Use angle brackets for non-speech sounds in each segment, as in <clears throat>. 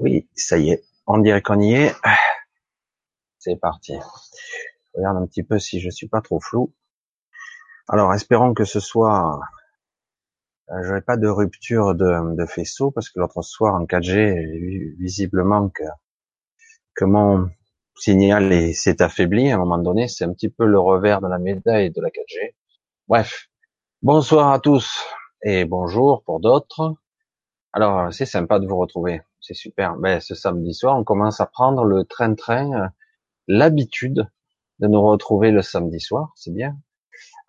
Oui, ça y est. On dirait qu'on y est. <sighs> C'est parti. Regarde un petit peu si je suis pas trop flou. Alors, espérons que ce soir, euh, j'aurai pas de rupture de, faisceau parce que l'autre soir en 4G, visiblement que, que mon signal s'est affaibli à un moment donné. C'est un petit peu le revers de la médaille de la 4G. Bref. Bonsoir à tous et bonjour pour d'autres. Alors, c'est sympa de vous retrouver. C'est super. Ben, ce samedi soir, on commence à prendre le train-train, euh, l'habitude de nous retrouver le samedi soir. C'est bien.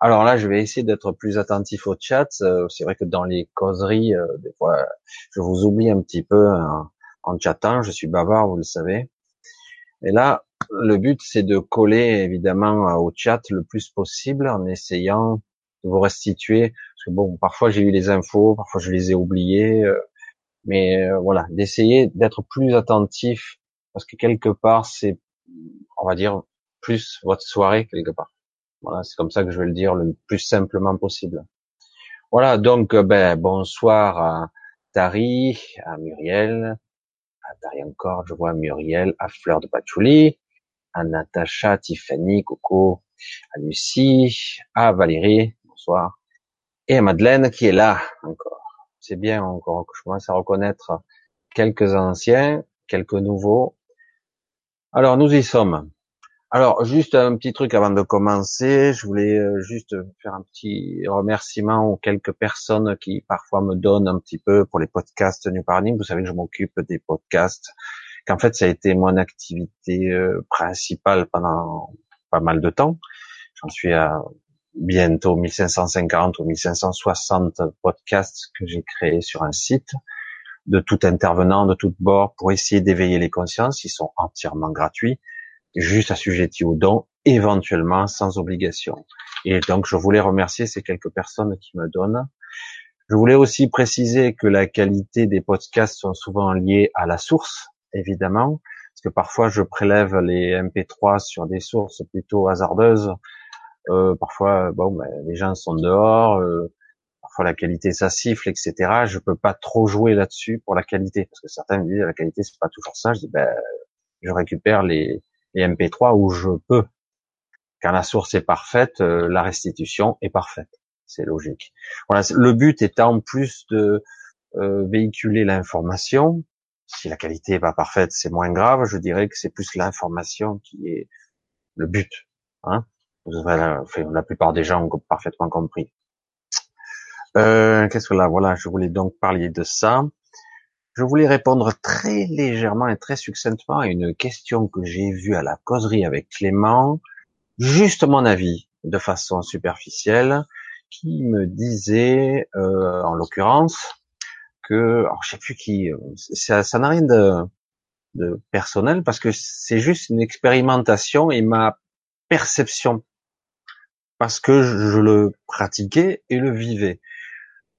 Alors là, je vais essayer d'être plus attentif au chat. Euh, c'est vrai que dans les causeries, euh, des fois, je vous oublie un petit peu en, en chatant. Je suis bavard, vous le savez. Et là, le but, c'est de coller évidemment au chat le plus possible en essayant de vous restituer. Parce que bon, parfois j'ai eu les infos, parfois je les ai oubliées mais euh, voilà, d'essayer d'être plus attentif parce que quelque part c'est, on va dire, plus votre soirée quelque part. Voilà, c'est comme ça que je vais le dire le plus simplement possible. Voilà, donc euh, ben bonsoir à Tari, à Muriel, à Tari encore, je vois Muriel, à Fleur de Patchouli, à Natacha, Tiffany, Coco, à Lucie, à Valérie, bonsoir, et à Madeleine qui est là encore c'est bien encore que je commence à reconnaître quelques anciens, quelques nouveaux. Alors nous y sommes. Alors juste un petit truc avant de commencer, je voulais euh, juste faire un petit remerciement aux quelques personnes qui parfois me donnent un petit peu pour les podcasts New Paradigm. Vous savez que je m'occupe des podcasts, qu'en fait ça a été mon activité euh, principale pendant pas mal de temps. J'en suis à bientôt 1550 ou 1560 podcasts que j'ai créés sur un site de tout intervenant, de tout bord, pour essayer d'éveiller les consciences. Ils sont entièrement gratuits, juste assujettis aux dons, éventuellement sans obligation. Et donc, je voulais remercier ces quelques personnes qui me donnent. Je voulais aussi préciser que la qualité des podcasts sont souvent liées à la source, évidemment, parce que parfois je prélève les MP3 sur des sources plutôt hasardeuses, euh, parfois, bon, ben, les gens sont dehors. Euh, parfois, la qualité ça siffle, etc. Je peux pas trop jouer là-dessus pour la qualité, parce que certains me disent la qualité c'est pas toujours ça. Je dis ben, je récupère les, les MP3 où je peux. Quand la source est parfaite, euh, la restitution est parfaite. C'est logique. Voilà. Le but étant plus de euh, véhiculer l'information. Si la qualité est pas parfaite, c'est moins grave. Je dirais que c'est plus l'information qui est le but. Hein la, plupart des gens ont parfaitement compris. Euh, Qu'est-ce que là, voilà, je voulais donc parler de ça. Je voulais répondre très légèrement et très succinctement à une question que j'ai vue à la causerie avec Clément, juste mon avis, de façon superficielle, qui me disait, euh, en l'occurrence, que, alors je sais plus qui, ça, ça n'a rien de, de personnel parce que c'est juste une expérimentation et ma perception parce que je le pratiquais et le vivais.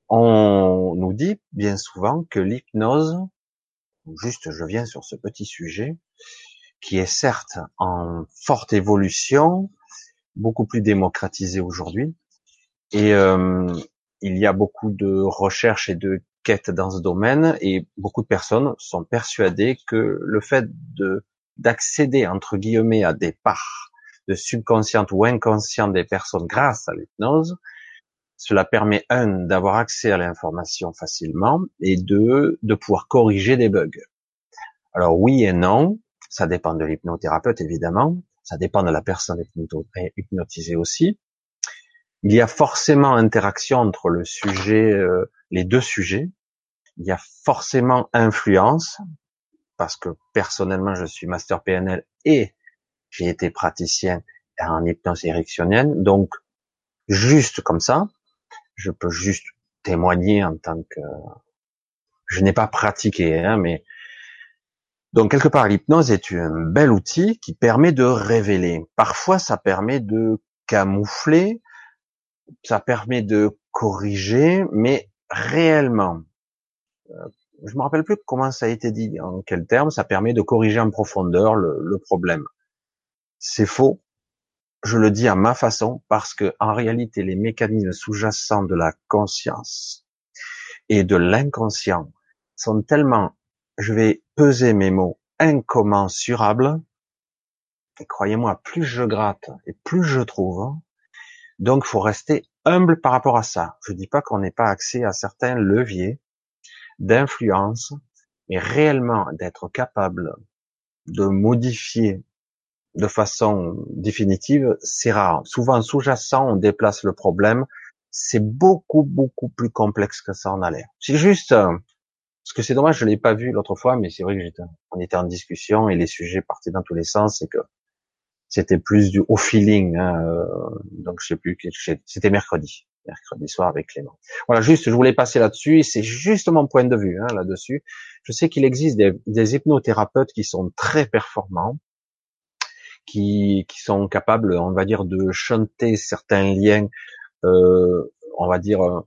On nous dit bien souvent que l'hypnose, juste je viens sur ce petit sujet, qui est certes en forte évolution, beaucoup plus démocratisé aujourd'hui, et euh, il y a beaucoup de recherches et de quêtes dans ce domaine, et beaucoup de personnes sont persuadées que le fait de d'accéder entre guillemets à des parts de subconsciente ou inconsciente des personnes grâce à l'hypnose, cela permet un d'avoir accès à l'information facilement et deux de pouvoir corriger des bugs. Alors oui et non, ça dépend de l'hypnothérapeute évidemment, ça dépend de la personne hypnotisée aussi. Il y a forcément interaction entre le sujet, euh, les deux sujets. Il y a forcément influence parce que personnellement je suis master PNL et j'ai été praticien en hypnose érectionnelle, donc juste comme ça, je peux juste témoigner en tant que je n'ai pas pratiqué, hein, mais donc quelque part l'hypnose est un bel outil qui permet de révéler. Parfois ça permet de camoufler, ça permet de corriger, mais réellement, euh, je me rappelle plus comment ça a été dit, en quel terme, ça permet de corriger en profondeur le problème. C'est faux. Je le dis à ma façon parce que en réalité, les mécanismes sous-jacents de la conscience et de l'inconscient sont tellement je vais peser mes mots incommensurables. Et croyez-moi, plus je gratte et plus je trouve. Hein. Donc, faut rester humble par rapport à ça. Je dis pas qu'on n'ait pas accès à certains leviers d'influence, mais réellement d'être capable de modifier de façon définitive, c'est rare. Souvent sous-jacent, on déplace le problème. C'est beaucoup, beaucoup plus complexe que ça en a l'air. C'est juste, euh, parce que c'est dommage, je l'ai pas vu l'autre fois, mais c'est vrai que j'étais, on était en discussion et les sujets partaient dans tous les sens, c'est que c'était plus du au feeling, hein, euh, donc je sais plus, c'était mercredi, mercredi soir avec Clément. Voilà, juste, je voulais passer là-dessus, et c'est juste mon point de vue hein, là-dessus. Je sais qu'il existe des, des hypnothérapeutes qui sont très performants, qui, qui sont capables, on va dire, de chanter certains liens, euh, on va dire, euh,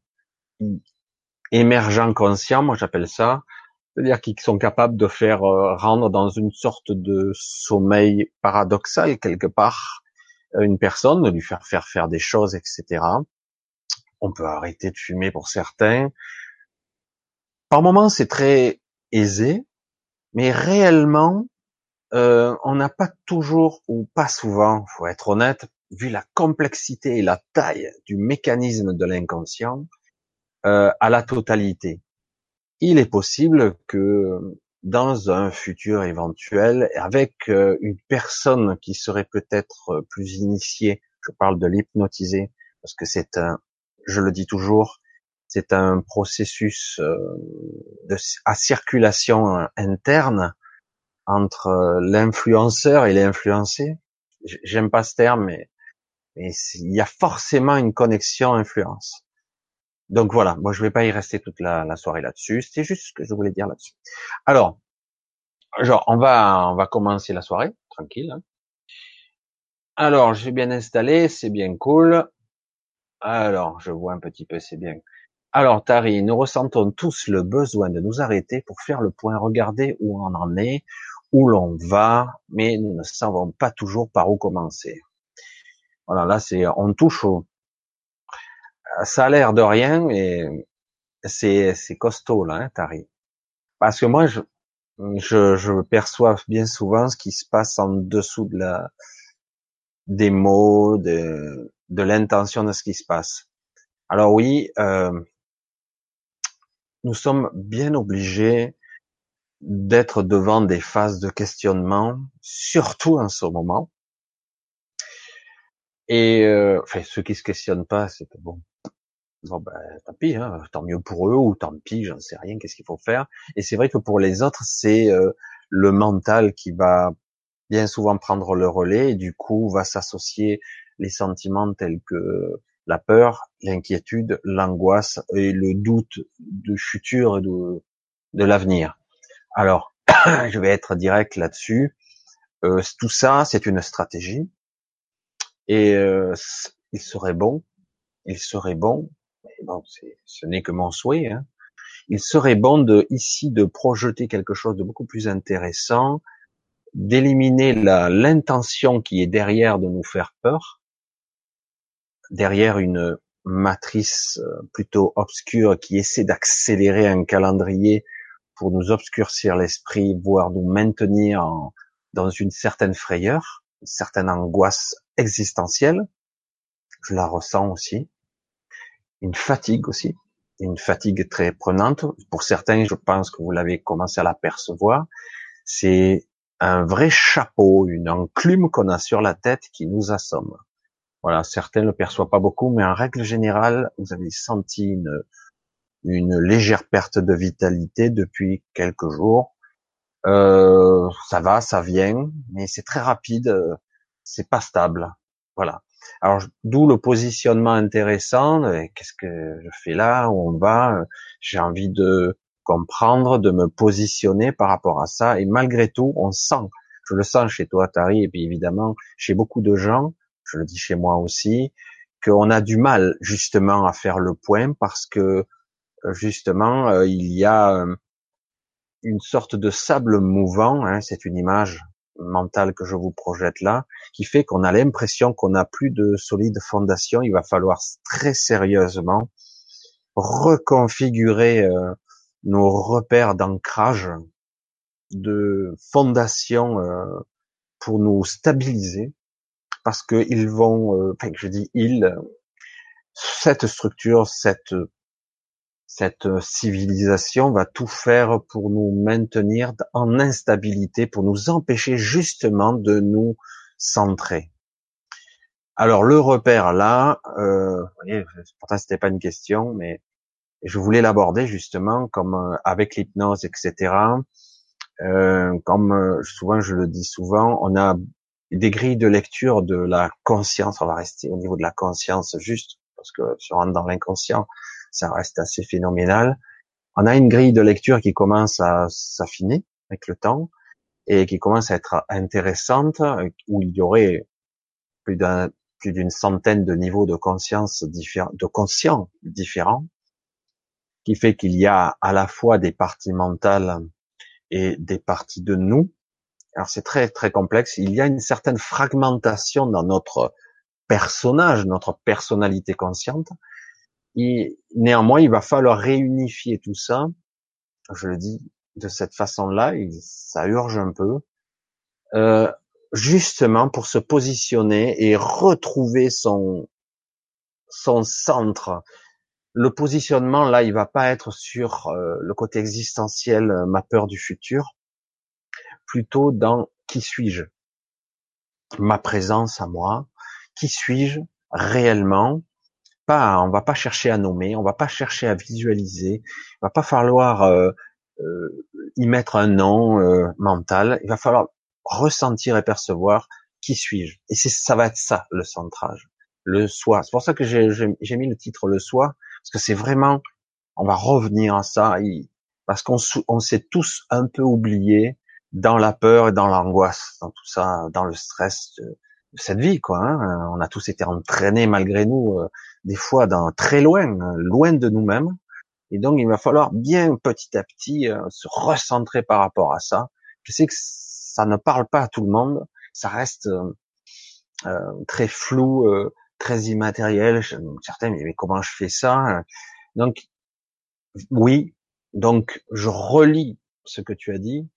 émergents conscients, moi j'appelle ça, c'est-à-dire qu'ils sont capables de faire euh, rendre dans une sorte de sommeil paradoxal quelque part une personne, de lui faire faire faire des choses, etc. On peut arrêter de fumer pour certains. Par moments, c'est très aisé, mais réellement, euh, on n'a pas toujours ou pas souvent, faut être honnête, vu la complexité et la taille du mécanisme de l'inconscient, euh, à la totalité. Il est possible que dans un futur éventuel, avec euh, une personne qui serait peut-être plus initiée, je parle de l'hypnotiser, parce que c'est un, je le dis toujours, c'est un processus à circulation interne entre euh, l'influenceur et l'influencé. J'aime pas ce terme, mais, il y a forcément une connexion influence. Donc voilà, moi je vais pas y rester toute la, soirée là-dessus. C'était juste ce que je voulais dire là-dessus. Alors, genre on va on va commencer la soirée tranquille. Hein. Alors j'ai bien installé, c'est bien cool. Alors je vois un petit peu, c'est bien. Alors Tari, nous ressentons tous le besoin de nous arrêter pour faire le point, regarder où on en est, où l'on va, mais nous ne savons pas toujours par où commencer. Voilà, là c'est, on touche au, ça a l'air de rien, mais c'est, c'est costaud là, hein, Tari. Parce que moi, je, je, je perçois bien souvent ce qui se passe en dessous de la, des mots, de, de l'intention de ce qui se passe. Alors oui, euh, nous sommes bien obligés d'être devant des phases de questionnement, surtout en ce moment. Et euh, enfin, ceux qui se questionnent pas, c'est que bon, bon ben, tant pis, hein, tant mieux pour eux ou tant pis, j'en sais rien, qu'est-ce qu'il faut faire. Et c'est vrai que pour les autres, c'est euh, le mental qui va bien souvent prendre le relais et du coup va s'associer les sentiments tels que la peur, l'inquiétude, l'angoisse et le doute du futur et de, de l'avenir. Alors, <clears throat> je vais être direct là-dessus. Euh, tout ça, c'est une stratégie. Et euh, il serait bon, il serait bon, bon, ce n'est que mon souhait, hein, il serait bon de ici de projeter quelque chose de beaucoup plus intéressant, d'éliminer l'intention qui est derrière de nous faire peur, derrière une matrice euh, plutôt obscure qui essaie d'accélérer un calendrier pour nous obscurcir l'esprit, voire nous maintenir dans une certaine frayeur, une certaine angoisse existentielle. Je la ressens aussi. Une fatigue aussi, une fatigue très prenante. Pour certains, je pense que vous l'avez commencé à l'apercevoir. C'est un vrai chapeau, une enclume qu'on a sur la tête qui nous assomme. Voilà, certains ne le perçoivent pas beaucoup, mais en règle générale, vous avez senti une, une légère perte de vitalité depuis quelques jours. Euh, ça va, ça vient, mais c'est très rapide, euh, c'est pas stable. Voilà. Alors d'où le positionnement intéressant. Qu'est-ce que je fais là Où on va J'ai envie de comprendre, de me positionner par rapport à ça. Et malgré tout, on sent, je le sens chez toi, Tari, et puis évidemment chez beaucoup de gens, je le dis chez moi aussi, qu'on a du mal justement à faire le point parce que justement, euh, il y a euh, une sorte de sable mouvant, hein, c'est une image mentale que je vous projette là, qui fait qu'on a l'impression qu'on n'a plus de solide fondation. Il va falloir très sérieusement reconfigurer euh, nos repères d'ancrage de fondation euh, pour nous stabiliser, parce qu'ils vont, euh, enfin, je dis ils, cette structure, cette cette civilisation va tout faire pour nous maintenir en instabilité, pour nous empêcher justement de nous centrer. Alors le repère là, euh, vous voyez, pourtant c'était pas une question, mais je voulais l'aborder justement comme euh, avec l'hypnose, etc. Euh, comme euh, souvent je le dis souvent, on a des grilles de lecture de la conscience. On va rester au niveau de la conscience juste parce que si on rentre dans l'inconscient, ça reste assez phénoménal. On a une grille de lecture qui commence à s'affiner avec le temps et qui commence à être intéressante, où il y aurait plus d'un plus d'une centaine de niveaux de conscience différents, de conscients différents, qui fait qu'il y a à la fois des parties mentales et des parties de nous. Alors c'est très très complexe. Il y a une certaine fragmentation dans notre personnage, notre personnalité consciente. Néanmoins, il va falloir réunifier tout ça. Je le dis de cette façon-là, ça urge un peu. Euh, justement pour se positionner et retrouver son son centre. Le positionnement là, il va pas être sur euh, le côté existentiel, euh, ma peur du futur, plutôt dans qui suis-je, ma présence à moi, qui suis-je réellement? Pas, on va pas chercher à nommer, on va pas chercher à visualiser, il va pas falloir euh, y mettre un nom mental, il va falloir ressentir et percevoir qui suis-je. Et c'est ça va être ça le centrage, le soi. C'est pour ça que j'ai mis le titre le soi, parce que c'est vraiment, on va revenir à ça, parce qu'on on s'est tous un peu oubliés dans la peur et dans l'angoisse, dans tout ça, dans le stress de, cette vie, quoi. Hein. On a tous été entraînés malgré nous, euh, des fois dans très loin, loin de nous-mêmes. Et donc, il va falloir bien petit à petit euh, se recentrer par rapport à ça. Je sais que ça ne parle pas à tout le monde, ça reste euh, euh, très flou, euh, très immatériel. Certains, mais comment je fais ça Donc, oui, donc je relis ce que tu as dit,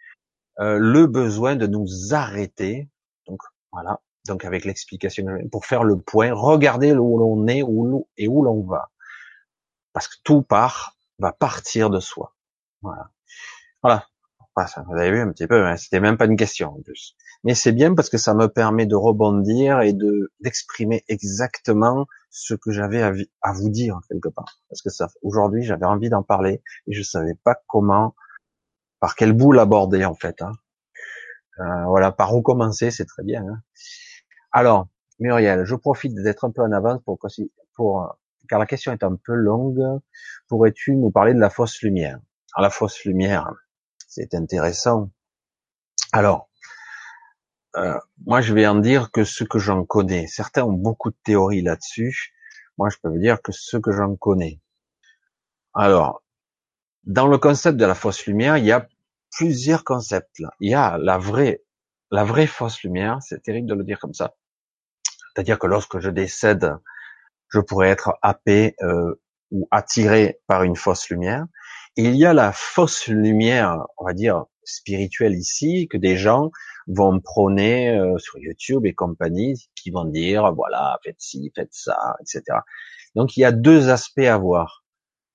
le besoin de nous arrêter. Donc voilà, donc avec l'explication pour faire le point, regarder où l'on est où et où l'on va, parce que tout part va partir de soi. Voilà. Voilà vous avez vu un petit peu, hein, c'était même pas une question en plus. Mais c'est bien parce que ça me permet de rebondir et de d'exprimer exactement ce que j'avais à, vous dire quelque part. Parce que ça, aujourd'hui, j'avais envie d'en parler et je savais pas comment, par quel bout l'aborder en fait. Hein. Euh, voilà, par où commencer, c'est très bien. Hein. Alors, Muriel, je profite d'être un peu en avance pour, pour car la question est un peu longue. Pourrais-tu nous parler de la fausse lumière? La fausse lumière, c'est intéressant. Alors, euh, moi je vais en dire que ce que j'en connais. Certains ont beaucoup de théories là-dessus. Moi je peux vous dire que ce que j'en connais. Alors, dans le concept de la fausse lumière, il y a plusieurs concepts. Il y a la vraie, la vraie fausse lumière. C'est terrible de le dire comme ça. C'est-à-dire que lorsque je décède, je pourrais être happé euh, ou attiré par une fausse lumière il y a la fausse lumière, on va dire spirituelle ici, que des gens vont prôner euh, sur YouTube et compagnie, qui vont dire voilà faites ci, faites ça, etc. Donc il y a deux aspects à voir.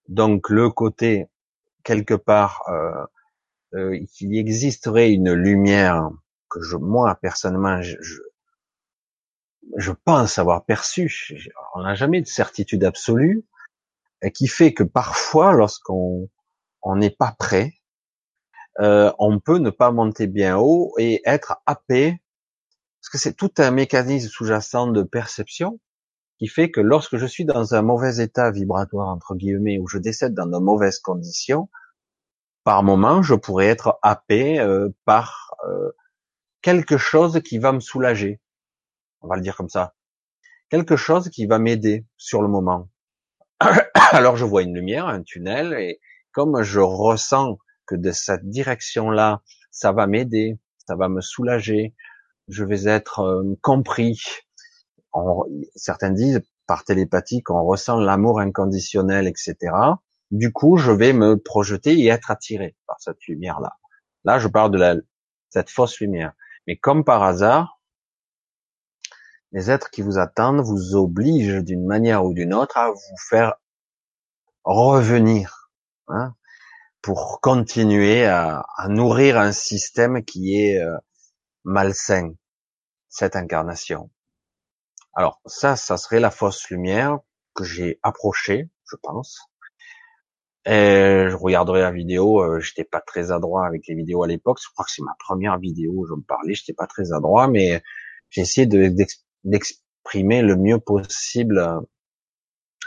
Donc le côté quelque part euh, euh, qu'il existerait une lumière que je, moi personnellement, je, je, pense avoir perçue. On n'a jamais de certitude absolue, et qui fait que parfois, lorsqu'on on n'est pas prêt, euh, on peut ne pas monter bien haut et être happé, parce que c'est tout un mécanisme sous-jacent de perception qui fait que lorsque je suis dans un mauvais état vibratoire entre guillemets où je décède dans de mauvaises conditions, par moment je pourrais être happé euh, par euh, quelque chose qui va me soulager, on va le dire comme ça, quelque chose qui va m'aider sur le moment. <coughs> Alors je vois une lumière, un tunnel et comme je ressens que de cette direction-là, ça va m'aider, ça va me soulager, je vais être euh, compris. certains disent par télépathie qu'on ressent l'amour inconditionnel, etc. Du coup, je vais me projeter et être attiré par cette lumière-là. Là, je parle de la, cette fausse lumière. Mais comme par hasard, les êtres qui vous attendent vous obligent d'une manière ou d'une autre à vous faire revenir, hein, pour continuer à, nourrir un système qui est euh, malsain, cette incarnation. Alors ça, ça serait la fausse lumière que j'ai approchée, je pense. Je regarderai la vidéo, euh, j'étais pas très adroit avec les vidéos à l'époque, je crois que c'est ma première vidéo où je me parlais, j'étais pas très adroit, mais j'ai essayé d'exprimer le mieux possible euh,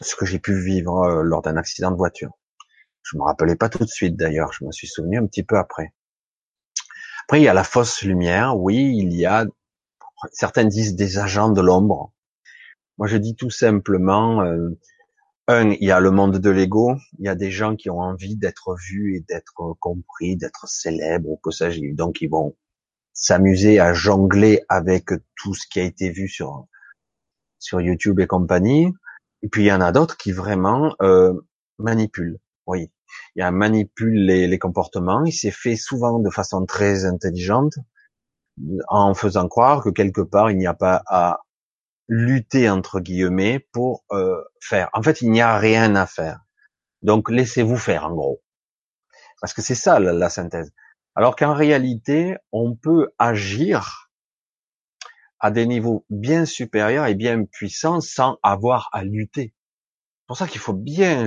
ce que j'ai pu vivre euh, lors d'un accident de voiture. Je me rappelais pas tout de suite d'ailleurs, je me suis souvenu un petit peu après. Après, il y a la fausse lumière, oui, il y a, certains disent des agents de l'ombre. Moi, je dis tout simplement, euh, un, il y a le monde de l'ego, il y a des gens qui ont envie d'être vus et d'être compris, d'être célèbres ou que sais-je, donc ils vont s'amuser à jongler avec tout ce qui a été vu sur sur YouTube et compagnie. Et puis il y en a d'autres qui vraiment euh, manipulent. Oui, il y a manipule les, les comportements. Il s'est fait souvent de façon très intelligente, en faisant croire que quelque part il n'y a pas à lutter entre guillemets pour euh, faire. En fait, il n'y a rien à faire. Donc laissez-vous faire en gros. Parce que c'est ça la, synthèse. Alors qu'en réalité, on peut agir à des niveaux bien supérieurs et bien puissants sans avoir à lutter. C'est pour ça qu'il faut bien,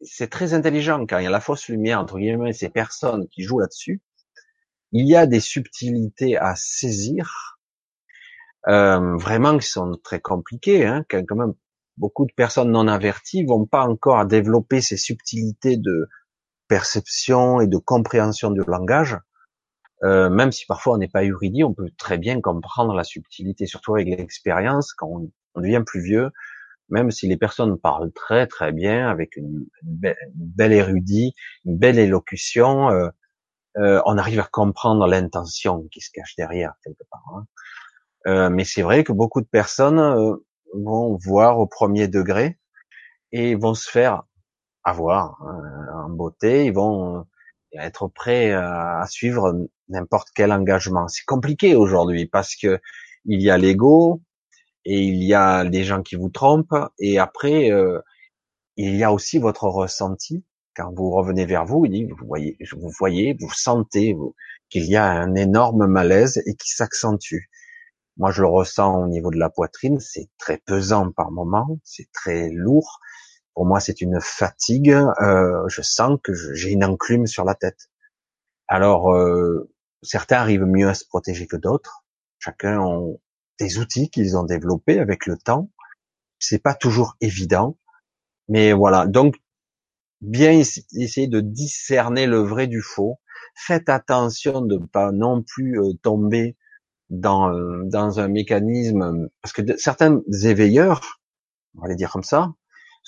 c'est très intelligent quand il y a la fausse lumière entre guillemets ces personnes qui jouent là-dessus. Il y a des subtilités à saisir euh, vraiment qui sont très compliqués, hein, même beaucoup de personnes non averties vont pas encore développer ces subtilités de perception et de compréhension du langage. Euh, même si parfois on n'est pas érudit, on peut très bien comprendre la subtilité, surtout avec l'expérience, quand on, devient plus vieux, même si les personnes parlent très très bien, avec une, belle érudit, une belle élocution, euh, euh, on arrive à comprendre l'intention qui se cache derrière quelque part. Hein. Euh, mais c'est vrai que beaucoup de personnes euh, vont voir au premier degré et vont se faire avoir hein, en beauté. Ils vont euh, être prêts à, suivre n'importe quel engagement. C'est compliqué aujourd'hui parce que il y a l'ego et il y a des gens qui vous trompent et après il y a aussi votre ressenti quand vous revenez vers vous. Il dit, vous voyez, vous voyez, vous sentez qu'il y a un énorme malaise et qui s'accentue. Moi, je le ressens au niveau de la poitrine, c'est très pesant par moment, c'est très lourd. Pour moi, c'est une fatigue. Euh, je sens que j'ai une enclume sur la tête. Alors, euh, certains arrivent mieux à se protéger que d'autres. Chacun a des outils qu'ils ont développés avec le temps. C'est pas toujours évident, mais voilà. Donc, bien essayer de discerner le vrai du faux. Faites attention de pas non plus euh, tomber dans, dans un mécanisme, parce que certains éveilleurs, on va les dire comme ça,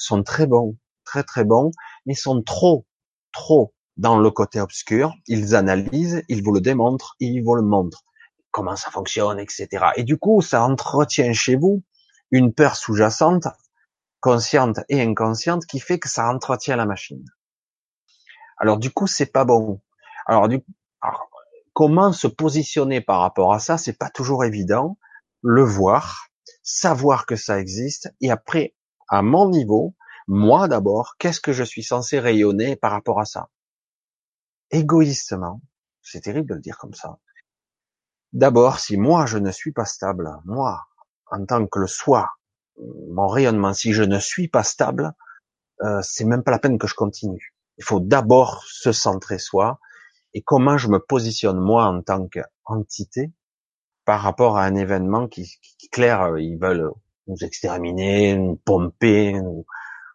sont très bons, très très bons, mais sont trop, trop dans le côté obscur. Ils analysent, ils vous le démontrent, ils vous le montrent, comment ça fonctionne, etc. Et du coup, ça entretient chez vous une peur sous-jacente, consciente et inconsciente, qui fait que ça entretient la machine. Alors du coup, c'est pas bon. Alors du, alors, comment se positionner par rapport à ça, c'est pas toujours évident. Le voir, savoir que ça existe, et après, à mon niveau, moi d'abord, qu'est-ce que je suis censé rayonner par rapport à ça? Égoïstement, c'est terrible de le dire comme ça. D'abord, si moi je ne suis pas stable, moi, en tant que le soi, mon rayonnement, si je ne suis pas stable, euh, c'est même pas la peine que je continue. Il faut d'abord se centrer soi, et comment je me positionne moi en tant qu'entité par rapport à un événement qui, qui, clair, euh, ils veulent nous exterminer, nous pomper, nous,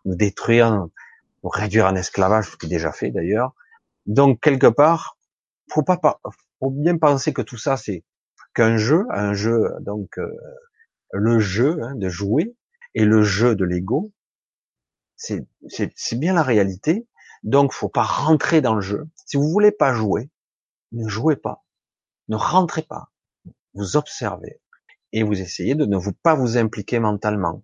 détruire, nous réduire en esclavage, ce qui est déjà fait d'ailleurs. Donc quelque part, faut pas, faut bien penser que tout ça c'est qu'un jeu, un jeu donc euh, le jeu hein, de jouer et le jeu de l'ego, c'est c'est bien la réalité. Donc faut pas rentrer dans le jeu. Si vous voulez pas jouer, ne jouez pas. Ne rentrez pas. Vous observez. Et vous essayez de ne vous pas vous impliquer mentalement.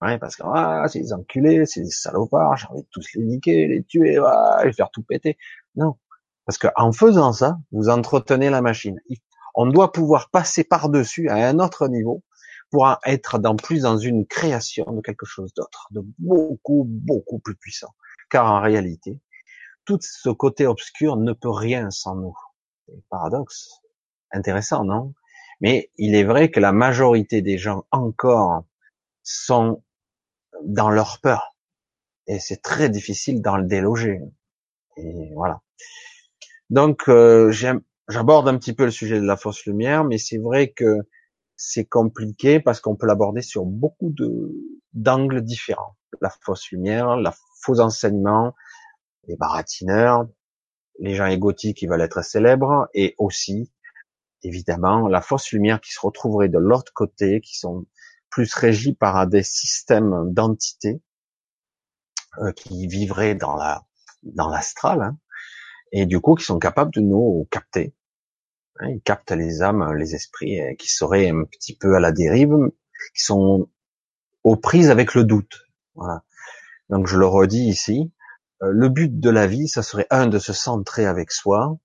Ouais, parce que, ah, c'est des enculés, c'est des salopards, j'ai envie de tous les niquer, les tuer, ah, les faire tout péter. Non. Parce que en faisant ça, vous entretenez la machine. On doit pouvoir passer par-dessus à un autre niveau pour être dans plus dans une création de quelque chose d'autre, de beaucoup, beaucoup plus puissant. Car en réalité, tout ce côté obscur ne peut rien sans nous. Paradoxe. Intéressant, non? Mais il est vrai que la majorité des gens encore sont dans leur peur. Et c'est très difficile d'en déloger. Et voilà. Donc, euh, j'aborde un petit peu le sujet de la fausse lumière, mais c'est vrai que c'est compliqué parce qu'on peut l'aborder sur beaucoup de d'angles différents. La fausse lumière, la faux enseignement, les baratineurs, les gens égotiques qui veulent être célèbres, et aussi, évidemment, la fausse lumière qui se retrouverait de l'autre côté, qui sont plus régis par des systèmes d'entités euh, qui vivraient dans la dans l'astral, hein, et du coup qui sont capables de nous capter. Hein, ils captent les âmes, les esprits euh, qui seraient un petit peu à la dérive, qui sont aux prises avec le doute. Voilà. Donc je le redis ici, euh, le but de la vie, ça serait un de se centrer avec soi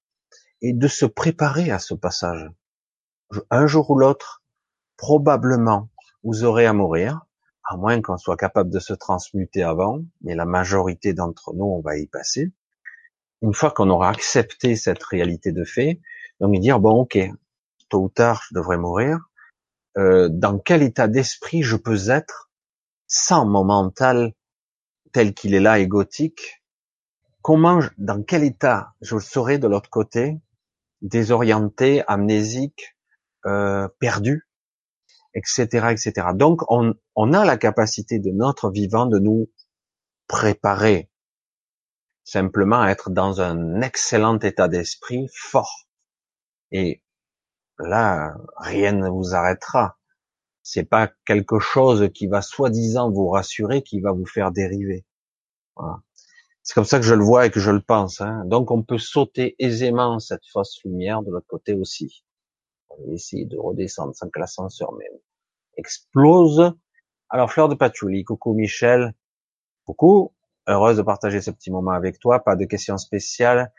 et de se préparer à ce passage. Un jour ou l'autre, probablement, vous aurez à mourir, à moins qu'on soit capable de se transmuter avant, mais la majorité d'entre nous, on va y passer. Une fois qu'on aura accepté cette réalité de fait, donc dire bon ok, tôt ou tard je devrais mourir. Euh, dans quel état d'esprit je peux être sans mon mental tel qu'il est là égotique? Comment, dans quel état je serai de l'autre côté, désorienté, amnésique, euh, perdu, etc., etc. Donc on, on a la capacité de notre vivant de nous préparer simplement à être dans un excellent état d'esprit fort et là, rien ne vous arrêtera. C'est pas quelque chose qui va soi-disant vous rassurer, qui va vous faire dériver. C'est comme ça que je le vois et que je le pense. Hein. Donc on peut sauter aisément cette fausse lumière de l'autre côté aussi. On va essayer de redescendre sans que l'ascenseur même explose. Alors Fleur de Patchouli, coucou Michel, coucou, heureuse de partager ce petit moment avec toi. Pas de questions spéciales.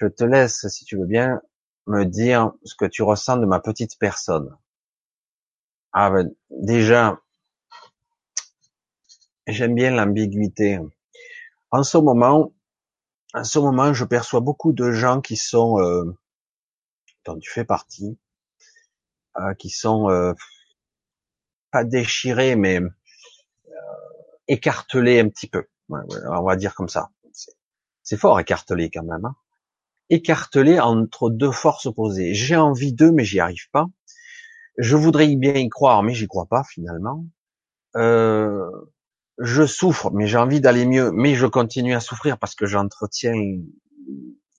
Je te laisse, si tu veux bien, me dire ce que tu ressens de ma petite personne. Ah ben, déjà, j'aime bien l'ambiguïté. En ce moment, en ce moment, je perçois beaucoup de gens qui sont, euh, dont tu fais partie, euh, qui sont euh, pas déchirés, mais euh, écartelés un petit peu. on va dire comme ça. C'est fort écartelé quand même. Hein écartelé entre deux forces opposées. J'ai envie d'eux, mais j'y arrive pas. Je voudrais bien y croire, mais j'y crois pas finalement. Euh, je souffre, mais j'ai envie d'aller mieux, mais je continue à souffrir parce que j'entretiens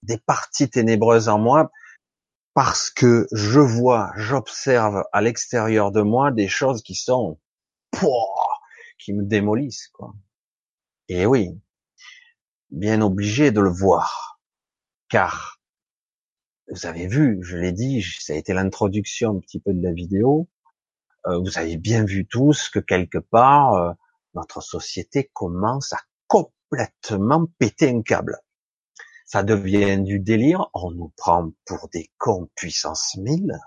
des parties ténébreuses en moi, parce que je vois, j'observe à l'extérieur de moi des choses qui sont, qui me démolissent, quoi. Et oui, bien obligé de le voir car vous avez vu, je l'ai dit, ça a été l'introduction un petit peu de la vidéo. Euh, vous avez bien vu tous que quelque part euh, notre société commence à complètement péter un câble. Ça devient du délire. On nous prend pour des cons puissance 1000.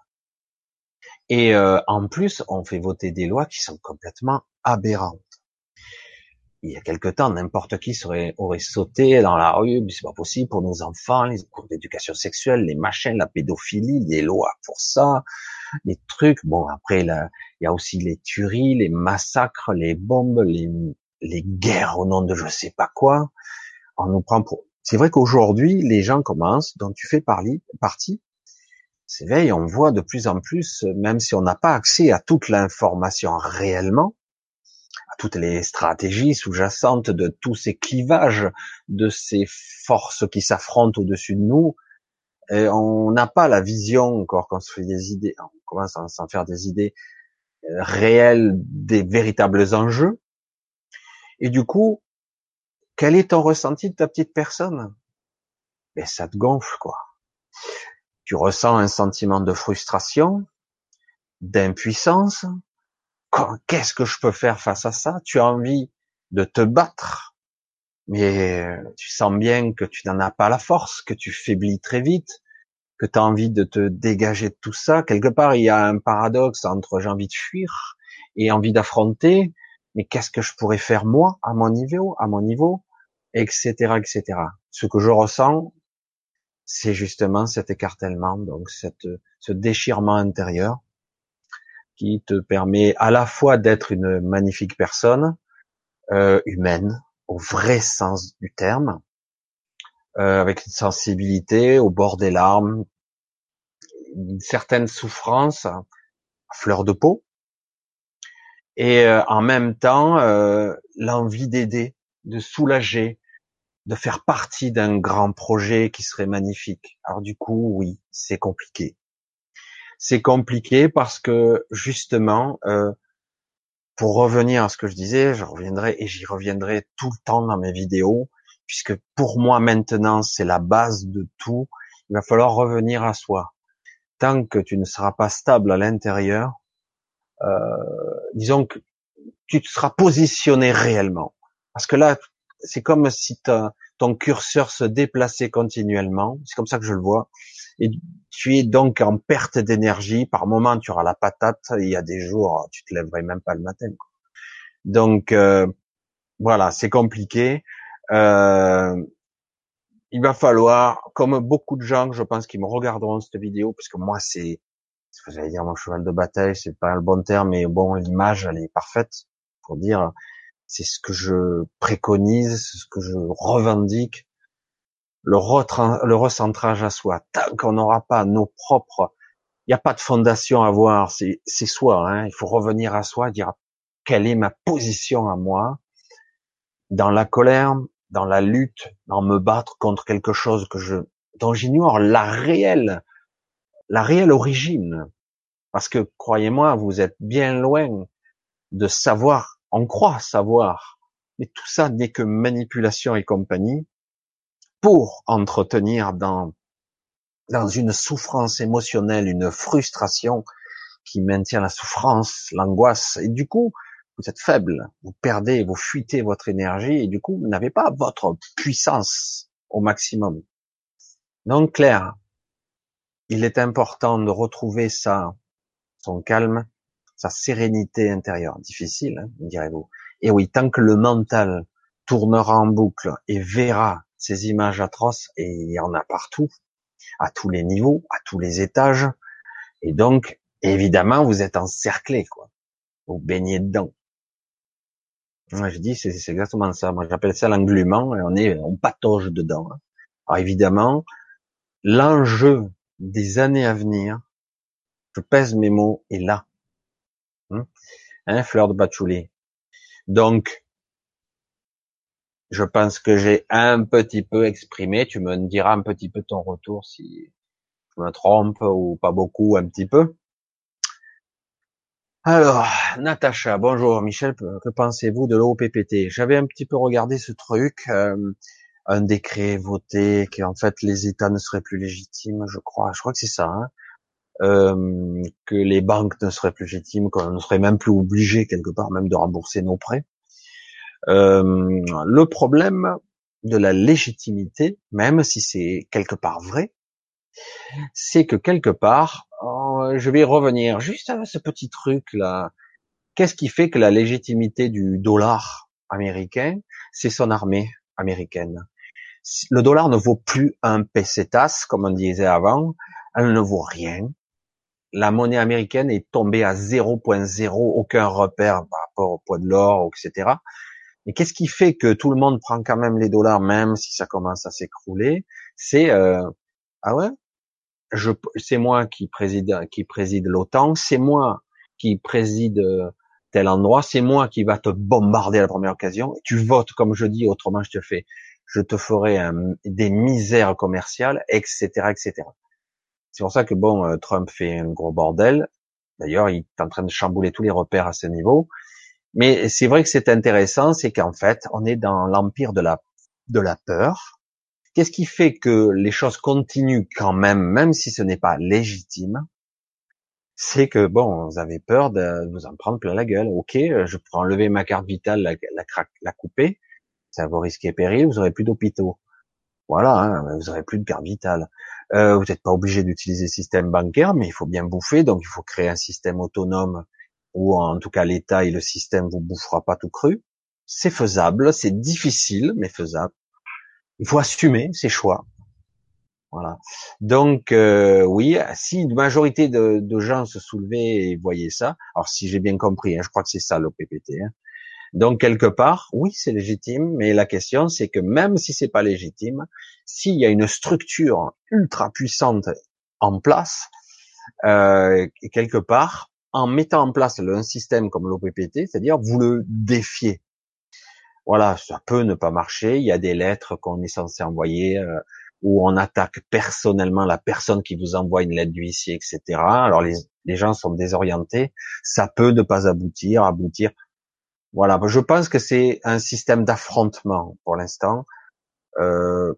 Et euh, en plus, on fait voter des lois qui sont complètement aberrantes il y a quelque temps, n'importe qui aurait sauté dans la rue, mais c'est pas possible pour nos enfants, les cours d'éducation sexuelle, les machins, la pédophilie, les lois pour ça, les trucs. Bon, après, il y a aussi les tueries, les massacres, les bombes, les, les guerres au nom de je sais pas quoi. On nous prend pour. C'est vrai qu'aujourd'hui, les gens commencent, dont tu fais partie, s'éveillent, on voit de plus en plus, même si on n'a pas accès à toute l'information réellement, toutes les stratégies sous-jacentes de tous ces clivages, de ces forces qui s'affrontent au-dessus de nous. Et on n'a pas la vision encore quand on se fait des idées, commence à s'en faire des idées euh, réelles des véritables enjeux. Et du coup, quel est ton ressenti de ta petite personne? Ben ça te gonfle quoi. Tu ressens un sentiment de frustration, d'impuissance, qu'est-ce que je peux faire face à ça? Tu as envie de te battre mais tu sens bien que tu n'en as pas la force, que tu faiblis très vite, que tu as envie de te dégager de tout ça. Quelque part, il y a un paradoxe entre j'ai envie de fuir et envie d'affronter, mais qu'est-ce que je pourrais faire moi, à mon niveau, à mon niveau, etc., etc. Ce que je ressens, c'est justement cet écartèlement, donc cette, ce déchirement intérieur qui te permet à la fois d'être une magnifique personne, euh, humaine, au vrai sens du terme, euh, avec une sensibilité au bord des larmes, une certaine souffrance à fleur de peau, et euh, en même temps euh, l'envie d'aider, de soulager, de faire partie d'un grand projet qui serait magnifique. Alors du coup, oui, c'est compliqué. C'est compliqué parce que justement, euh, pour revenir à ce que je disais, je reviendrai et j'y reviendrai tout le temps dans mes vidéos, puisque pour moi maintenant c'est la base de tout. Il va falloir revenir à soi. Tant que tu ne seras pas stable à l'intérieur, euh, disons que tu te seras positionné réellement. Parce que là, c'est comme si ton curseur se déplaçait continuellement. C'est comme ça que je le vois. Et tu es donc en perte d'énergie. Par moment, tu auras la patate. Il y a des jours, tu te lèverais même pas le matin. Donc euh, voilà, c'est compliqué. Euh, il va falloir, comme beaucoup de gens, je pense, qui me regarderont cette vidéo, puisque moi, c'est ce que j'allais dire mon cheval de bataille, c'est pas le bon terme, mais bon, l'image, elle est parfaite pour dire, c'est ce que je préconise, ce que je revendique, le, le recentrage à soi. Tant qu'on n'aura pas nos propres, il n'y a pas de fondation à voir, c'est soi. Hein. Il faut revenir à soi, dire quelle est ma position à moi dans la colère, dans la lutte, dans me battre contre quelque chose que je dont j'ignore la réelle la réelle origine. Parce que, croyez-moi, vous êtes bien loin de savoir, on croit savoir, mais tout ça n'est que manipulation et compagnie pour entretenir dans, dans une souffrance émotionnelle, une frustration qui maintient la souffrance, l'angoisse, et du coup, vous êtes faible, vous perdez, vous fuitez votre énergie, et du coup, vous n'avez pas votre puissance au maximum. Donc, clair, il est important de retrouver sa, son calme, sa sérénité intérieure. Difficile, hein, direz-vous. Et oui, tant que le mental tournera en boucle et verra ces images atroces, et il y en a partout, à tous les niveaux, à tous les étages, et donc, évidemment, vous êtes encerclé, quoi. Vous baignez dedans. Je dis, c'est exactement ça. Moi, j'appelle ça l'englument, et on est, on patauge dedans. Hein. Alors, évidemment, l'enjeu des années à venir, je pèse mes mots, et là. Hein, hein fleur de patchouli. Donc, je pense que j'ai un petit peu exprimé. Tu me diras un petit peu ton retour si je me trompe ou pas beaucoup, un petit peu. Alors, Natacha, bonjour. Michel, que pensez-vous de l'OPPT J'avais un petit peu regardé ce truc. Euh, un décret voté que en fait les États ne seraient plus légitimes, je crois. Je crois que c'est ça. Hein euh, que les banques ne seraient plus légitimes, qu'on ne serait même plus obligé quelque part même de rembourser nos prêts. Euh, le problème de la légitimité, même si c'est quelque part vrai, c'est que quelque part, euh, je vais revenir juste à ce petit truc là. Qu'est-ce qui fait que la légitimité du dollar américain, c'est son armée américaine? Le dollar ne vaut plus un pesetas, comme on disait avant. Elle ne vaut rien. La monnaie américaine est tombée à 0.0, aucun repère par rapport au poids de l'or, etc. Mais qu'est-ce qui fait que tout le monde prend quand même les dollars, même si ça commence à s'écrouler? C'est euh, ah ouais, c'est moi qui préside, qui préside l'OTAN, c'est moi qui préside euh, tel endroit, c'est moi qui va te bombarder à la première occasion. Tu votes comme je dis, autrement je te fais je te ferai des misères commerciales, etc., etc. C'est pour ça que bon, euh, Trump fait un gros bordel. D'ailleurs, il est en train de chambouler tous les repères à ce niveau. Mais c'est vrai que c'est intéressant, c'est qu'en fait, on est dans l'empire de la de la peur. Qu'est-ce qui fait que les choses continuent quand même, même si ce n'est pas légitime? C'est que bon, vous avez peur de vous en prendre plein la gueule. Ok, je peux enlever ma carte vitale, la, la, couper, vos risques et périls, vous aurez plus d'hôpitaux. Voilà, hein, vous aurez plus de carte vitale. Euh, vous n'êtes pas obligé d'utiliser le système bancaire, mais il faut bien bouffer, donc il faut créer un système autonome où en tout cas l'État et le système vous bouffera pas tout cru. C'est faisable, c'est difficile, mais faisable. Il faut assumer ses choix. Voilà. Donc euh, oui, si une majorité de, gens se soulevaient et voyaient ça, alors si j'ai bien compris, hein, je crois que c'est ça l'OPPT. Hein. Donc quelque part, oui, c'est légitime, mais la question c'est que même si c'est pas légitime, s'il y a une structure ultra puissante en place, euh, quelque part, en mettant en place un système comme l'OPPT, c'est-à-dire vous le défiez. Voilà, ça peut ne pas marcher. Il y a des lettres qu'on est censé envoyer. Euh, où on attaque personnellement la personne qui vous envoie une lettre d'huissier, etc. Alors les, les gens sont désorientés, ça peut ne pas aboutir, aboutir. Voilà, je pense que c'est un système d'affrontement pour l'instant. Euh,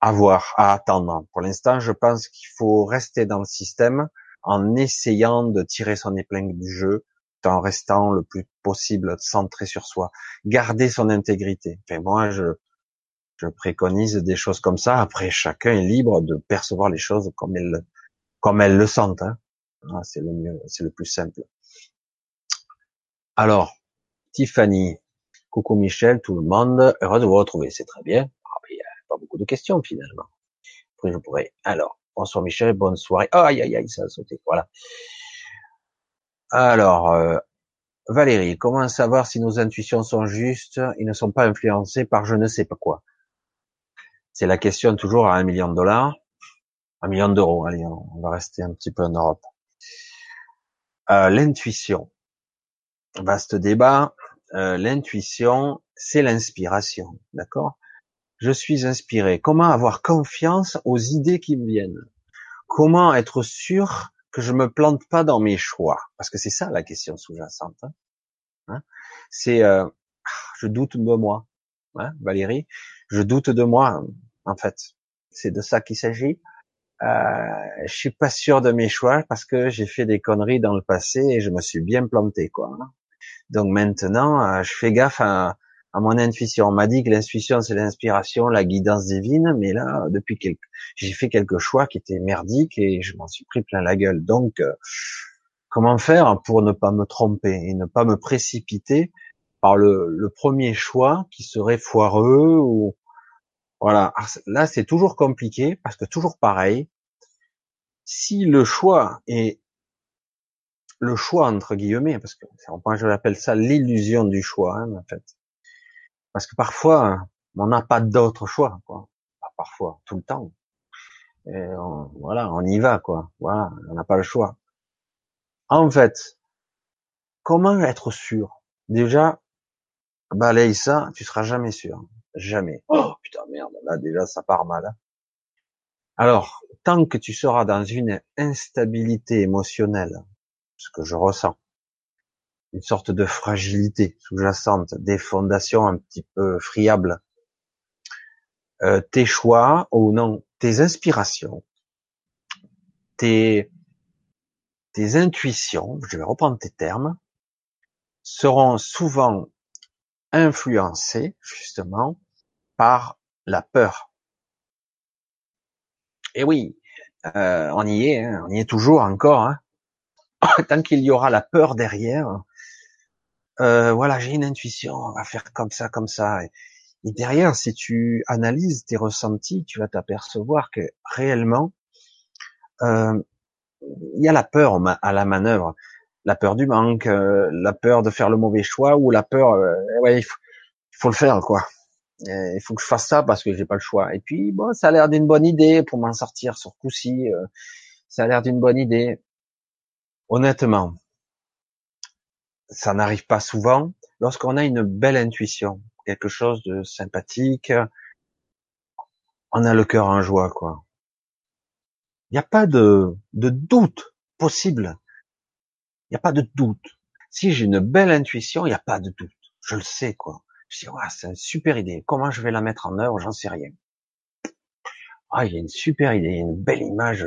à voir, à attendre. Pour l'instant, je pense qu'il faut rester dans le système en essayant de tirer son épingle du jeu, en restant le plus possible centré sur soi, garder son intégrité. Enfin, moi, je, je préconise des choses comme ça. Après, chacun est libre de percevoir les choses comme elles, comme le sentent. Hein. Ah, c'est le mieux, c'est le plus simple. Alors, Tiffany, coucou Michel, tout le monde, heureux de vous retrouver, c'est très bien. Ah, il n'y a pas beaucoup de questions finalement. Après, je pourrais. Alors, bonsoir Michel, bonne soirée. Aïe, aïe, aïe, ça a sauté. Voilà. Alors, euh, Valérie, comment savoir si nos intuitions sont justes? Et ne sont pas influencées par je ne sais pas quoi c'est la question toujours à un million de dollars, un million d'euros. Allez, on va rester un petit peu en Europe. Euh, l'intuition, vaste débat. Euh, l'intuition, c'est l'inspiration, d'accord? Je suis inspiré. Comment avoir confiance aux idées qui me viennent? Comment être sûr que je me plante pas dans mes choix Parce que c'est ça la question sous-jacente. Hein, hein? C'est, euh, je doute de moi, hein, Valérie. Je doute de moi en fait. C'est de ça qu'il s'agit. Euh, je suis pas sûr de mes choix parce que j'ai fait des conneries dans le passé et je me suis bien planté, quoi. Donc maintenant, euh, je fais gaffe à, mon intuition. On m'a dit que l'intuition c'est l'inspiration, la guidance divine, mais là, depuis quelques, j'ai fait quelques choix qui étaient merdiques et je m'en suis pris plein la gueule. Donc, euh, comment faire pour ne pas me tromper et ne pas me précipiter par le, le premier choix qui serait foireux ou, voilà. Là, c'est toujours compliqué parce que toujours pareil. Si le choix est le choix entre guillemets, parce que moi je l'appelle ça l'illusion du choix, hein, en fait. Parce que parfois, on n'a pas d'autre choix, quoi. Pas parfois, tout le temps. Et voilà, on y va, quoi. Voilà, on n'a pas le choix. En fait, comment être sûr? Déjà, balaye ça, tu seras jamais sûr. Jamais. Oh putain merde, là déjà ça part mal. Hein. Alors, tant que tu seras dans une instabilité émotionnelle, ce que je ressens, une sorte de fragilité sous-jacente, des fondations un petit peu friables, euh, tes choix ou non, tes inspirations, tes, intuitions, je vais reprendre tes termes, seront souvent influencés justement par la peur. Et oui, euh, on y est, hein, on y est toujours encore. Hein. <coughs> Tant qu'il y aura la peur derrière, euh, voilà, j'ai une intuition, on va faire comme ça, comme ça. Et, derrière, si tu analyses tes ressentis, tu vas t'apercevoir que réellement, euh, il y a la peur à la manœuvre, la peur du manque, euh, la peur de faire le mauvais choix ou la peur, euh, ouais, il faut, faut le faire quoi. Euh, il faut que je fasse ça parce que j'ai pas le choix. Et puis bon, ça a l'air d'une bonne idée pour m'en sortir sur coup-ci. Ça a l'air d'une bonne idée. Honnêtement, ça n'arrive pas souvent. Lorsqu'on a une belle intuition, quelque chose de sympathique, on a le cœur en joie, quoi. Il n'y a pas de, de doute possible. Il n'y a pas de doute. Si j'ai une belle intuition, il n'y a pas de doute. Je le sais, quoi. Je dis, c'est une super idée. Comment je vais la mettre en œuvre? J'en sais rien. Ah, il y a une super idée, une belle image.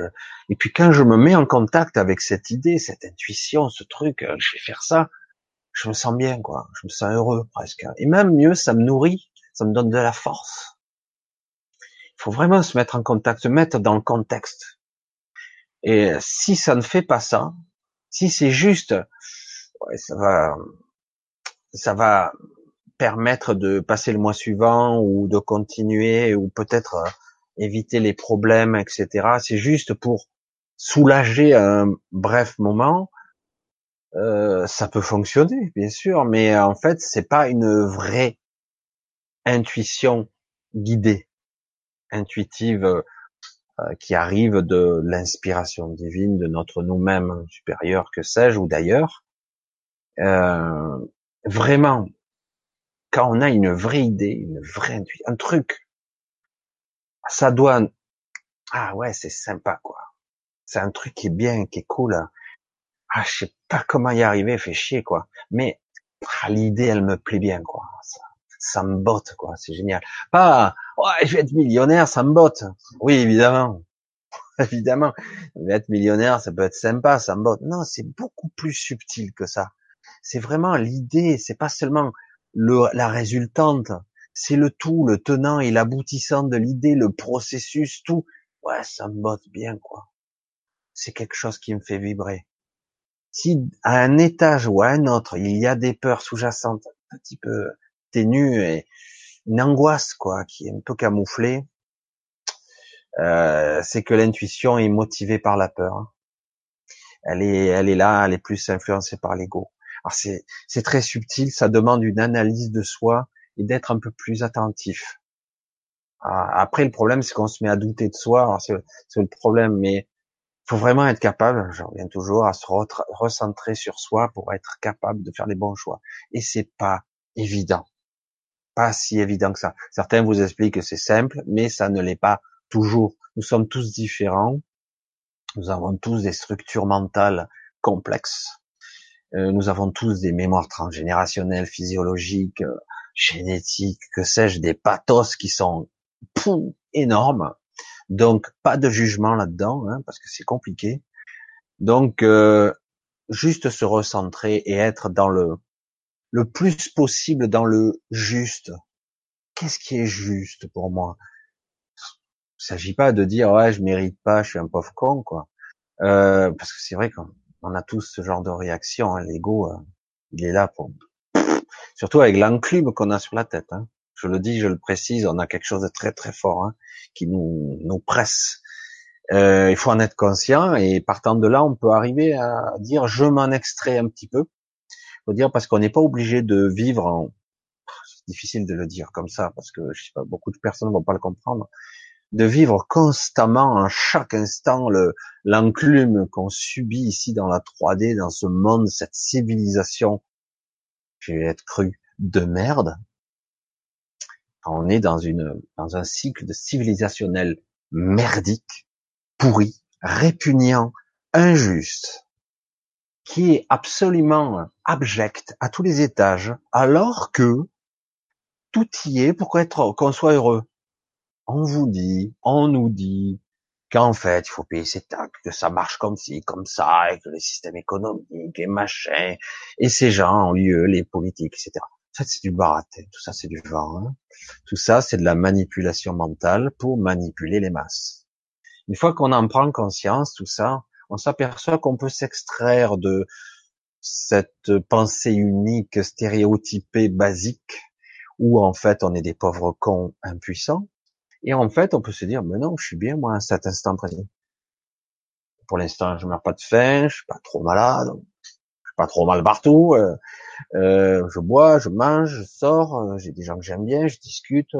Et puis quand je me mets en contact avec cette idée, cette intuition, ce truc, je vais faire ça, je me sens bien, quoi. Je me sens heureux presque. Et même mieux, ça me nourrit, ça me donne de la force. Il faut vraiment se mettre en contact, se mettre dans le contexte. Et si ça ne fait pas ça, si c'est juste, ça va, ça va permettre de passer le mois suivant ou de continuer ou peut-être euh, éviter les problèmes, etc. C'est juste pour soulager un bref moment. Euh, ça peut fonctionner, bien sûr, mais en fait, c'est pas une vraie intuition guidée, intuitive, euh, qui arrive de l'inspiration divine de notre nous-mêmes supérieur, que sais-je, ou d'ailleurs. Euh, vraiment, quand on a une vraie idée, une vraie intuition, un truc, ça doit, ah ouais, c'est sympa, quoi. C'est un truc qui est bien, qui est cool. Ah, je sais pas comment y arriver, fait chier, quoi. Mais, ah, l'idée, elle me plaît bien, quoi. Ça, ça me botte, quoi. C'est génial. Pas, ouais, je vais être millionnaire, ça me botte. Oui, évidemment. <laughs> évidemment. être millionnaire, ça peut être sympa, ça me botte. Non, c'est beaucoup plus subtil que ça. C'est vraiment l'idée, c'est pas seulement le, la résultante, c'est le tout, le tenant et l'aboutissant de l'idée, le processus, tout. Ouais, ça me botte bien, quoi. C'est quelque chose qui me fait vibrer. Si à un étage ou à un autre, il y a des peurs sous-jacentes, un petit peu ténues et une angoisse, quoi, qui est un peu camouflée, euh, c'est que l'intuition est motivée par la peur. Elle est, elle est là, elle est plus influencée par l'ego. Alors c'est, c'est très subtil, ça demande une analyse de soi et d'être un peu plus attentif. Ah, après, le problème, c'est qu'on se met à douter de soi. C'est, c'est le problème, mais faut vraiment être capable, je reviens toujours, à se recentrer sur soi pour être capable de faire les bons choix. Et c'est pas évident. Pas si évident que ça. Certains vous expliquent que c'est simple, mais ça ne l'est pas toujours. Nous sommes tous différents. Nous avons tous des structures mentales complexes. Euh, nous avons tous des mémoires transgénérationnelles, physiologiques, euh, génétiques, que sais-je, des pathos qui sont énormes. Donc pas de jugement là-dedans, hein, parce que c'est compliqué. Donc euh, juste se recentrer et être dans le le plus possible dans le juste. Qu'est-ce qui est juste pour moi? Il s'agit pas de dire ouais je mérite pas, je suis un pauvre con quoi. Euh, parce que c'est vrai qu'on a tous ce genre de réaction. Hein. L'ego, euh, il est là pour surtout avec l'enclume qu'on a sur la tête. Hein. Je le dis, je le précise, on a quelque chose de très très fort hein, qui nous presse. Euh, il faut en être conscient et partant de là, on peut arriver à dire je m'en extrais un petit peu dire parce qu'on n'est pas obligé de vivre en, c'est difficile de le dire comme ça parce que je sais pas, beaucoup de personnes vont pas le comprendre, de vivre constamment, en chaque instant, le, l'enclume qu'on subit ici dans la 3D, dans ce monde, cette civilisation, je vais être cru, de merde. On est dans une, dans un cycle de civilisationnel merdique, pourri, répugnant, injuste, qui est absolument abject à tous les étages, alors que tout y est pour être qu'on soit heureux. On vous dit, on nous dit qu'en fait, il faut payer ses taxes, que ça marche comme ci, comme ça, et que le système économique et machin, et ces gens ont lieu, les politiques, etc. Fait, c'est du baratin. Tout ça, c'est du vent. Tout ça, c'est de la manipulation mentale pour manipuler les masses. Une fois qu'on en prend conscience, tout ça, on s'aperçoit qu'on peut s'extraire de cette pensée unique, stéréotypée, basique, où en fait on est des pauvres cons impuissants, et en fait on peut se dire, mais non, je suis bien moi à cet instant présent. Pour l'instant, je meurs pas de faim, je suis pas trop malade, je suis pas trop mal partout, euh, euh, je bois, je mange, je sors, euh, j'ai des gens que j'aime bien, je discute.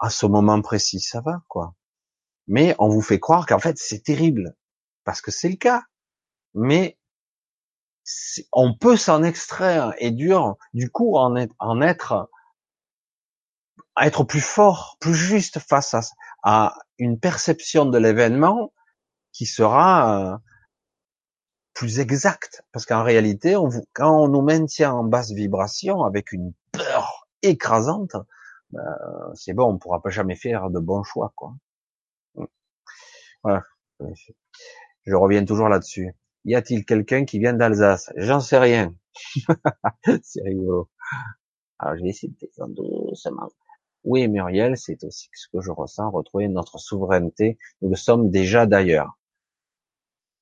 À ce moment précis, ça va, quoi. Mais on vous fait croire qu'en fait c'est terrible, parce que c'est le cas. Mais on peut s'en extraire et dur, du coup, en être, être plus fort, plus juste face à, une perception de l'événement qui sera euh, plus exacte. Parce qu'en réalité, on quand on nous maintient en basse vibration avec une peur écrasante, ben, c'est bon, on pourra pas jamais faire de bons choix, quoi. Voilà. Je reviens toujours là-dessus. Y a-t-il quelqu'un qui vient d'Alsace? J'en sais rien. <laughs> c'est rigolo. Alors je vais essayer de doucement. Oui, Muriel, c'est aussi ce que je ressens, retrouver notre souveraineté. Nous le sommes déjà d'ailleurs.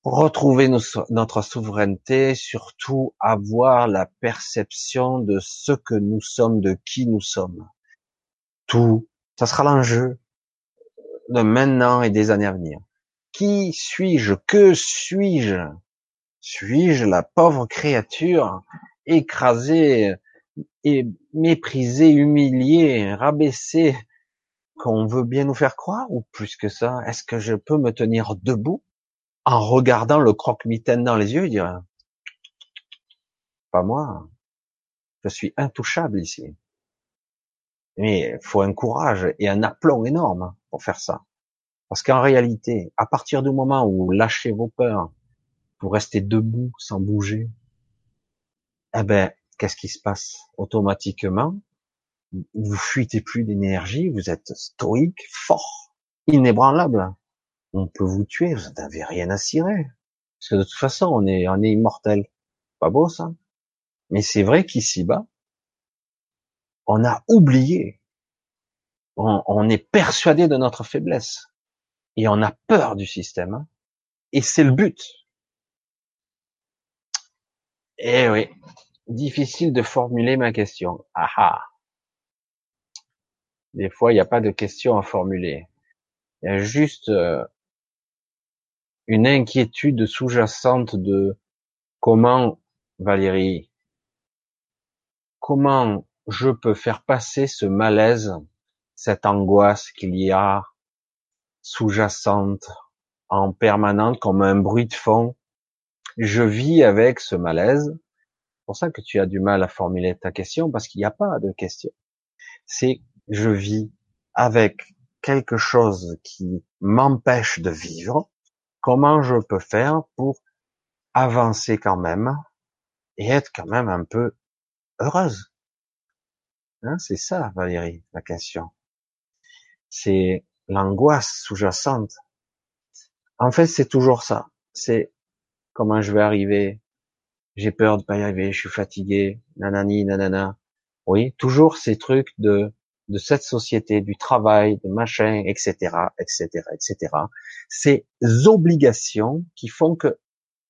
Retrouver notre souveraineté, surtout avoir la perception de ce que nous sommes, de qui nous sommes. Tout, ça sera l'enjeu de maintenant et des années à venir. Qui suis-je? Que suis-je? Suis-je la pauvre créature écrasée et méprisée, humiliée, rabaissée qu'on veut bien nous faire croire ou plus que ça Est-ce que je peux me tenir debout? En regardant le croque-mitaine dans les yeux et dire pas moi, je suis intouchable ici. Mais il faut un courage et un aplomb énorme pour faire ça. Parce qu'en réalité, à partir du moment où vous lâchez vos peurs, vous restez debout sans bouger, eh ben, qu'est-ce qui se passe Automatiquement, vous fuitez plus d'énergie, vous êtes stoïque, fort, inébranlable. On peut vous tuer, vous n'avez rien à cirer. Parce que de toute façon, on est, on est immortel. Pas beau ça Mais c'est vrai qu'ici-bas, on a oublié. On, est persuadé de notre faiblesse. Et on a peur du système. Hein. Et c'est le but. Eh oui. Difficile de formuler ma question. Ah ah. Des fois, il n'y a pas de question à formuler. Il y a juste euh, une inquiétude sous-jacente de comment, Valérie, comment je peux faire passer ce malaise, cette angoisse qu'il y a sous-jacente, en permanente, comme un bruit de fond. Je vis avec ce malaise. C'est pour ça que tu as du mal à formuler ta question, parce qu'il n'y a pas de question. C'est je vis avec quelque chose qui m'empêche de vivre. Comment je peux faire pour avancer quand même et être quand même un peu heureuse Hein, c'est ça, Valérie, la question. C'est l'angoisse sous-jacente. En fait, c'est toujours ça. C'est comment je vais arriver. J'ai peur de pas y arriver. Je suis fatigué. Nanani, nanana. Oui, toujours ces trucs de de cette société, du travail, de machin, etc., etc., etc. Ces obligations qui font que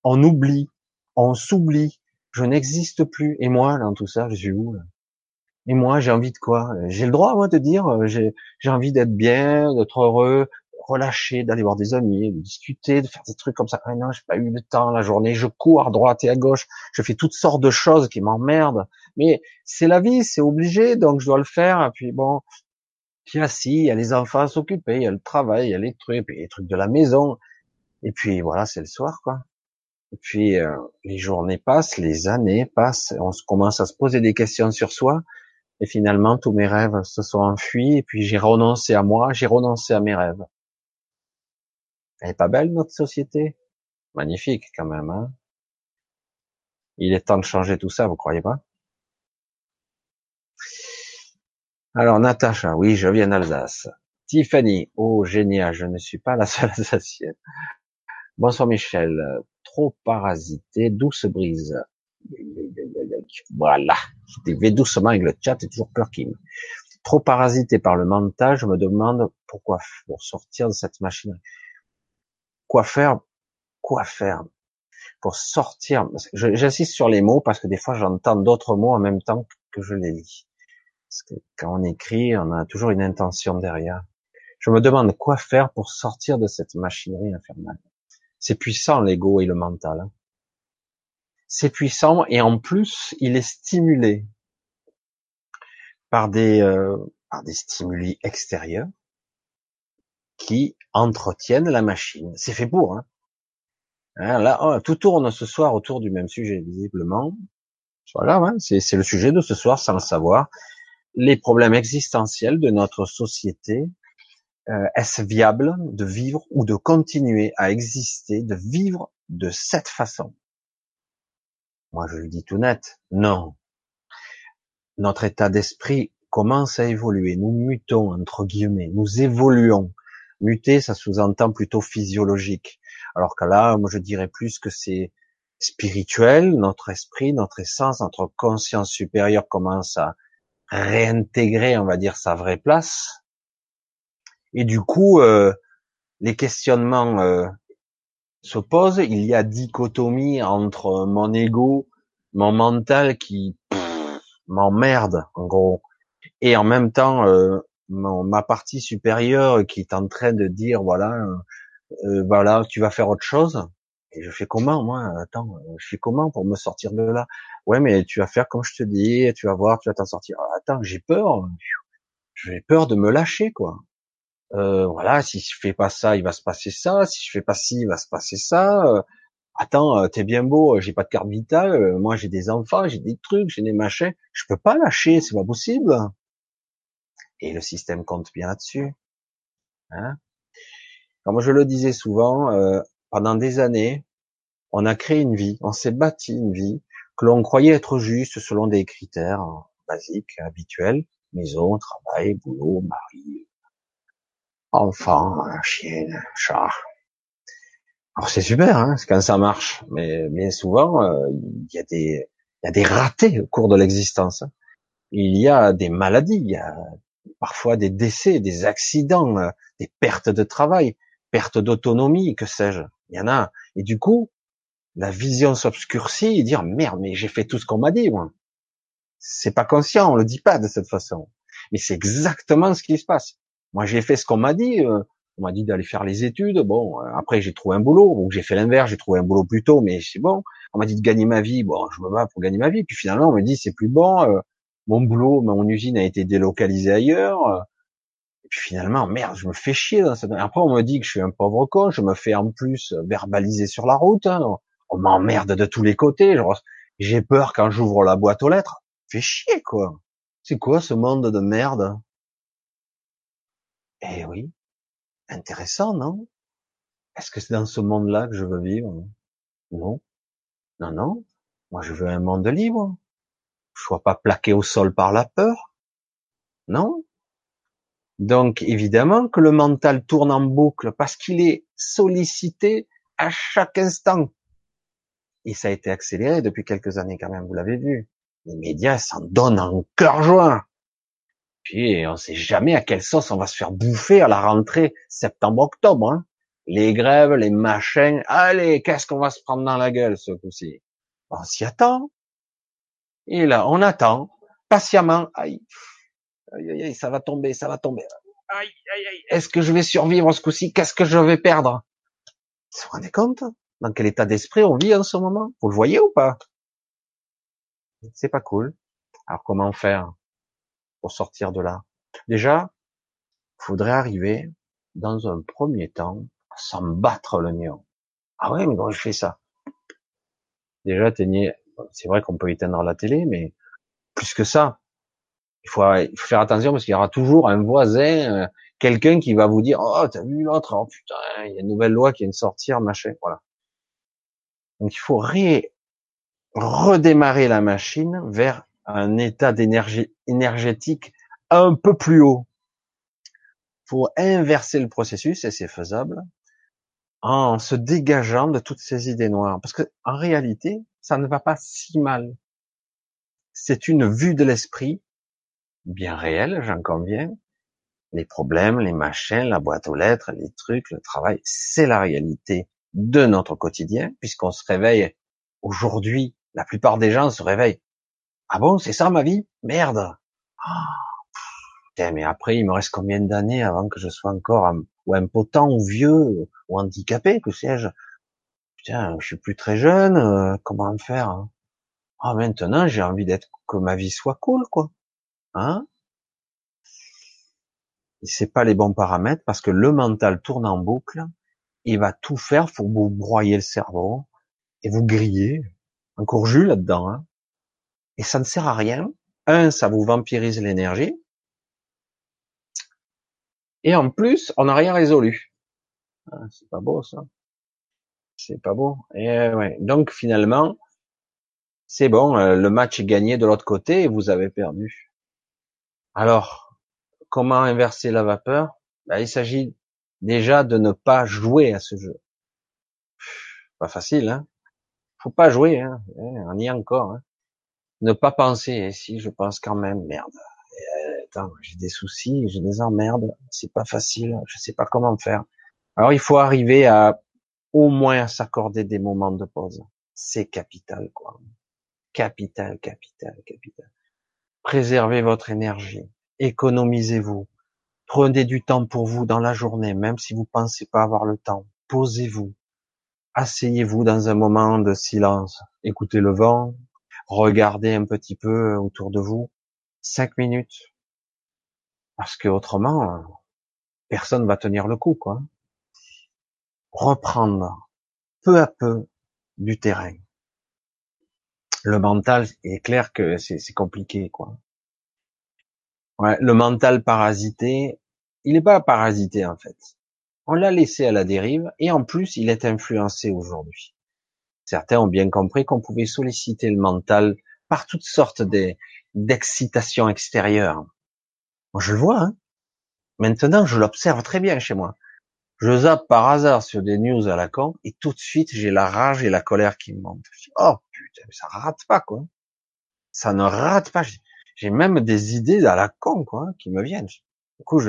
on oublie, on s'oublie. Je n'existe plus. Et moi, dans tout ça, je suis où et moi, j'ai envie de quoi? J'ai le droit, moi, de dire, euh, j'ai envie d'être bien, d'être heureux, relâché, d'aller voir des amis, de discuter, de faire des trucs comme ça. Ah non, j'ai pas eu le temps la journée, je cours à droite et à gauche, je fais toutes sortes de choses qui m'emmerdent. Mais c'est la vie, c'est obligé, donc je dois le faire. Et puis bon, puis si, il y a les enfants à s'occuper, il y a le travail, il y a les trucs, puis les trucs de la maison. Et puis voilà, c'est le soir, quoi. Et puis euh, les journées passent, les années passent, on commence à se poser des questions sur soi. Et finalement, tous mes rêves se sont enfuis, et puis j'ai renoncé à moi, j'ai renoncé à mes rêves. Elle est pas belle, notre société? Magnifique, quand même, hein Il est temps de changer tout ça, vous croyez pas? Alors, Natacha, oui, je viens d'Alsace. Tiffany, oh, génial, je ne suis pas la seule <laughs> Alsacienne. Bonsoir Michel, trop parasité, douce brise. Voilà. Je vais doucement avec le chat, et toujours peur Trop parasité par le mental, je me demande pourquoi, pour sortir de cette machine. Quoi faire? Quoi faire? Pour sortir, j'insiste sur les mots parce que des fois j'entends d'autres mots en même temps que je les lis. Parce que quand on écrit, on a toujours une intention derrière. Je me demande quoi faire pour sortir de cette machinerie infernale. C'est puissant l'ego et le mental. Hein c'est puissant et en plus il est stimulé par des euh, par des stimuli extérieurs qui entretiennent la machine. C'est fait pour. Hein. hein là, oh, tout tourne ce soir autour du même sujet visiblement. Voilà, hein, c'est le sujet de ce soir sans le savoir. Les problèmes existentiels de notre société. Euh, Est-ce viable de vivre ou de continuer à exister, de vivre de cette façon? Moi, je lui dis tout net, non. Notre état d'esprit commence à évoluer. Nous mutons, entre guillemets. Nous évoluons. Muter, ça sous-entend plutôt physiologique. Alors que là, moi, je dirais plus que c'est spirituel. Notre esprit, notre essence, notre conscience supérieure commence à réintégrer, on va dire, sa vraie place. Et du coup, euh, les questionnements euh, se posent. Il y a dichotomie entre mon ego, mon mental qui m'emmerde, en gros, et en même temps euh, ma partie supérieure qui est en train de dire voilà, euh, voilà, tu vas faire autre chose. Et je fais comment moi? Attends, je fais comment pour me sortir de là? Ouais, mais tu vas faire comme je te dis, tu vas voir, tu vas t'en sortir. Ah, attends, j'ai peur. J'ai peur de me lâcher, quoi. Euh, voilà, si je fais pas ça, il va se passer ça. Si je fais pas ci, il va se passer ça. Euh, attends, euh, t'es bien beau, j'ai pas de carte vitale. moi, j'ai des enfants, j'ai des trucs, j'ai des machins. Je peux pas lâcher, c'est pas possible. Et le système compte bien là-dessus. Hein Comme je le disais souvent, pendant des années, on a créé une vie, on s'est bâti une vie que l'on croyait être juste selon des critères basiques, habituels, maison, travail, boulot, mari, enfant, chien, chat. Alors c'est super hein, quand ça marche, mais bien souvent euh, il y a des ratés au cours de l'existence. Il y a des maladies, parfois des décès, des accidents, euh, des pertes de travail, pertes d'autonomie, que sais-je. Il y en a. Et du coup, la vision s'obscurcit et dire merde, mais j'ai fait tout ce qu'on m'a dit, moi. C'est pas conscient, on le dit pas de cette façon. Mais c'est exactement ce qui se passe. Moi, j'ai fait ce qu'on m'a dit. Euh, on m'a dit d'aller faire les études. Bon, euh, après j'ai trouvé un boulot. Donc j'ai fait l'inverse, j'ai trouvé un boulot plus tôt, mais c'est bon. On m'a dit de gagner ma vie. Bon, je me bats pour gagner ma vie. Puis finalement, on me dit c'est plus bon. Mon boulot, mon usine a été délocalisée ailleurs. Et puis finalement, merde, je me fais chier. Dans cette... Après, on me dit que je suis un pauvre con. Je me fais en plus verbaliser sur la route. Hein on m'emmerde de tous les côtés. J'ai peur quand j'ouvre la boîte aux lettres. Fais chier, quoi. C'est quoi ce monde de merde? Eh oui, intéressant, non? Est-ce que c'est dans ce monde-là que je veux vivre? Non. Non, non. Moi, je veux un monde libre. Sois pas plaqué au sol par la peur. Non. Donc, évidemment que le mental tourne en boucle parce qu'il est sollicité à chaque instant. Et ça a été accéléré depuis quelques années quand même, vous l'avez vu. Les médias s'en donnent en cœur joint. Puis on sait jamais à quelle sauce on va se faire bouffer à la rentrée septembre-octobre. Hein. Les grèves, les machins. Allez, qu'est-ce qu'on va se prendre dans la gueule ce coup-ci? On s'y attend. Et là, on attend patiemment. Aïe, aïe, aïe, ça va tomber, ça va tomber. Aïe, aïe, aïe. Est-ce que je vais survivre ce coup-ci? Qu'est-ce que je vais perdre? Vous vous rendez compte? Dans quel état d'esprit on vit en ce moment? Vous le voyez ou pas? C'est pas cool. Alors comment faire pour sortir de là? Déjà, il faudrait arriver dans un premier temps à s'en battre le néant. Ah ouais, mais comment je fais ça? Déjà, c'est vrai qu'on peut éteindre la télé, mais plus que ça, il faut, faire attention parce qu'il y aura toujours un voisin, euh, quelqu'un qui va vous dire, oh, t'as vu l'autre, oh putain, il y a une nouvelle loi qui vient de sortir, machin, voilà. Donc il faut redémarrer la machine vers un état d'énergie énergétique un peu plus haut. Faut inverser le processus et c'est faisable en se dégageant de toutes ces idées noires. Parce que en réalité, ça ne va pas si mal. C'est une vue de l'esprit bien réelle, j'en conviens. Les problèmes, les machins, la boîte aux lettres, les trucs, le travail, c'est la réalité de notre quotidien, puisqu'on se réveille aujourd'hui, la plupart des gens se réveillent. Ah bon, c'est ça ma vie? Merde. Oh, mais après, il me reste combien d'années avant que je sois encore ou impotent ou vieux ou handicapé, que sais-je Putain, je suis plus très jeune, euh, comment faire hein? Ah, maintenant, j'ai envie d'être que ma vie soit cool, quoi. Hein? C'est pas les bons paramètres parce que le mental tourne en boucle il va tout faire pour vous broyer le cerveau et vous griller. Encore jus là-dedans. Hein. Et ça ne sert à rien. Un, ça vous vampirise l'énergie. Et en plus, on n'a rien résolu. Ah, c'est pas beau ça. C'est pas beau. Et ouais. Donc finalement, c'est bon, euh, le match est gagné de l'autre côté et vous avez perdu. Alors, comment inverser la vapeur? Ben, Il s'agit déjà de ne pas jouer à ce jeu. Pas facile, hein Faut pas jouer, hein eh, On y est encore. Hein ne pas penser. Et si je pense quand même, merde, attends, j'ai des soucis, j'ai des emmerdes, c'est pas facile, je sais pas comment faire. Alors il faut arriver à au moins s'accorder des moments de pause. C'est capital, quoi. Capital, capital, capital. Préservez votre énergie. Économisez-vous. Prenez du temps pour vous dans la journée, même si vous pensez pas avoir le temps. Posez-vous. Asseyez-vous dans un moment de silence. Écoutez le vent. Regardez un petit peu autour de vous. Cinq minutes. Parce que autrement, personne va tenir le coup, quoi. Reprendre peu à peu du terrain. Le mental, il est clair que c'est compliqué, quoi. Le mental parasité, il n'est pas parasité en fait. On l'a laissé à la dérive et en plus il est influencé aujourd'hui. Certains ont bien compris qu'on pouvait solliciter le mental par toutes sortes d'excitations extérieures. Je le vois. Hein. Maintenant, je l'observe très bien chez moi. Je zappe par hasard sur des news à la con et tout de suite j'ai la rage et la colère qui me montent. oh putain, ça rate pas quoi. Ça ne rate pas j'ai même des idées à la con, quoi, qui me viennent. Du coup,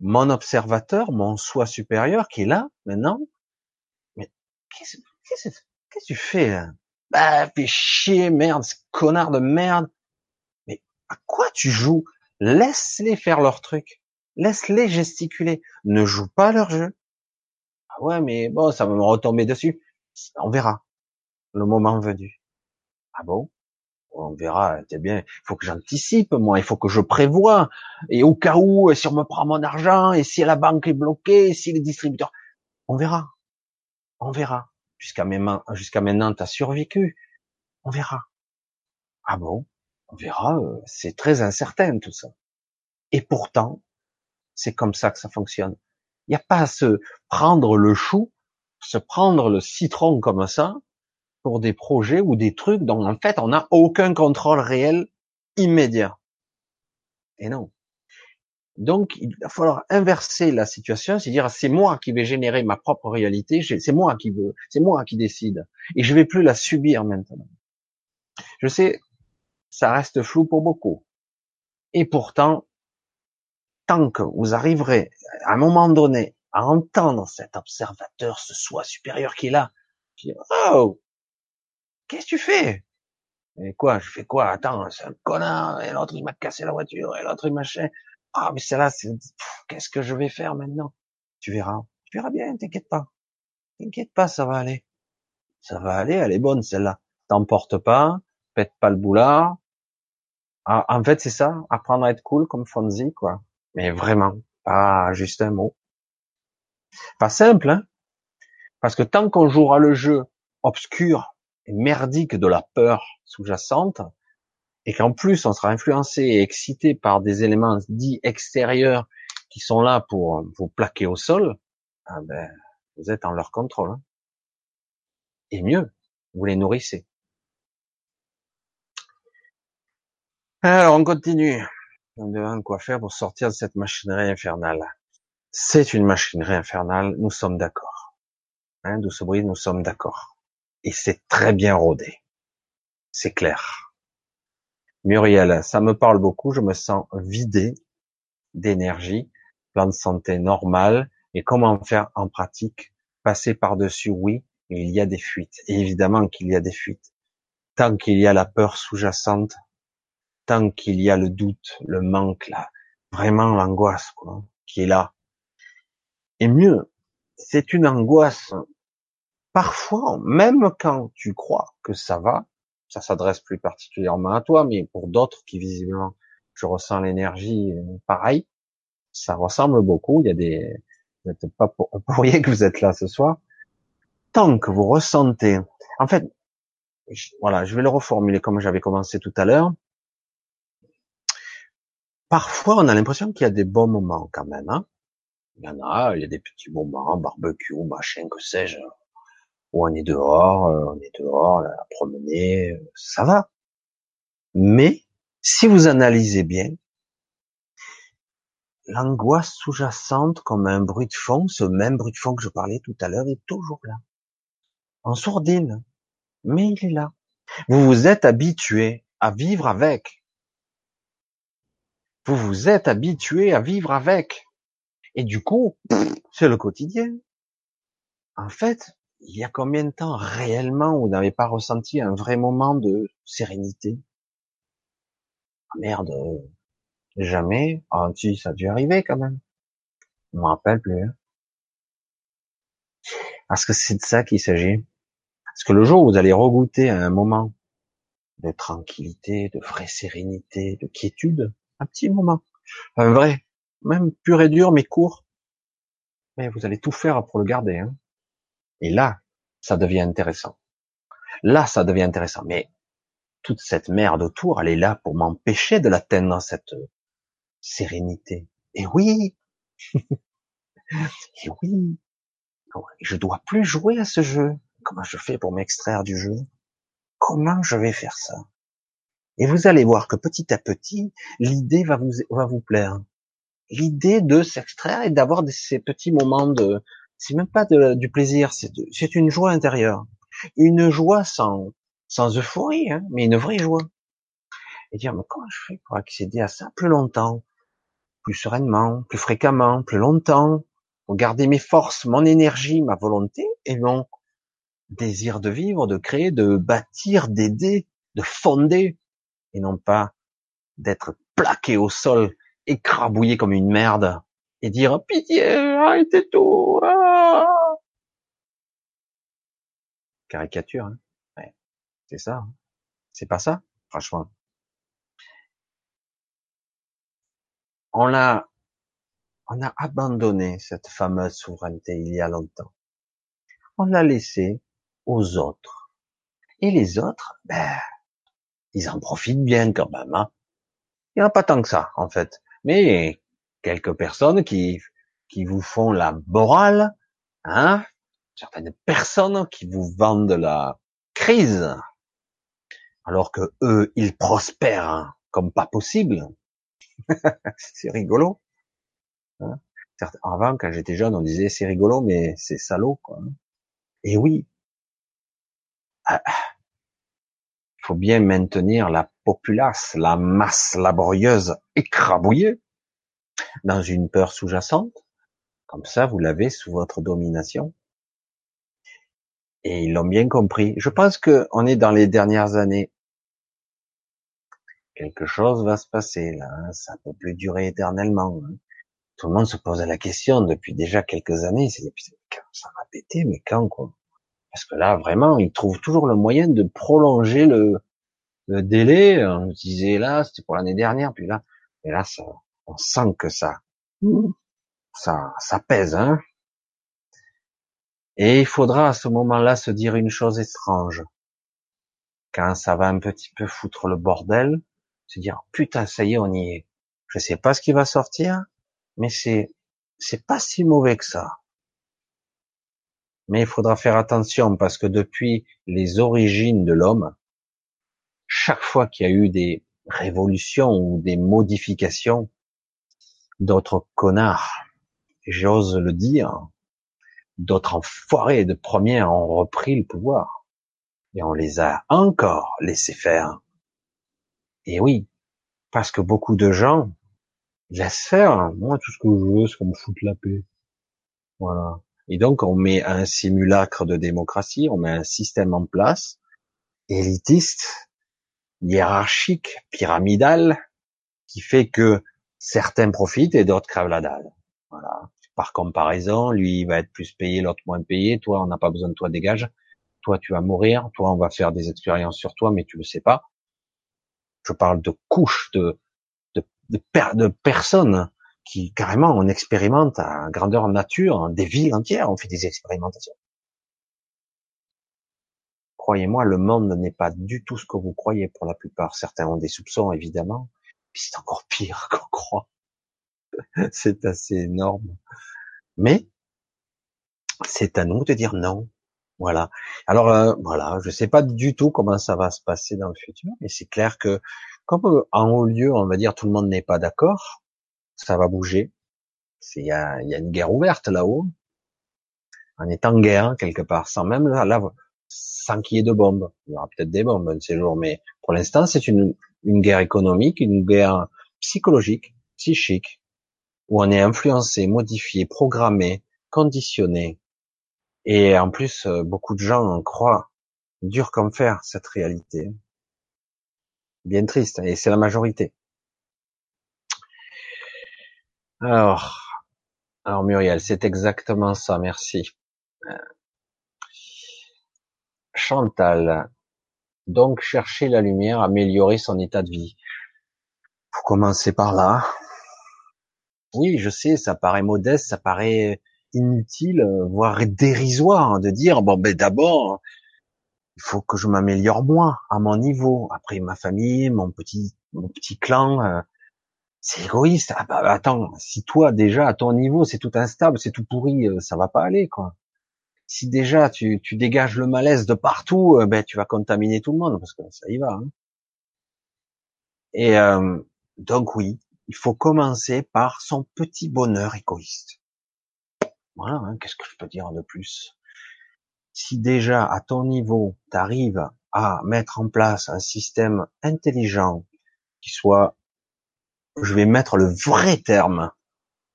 mon observateur, mon soi supérieur qui est là, maintenant, mais qu'est-ce que tu fais là Bah, fais chier, merde, ce connard de merde. Mais à quoi tu joues? Laisse-les faire leur truc. Laisse-les gesticuler. Ne joue pas leur jeu. Ah ouais, mais bon, ça va me retomber dessus. On verra. Le moment venu. Ah bon? On verra, c'est bien. Il faut que j'anticipe, moi. Il faut que je prévoie. Et au cas où, si on me prend mon argent, et si la banque est bloquée, et si les distributeurs, on verra. On verra. Jusqu'à maintenant, jusqu'à maintenant, t'as survécu. On verra. Ah bon? On verra. Euh, c'est très incertain, tout ça. Et pourtant, c'est comme ça que ça fonctionne. Il n'y a pas à se prendre le chou, se prendre le citron comme ça, pour des projets ou des trucs dont en fait on n'a aucun contrôle réel immédiat. Et non. Donc il va falloir inverser la situation, c'est dire c'est moi qui vais générer ma propre réalité, c'est moi qui veux, c'est moi qui décide, et je vais plus la subir maintenant. Je sais, ça reste flou pour beaucoup. Et pourtant, tant que vous arriverez à un moment donné à entendre cet observateur, ce soi supérieur qui est là, qui oh, Qu'est-ce que tu fais? Et quoi Je fais quoi? Attends, c'est un connard. Et l'autre il m'a cassé la voiture. Et l'autre il m'a Ah mais c'est là, c'est qu'est-ce que je vais faire maintenant? Tu verras. Tu verras bien. T'inquiète pas. T'inquiète pas, ça va aller. Ça va aller. Elle est bonne celle-là. T'emporte pas. Pète pas le boulard. Ah, en fait, c'est ça. Apprendre à être cool comme Fonzie, quoi. Mais vraiment, pas juste un mot. Pas simple, hein Parce que tant qu'on jouera le jeu obscur, merdique de la peur sous-jacente, et qu'en plus on sera influencé et excité par des éléments dits extérieurs qui sont là pour vous plaquer au sol, ah ben, vous êtes en leur contrôle. Hein. Et mieux, vous les nourrissez. Alors on continue. On demande quoi faire pour sortir de cette machinerie infernale. C'est une machinerie infernale, nous sommes d'accord. Hein, Douce bruit, nous sommes d'accord et c'est très bien rodé. C'est clair. Muriel, ça me parle beaucoup, je me sens vidé d'énergie, plan de santé normal, et comment faire en pratique? Passer par-dessus, oui, il y a des fuites. évidemment qu'il y a des fuites. Tant qu'il y a la peur sous-jacente, tant qu'il y a le doute, le manque, là, vraiment l'angoisse, quoi, qui est là. Et mieux, c'est une angoisse parfois, même quand tu crois que ça va, ça s'adresse plus particulièrement à toi, mais pour d'autres qui visiblement, je ressens l'énergie euh, pareil, ça ressemble beaucoup. Il y a des, vous pas pour, rien que vous êtes là ce soir. Tant que vous ressentez, en fait, voilà, je vais le reformuler comme j'avais commencé tout à l'heure. Parfois, on a l'impression qu'il y a des bons moments quand même. Hein. il y en a, il y a des petits moments, barbecue, machin, que sais-je on est dehors, euh, on est dehors, à promener, ça va. Mais si vous analysez bien, l'angoisse sous-jacente comme un bruit de fond, ce même bruit de fond que je parlais tout à l'heure, est toujours là. En sourdine. Mais il est là. Vous vous êtes habitué à vivre avec. Vous vous êtes habitué à vivre avec. Et du coup, c'est le quotidien. En fait, il y a combien de temps réellement vous n'avez pas ressenti un vrai moment de sérénité? Ah, Merde, jamais. Ah si, ça a dû arriver quand même. Je me rappelle plus. Hein. Parce que c'est de ça qu'il s'agit. Parce que le jour où vous allez regoûter à un moment de tranquillité, de vraie sérénité, de quiétude, un petit moment, un vrai, même pur et dur mais court, mais vous allez tout faire pour le garder. Hein. Et là, ça devient intéressant. Là, ça devient intéressant. Mais toute cette merde autour, elle est là pour m'empêcher de l'atteindre, cette sérénité. Et oui, <laughs> et oui, je dois plus jouer à ce jeu. Comment je fais pour m'extraire du jeu? Comment je vais faire ça? Et vous allez voir que petit à petit, l'idée va vous va vous plaire. L'idée de s'extraire et d'avoir ces petits moments de, c'est même pas de, du plaisir, c'est une joie intérieure, une joie sans sans euphorie, hein, mais une vraie joie. Et dire mais comment je fais pour accéder à ça plus longtemps, plus sereinement, plus fréquemment, plus longtemps, pour garder mes forces, mon énergie, ma volonté et mon désir de vivre, de créer, de bâtir, d'aider, de fonder, et non pas d'être plaqué au sol, écrabouillé comme une merde, et dire pitié, arrêtez tout. Ah Caricature, hein c'est ça. Hein. c'est pas ça, franchement. On a, on a abandonné cette fameuse souveraineté il y a longtemps. On l'a laissé aux autres. Et les autres, ben, ils en profitent bien quand même. Hein. Il n'y en a pas tant que ça, en fait. Mais quelques personnes qui, qui vous font la morale, hein, certaines personnes qui vous vendent la crise, alors que eux, ils prospèrent comme pas possible. <laughs> c'est rigolo. Hein Avant, quand j'étais jeune, on disait c'est rigolo, mais c'est salaud, quoi. Et oui, il faut bien maintenir la populace, la masse laborieuse écrabouillée dans une peur sous-jacente. Comme ça, vous l'avez sous votre domination. Et ils l'ont bien compris. Je pense que on est dans les dernières années. Quelque chose va se passer là. Hein. Ça peut plus durer éternellement. Hein. Tout le monde se pose la question depuis déjà quelques années. Ça va péter, mais quand quoi? Parce que là, vraiment, ils trouvent toujours le moyen de prolonger le, délai. On disait là, c'était pour l'année dernière, puis là, et là, ça, on sent que ça, ça, ça pèse, hein. Et il faudra à ce moment-là se dire une chose étrange. Quand ça va un petit peu foutre le bordel, se dire, putain, ça y est, on y est. Je sais pas ce qui va sortir, mais c'est, c'est pas si mauvais que ça. Mais il faudra faire attention parce que depuis les origines de l'homme, chaque fois qu'il y a eu des révolutions ou des modifications, d'autres connards, j'ose le dire, d'autres enfoirés de première ont repris le pouvoir. Et on les a encore laissés faire. Et oui, parce que beaucoup de gens laissent faire. Moi, tout ce que je veux, c'est qu'on me foute la paix. Voilà. Et donc, on met un simulacre de démocratie, on met un système en place, élitiste, hiérarchique, pyramidal, qui fait que certains profitent et d'autres crèvent la dalle. Voilà. Par comparaison, lui, va être plus payé, l'autre moins payé. Toi, on n'a pas besoin de toi, dégage. Toi, tu vas mourir. Toi, on va faire des expériences sur toi, mais tu le sais pas. Je parle de couches de, de, de, de personnes qui carrément on expérimente à grandeur nature des villes entières, on fait des expérimentations. Croyez-moi, le monde n'est pas du tout ce que vous croyez pour la plupart. Certains ont des soupçons, évidemment, c'est encore pire <laughs> qu'on croit. <laughs> c'est assez énorme. Mais c'est à nous de dire non. Voilà. Alors euh, voilà, je sais pas du tout comment ça va se passer dans le futur, mais c'est clair que comme en haut lieu, on va dire tout le monde n'est pas d'accord, ça va bouger. Il y a, y a, une guerre ouverte là-haut. On est en guerre quelque part, sans même là, sans qu'il y ait de bombes. Il y aura peut-être des bombes un de ces jours, mais pour l'instant c'est une, une guerre économique, une guerre psychologique. psychique, où on est influencé, modifié, programmé, conditionné. Et en plus, euh, beaucoup de gens en croient dur comme fer cette réalité. Bien triste, et c'est la majorité. Alors, alors Muriel, c'est exactement ça, merci. Euh, Chantal, donc chercher la lumière, améliorer son état de vie. Faut commencer par là. Oui, je sais, ça paraît modeste, ça paraît inutile, voire dérisoire de dire bon ben d'abord il faut que je m'améliore moi à mon niveau. Après ma famille, mon petit mon petit clan, euh, c'est égoïste. Ah bah, attends, si toi déjà à ton niveau c'est tout instable, c'est tout pourri, euh, ça va pas aller quoi. Si déjà tu, dégages le malaise de partout, euh, ben tu vas contaminer tout le monde parce que ça y va. Hein. Et donc oui, il faut commencer par son petit bonheur égoïste. Voilà, hein, qu'est-ce que je peux dire de plus? Si déjà à ton niveau, tu arrives à mettre en place un système intelligent qui soit, je vais mettre le vrai terme,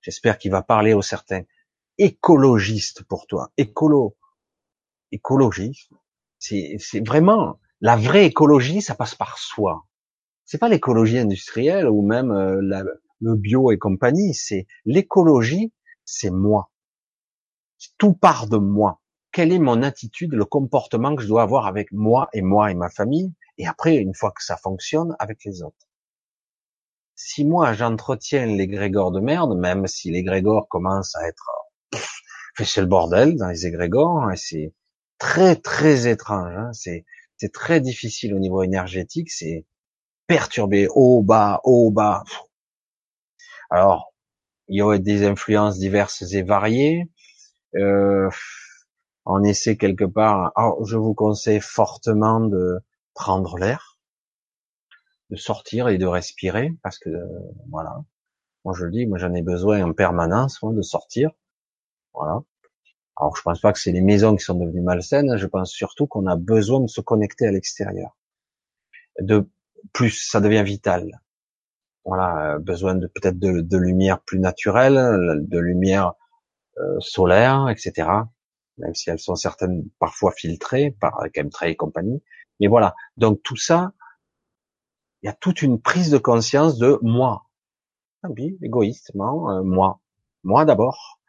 j'espère qu'il va parler aux certains, écologiste pour toi, écolo, écologie, c'est vraiment la vraie écologie, ça passe par soi. C'est pas l'écologie industrielle ou même euh, le bio et compagnie, c'est l'écologie, c'est moi. Tout part de moi. Quelle est mon attitude, le comportement que je dois avoir avec moi et moi et ma famille, et après, une fois que ça fonctionne, avec les autres. Si moi j'entretiens les grégores de merde, même si les grégores commencent à être fait c'est le bordel dans les égrégores, hein, c'est très très étrange, hein, c'est c'est très difficile au niveau énergétique, c'est perturbé, haut, bas, haut, bas, alors, il y aurait des influences diverses et variées. Euh, on essaie quelque part. Je vous conseille fortement de prendre l'air, de sortir et de respirer, parce que voilà. Moi, je le dis, moi, j'en ai besoin en permanence de sortir. Voilà. Alors, je pense pas que c'est les maisons qui sont devenues malsaines. Je pense surtout qu'on a besoin de se connecter à l'extérieur. De plus, ça devient vital voilà, euh, besoin de peut-être de, lumière plus naturelle, de lumière euh, solaire, etc. Même si elles sont certaines parfois filtrées par chemtrail et compagnie. Mais voilà. Donc tout ça, il y a toute une prise de conscience de moi. Ah oui, égoïstement, euh, moi. Moi d'abord.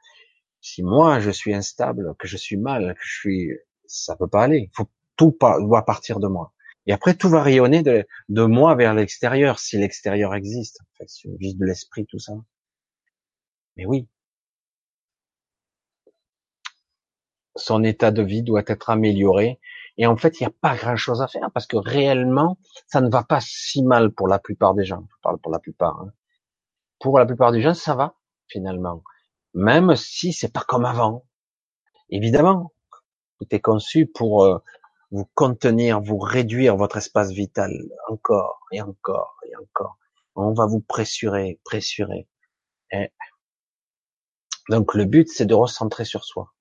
Si moi je suis instable, que je suis mal, que je suis, ça peut pas aller. Faut tout pas, doit partir de moi. Et après, tout va rayonner de, de moi vers l'extérieur, si l'extérieur existe. En fait, si on vise de l'esprit, tout ça. Mais oui. Son état de vie doit être amélioré. Et en fait, il n'y a pas grand chose à faire parce que réellement, ça ne va pas si mal pour la plupart des gens. Je parle pour la plupart. Hein. Pour la plupart des gens, ça va, finalement. Même si c'est pas comme avant. Évidemment, tout est conçu pour euh, vous contenir, vous réduire votre espace vital encore et encore et encore. On va vous pressurer, pressurer. Donc le but, c'est de recentrer sur soi.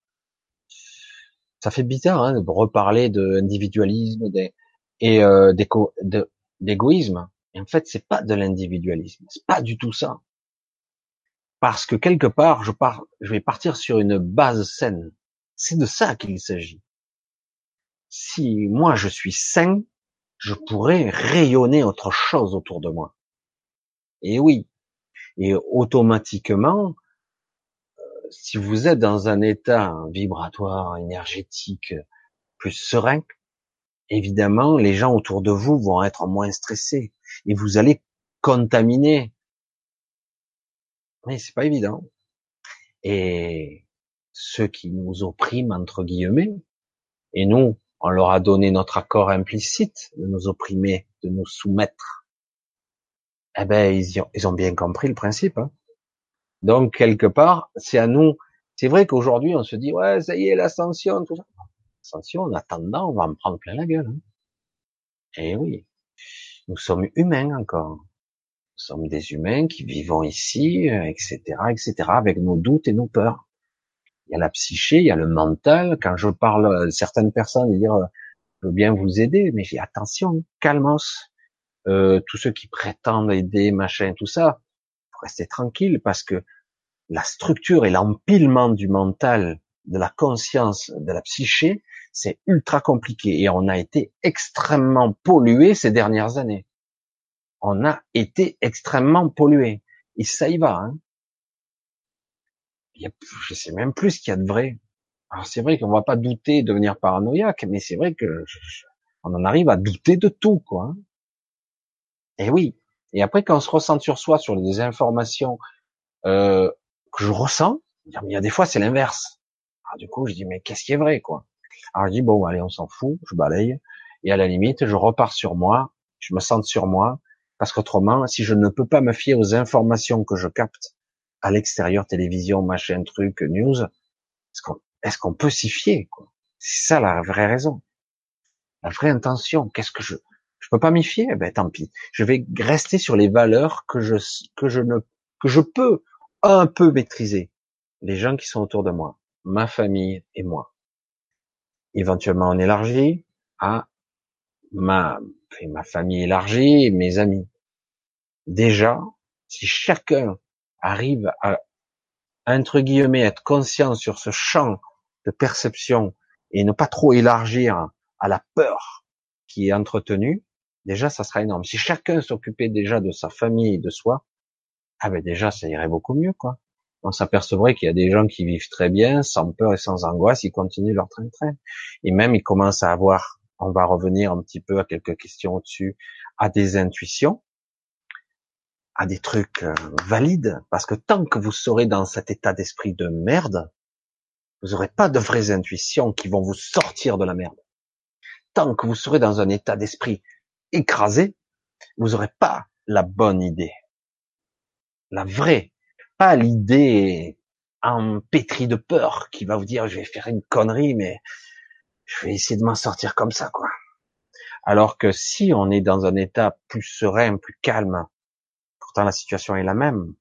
Ça fait bizarre hein, de reparler d'individualisme et euh, d'égoïsme. Et en fait, c'est pas de l'individualisme, c'est pas du tout ça. Parce que quelque part, je vais partir sur une base saine. C'est de ça qu'il s'agit si moi je suis sain, je pourrais rayonner autre chose autour de moi. Et oui. Et automatiquement, si vous êtes dans un état vibratoire, énergétique plus serein, évidemment, les gens autour de vous vont être moins stressés et vous allez contaminer. Mais c'est pas évident. Et ceux qui nous oppriment, entre guillemets, et nous, on leur a donné notre accord implicite de nous opprimer, de nous soumettre. Eh ben, ils, ont, bien compris le principe. Hein. Donc, quelque part, c'est à nous. C'est vrai qu'aujourd'hui, on se dit, ouais, ça y est, l'ascension, tout ça. L'ascension, en attendant, on va en prendre plein la gueule. Hein. Eh oui. Nous sommes humains encore. Nous sommes des humains qui vivons ici, etc., etc., avec nos doutes et nos peurs il y a la psyché, il y a le mental. Quand je parle à certaines personnes, dire je veux bien vous aider, mais j'ai attention, calmos. Euh, tous ceux qui prétendent aider, machin, tout ça, rester tranquille parce que la structure et l'empilement du mental, de la conscience, de la psyché, c'est ultra compliqué et on a été extrêmement pollué ces dernières années. On a été extrêmement pollué et ça y va. Hein. Il je sais même plus ce qu'il y a de vrai. Alors c'est vrai qu'on va pas douter de devenir paranoïaque, mais c'est vrai que on en arrive à douter de tout, quoi. Hein. Et oui. Et après, quand on se ressent sur soi, sur les informations euh, que je ressens, il y a des fois c'est l'inverse. Alors du coup, je dis mais qu'est-ce qui est vrai, quoi? Alors je dis bon, allez, on s'en fout, je balaye. Et à la limite, je repars sur moi, je me sens sur moi, parce qu'autrement, si je ne peux pas me fier aux informations que je capte à l'extérieur, télévision, machin, truc, news, est-ce qu'on peut s'y fier quoi? C'est ça la vraie raison, la vraie intention. Qu'est-ce que je je peux pas m'y fier? Ben tant pis. Je vais rester sur les valeurs que je que je ne que je peux un peu maîtriser. Les gens qui sont autour de moi, ma famille et moi. Éventuellement on élargit à ma ma famille élargie, mes amis. Déjà, si chacun arrive à entre guillemets être conscient sur ce champ de perception et ne pas trop élargir à la peur qui est entretenue, déjà ça sera énorme. Si chacun s'occupait déjà de sa famille et de soi, ah ben déjà ça irait beaucoup mieux quoi. On s'apercevrait qu'il y a des gens qui vivent très bien, sans peur et sans angoisse, ils continuent leur train-train. Et même ils commencent à avoir, on va revenir un petit peu à quelques questions au-dessus, à des intuitions, à des trucs euh, valides, parce que tant que vous serez dans cet état d'esprit de merde, vous n'aurez pas de vraies intuitions qui vont vous sortir de la merde. Tant que vous serez dans un état d'esprit écrasé, vous n'aurez pas la bonne idée. La vraie. Pas l'idée en pétri de peur qui va vous dire je vais faire une connerie, mais je vais essayer de m'en sortir comme ça, quoi. Alors que si on est dans un état plus serein, plus calme, pourtant la situation est la même,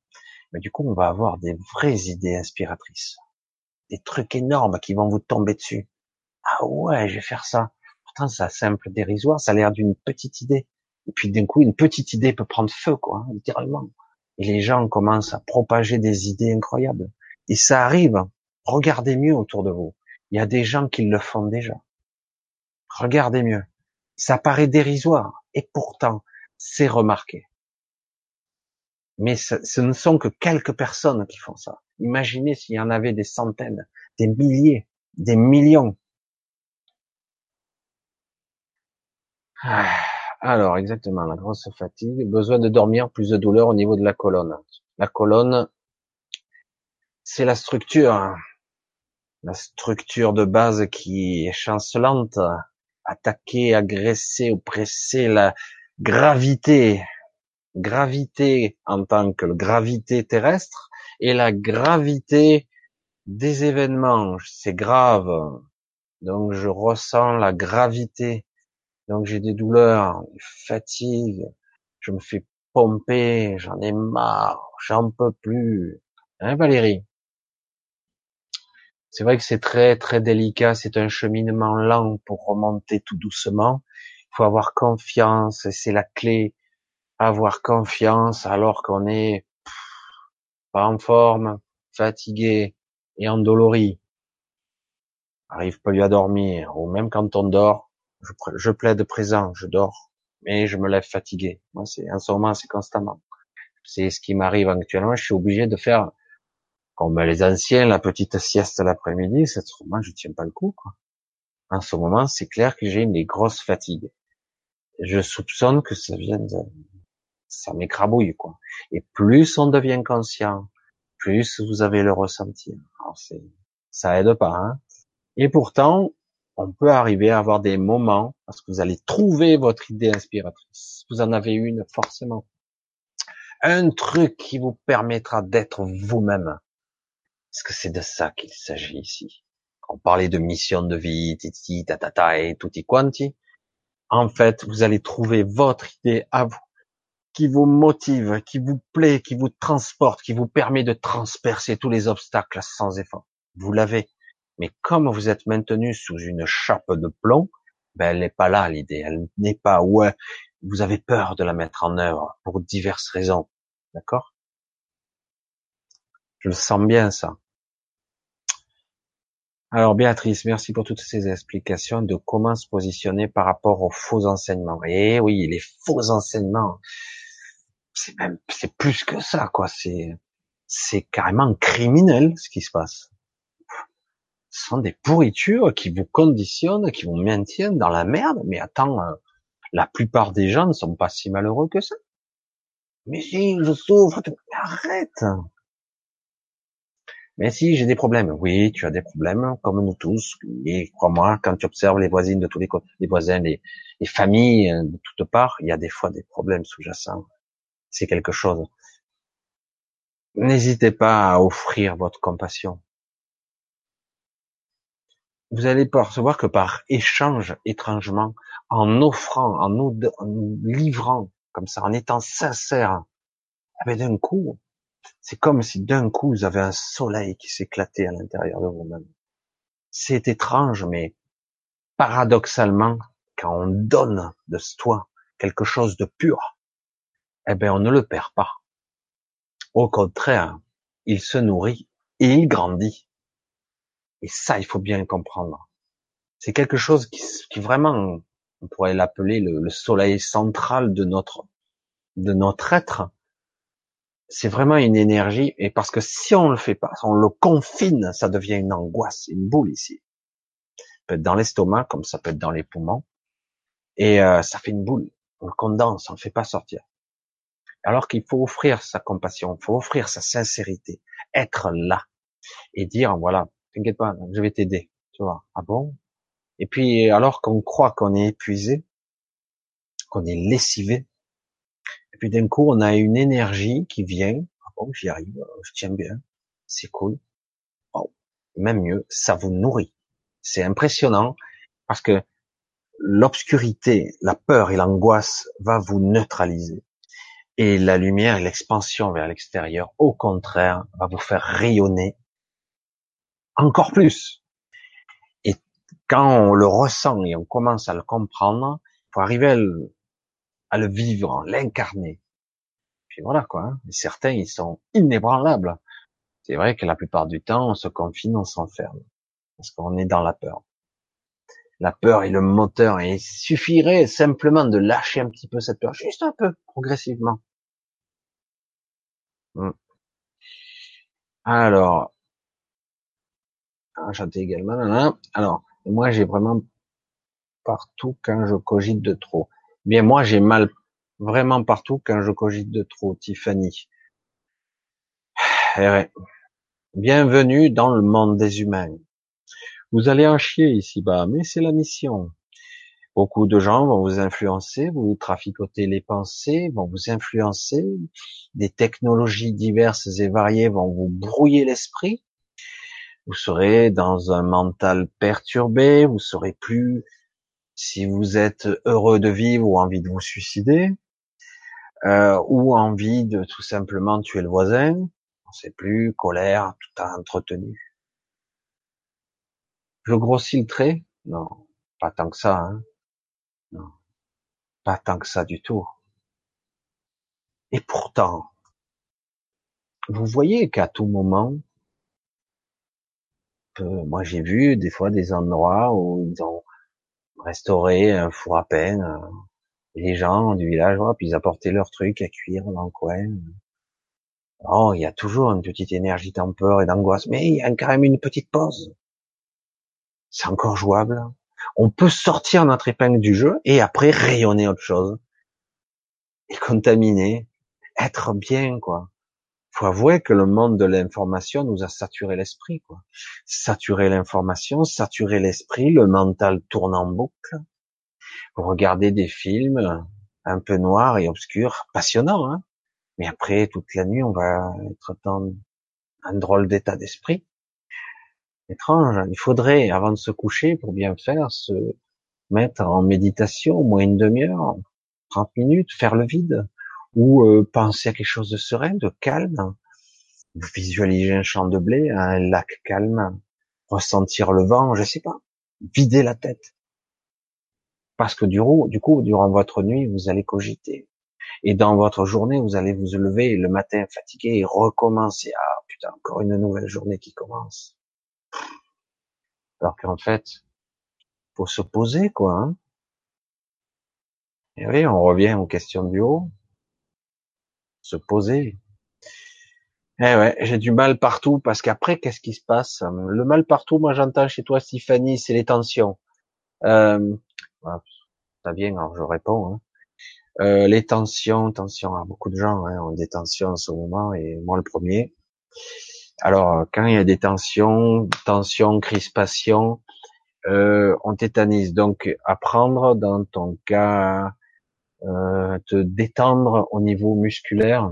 mais du coup on va avoir des vraies idées inspiratrices des trucs énormes qui vont vous tomber dessus. Ah ouais, je vais faire ça. Pourtant, ça simple, dérisoire, ça a l'air d'une petite idée. Et puis d'un coup, une petite idée peut prendre feu, quoi, hein, littéralement. Et les gens commencent à propager des idées incroyables. Et ça arrive. Regardez mieux autour de vous. Il y a des gens qui le font déjà. Regardez mieux. Ça paraît dérisoire. Et pourtant, c'est remarqué. Mais ce ne sont que quelques personnes qui font ça. Imaginez s'il y en avait des centaines, des milliers, des millions. Alors, exactement, la grosse fatigue, besoin de dormir, plus de douleur au niveau de la colonne. La colonne, c'est la structure, hein. la structure de base qui est chancelante, attaquer, agresser, oppresser, la gravité, gravité en tant que gravité terrestre, et la gravité des événements. C'est grave. Donc je ressens la gravité. Donc j'ai des douleurs, des fatigues. Je me fais pomper. J'en ai marre. J'en peux plus. Hein, Valérie? C'est vrai que c'est très très délicat. C'est un cheminement lent pour remonter tout doucement. Il faut avoir confiance. C'est la clé. Avoir confiance alors qu'on est pas en forme, fatigué et endolori, arrive pas lui à dormir, ou même quand on dort, je, je plaide présent, je dors, mais je me lève fatigué. Moi, c'est en ce moment, c'est constamment. C'est ce qui m'arrive actuellement. Je suis obligé de faire, comme les anciens, la petite sieste l'après-midi. Cette moment, je tiens pas le coup. Quoi. En ce moment, c'est clair que j'ai une grosse fatigue. Je soupçonne que ça vient de, ça m'écrabouille quoi. Et plus on devient conscient, plus vous avez le ressenti. Alors c'est, ça aide pas. Hein Et pourtant, on peut arriver à avoir des moments parce que vous allez trouver votre idée inspiratrice. Vous en avez une forcément. Un truc qui vous permettra d'être vous-même. Est-ce que c'est de ça qu'il s'agit ici On parlait de mission de vie, titi, tatata et tutti quanti. En fait, vous allez trouver votre idée à vous qui vous motive, qui vous plaît, qui vous transporte, qui vous permet de transpercer tous les obstacles sans effort. Vous l'avez. Mais comme vous êtes maintenu sous une chape de plomb, ben elle n'est pas là l'idée. Elle n'est pas ouais. Vous avez peur de la mettre en œuvre pour diverses raisons. D'accord? Je le sens bien, ça. Alors, Béatrice, merci pour toutes ces explications de comment se positionner par rapport aux faux enseignements. Et eh oui, les faux enseignements, c'est même, c'est plus que ça, quoi. C'est, c'est carrément criminel, ce qui se passe. Ce sont des pourritures qui vous conditionnent, qui vous maintiennent dans la merde. Mais attends, euh, la plupart des gens ne sont pas si malheureux que ça. Mais si, je souffre. Arrête. Mais si, j'ai des problèmes. Oui, tu as des problèmes, comme nous tous. Et crois-moi, quand tu observes les voisines de tous les côtés, les voisins, les, les familles euh, de toutes parts, il y a des fois des problèmes sous-jacents. C'est quelque chose. N'hésitez pas à offrir votre compassion. Vous allez percevoir que par échange, étrangement, en offrant, en nous, livrant, comme ça, en étant sincère, eh ben, d'un coup, c'est comme si d'un coup vous avez un soleil qui s'éclatait à l'intérieur de vous-même. C'est étrange, mais paradoxalement, quand on donne de soi quelque chose de pur, eh ben on ne le perd pas. Au contraire, il se nourrit et il grandit. Et ça, il faut bien le comprendre. C'est quelque chose qui, qui vraiment, on pourrait l'appeler le, le, soleil central de notre, de notre être. C'est vraiment une énergie, et parce que si on le fait pas, si on le confine, ça devient une angoisse, une boule ici. Ça peut être dans l'estomac, comme ça peut être dans les poumons, et euh, ça fait une boule. On le condense, on le fait pas sortir. Alors qu'il faut offrir sa compassion, il faut offrir sa sincérité, être là et dire voilà, t'inquiète pas, je vais t'aider. Tu vois Ah bon? Et puis alors qu'on croit qu'on est épuisé, qu'on est lessivé, et puis d'un coup on a une énergie qui vient. Ah bon, j'y arrive, je tiens bien, c'est cool. Oh, même mieux, ça vous nourrit. C'est impressionnant parce que l'obscurité, la peur et l'angoisse va vous neutraliser. Et la lumière et l'expansion vers l'extérieur, au contraire, va vous faire rayonner encore plus. Et quand on le ressent et on commence à le comprendre, faut arriver à le, vivre, l'incarner. Puis voilà quoi. Hein. certains, ils sont inébranlables. C'est vrai que la plupart du temps, on se confine, on s'enferme. Parce qu'on est dans la peur. La peur est le moteur et il suffirait simplement de lâcher un petit peu cette peur, juste un peu, progressivement. Hmm. Également. Alors, moi j'ai vraiment partout quand je cogite de trop. Bien, moi j'ai mal vraiment partout quand je cogite de trop, Tiffany. <sighs> Eh Bienvenue dans le monde des humains. Vous allez en chier ici-bas, mais c'est la mission. Beaucoup de gens vont vous influencer, vous traficoter les pensées, vont vous influencer. Des technologies diverses et variées vont vous brouiller l'esprit. Vous serez dans un mental perturbé, vous saurez plus si vous êtes heureux de vivre ou envie de vous suicider, euh, ou envie de tout simplement tuer le voisin. On sait plus, colère, tout a entretenu. Je grossis le trait Non, pas tant que ça. Hein. Non, pas tant que ça du tout. Et pourtant, vous voyez qu'à tout moment, moi j'ai vu des fois des endroits où ils ont restauré un four à peine, euh, les gens du village, puis ils apportaient leurs trucs à cuire dans le coin. Oh, il y a toujours une petite énergie de peur et d'angoisse, mais il y a quand même une petite pause. C'est encore jouable on peut sortir notre épingle du jeu et après rayonner autre chose et contaminer, être bien quoi. Faut avouer que le monde de l'information nous a saturé l'esprit quoi. Saturé l'information, saturé l'esprit, le mental tourne en boucle. Vous regardez des films un peu noirs et obscurs, passionnants, hein mais après toute la nuit on va être dans un drôle d'état d'esprit étrange. Il faudrait, avant de se coucher, pour bien faire, se mettre en méditation, au moins une demi-heure, 30 minutes, faire le vide, ou euh, penser à quelque chose de serein, de calme, visualiser un champ de blé, un lac calme, ressentir le vent, je sais pas, vider la tête. Parce que du coup, du coup, durant votre nuit, vous allez cogiter. Et dans votre journée, vous allez vous lever le matin fatigué et recommencer. Ah putain, encore une nouvelle journée qui commence. Alors qu'en fait, faut se poser quoi. Hein et oui, on revient aux questions du haut. Se poser. Eh ouais, j'ai du mal partout parce qu'après, qu'est-ce qui se passe? Le mal partout, moi j'entends chez toi, Stéphanie, c'est les tensions. Euh, ça vient, alors je réponds. Hein. Euh, les tensions, tensions, hein, beaucoup de gens hein, ont des tensions en ce moment et moi le premier. Alors quand il y a des tensions, tensions, crispations, euh, on tétanise. Donc apprendre dans ton cas, euh, te détendre au niveau musculaire,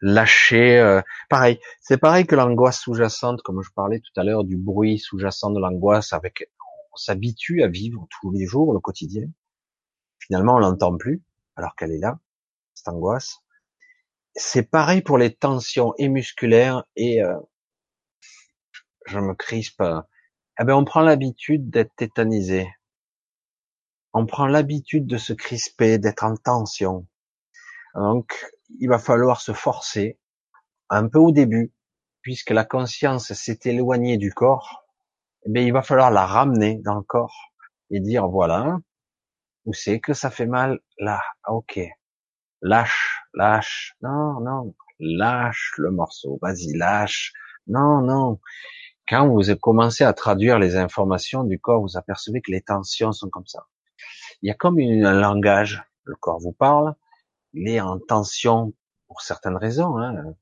lâcher. Euh, pareil, c'est pareil que l'angoisse sous-jacente, comme je parlais tout à l'heure du bruit sous-jacent de l'angoisse. Avec, on s'habitue à vivre tous les jours le quotidien Finalement, on l'entend plus, alors qu'elle est là, cette angoisse. C'est pareil pour les tensions et musculaires et euh, je me crispe. Eh ben, on prend l'habitude d'être tétanisé. On prend l'habitude de se crisper, d'être en tension. Donc, il va falloir se forcer un peu au début, puisque la conscience s'est éloignée du corps. Eh bien, il va falloir la ramener dans le corps et dire voilà, où c'est que ça fait mal? Là, ok. Lâche, lâche. Non, non, lâche le morceau. Vas-y, lâche. Non, non. Quand vous commencez à traduire les informations du corps, vous apercevez que les tensions sont comme ça. Il y a comme un langage. Le corps vous parle. Il est en tension pour certaines raisons. Hein.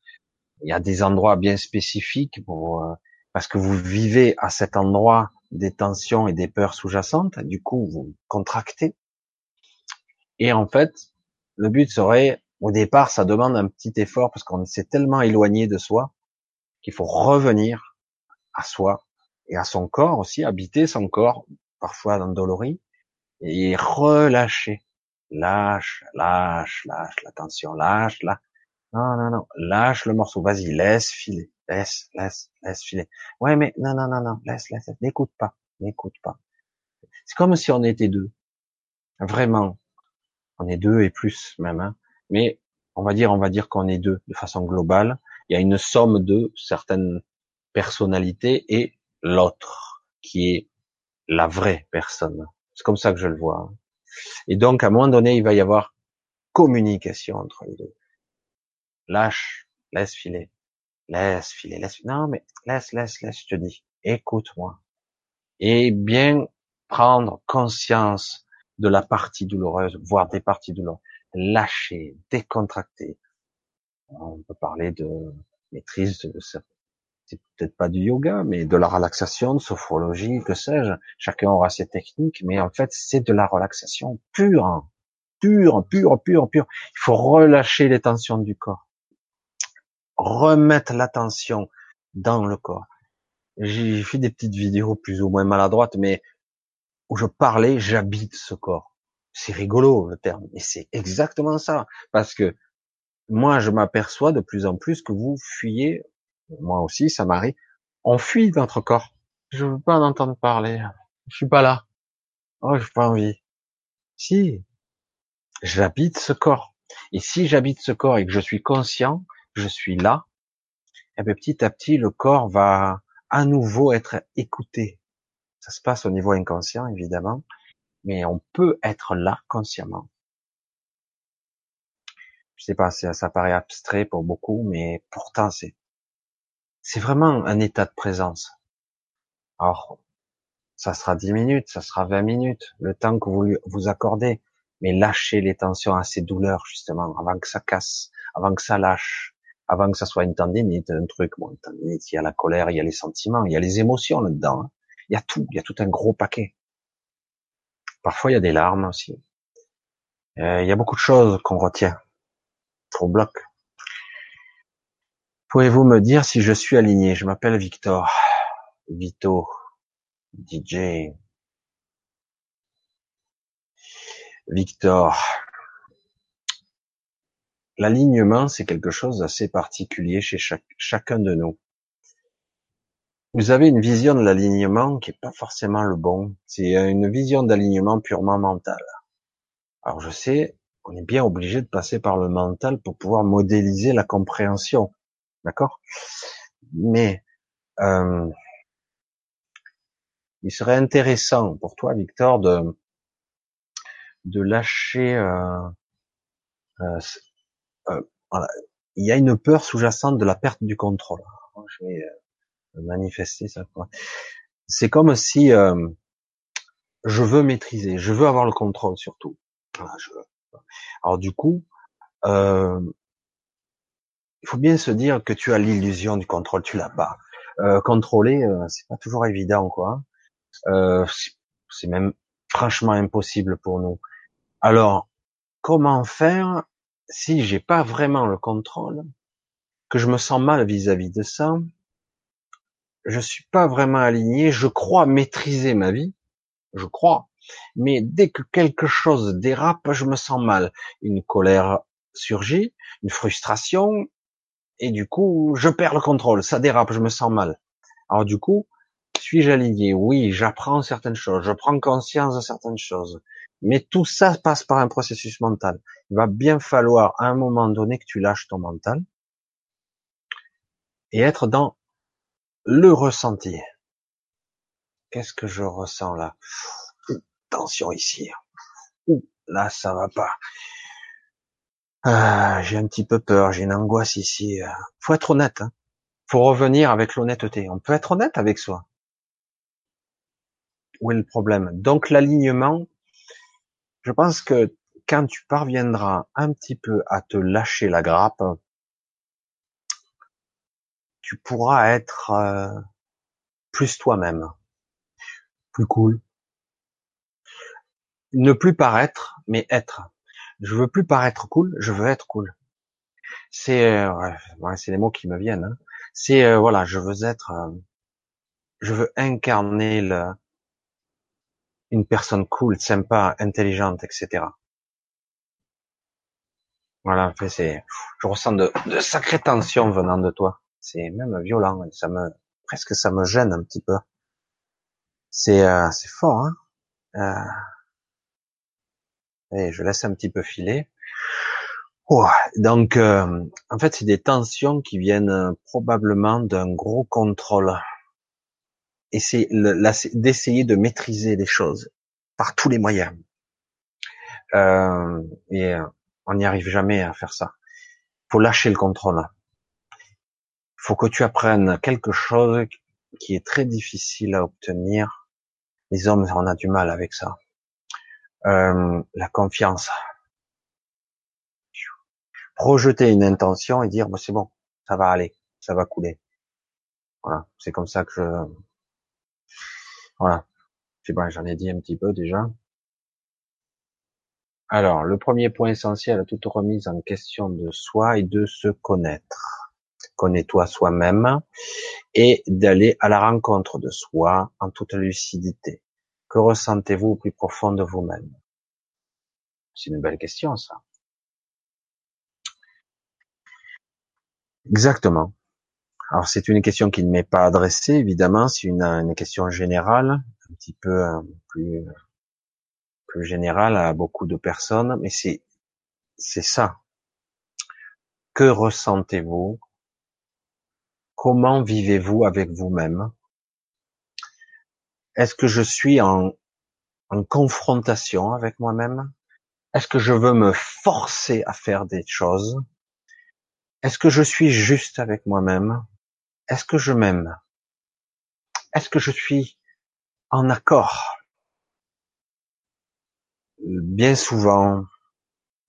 Il y a des endroits bien spécifiques pour, euh, parce que vous vivez à cet endroit des tensions et des peurs sous-jacentes. Du coup, vous contractez. Et en fait, le but serait, au départ, ça demande un petit effort parce qu'on s'est tellement éloigné de soi qu'il faut revenir à soi et à son corps aussi, habiter son corps, parfois dans dolorie, et relâcher. Lâche, lâche, lâche la tension, lâche, là. Non, non, non, lâche le morceau, vas-y, laisse filer, laisse, laisse, laisse filer. Ouais, mais non, non, non, non, laisse, laisse, n'écoute pas, n'écoute pas. C'est comme si on était deux. Vraiment, on est deux et plus même, hein. mais on va dire, on va dire qu'on est deux de façon globale. Il y a une somme de certaines personnalités et l'autre qui est la vraie personne. C'est comme ça que je le vois. Et donc, à un moment donné, il va y avoir communication entre les deux. Lâche, laisse filer, laisse filer, laisse. Non, mais laisse, laisse, laisse. Je te dis, écoute-moi. Et bien prendre conscience de la partie douloureuse, voire des parties douloureuses. Lâcher, décontracter. On peut parler de maîtrise, c'est peut-être pas du yoga, mais de la relaxation, de sophrologie, que sais-je. Chacun aura ses techniques, mais en fait, c'est de la relaxation pure, pure, pure, pure, pure. Il faut relâcher les tensions du corps, remettre l'attention dans le corps. J'ai fait des petites vidéos plus ou moins maladroites, mais où je parlais, j'habite ce corps. C'est rigolo le terme, mais c'est exactement ça. Parce que moi, je m'aperçois de plus en plus que vous fuyez, moi aussi, ça m'arrive, on fuit notre corps. Je veux pas en entendre parler. Je suis pas là. Oh, j'ai pas envie. Si, j'habite ce corps. Et si j'habite ce corps et que je suis conscient, je suis là, et eh bien petit à petit, le corps va à nouveau être écouté. Ça se passe au niveau inconscient, évidemment, mais on peut être là consciemment. Je sais pas, ça, ça paraît abstrait pour beaucoup, mais pourtant c'est, c'est vraiment un état de présence. Alors, ça sera 10 minutes, ça sera 20 minutes, le temps que vous vous accordez, mais lâchez les tensions à ces douleurs, justement, avant que ça casse, avant que ça lâche, avant que ça soit une tendinite, un truc, bon, une tendinite, il y a la colère, il y a les sentiments, il y a les émotions là-dedans. Hein. Il y a tout, il y a tout un gros paquet. Parfois, il y a des larmes aussi. Euh, il y a beaucoup de choses qu'on retient, qu'on bloque. Pouvez-vous me dire si je suis aligné? Je m'appelle Victor. Vito. DJ. Victor. L'alignement, c'est quelque chose d'assez particulier chez chacun de nous. Vous avez une vision de l'alignement qui est pas forcément le bon. C'est une vision d'alignement purement mental. Alors je sais, on est bien obligé de passer par le mental pour pouvoir modéliser la compréhension, d'accord? Mais euh, il serait intéressant pour toi, Victor, de de lâcher. Euh, euh, euh Il y a une peur sous-jacente de la perte du contrôle. Je vais euh, manifester ça. C'est comme si euh, je veux maîtriser, je veux avoir le contrôle surtout. Alors du coup, euh, il faut bien se dire que tu as l'illusion du contrôle, tu l'as pas. Euh, contrôler, euh, c'est pas toujours évident, quoi. Euh, c'est même franchement impossible pour nous. Alors, comment faire si j'ai pas vraiment le contrôle, que je me sens mal vis-à-vis de ça, je suis pas vraiment aligné, je crois maîtriser ma vie, je crois, mais dès que quelque chose dérape, je me sens mal. Une colère surgit, une frustration, et du coup, je perds le contrôle, ça dérape, je me sens mal. Alors du coup, suis-je aligné? Oui, j'apprends certaines choses, je prends conscience de certaines choses, mais tout ça passe par un processus mental. Il va bien falloir à un moment donné que tu lâches ton mental et être dans le ressenti. Qu'est-ce que je ressens là? Tension ici. Là, ça va pas. Ah, j'ai un petit peu peur, j'ai une angoisse ici. Faut être honnête. Hein. Faut revenir avec l'honnêteté. On peut être honnête avec soi. Où est le problème? Donc l'alignement, je pense que quand tu parviendras un petit peu à te lâcher la grappe, tu pourras être euh, plus toi-même, plus cool, ne plus paraître, mais être. Je veux plus paraître cool, je veux être cool. C'est euh, ouais, c'est les mots qui me viennent. Hein. C'est euh, voilà, je veux être, euh, je veux incarner le, une personne cool, sympa, intelligente, etc. Voilà, c'est, je ressens de, de sacrées tensions venant de toi. C'est même violent, ça me, presque ça me gêne un petit peu. C'est, c'est fort, hein. Et je laisse un petit peu filer. donc, euh, en fait, c'est des tensions qui viennent euh, probablement d'un gros contrôle. Et c'est d'essayer de maîtriser les choses par tous les moyens. Euh, et on n'y arrive jamais à faire ça. Faut lâcher le contrôle. Faut que tu apprennes quelque chose qui est très difficile à obtenir. Les hommes, on a du mal avec ça euh, la confiance. Projeter une intention et dire bah, c'est bon, ça va aller, ça va couler. Voilà, c'est comme ça que je. Voilà, c'est bon, j'en ai dit un petit peu déjà. Alors, le premier point essentiel à toute remise en question de soi est de se connaître. Connais-toi soi-même et d'aller à la rencontre de soi en toute lucidité. Que ressentez-vous au plus profond de vous-même? C'est une belle question, ça. Exactement. Alors c'est une question qui ne m'est pas adressée, évidemment, c'est une, question générale, un petit peu plus, plus générale à beaucoup de personnes, mais c'est, c'est ça. Que ressentez-vous? Comment vivez-vous avec vous-même? Est-ce que je suis en, confrontation avec moi-même? Est-ce que je veux me forcer à faire des choses? Est-ce que je suis juste avec moi-même? Est-ce que je m'aime? Est-ce que je suis en accord? Bien souvent,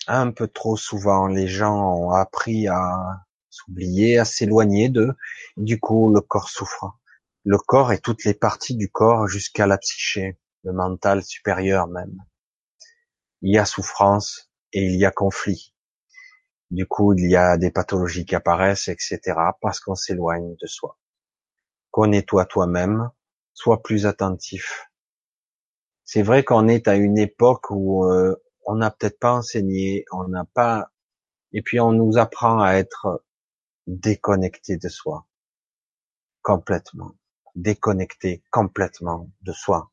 un peu trop souvent, les gens ont appris à s'oublier, à s'éloigner d'eux. Du coup, le corps souffre le corps et toutes les parties du corps jusqu'à la psyché, le mental supérieur même. Il y a souffrance et il y a conflit. Du coup, il y a des pathologies qui apparaissent, etc. parce qu'on s'éloigne de soi. Connais-toi toi-même, sois plus attentif. C'est vrai qu'on est à une époque où euh, on n'a peut-être pas enseigné, on n'a pas, et puis on nous apprend à être déconnecté de soi complètement déconnecté complètement de soi.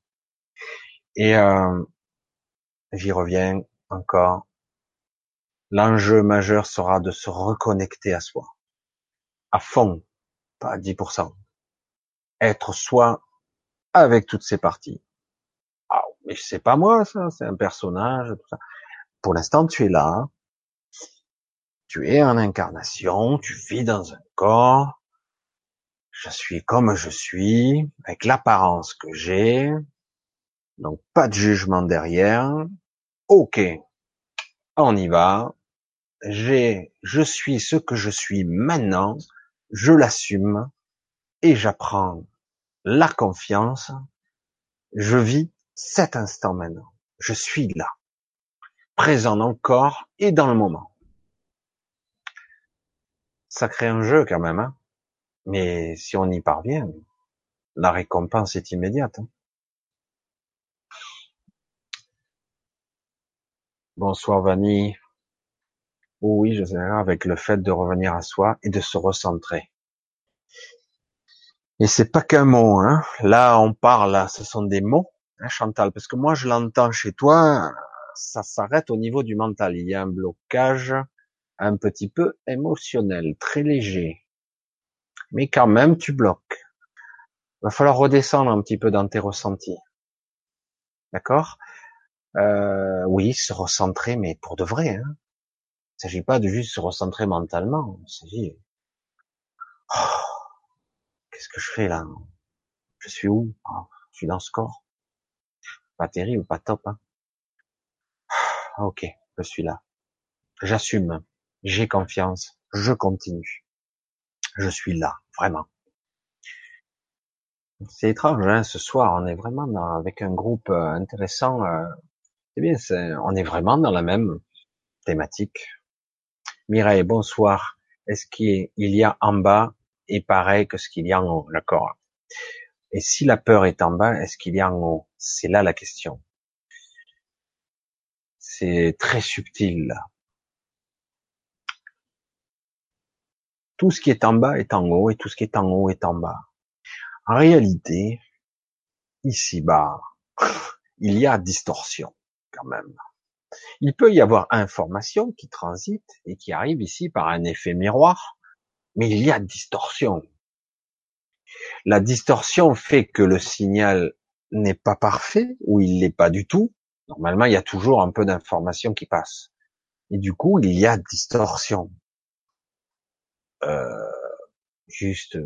Et euh, j'y reviens encore. L'enjeu majeur sera de se reconnecter à soi, à fond, pas à 10%. Être soi avec toutes ses parties. Ah, mais c'est pas moi, ça, c'est un personnage, tout ça. Pour l'instant, tu es là, tu es en incarnation, tu vis dans un corps, je suis comme je suis, avec l'apparence que j'ai, donc pas de jugement derrière, ok, on y va, j'ai, je suis ce que je suis maintenant, je l'assume, et j'apprends la confiance, je vis cet instant maintenant, je suis là, présent dans le corps et dans le moment. Ça crée un jeu quand même, hein mais si on y parvient, la récompense est immédiate. Hein. Bonsoir Vanny. Oh oui, je sais, avec le fait de revenir à soi et de se recentrer. Et c'est pas qu'un mot, hein. Là, on parle, ce sont des mots, hein, Chantal, parce que moi, je l'entends chez toi, ça s'arrête au niveau du mental. Il y a un blocage un petit peu émotionnel, très léger mais quand même tu bloques. Il va falloir redescendre un petit peu dans tes ressentis. D'accord? Euh, Oui, se recentrer, mais pour de vrai. Hein. Il ne s'agit pas de juste se recentrer mentalement. Il s'agit... Oh, Qu'est-ce que je fais là? Je suis où? Oh, Je suis dans ce corps? Pas terrible, pas top. Hein. ok, je suis là. J'assume. J'ai confiance. Je continue je suis là, vraiment. C'est étrange, hein, ce soir, on est vraiment avec un groupe euh, intéressant. C'est bien, on est vraiment dans la même thématique. Mireille, bonsoir. Est-ce qu'il y a en bas et pareil que ce qu'il y a en haut D'accord. Et si la peur est en bas, est-ce qu'il y a en haut? C'est là la question. C'est très subtil. Tout ce qui est en bas est en haut et tout ce qui est en haut est en bas. En réalité, ici-bas, <laughs> il y a distorsion quand même. Il peut y avoir information qui transite et qui arrive ici par un effet miroir, mais il y a distorsion. La distorsion fait que le signal n'est pas parfait ou il l'est pas du tout. Normalement, il y a toujours un peu d'information qui passe. Et du coup, il y a distorsion. Euh, juste,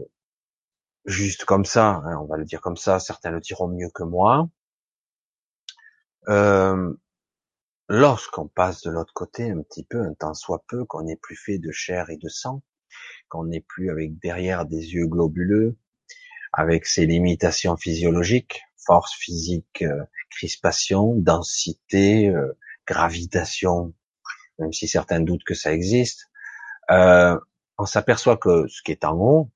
juste comme ça, hein, on va le dire comme ça, certains le diront mieux que moi. Euh, lorsqu'on passe de l'autre côté un petit peu, un temps soit peu, qu'on n'est plus fait de chair et de sang, qu'on n'est plus avec derrière des yeux globuleux, avec ses limitations physiologiques, force physique, euh, crispation, densité, gravitation, même si certains doutent que ça existe, euh, on s'aperçoit que ce qui est en haut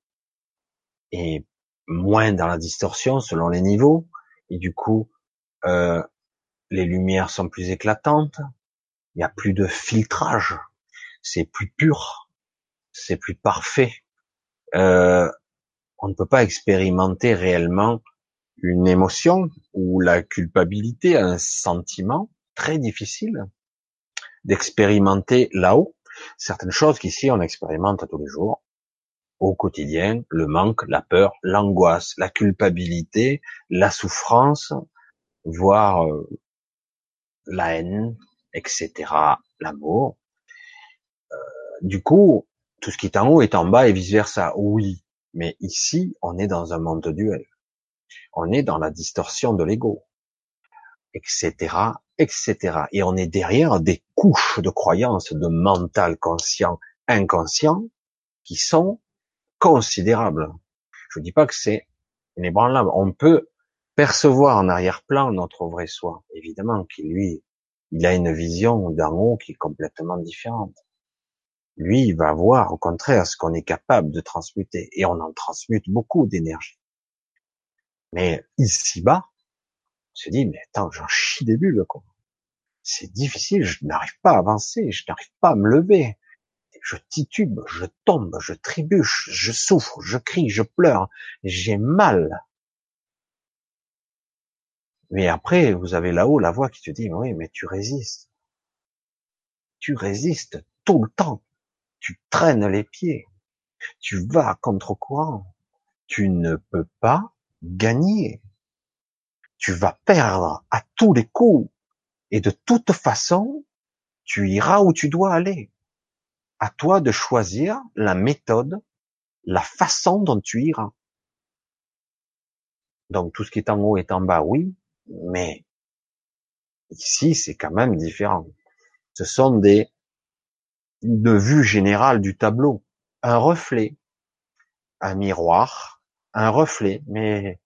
est moins dans la distorsion selon les niveaux, et du coup, euh, les lumières sont plus éclatantes, il n'y a plus de filtrage, c'est plus pur, c'est plus parfait. Euh, on ne peut pas expérimenter réellement une émotion ou la culpabilité, un sentiment très difficile d'expérimenter là-haut certaines choses qu'ici on expérimente tous les jours, au quotidien, le manque, la peur, l'angoisse, la culpabilité, la souffrance, voire euh, la haine, etc., l'amour. Euh, du coup, tout ce qui est en haut est en bas et vice versa. Oui, mais ici, on est dans un monde duel. On est dans la distorsion de l'ego, etc., etc. Et on est derrière des couches de croyances, de mental conscient, inconscient, qui sont considérables. Je dis pas que c'est inébranlable. On peut percevoir en arrière-plan notre vrai soi. Évidemment qu'il lui, il a une vision d'en haut qui est complètement différente. Lui, il va voir au contraire ce qu'on est capable de transmuter. Et on en transmute beaucoup d'énergie. Mais ici-bas, se dit, mais attends, j'en chie des bulles, quoi. C'est difficile, je n'arrive pas à avancer, je n'arrive pas à me lever. Je titube, je tombe, je trébuche, je souffre, je crie, je pleure, j'ai mal. Mais après, vous avez là-haut la voix qui te dit, oui, mais tu résistes. tu résistes tout le temps. Tu traînes les pieds. Tu vas contre courant. Tu ne peux pas gagner. Tu vas perdre à tous les coups. Et de toute façon, tu iras où tu dois aller. À toi de choisir la méthode, la façon dont tu iras. Donc tout ce qui est en haut est en bas, oui, mais ici c'est quand même différent. Ce sont des de vue générale du tableau, un reflet, un miroir, un reflet, mais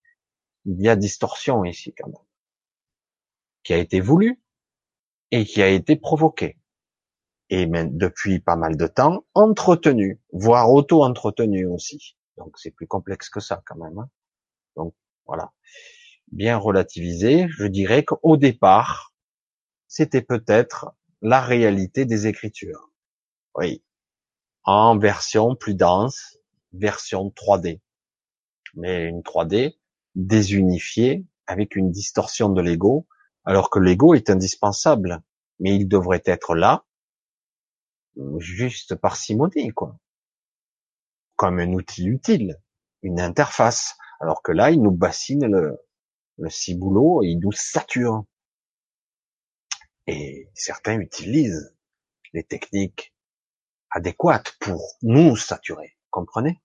il y a distorsion ici quand même, qui a été voulu et qui a été provoqué. Et même depuis pas mal de temps, entretenu, voire auto-entretenu aussi. Donc c'est plus complexe que ça quand même. Hein. Donc voilà. Bien relativisé, je dirais qu'au départ, c'était peut-être la réalité des écritures. Oui. En version plus dense, version 3D. Mais une 3D désunifiée avec une distorsion de l'ego, alors que l'ego est indispensable, mais il devrait être là, juste par simonie, quoi. Comme un outil utile, une interface. Alors que là, il nous bassine le, le ciboulot et il nous sature. Et certains utilisent les techniques adéquates pour nous saturer. Comprenez?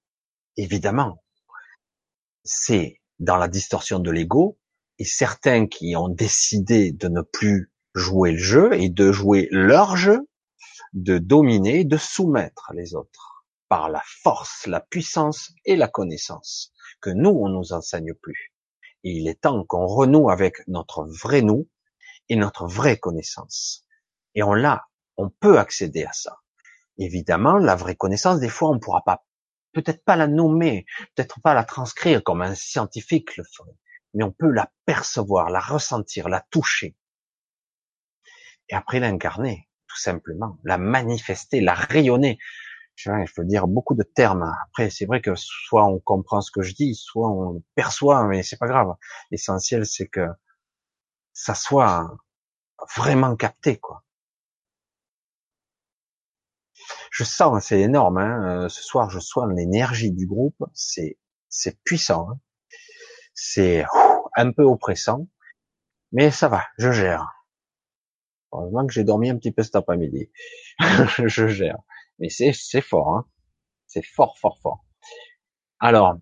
Évidemment. C'est dans la distorsion de l'ego et certains qui ont décidé de ne plus jouer le jeu et de jouer leur jeu, de dominer, de soumettre les autres par la force, la puissance et la connaissance que nous, on nous enseigne plus. Et il est temps qu'on renoue avec notre vrai nous et notre vraie connaissance. Et on l'a, on peut accéder à ça. Évidemment, la vraie connaissance, des fois, on ne pourra pas, peut-être pas la nommer, peut-être pas la transcrire comme un scientifique le ferait, mais on peut la percevoir, la ressentir, la toucher. Et après l'incarner, tout simplement, la manifester, la rayonner je peux dire beaucoup de termes. Après, c'est vrai que soit on comprend ce que je dis, soit on perçoit, mais c'est pas grave. L'essentiel, c'est que ça soit vraiment capté, quoi. Je sens, c'est énorme. Hein. Euh, ce soir, je sens l'énergie du groupe. C'est c'est puissant. Hein. C'est un peu oppressant, mais ça va, je gère. Heureusement que j'ai dormi un petit peu cet après-midi. <laughs> je gère. Mais c'est, c'est fort, hein. C'est fort, fort, fort. Alors,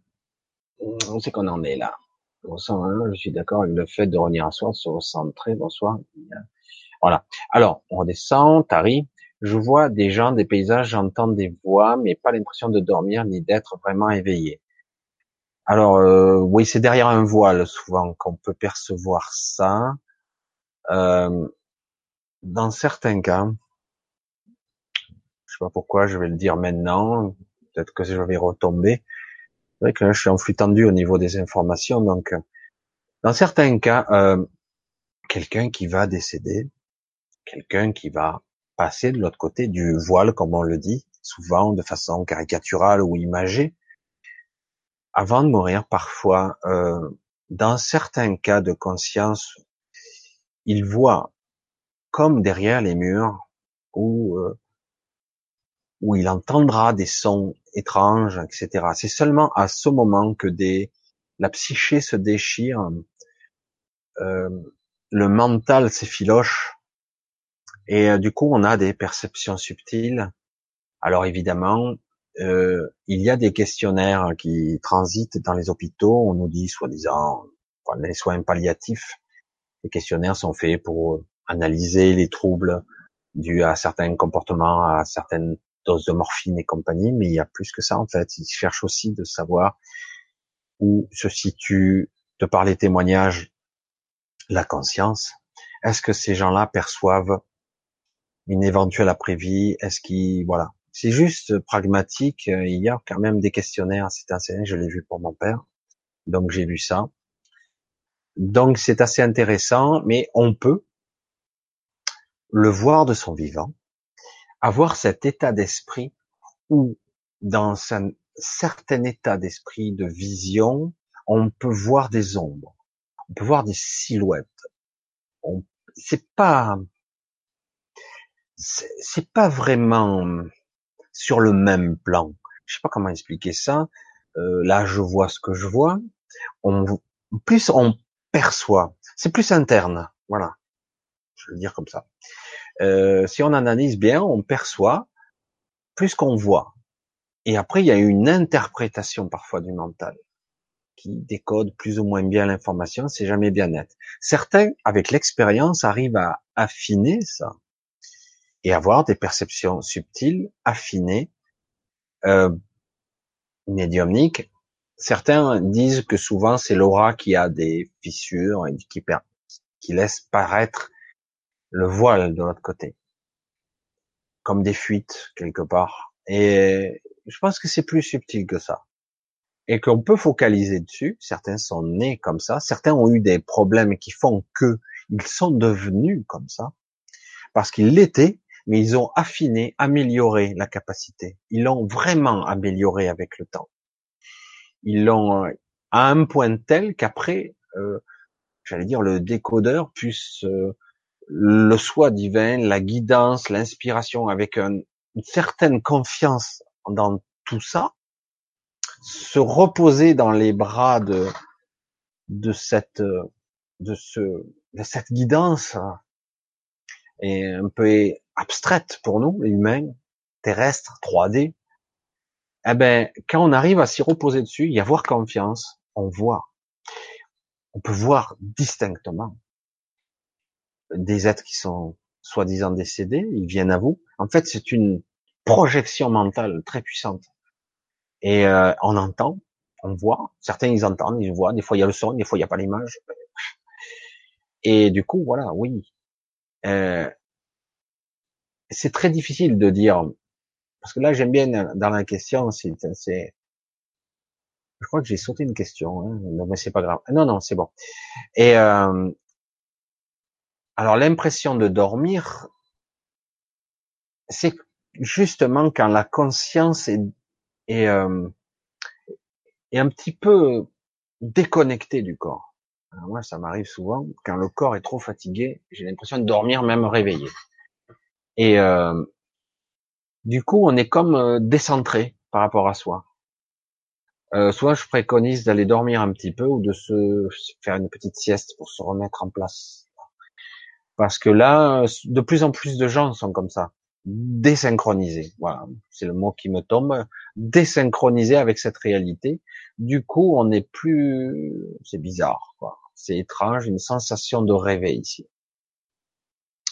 on sait qu'on en est là? je suis d'accord avec le fait de revenir à soi, se recentrer, bonsoir. Voilà. Alors, on redescend, Tari. Je vois des gens, des paysages, j'entends des voix, mais pas l'impression de dormir ni d'être vraiment éveillé. Alors, euh, oui, c'est derrière un voile souvent qu'on peut percevoir ça. Euh, dans certains cas, pas pourquoi, je vais le dire maintenant. Peut-être que je vais retomber. C'est vrai que je suis en flux tendu au niveau des informations. Donc, dans certains cas, euh, quelqu'un qui va décéder, quelqu'un qui va passer de l'autre côté du voile, comme on le dit, souvent de façon caricaturale ou imagée, avant de mourir, parfois, euh, dans certains cas de conscience, il voit comme derrière les murs ou euh, où il entendra des sons étranges, etc. C'est seulement à ce moment que des, la psyché se déchire, euh, le mental s'effiloche, et euh, du coup on a des perceptions subtiles. Alors évidemment, euh, il y a des questionnaires qui transitent dans les hôpitaux. On nous dit, soi-disant, les soins palliatifs. Les questionnaires sont faits pour analyser les troubles dus à certains comportements, à certaines dose de morphine et compagnie, mais il y a plus que ça en fait. Ils cherchent aussi de savoir où se situe, de par les témoignages, la conscience. Est-ce que ces gens-là perçoivent une éventuelle après-vie Est-ce qu'ils, voilà, c'est juste pragmatique. Il y a quand même des questionnaires. C'est assez, je l'ai vu pour mon père, donc j'ai vu ça. Donc c'est assez intéressant, mais on peut le voir de son vivant avoir cet état d'esprit où, dans un certain état d'esprit de vision, on peut voir des ombres, on peut voir des silhouettes. C'est pas, c'est pas vraiment sur le même plan. Je sais pas comment expliquer ça. Euh, là, je vois ce que je vois. On, plus on perçoit, c'est plus interne. Voilà, je vais le dire comme ça. Euh, si on analyse bien, on perçoit plus qu'on voit. Et après, il y a une interprétation parfois du mental qui décode plus ou moins bien l'information, c'est jamais bien net. Certains, avec l'expérience, arrivent à affiner ça et avoir des perceptions subtiles, affinées, euh, médiumniques. Certains disent que souvent c'est l'aura qui a des fissures et qui, qui laisse paraître le voile de l'autre côté, comme des fuites quelque part. Et je pense que c'est plus subtil que ça et qu'on peut focaliser dessus. Certains sont nés comme ça, certains ont eu des problèmes qui font que ils sont devenus comme ça parce qu'ils l'étaient, mais ils ont affiné, amélioré la capacité. Ils l'ont vraiment amélioré avec le temps. Ils l'ont euh, à un point tel qu'après, euh, j'allais dire, le décodeur puisse euh, le soi divin, la guidance, l'inspiration, avec une certaine confiance dans tout ça, se reposer dans les bras de de cette de ce de cette guidance est un peu abstraite pour nous humains terrestres 3D eh ben quand on arrive à s'y reposer dessus y avoir confiance on voit on peut voir distinctement des êtres qui sont soi-disant décédés ils viennent à vous en fait c'est une projection mentale très puissante et euh, on entend, on voit. Certains ils entendent, ils voient. Des fois il y a le son, des fois il n'y a pas l'image. Et du coup, voilà, oui. Euh, c'est très difficile de dire parce que là j'aime bien dans la question, c'est, je crois que j'ai sauté une question, hein, mais c'est pas grave. Non, non, c'est bon. Et euh, alors l'impression de dormir, c'est justement quand la conscience est et, euh, et un petit peu déconnecté du corps. Moi, ça m'arrive souvent quand le corps est trop fatigué, j'ai l'impression de dormir même réveillé. Et euh, du coup, on est comme euh, décentré par rapport à soi. Euh, soit je préconise d'aller dormir un petit peu ou de se faire une petite sieste pour se remettre en place. Parce que là, de plus en plus de gens sont comme ça désynchronisé. Voilà, c'est le mot qui me tombe. Désynchronisé avec cette réalité. Du coup, on n'est plus, c'est bizarre, quoi. C'est étrange, une sensation de réveil ici.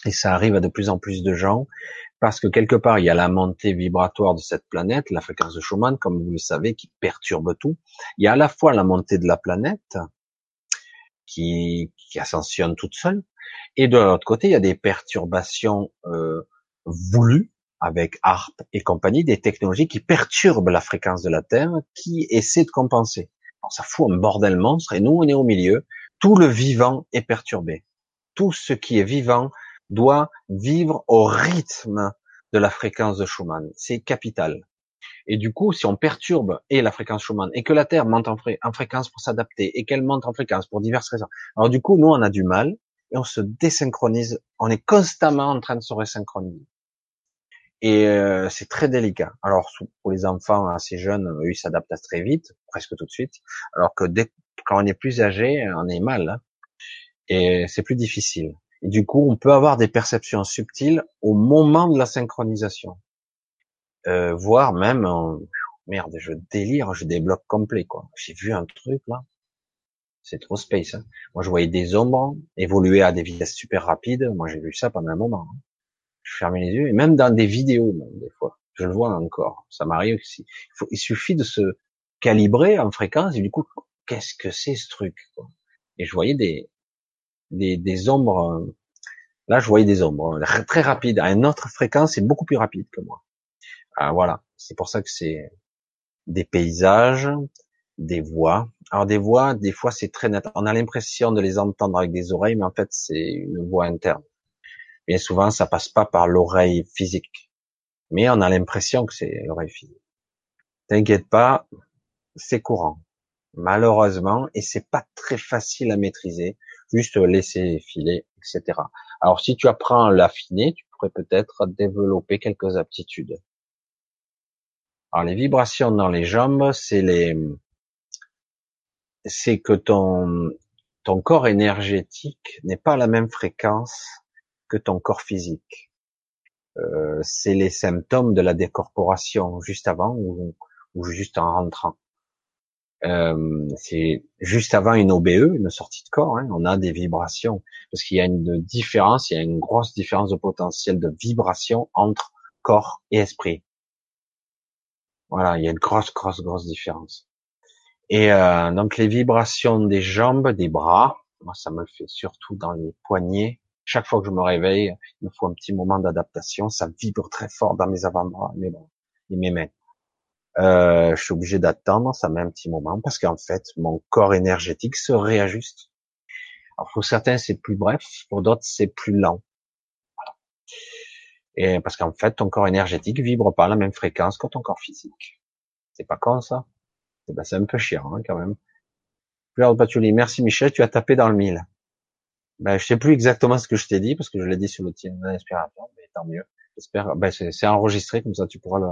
Et ça arrive à de plus en plus de gens parce que quelque part, il y a la montée vibratoire de cette planète, la fréquence de Schumann, comme vous le savez, qui perturbe tout. Il y a à la fois la montée de la planète qui, qui ascensionne toute seule, et de l'autre côté, il y a des perturbations euh, voulu avec ARP et compagnie, des technologies qui perturbent la fréquence de la Terre, qui essaient de compenser. ça fout un bordel monstre et nous, on est au milieu. Tout le vivant est perturbé. Tout ce qui est vivant doit vivre au rythme de la fréquence de Schumann. C'est capital. Et du coup, si on perturbe et la fréquence Schumann et que la Terre monte en, en fréquence pour s'adapter et qu'elle monte en fréquence pour diverses raisons, alors du coup, nous, on a du mal et on se désynchronise. On est constamment en train de se resynchroniser. Et euh, c'est très délicat. Alors pour les enfants assez jeunes, eux, ils s'adaptent très vite, presque tout de suite. Alors que dès quand on est plus âgé, on est mal. Hein. et c'est plus difficile. Et du coup, on peut avoir des perceptions subtiles au moment de la synchronisation. Euh, voire même, merde, je délire, je débloque complet, quoi. J'ai vu un truc, là. C'est trop space. Hein. Moi, je voyais des ombres évoluer à des vitesses super rapides. Moi, j'ai vu ça pendant un moment. Hein je fermais les yeux, et même dans des vidéos, des fois, je le vois encore. Ça m'arrive aussi. Il, suffit de se calibrer en fréquence, et du coup, qu'est-ce que c'est ce truc quoi? Et je voyais des, des, des ombres. Là, je voyais des ombres très rapides. À une autre fréquence, c'est beaucoup plus rapide que moi. Ah, voilà. C'est pour ça que c'est des paysages, des voix. Alors des voix, des fois c'est très net. On a l'impression de les entendre avec des oreilles, mais en fait c'est une voix interne. Bien souvent, ça passe pas par l'oreille physique. Mais on a l'impression que c'est l'oreille physique. T'inquiète pas, c'est courant. Malheureusement, et c'est pas très facile à maîtriser. Juste laisser filer, etc. Alors, si tu apprends à l'affiner, tu pourrais peut-être développer quelques aptitudes. Alors les vibrations dans les jambes, c'est les, c'est que ton ton corps énergétique n'est pas à la même fréquence que ton corps physique. Euh, c'est les symptômes de la décorporation juste avant ou, juste en rentrant. Euh, c'est juste avant une OBE, une sortie de corps, hein, on a des vibrations parce qu'il y a une différence, il y a une grosse différence de potentiel de vibration entre corps et esprit. Voilà, il y a une grosse, grosse, grosse différence. Et euh, donc les vibrations des jambes, des bras, moi ça me le fait surtout dans les poignets. Chaque fois que je me réveille, il me faut un petit moment d'adaptation. Ça vibre très fort dans mes avant-bras, mes et mes mains. Euh, je suis obligé d'attendre, ça met un petit moment parce qu'en fait mon corps énergétique se réajuste. Alors pour certains c'est plus bref, pour d'autres c'est plus lent. Et parce qu'en fait ton corps énergétique vibre pas à la même fréquence que ton corps physique. C'est pas con ça eh ben, c'est un peu chiant hein, quand même. Merci Michel, tu as tapé dans le mille. Ben, je sais plus exactement ce que je t'ai dit, parce que je l'ai dit sur le tien d'inspiration, mais tant mieux. J'espère, ben, c'est enregistré, comme ça tu pourras le,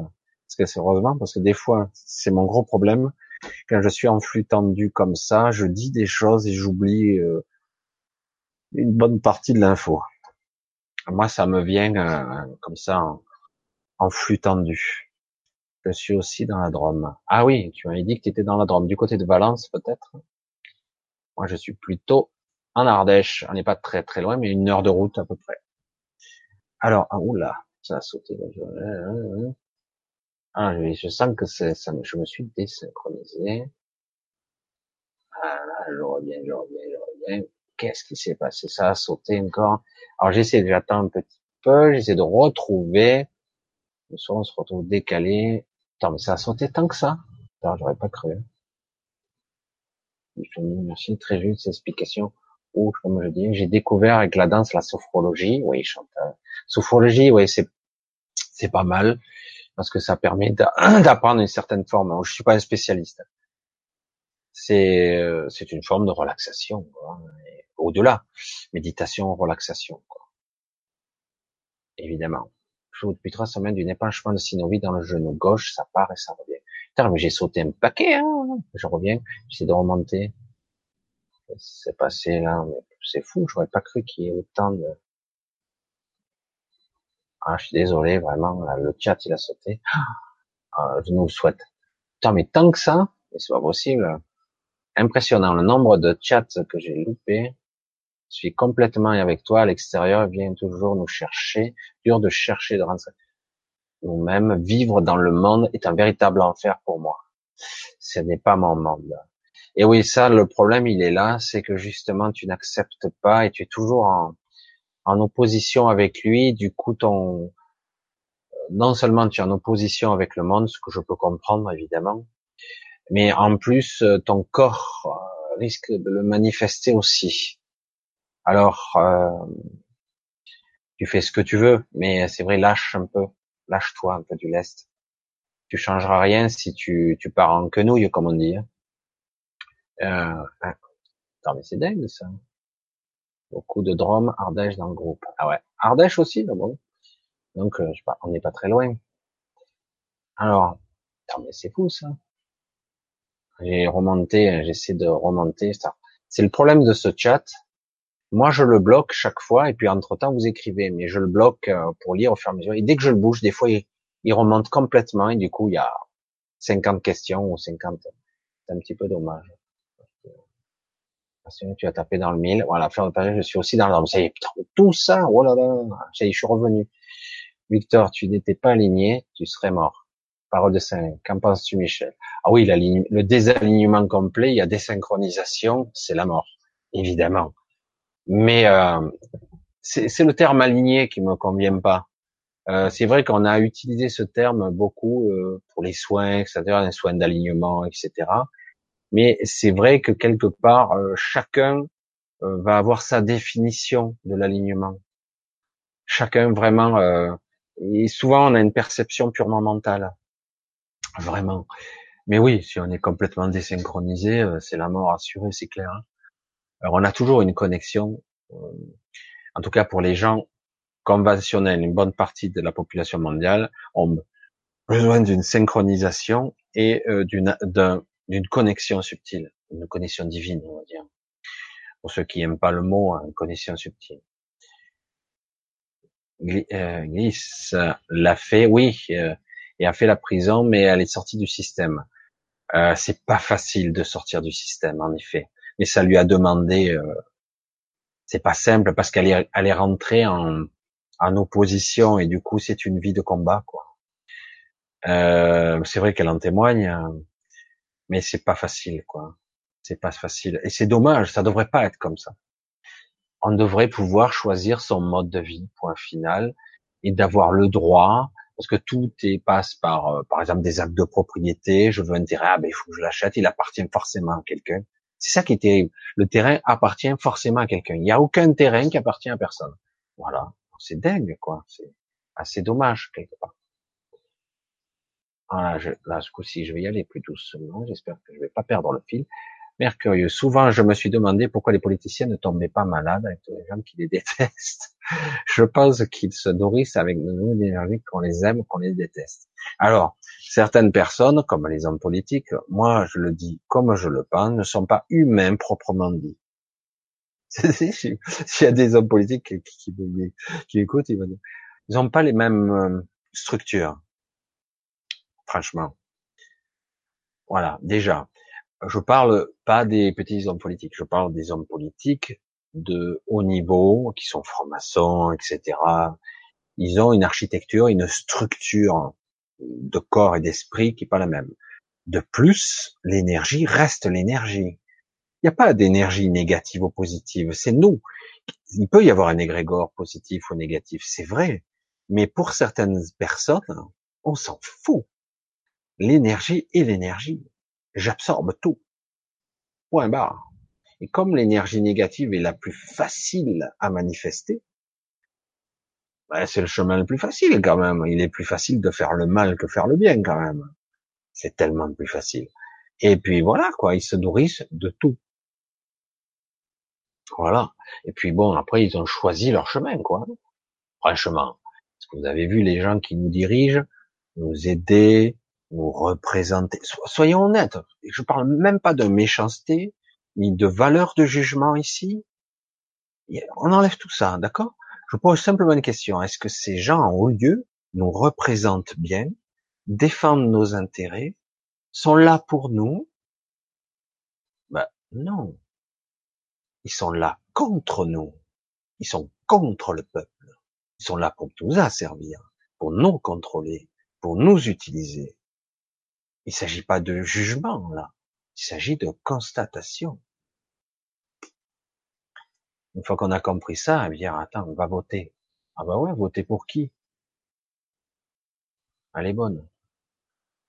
parce que c'est heureusement, parce que des fois, c'est mon gros problème. Quand je suis en flux tendu comme ça, je dis des choses et j'oublie euh, une bonne partie de l'info. Moi, ça me vient euh, comme ça en, en flux tendu. Je suis aussi dans la Drôme. Ah oui, tu m'avais dit que tu étais dans la Drôme. Du côté de Valence, peut-être? Moi, je suis plutôt en Ardèche. On n'est pas très très loin, mais une heure de route à peu près. Alors, ah, oula, ça a sauté. Ah, je sens que je me suis désynchronisé. Ah je reviens, je reviens, je reviens. Qu'est-ce qui s'est passé? Ça a sauté encore. Alors j'essaie, j'attends un petit peu, j'essaie de retrouver. Le soir, on se retrouve décalé. Attends, mais ça a sauté tant que ça Attends, j'aurais pas cru. Merci, très juste explication. Comme je dis, j'ai découvert avec la danse la sophrologie. Oui, chante. Sophrologie, oui, c'est c'est pas mal parce que ça permet <clears throat> d'apprendre une certaine forme. Je suis pas un spécialiste. C'est euh, c'est une forme de relaxation. Au-delà, méditation, relaxation. Quoi. Évidemment depuis trois semaines d'une épanchement de synovie dans le genou gauche, ça part et ça revient. Putain, mais j'ai sauté un paquet, hein. Je reviens, j'essaie de remonter. C'est passé là, mais c'est fou, j'aurais pas cru qu'il y ait autant de... Ah, je suis désolé, vraiment, le chat, il a sauté. Ah, je nous souhaite. Putain, mais tant que ça, c'est pas possible. Impressionnant, le nombre de chats que j'ai loupé. Je suis complètement avec toi à l'extérieur, vient toujours nous chercher, dur de chercher de rentrer. Nous-mêmes, vivre dans le monde est un véritable enfer pour moi. Ce n'est pas mon monde. Et oui, ça, le problème, il est là, c'est que justement, tu n'acceptes pas et tu es toujours en, opposition avec lui. Du coup, ton, non seulement tu es en opposition avec le monde, ce que je peux comprendre évidemment, mais en plus, ton corps euh, risque de le manifester aussi. Alors, euh, tu fais ce que tu veux, mais c'est vrai, lâche un peu, lâche-toi un peu du lest. Tu changeras rien si tu, tu pars en quenouille, comme on dit. Hein. Euh, attends, mais c'est dingue ça. Beaucoup de Drôme, Ardèche dans le groupe. Ah ouais, Ardèche aussi, bon. Donc, euh, je sais pas, on n'est pas très loin. Alors, attends, mais c'est fou ça. J'ai remonté, j'essaie de remonter ça. C'est le problème de ce chat, moi, je le bloque chaque fois, et puis entre-temps, vous écrivez, mais je le bloque euh, pour lire au fur et à mesure. Et dès que je le bouge, des fois, il, remonte complètement, et du coup, il y a 50 questions ou 50. C'est un petit peu dommage. Tu as tapé dans le mille. Voilà, fleur de page, je suis aussi dans le Ça y est, putain, tout ça, oh là là, ça y est, je suis revenu. Victor, tu n'étais pas aligné, tu serais mort. Parole de Saint. Qu'en penses-tu, Michel? Ah oui, le désalignement complet, il y a désynchronisation, c'est la mort, évidemment. Mais euh, c'est le terme aligné qui me convient pas. Euh, c'est vrai qu'on a utilisé ce terme beaucoup euh, pour les soins, c'est-à-dire les soins d'alignement, etc. Mais c'est vrai que quelque part, euh, chacun euh, va avoir sa définition de l'alignement. Chacun vraiment, et souvent on a une perception purement mentale, vraiment. Mais oui, si on est complètement désynchronisé, c'est la mort assurée, c'est clair. Alors on a toujours une connexion, euh, en tout cas pour les gens conventionnels, une bonne partie de la population mondiale ont besoin d'une synchronisation et euh, d'une d'une connexion subtile, une connexion divine, on va dire. Pour ceux qui n'aiment pas le mot, une connexion subtile. Euh, Glisse l'a fait, oui, euh, et a fait la prison, mais elle est sortie du système. Euh, c'est pas facile de sortir du système, en effet. Mais ça lui a demandé. Euh, c'est pas simple parce qu'elle est, elle est rentrée en, en opposition et du coup c'est une vie de combat, quoi. Euh, c'est vrai qu'elle en témoigne, mais c'est pas facile, quoi. C'est pas facile. Et c'est dommage, ça devrait pas être comme ça. On devrait pouvoir choisir son mode de vie, point final, et d'avoir le droit, parce que tout est, passe par, euh, par exemple, des actes de propriété. Je veux un terrain, ah ben il faut que je l'achète. Il appartient forcément à quelqu'un. C'est ça qui est terrible. Le terrain appartient forcément à quelqu'un. Il n'y a aucun terrain qui appartient à personne. Voilà. C'est dingue, quoi. C'est assez dommage quelque part. Je, là, ce coup-ci, je vais y aller plus doucement. J'espère que je vais pas perdre le fil. Mercurieux. Souvent, je me suis demandé pourquoi les politiciens ne tombaient pas malades avec tous les gens qui les <laughs> détestent. je pense qu'ils se nourrissent avec nous d'énergie qu'on les aime, qu'on les déteste. Alors, certaines personnes, comme les hommes politiques, moi, je le dis comme je le pense, ne sont pas humains proprement dit. <laughs> S'il y a des hommes politiques qui, écoutent, ils n'ont pas les mêmes euh, structures franchement. Voilà, déjà. Je parle pas des petits hommes politiques, je parle des hommes politiques de haut niveau, qui sont francs-maçons, etc. Ils ont une architecture, une structure de corps et d'esprit qui est pas la même. De plus, l'énergie reste l'énergie. Il n'y a pas d'énergie négative ou positive, c'est nous. Il peut y avoir un égrégore positif ou négatif, c'est vrai. Mais pour certaines personnes, on s'en fout. L'énergie est l'énergie. J'absorbe tout. Point barre. Et comme l'énergie négative est la plus facile à manifester, ben c'est le chemin le plus facile quand même. Il est plus facile de faire le mal que faire le bien quand même. C'est tellement plus facile. Et puis voilà quoi, ils se nourrissent de tout. Voilà. Et puis bon, après ils ont choisi leur chemin quoi. Franchement, est-ce que vous avez vu les gens qui nous dirigent, nous aider, nous représenter. Soyons honnêtes. Je parle même pas de méchanceté, ni de valeur de jugement ici. On enlève tout ça, d'accord? Je pose simplement une question. Est-ce que ces gens en haut lieu nous représentent bien, défendent nos intérêts, sont là pour nous? Ben non. Ils sont là contre nous. Ils sont contre le peuple. Ils sont là pour nous asservir, pour nous contrôler, pour nous utiliser. Il ne s'agit pas de jugement, là. Il s'agit de constatation. Une fois qu'on a compris ça, eh bien, attends, on va voter. Ah bah ouais, voter pour qui? Elle est bonne.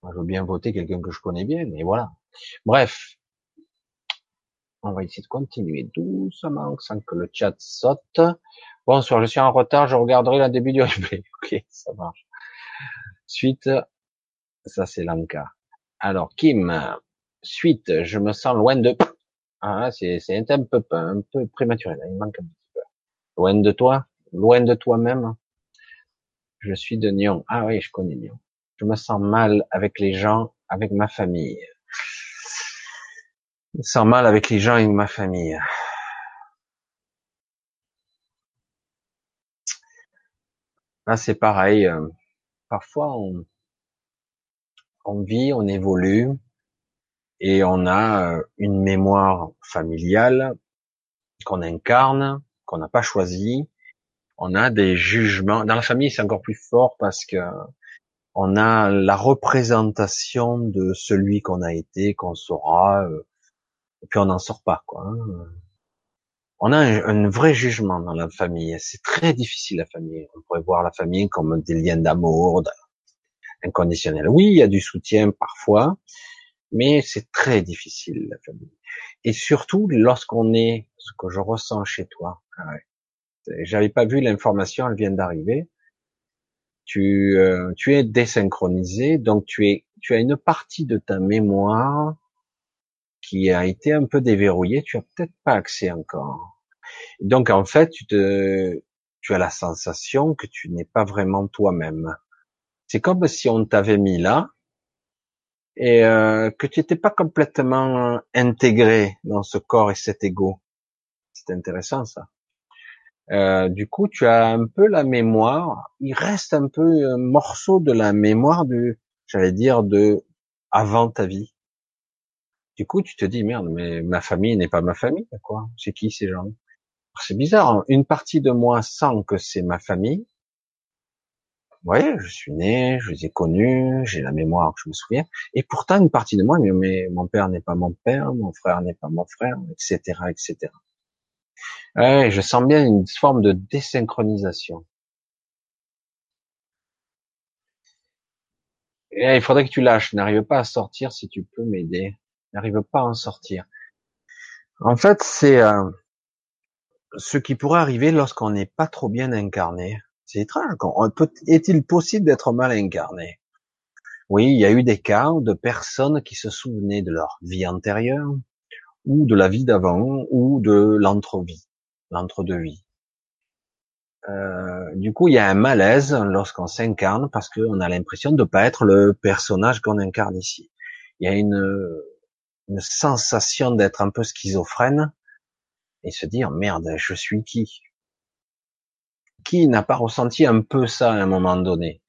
Moi, je veux bien voter quelqu'un que je connais bien, mais voilà. Bref. On va essayer de continuer doucement, sans que le chat saute. Bonsoir, je suis en retard, je regarderai le début du <laughs> replay. Ok, ça marche. Suite, ça c'est l'anka. Alors, Kim, suite, je me sens loin de... Ah, c'est, un peu, un peu prématuré, il manque un petit peu. Loin de toi, loin de toi-même. Je suis de Nyon. Ah oui, je connais Nyon. Je me sens mal avec les gens, avec ma famille. Je me sens mal avec les gens et ma famille. Là, c'est pareil. Euh, parfois, on, on vit, on évolue, et on a euh, une mémoire familiale qu'on incarne, qu'on n'a pas choisi. On a des jugements. Dans la famille, c'est encore plus fort parce que on a la représentation de celui qu'on a été, qu'on sera, euh, et puis on n'en sort pas, quoi. Hein. On a un, vrai jugement dans la famille. C'est très difficile la famille. On pourrait voir la famille comme des liens d'amour, inconditionnel. Oui, il y a du soutien parfois, mais c'est très difficile la famille. Et surtout lorsqu'on est, ce que je ressens chez toi. Ah J'avais pas vu l'information, elle vient d'arriver. Tu, euh, tu es désynchronisé, donc tu es, tu as une partie de ta mémoire qui a été un peu déverrouillée. Tu as peut-être pas accès encore. Donc en fait, tu te, tu as la sensation que tu n'es pas vraiment toi-même. C'est comme si on t'avait mis là et euh, que tu n'étais pas complètement intégré dans ce corps et cet ego. C'est intéressant ça. Euh, du coup, tu as un peu la mémoire. Il reste un peu un morceau de la mémoire du, j'allais dire, de avant ta vie. Du coup, tu te dis merde, mais ma famille n'est pas ma famille, quoi. C'est qui ces gens? C'est bizarre. Hein. Une partie de moi sent que c'est ma famille. Ouais, je suis né, je les ai connus, j'ai la mémoire, je me souviens. Et pourtant, une partie de moi, mais, mais mon père n'est pas mon père, mon frère n'est pas mon frère, etc., etc. Ouais, je sens bien une forme de désynchronisation. Il faudrait que tu lâches. N'arrive pas à sortir si tu peux m'aider. N'arrive pas à en sortir. En fait, c'est euh, ce qui pourrait arriver lorsqu'on n'est pas trop bien incarné. C'est étrange. Est-il possible d'être mal incarné? Oui, il y a eu des cas de personnes qui se souvenaient de leur vie antérieure, ou de la vie d'avant, ou de l'entre-vie l'entre-deux-vie. Euh, du coup, il y a un malaise lorsqu'on s'incarne parce qu'on a l'impression de ne pas être le personnage qu'on incarne ici. Il y a une, une sensation d'être un peu schizophrène et se dire merde, je suis qui? Qui n'a pas ressenti un peu ça à un moment donné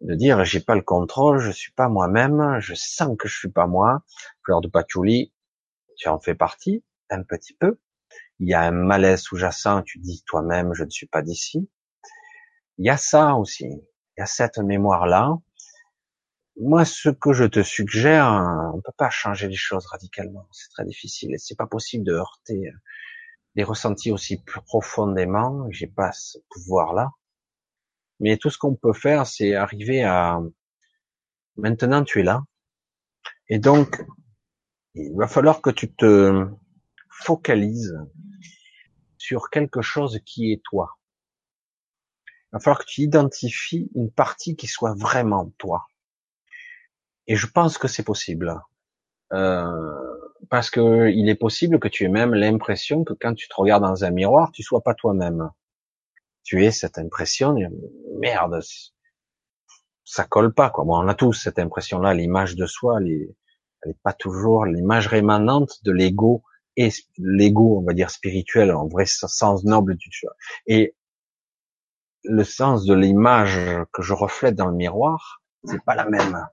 De dire j'ai pas le contrôle, je suis pas moi-même, je sens que je suis pas moi. Fleur de patchouli, tu en fais partie un petit peu il y a un malaise sous-jacent, tu dis toi-même, je ne suis pas d'ici. Il y a ça aussi, il y a cette mémoire-là. Moi, ce que je te suggère, on ne peut pas changer les choses radicalement, c'est très difficile, et c'est pas possible de heurter les ressentis aussi profondément, j'ai pas ce pouvoir-là. Mais tout ce qu'on peut faire, c'est arriver à, maintenant tu es là, et donc, il va falloir que tu te focalises sur quelque chose qui est toi. Il va falloir que tu identifies une partie qui soit vraiment toi. Et je pense que c'est possible. Euh, parce que il est possible que tu aies même l'impression que quand tu te regardes dans un miroir, tu sois pas toi-même. Tu aies cette impression, merde, ça colle pas, quoi. Bon, on a tous cette impression-là, l'image de soi, elle est pas toujours l'image rémanente de l'ego et l'ego, on va dire spirituel, en vrai sens noble du choix, et le sens de l'image que je reflète dans le miroir, c'est pas la même.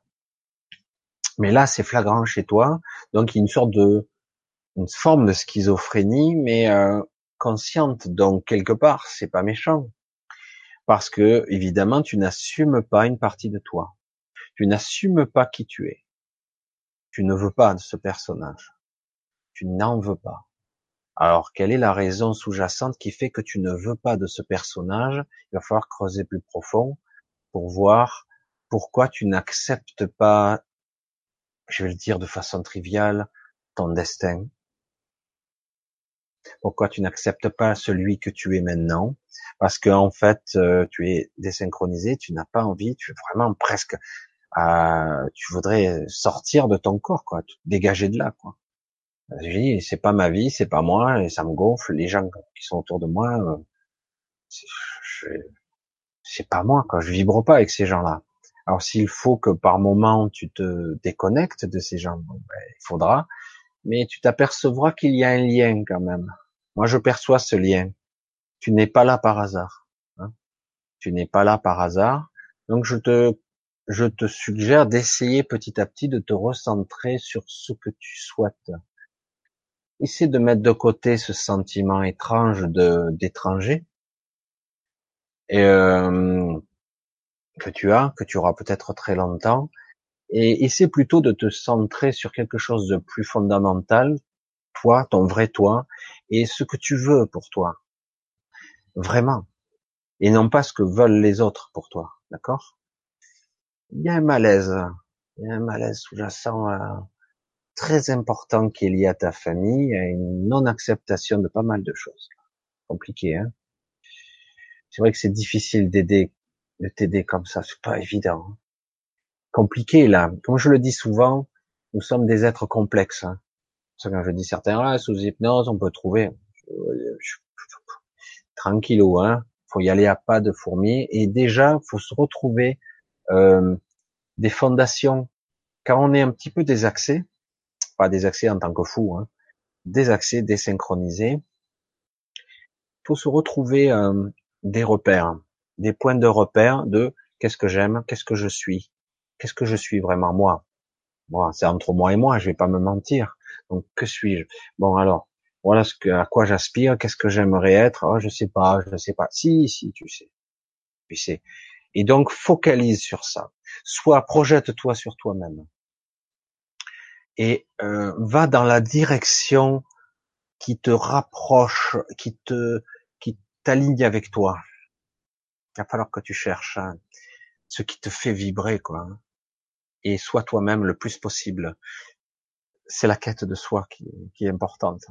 Mais là, c'est flagrant chez toi, donc il y a une sorte de, une forme de schizophrénie, mais euh, consciente. Donc quelque part, c'est pas méchant, parce que évidemment, tu n'assumes pas une partie de toi. Tu n'assumes pas qui tu es. Tu ne veux pas de ce personnage tu n'en veux pas. Alors, quelle est la raison sous-jacente qui fait que tu ne veux pas de ce personnage? Il va falloir creuser plus profond pour voir pourquoi tu n'acceptes pas, je vais le dire de façon triviale, ton destin. Pourquoi tu n'acceptes pas celui que tu es maintenant? Parce que en fait, euh, tu es désynchronisé, tu n'as pas envie, tu es vraiment presque, tu voudrais sortir de ton corps, quoi, te dégager de là, quoi. Je dis, c'est pas ma vie, c'est pas moi, et ça me gonfle. Les gens qui sont autour de moi, euh, c'est pas moi, quoi. Je vibre pas avec ces gens-là. Alors s'il faut que par moment tu te déconnectes de ces gens, ben, il faudra, mais tu t'apercevras qu'il y a un lien quand même. Moi, je perçois ce lien. Tu n'es pas là par hasard. Hein. Tu n'es pas là par hasard. Donc je te, je te suggère d'essayer petit à petit de te recentrer sur ce que tu souhaites essaie de mettre de côté ce sentiment étrange de d'étranger et euh, que tu as, que tu auras peut-être très longtemps, et essaie plutôt de te centrer sur quelque chose de plus fondamental, toi, ton vrai toi, et ce que tu veux pour toi, vraiment, et non pas ce que veulent les autres pour toi, d'accord? Il y a un malaise, il y a un malaise sous-jacent à, très important qui est lié à ta famille, à une non-acceptation de pas mal de choses. Compliqué, hein? C'est vrai que c'est difficile d'aider, de t'aider comme ça, c'est pas évident. Hein. Compliqué là. Comme je le dis souvent, nous sommes des êtres complexes. Hein. Ça, quand je dis certains, ah, sous hypnose, on peut trouver tranquillou, hein. faut y aller à pas de fourmi. Et déjà, faut se retrouver euh, des fondations. Quand on est un petit peu désaxé, pas désaxé en tant que fou, hein, désaxé, désynchronisé, faut se retrouver euh, des repères, des points de repère de qu'est-ce que j'aime, qu'est-ce que je suis, qu'est-ce que je suis vraiment moi. Moi, c'est entre moi et moi, je vais pas me mentir. Donc que suis-je? Bon alors, voilà ce que, à quoi j'aspire, qu'est-ce que j'aimerais être? Oh, Je sais pas, je sais pas. Si, si, tu sais, tu sais. Et donc focalise sur ça. Soit projette-toi sur toi-même et euh, va dans la direction qui te rapproche, qui te, qui t'aligne avec toi. Il va falloir que tu cherches hein, ce qui te fait vibrer, quoi. Et sois toi-même le plus possible. C'est la quête de soi qui, qui est importante.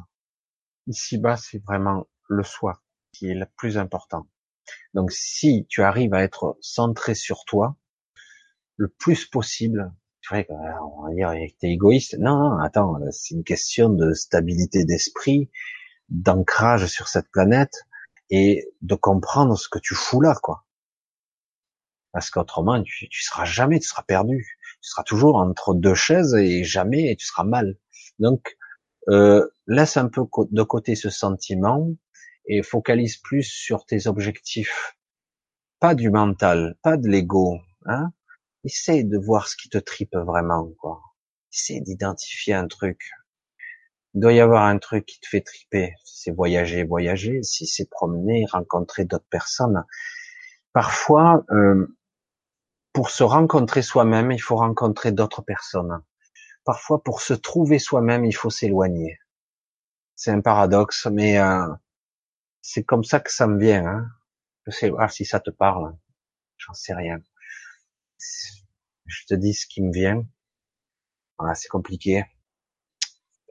Ici-bas, c'est vraiment le soi qui est le plus important. Donc, si tu arrives à être centré sur toi, le plus possible, tu vois, on va dire que t'es égoïste. Non, non, attends, c'est une question de stabilité d'esprit, d'ancrage sur cette planète et de comprendre ce que tu fous là, quoi. Parce qu'autrement, tu, tu seras jamais, tu seras perdu. Tu seras toujours entre deux chaises et jamais tu seras mal. Donc, euh, laisse un peu de côté ce sentiment et focalise plus sur tes objectifs. Pas du mental, pas de l'ego. Hein Essaye de voir ce qui te tripe vraiment. quoi. Essaye d'identifier un truc. Il doit y avoir un truc qui te fait triper. Si c'est voyager, voyager. Si c'est promener, rencontrer d'autres personnes. Parfois, euh, pour se rencontrer soi-même, il faut rencontrer d'autres personnes. Parfois, pour se trouver soi-même, il faut s'éloigner. C'est un paradoxe, mais euh, c'est comme ça que ça me vient. Hein. Je sais voir si ça te parle. J'en sais rien. Je te dis ce qui me vient. Voilà, c'est compliqué.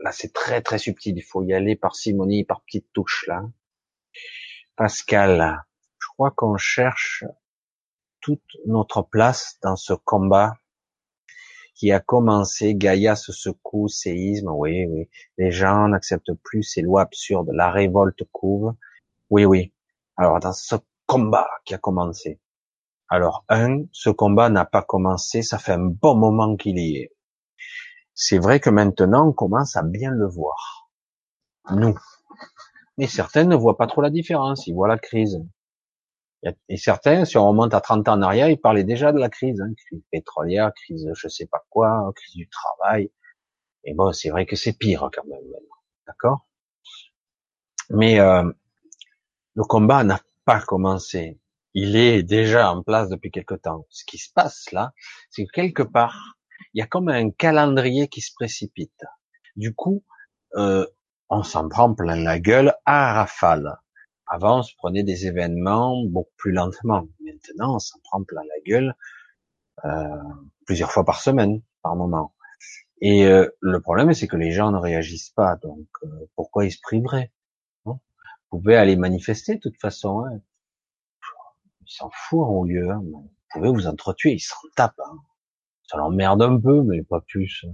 Là, c'est très très subtil. Il faut y aller par simonie, par petites touches là. Pascal, je crois qu'on cherche toute notre place dans ce combat qui a commencé, Gaïa se secoue, séisme, oui, oui. Les gens n'acceptent plus ces lois absurdes, la révolte couve. Oui, oui. Alors, dans ce combat qui a commencé. Alors, un, ce combat n'a pas commencé, ça fait un bon moment qu'il y est. C'est vrai que maintenant, on commence à bien le voir. Nous. Mais certains ne voient pas trop la différence, ils voient la crise. Et certains, si on remonte à 30 ans en arrière, ils parlaient déjà de la crise, hein, crise pétrolière, crise je sais pas quoi, crise du travail. Et bon, c'est vrai que c'est pire quand même d'accord? Mais euh, le combat n'a pas commencé. Il est déjà en place depuis quelque temps. Ce qui se passe là, c'est que quelque part, il y a comme un calendrier qui se précipite. Du coup, euh, on s'en prend plein la gueule à rafale. Avant, on se prenait des événements beaucoup plus lentement. Maintenant, on s'en prend plein la gueule euh, plusieurs fois par semaine, par moment. Et euh, le problème, c'est que les gens ne réagissent pas. Donc, euh, pourquoi ils se priveraient hein? Vous pouvez aller manifester de toute façon. Hein. Ils s'en foutent au lieu. Hein. Vous pouvez vous entretuer, ils s'en tapent. Hein. Ça l'emmerde un peu, mais pas plus.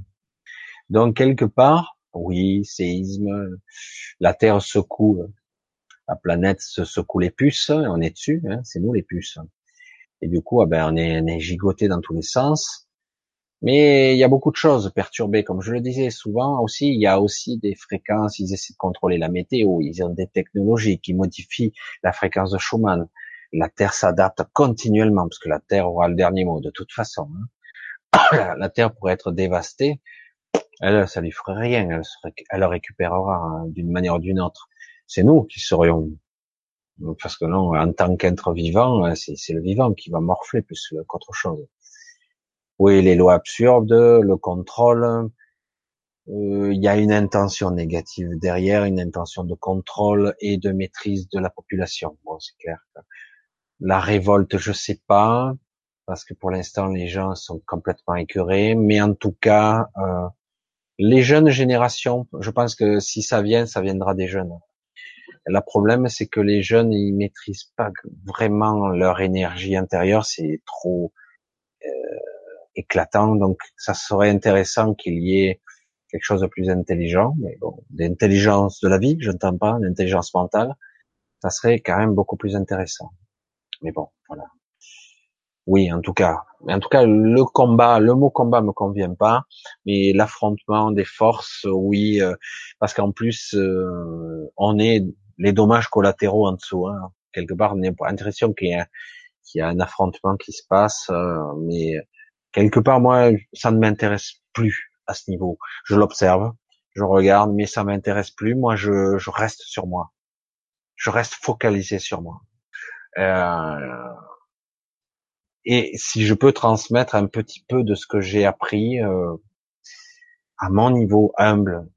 Donc, quelque part, oui, séisme, la Terre secoue la planète se secoue les puces, on est dessus, hein, c'est nous les puces. Et du coup, ah ben, on est, on gigoté dans tous les sens. Mais il y a beaucoup de choses perturbées, comme je le disais souvent aussi. Il y a aussi des fréquences. Ils essaient de contrôler la météo. Ils ont des technologies qui modifient la fréquence de Schumann. La Terre s'adapte continuellement parce que la Terre aura le dernier mot de toute façon. Hein. <coughs> La Terre pourrait être dévastée. Elle, ça lui ferait rien. Elle, elle récupérera hein, d'une manière ou d'une autre c'est nous qui serions. Parce que non, en tant qu'être vivant, hein, c'est le vivant qui va morfler plus qu'autre chose. Oui, les lois absurdes, le contrôle, euh, il y a une intention négative derrière, une intention de contrôle et de maîtrise de la population. Bon, c'est clair. La révolte, je sais pas, parce que pour l'instant les gens sont complètement écœurés, mais en tout cas, euh, les jeunes générations, je pense que si ça vient, ça viendra des jeunes. Le problème, c'est que les jeunes, ils maîtrisent pas vraiment leur énergie intérieure, c'est trop euh, éclatant. Donc, ça serait intéressant qu'il y ait quelque chose de plus intelligent, mais bon, d'intelligence de la vie, je n'entends pas, d'intelligence mentale, ça serait quand même beaucoup plus intéressant. Mais bon, voilà. Oui, en tout cas. En tout cas, le combat, le mot combat me convient pas, mais l'affrontement des forces, oui, euh, parce qu'en plus, euh, on est les dommages collatéraux en dessous. Hein. Quelque part, on a l'impression qu'il y, a, y a un affrontement qui se passe, euh, mais quelque part, moi, ça ne m'intéresse plus à ce niveau. Je l'observe, je regarde, mais ça m'intéresse plus. Moi, je, je reste sur moi. Je reste focalisé sur moi. Euh, et si je peux transmettre un petit peu de ce que j'ai appris euh, à mon niveau humble,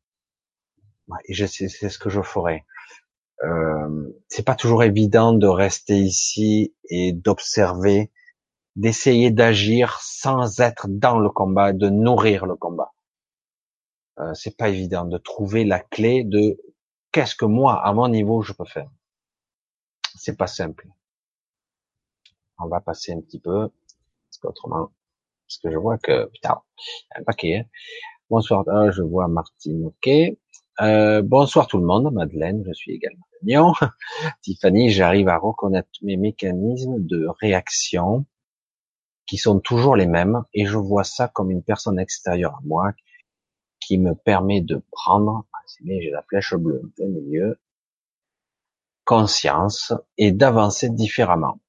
et c'est ce que je ferai. Euh, c'est pas toujours évident de rester ici et d'observer, d'essayer d'agir sans être dans le combat, de nourrir le combat. Euh, c'est pas évident de trouver la clé de qu'est-ce que moi, à mon niveau, je peux faire. C'est pas simple on va passer un petit peu, parce qu'autrement, parce que je vois que, putain, un paquet. Hein. Bonsoir, ah, je vois Martine, ok. Euh, bonsoir tout le monde, Madeleine, je suis également mignon. <laughs> Tiffany, j'arrive à reconnaître mes mécanismes de réaction qui sont toujours les mêmes et je vois ça comme une personne extérieure à moi qui me permet de prendre, ah, j'ai la flèche bleue au milieu, conscience et d'avancer différemment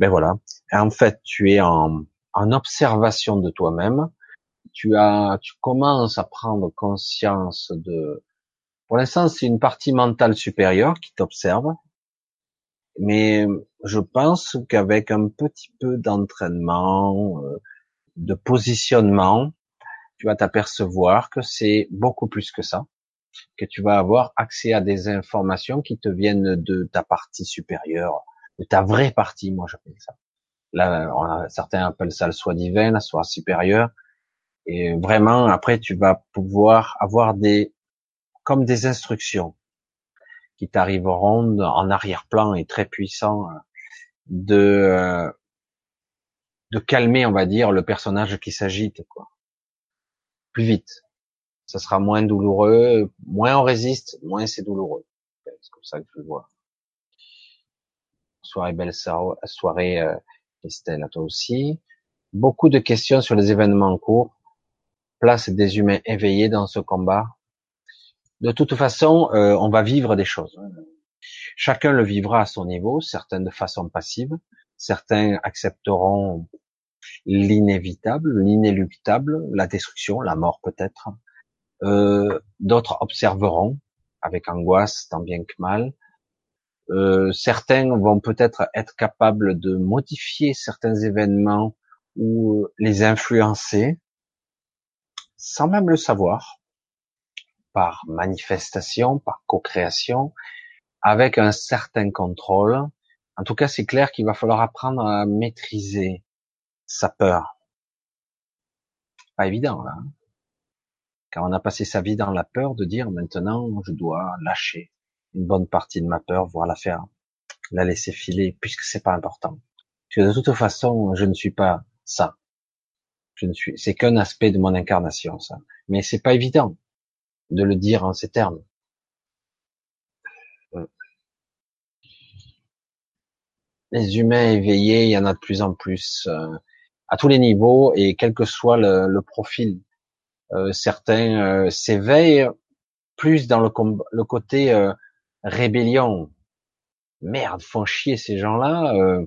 ben voilà. en fait, tu es en, en observation de toi-même. Tu as, tu commences à prendre conscience de. Pour l'instant, c'est une partie mentale supérieure qui t'observe. Mais je pense qu'avec un petit peu d'entraînement, euh, de positionnement, tu vas t'apercevoir que c'est beaucoup plus que ça, que tu vas avoir accès à des informations qui te viennent de ta partie supérieure, ta vraie partie, moi j'appelle ça. Là, certains appellent ça le soi divin, le soi supérieur. Et vraiment, après, tu vas pouvoir avoir des, comme des instructions qui t'arriveront en arrière-plan et très puissants de, de calmer, on va dire, le personnage qui s'agite, quoi. Plus vite. Ça sera moins douloureux, moins on résiste, moins c'est douloureux. C'est comme ça que je le vois soirée belle soirée euh, Christelle à toi aussi. Beaucoup de questions sur les événements en cours. Place des humains éveillés dans ce combat. De toute façon, euh, on va vivre des choses. Chacun le vivra à son niveau, certains de façon passive, certains accepteront l'inévitable, l'inéluctable, la destruction, la mort peut-être. Euh, D'autres observeront avec angoisse, tant bien que mal. Euh, certains vont peut-être être capables de modifier certains événements ou les influencer sans même le savoir, par manifestation, par co-création, avec un certain contrôle. En tout cas, c'est clair qu'il va falloir apprendre à maîtriser sa peur. Pas évident, là. Hein. Quand on a passé sa vie dans la peur de dire maintenant, je dois lâcher une bonne partie de ma peur, voire la faire, la laisser filer, puisque c'est pas important. Parce de toute façon, je ne suis pas ça. Je ne suis, c'est qu'un aspect de mon incarnation, ça. Mais c'est pas évident de le dire en ces termes. Les humains éveillés, il y en a de plus en plus, euh, à tous les niveaux et quel que soit le, profil. Euh, certains euh, s'éveillent plus dans le, le côté rébellion. Merde, font chier ces gens-là. Euh,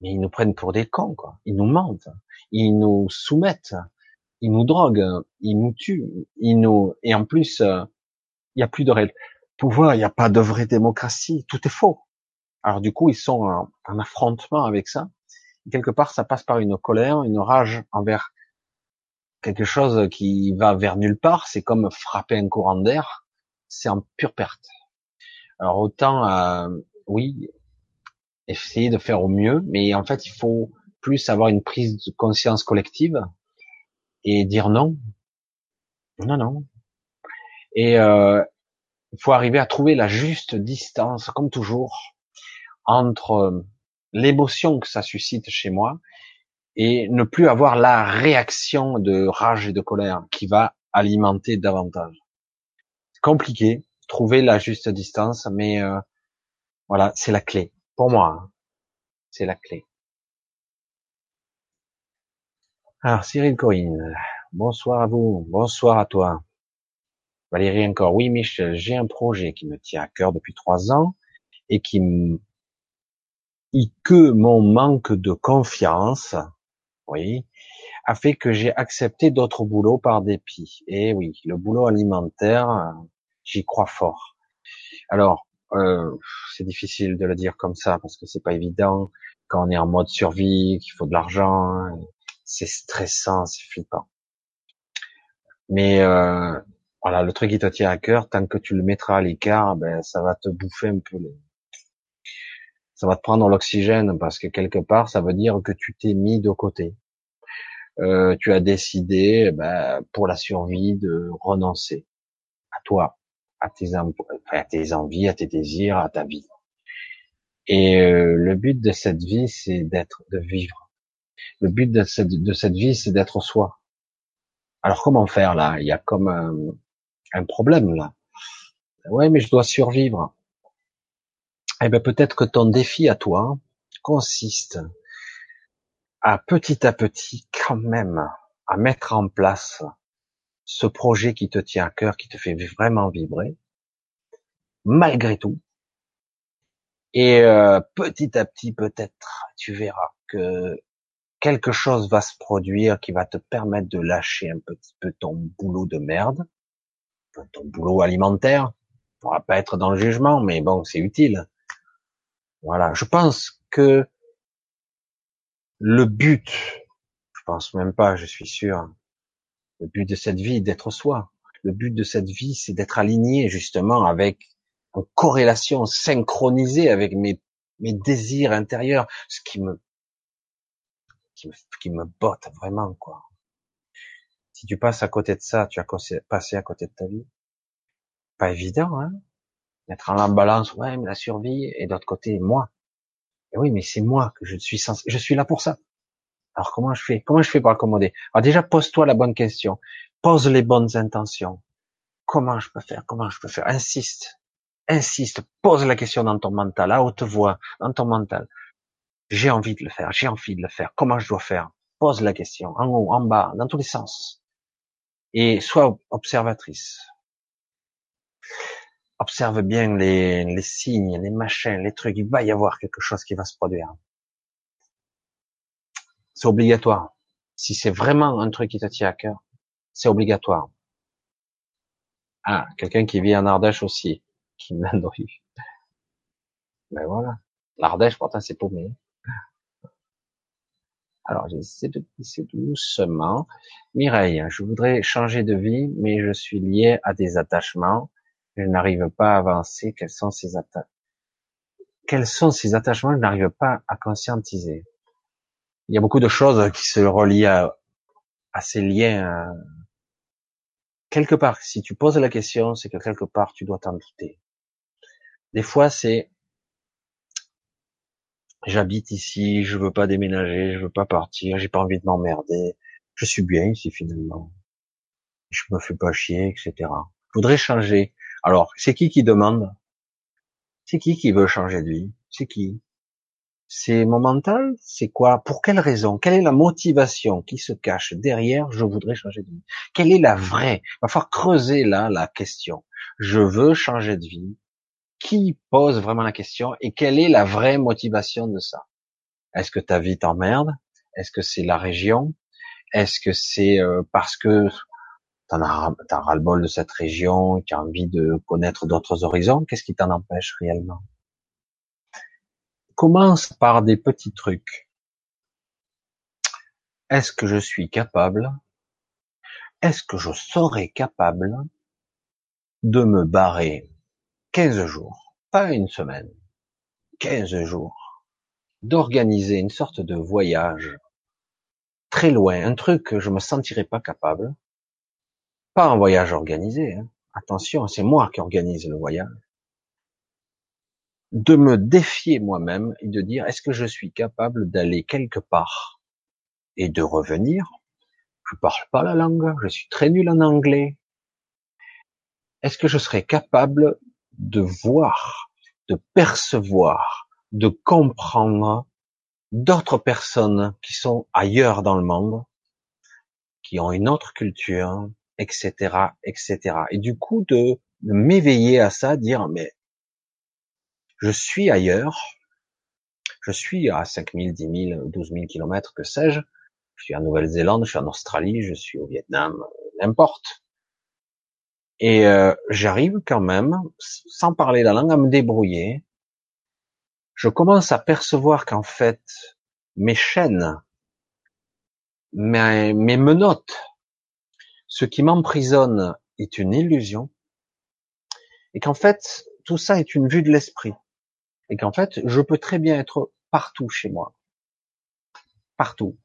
mais ils nous prennent pour des cons, quoi. Ils nous mentent, ils nous soumettent, ils nous droguent, ils nous tuent, ils nous et en plus, euh, il n'y a plus de réel pouvoir, il n'y a pas de vraie démocratie, tout est faux. Alors du coup, ils sont en, en affrontement avec ça. quelque part, ça passe par une colère, une rage envers quelque chose qui va vers nulle part. C'est comme frapper un courant d'air. C'est en pure perte. Alors autant, euh, oui, essayer de faire au mieux, mais en fait, il faut plus avoir une prise de conscience collective et dire non, non, non. Et euh, il faut arriver à trouver la juste distance, comme toujours, entre euh, l'émotion que ça suscite chez moi et ne plus avoir la réaction de rage et de colère qui va alimenter davantage. Compliqué, trouver la juste distance, mais euh, voilà, c'est la clé pour moi. Hein. C'est la clé. Alors, Cyril Corinne, bonsoir à vous, bonsoir à toi. Valérie encore, oui Michel, j'ai un projet qui me tient à cœur depuis trois ans et qui que mon manque de confiance, oui, a fait que j'ai accepté d'autres boulots par dépit. Et oui, le boulot alimentaire, j'y crois fort. Alors, euh, c'est difficile de le dire comme ça parce que c'est pas évident quand on est en mode survie, qu'il faut de l'argent, c'est stressant, c'est flippant. Mais euh, voilà, le truc qui te tient à cœur, tant que tu le mettras à l'écart, ben ça va te bouffer un peu les... ça va te prendre l'oxygène parce que quelque part, ça veut dire que tu t'es mis de côté. Euh, tu as décidé, ben, pour la survie, de renoncer à toi, à tes, envies, à tes désirs, à ta vie. Et euh, le but de cette vie, c'est d'être, de vivre. Le but de cette, de cette vie, c'est d'être soi. Alors comment faire là? Il y a comme un, un problème là. Ouais, mais je dois survivre. Eh ben peut-être que ton défi à toi consiste à petit à petit quand même à mettre en place ce projet qui te tient à cœur, qui te fait vraiment vibrer, malgré tout. Et euh, petit à petit, peut-être, tu verras que quelque chose va se produire qui va te permettre de lâcher un petit peu ton boulot de merde, ton boulot alimentaire. On va pas être dans le jugement, mais bon, c'est utile. Voilà. Je pense que le but, je pense même pas, je suis sûr, le but de cette vie, d'être soi. Le but de cette vie, c'est d'être aligné justement avec, en corrélation, synchronisé avec mes, mes désirs intérieurs, ce qui me, qui me, qui me botte vraiment, quoi. Si tu passes à côté de ça, tu as passé à côté de ta vie. Pas évident, hein. D'être en la balance, ouais, mais la survie, et d'autre côté, moi. Et oui, mais c'est moi que je suis censé, je suis là pour ça. Alors comment je fais? Comment je fais pour accommoder? Alors déjà pose-toi la bonne question, pose les bonnes intentions. Comment je peux faire? Comment je peux faire? Insiste, insiste, pose la question dans ton mental, à haute voix, dans ton mental. J'ai envie de le faire, j'ai envie de le faire. Comment je dois faire? Pose la question, en haut, en bas, dans tous les sens. Et sois observatrice. Observe bien les, les signes, les machins, les trucs. Il va y avoir quelque chose qui va se produire. C'est obligatoire. Si c'est vraiment un truc qui te tient à cœur, c'est obligatoire. Ah, quelqu'un qui vit en Ardèche aussi, qui m'a <laughs> nourri. Ben voilà. L'Ardèche, pourtant, c'est paumé. Alors, j'essaie de glisser doucement. Mireille, je voudrais changer de vie, mais je suis lié à des attachements. Je n'arrive pas à avancer. Quels sont ces attachements Quels sont ces attachements Je n'arrive pas à conscientiser? Il y a beaucoup de choses qui se relient à, ces liens. Euh. Quelque part, si tu poses la question, c'est que quelque part tu dois t'en douter. Des fois, c'est j'habite ici, je veux pas déménager, je veux pas partir, j'ai pas envie de m'emmerder, je suis bien ici finalement, je me fais pas chier, etc. Je voudrais changer. Alors, c'est qui qui demande? C'est qui qui veut changer de vie? C'est qui? C'est mon mental? C'est quoi? Pour quelle raison? Quelle est la motivation qui se cache derrière? Je voudrais changer de vie. Quelle est la vraie? Il va falloir creuser là la question. Je veux changer de vie. Qui pose vraiment la question Et quelle est la vraie motivation de ça? Est-ce que ta vie t'emmerde? Est-ce que c'est la région? Est-ce que c'est euh, parce que t'en as, t'as ras-le-bol de cette région, tu as envie de connaître d'autres horizons? Qu'est-ce qui t'en empêche réellement? Commence par des petits trucs. Est-ce que je suis capable, est-ce que je serai capable de me barrer 15 jours, pas une semaine, 15 jours, d'organiser une sorte de voyage très loin, un truc que je me sentirais pas capable, pas un voyage organisé, hein. attention, c'est moi qui organise le voyage, de me défier moi-même et de dire est-ce que je suis capable d'aller quelque part et de revenir? Je parle pas la langue, je suis très nul en anglais. Est-ce que je serais capable de voir, de percevoir, de comprendre d'autres personnes qui sont ailleurs dans le monde, qui ont une autre culture, etc., etc. Et du coup, de, m'éveiller à ça, dire, mais je suis ailleurs, je suis à 5000, 10 000, 12 000 kilomètres, que sais-je, je suis en Nouvelle-Zélande, je suis en Australie, je suis au Vietnam, n'importe. Et euh, j'arrive quand même, sans parler la langue, à me débrouiller. Je commence à percevoir qu'en fait, mes chaînes, mes, mes menottes, ce qui m'emprisonne est une illusion, et qu'en fait, tout ça est une vue de l'esprit, et qu'en fait, je peux très bien être partout chez moi, partout.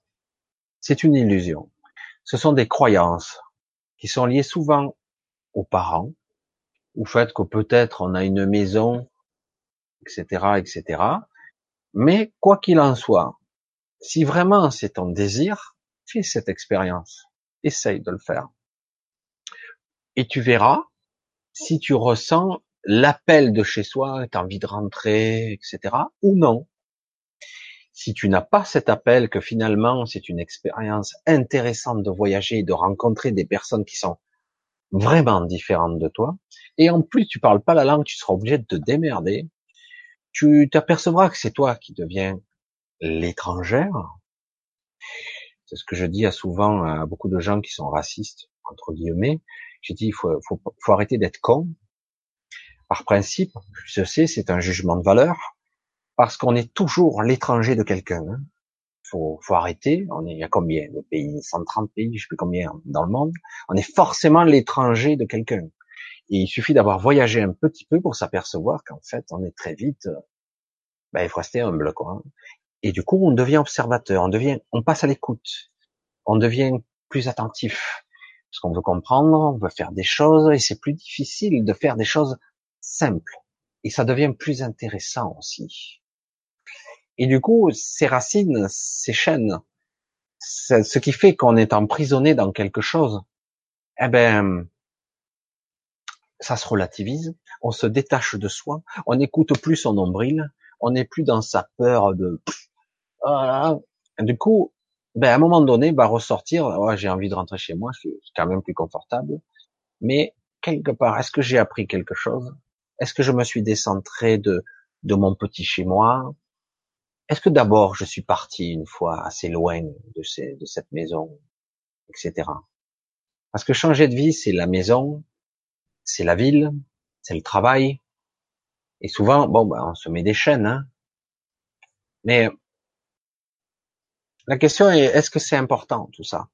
C'est une illusion. Ce sont des croyances qui sont liées souvent aux parents, au fait que peut-être on a une maison, etc., etc. Mais quoi qu'il en soit, si vraiment c'est ton désir, fais cette expérience. Essaye de le faire. Et tu verras si tu ressens l'appel de chez soi, tu as envie de rentrer, etc. ou non. Si tu n'as pas cet appel, que finalement c'est une expérience intéressante de voyager, de rencontrer des personnes qui sont vraiment différentes de toi, et en plus tu parles pas la langue, tu seras obligé de te démerder, tu t'apercevras que c'est toi qui deviens l'étrangère. C'est ce que je dis à souvent à beaucoup de gens qui sont racistes, entre guillemets. J'ai dit, il faut, faut, faut arrêter d'être con. Par principe, je sais, c'est un jugement de valeur, parce qu'on est toujours l'étranger de quelqu'un. Hein faut, faut arrêter. On est, il y a combien de pays? 130 pays, je sais plus combien dans le monde. On est forcément l'étranger de quelqu'un. Et il suffit d'avoir voyagé un petit peu pour s'apercevoir qu'en fait, on est très vite, euh, ben, il faut rester humble, quoi. Et du coup, on devient observateur, on devient, on passe à l'écoute, on devient plus attentif, parce qu'on veut comprendre, on veut faire des choses, et c'est plus difficile de faire des choses simples. Et ça devient plus intéressant aussi. Et du coup, ces racines, ces chaînes, ce qui fait qu'on est emprisonné dans quelque chose, eh ben, ça se relativise, on se détache de soi, on n'écoute plus son nombril, on n'est plus dans sa peur de, voilà. du coup, ben, à un moment donné, va ressortir, oh, j'ai envie de rentrer chez moi, suis quand même plus confortable, mais quelque part, est-ce que j'ai appris quelque chose? Est-ce que je me suis décentré de, mon petit chez moi? Est-ce que d'abord je suis parti une fois assez loin de, cette maison, etc. Parce que changer de vie, c'est la maison, c'est la ville, c'est le travail. Et souvent, bon, ben, on se met des chaînes. Hein. Mais la question est, est-ce que c'est important tout ça?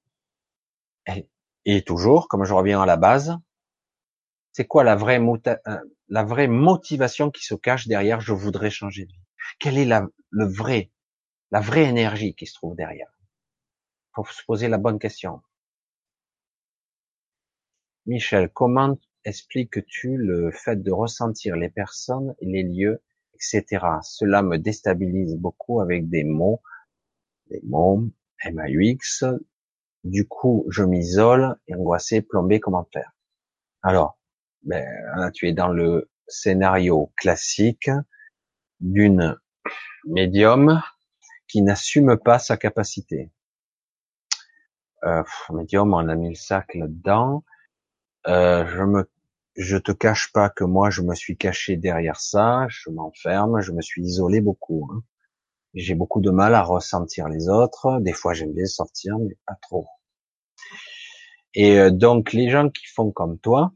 Et, toujours, comme je reviens à la base, c'est quoi la vraie, euh, la vraie motivation qui se cache derrière je voudrais changer de vie quelle est la, le vrai, la vraie énergie qui se trouve derrière? Faut se poser la bonne question. Michel, comment expliques-tu le fait de ressentir les personnes, les lieux, etc. Cela me déstabilise beaucoup avec des mots, des mots, MAUX. Du coup, je m'isole, angoissé, plombé, comment faire Alors, ben, tu es dans le scénario classique d'une médium qui n'assume pas sa capacité. Euh, médium, on a mis le sac là-dedans. Euh, je me, te cache pas que moi, je me suis caché derrière ça. Je m'enferme, je me suis isolé beaucoup. Hein. J'ai beaucoup de mal à ressentir les autres. Des fois, j'aime bien sortir, mais pas trop. Et euh, donc, les gens qui font comme toi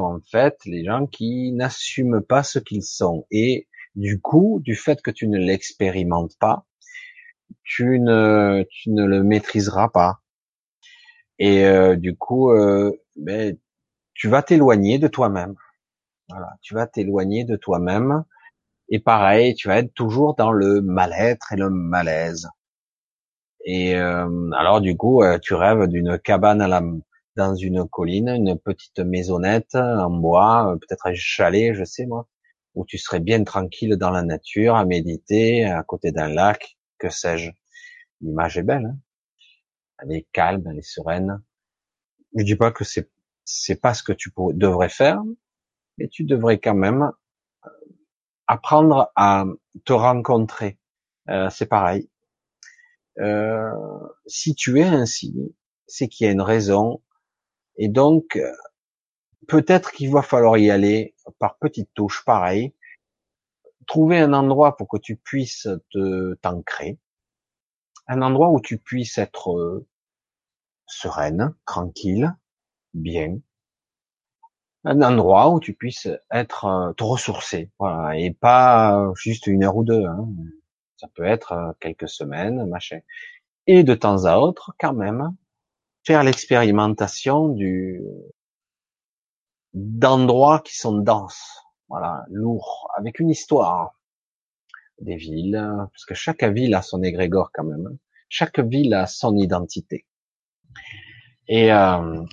en fait les gens qui n'assument pas ce qu'ils sont. Et du coup, du fait que tu ne l'expérimentes pas, tu ne, tu ne le maîtriseras pas. Et euh, du coup, euh, ben, tu vas t'éloigner de toi-même. Voilà, tu vas t'éloigner de toi-même. Et pareil, tu vas être toujours dans le mal-être et le malaise. Et euh, alors du coup, tu rêves d'une cabane à la, dans une colline, une petite maisonnette en bois, peut-être un chalet, je sais moi, où tu serais bien tranquille dans la nature, à méditer, à côté d'un lac, que sais-je. L'image est belle, hein elle est calme, elle est sereine. Je dis pas que c'est c'est pas ce que tu devrais faire, mais tu devrais quand même euh, apprendre à te rencontrer Euh, c'est pareil. Euh, si tu es ainsi, c'est qu'il y a une raison. Et donc, peut-être qu'il va falloir y aller par petites touches, pareil. Trouver un endroit pour que tu puisses te t'ancrer. Un endroit où tu puisses être euh, sereine, tranquille, bien. Un endroit où tu puisses être, euh, te ressourcer, voilà, et pas juste une heure ou deux. Hein. Ça peut être euh, quelques semaines, machin. Et de temps à autre, quand même, faire l'expérimentation du d'endroits qui sont denses, voilà, lourds, avec une histoire des villes, parce que chaque ville a son égrégore quand même. Hein. Chaque ville a son identité. Et euh,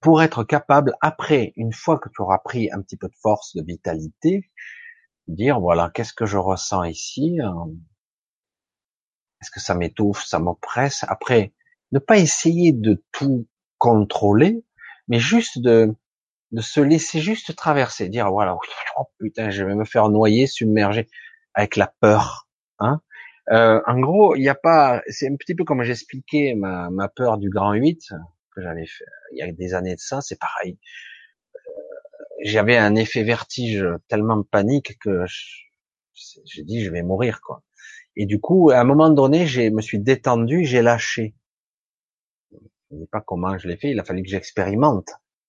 pour être capable, après, une fois que tu auras pris un petit peu de force, de vitalité, dire voilà, qu'est-ce que je ressens ici euh, Est-ce que ça m'étouffe, ça m'oppresse? Après, ne pas essayer de tout contrôler, mais juste de de se laisser juste traverser, dire voilà, <laughs> oh putain, je vais me faire noyer, submerger avec la peur. Hein euh, en gros, il n'y a pas, c'est un petit peu comme j'expliquais ma, ma peur du grand 8 que j'avais fait il y a des années de ça, c'est pareil. Euh, j'avais un effet vertige tellement panique que j'ai dit je vais mourir quoi. Et du coup, à un moment donné, je me suis détendu, j'ai lâché. Je ne sais pas comment je l'ai fait, il a fallu que j'expérimente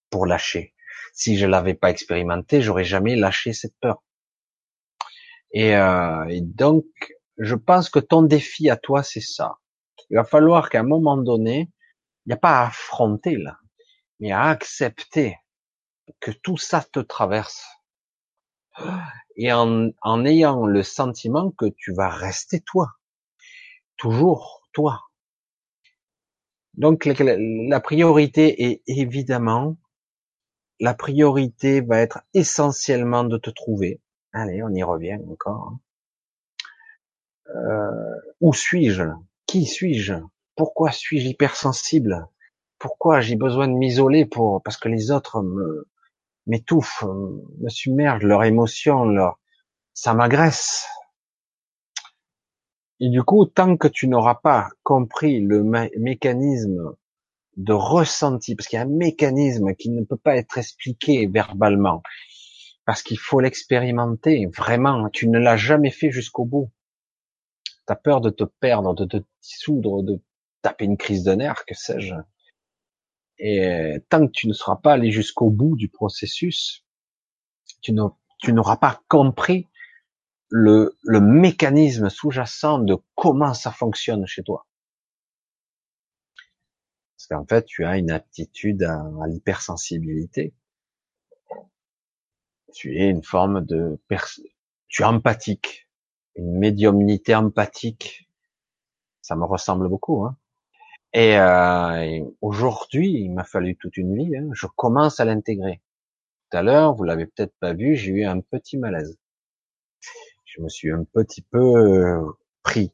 pour lâcher. Si je l'avais pas expérimenté, j'aurais jamais lâché cette peur. Et, euh, donc, je pense que ton défi à toi, c'est ça. Il va falloir qu'à un moment donné, il n'y a pas à affronter là, mais à accepter que tout ça te traverse. Et en ayant le sentiment que tu vas rester toi. Toujours toi. Donc la, priorité est évidemment, la priorité va être essentiellement de te trouver. Allez, on y revient encore. Hein. Euh, où suis-je Qui suis-je? Pourquoi suis-je hypersensible? Pourquoi j'ai besoin de m'isoler pour parce que les autres me m'étouffent, me submergent, leurs émotions, leur ça m'agresse. Et du coup, tant que tu n'auras pas compris le mécanisme de ressenti, parce qu'il y a un mécanisme qui ne peut pas être expliqué verbalement, parce qu'il faut l'expérimenter vraiment. Tu ne l'as jamais fait jusqu'au bout. T'as peur de te perdre, de te dissoudre, de taper une crise de nerfs, que sais-je. Et tant que tu ne seras pas allé jusqu'au bout du processus, tu n'auras pas compris le, le mécanisme sous-jacent de comment ça fonctionne chez toi. Parce qu'en fait, tu as une aptitude à, à l'hypersensibilité. Tu es une forme de... Tu es empathique une médiumnité empathique. Ça me ressemble beaucoup. Hein. Et, euh, aujourd'hui, il m'a fallu toute une vie. Hein. Je commence à l'intégrer. Tout à l'heure, vous l'avez peut-être pas vu, j'ai eu un petit malaise. Je me suis un petit peu euh, pris.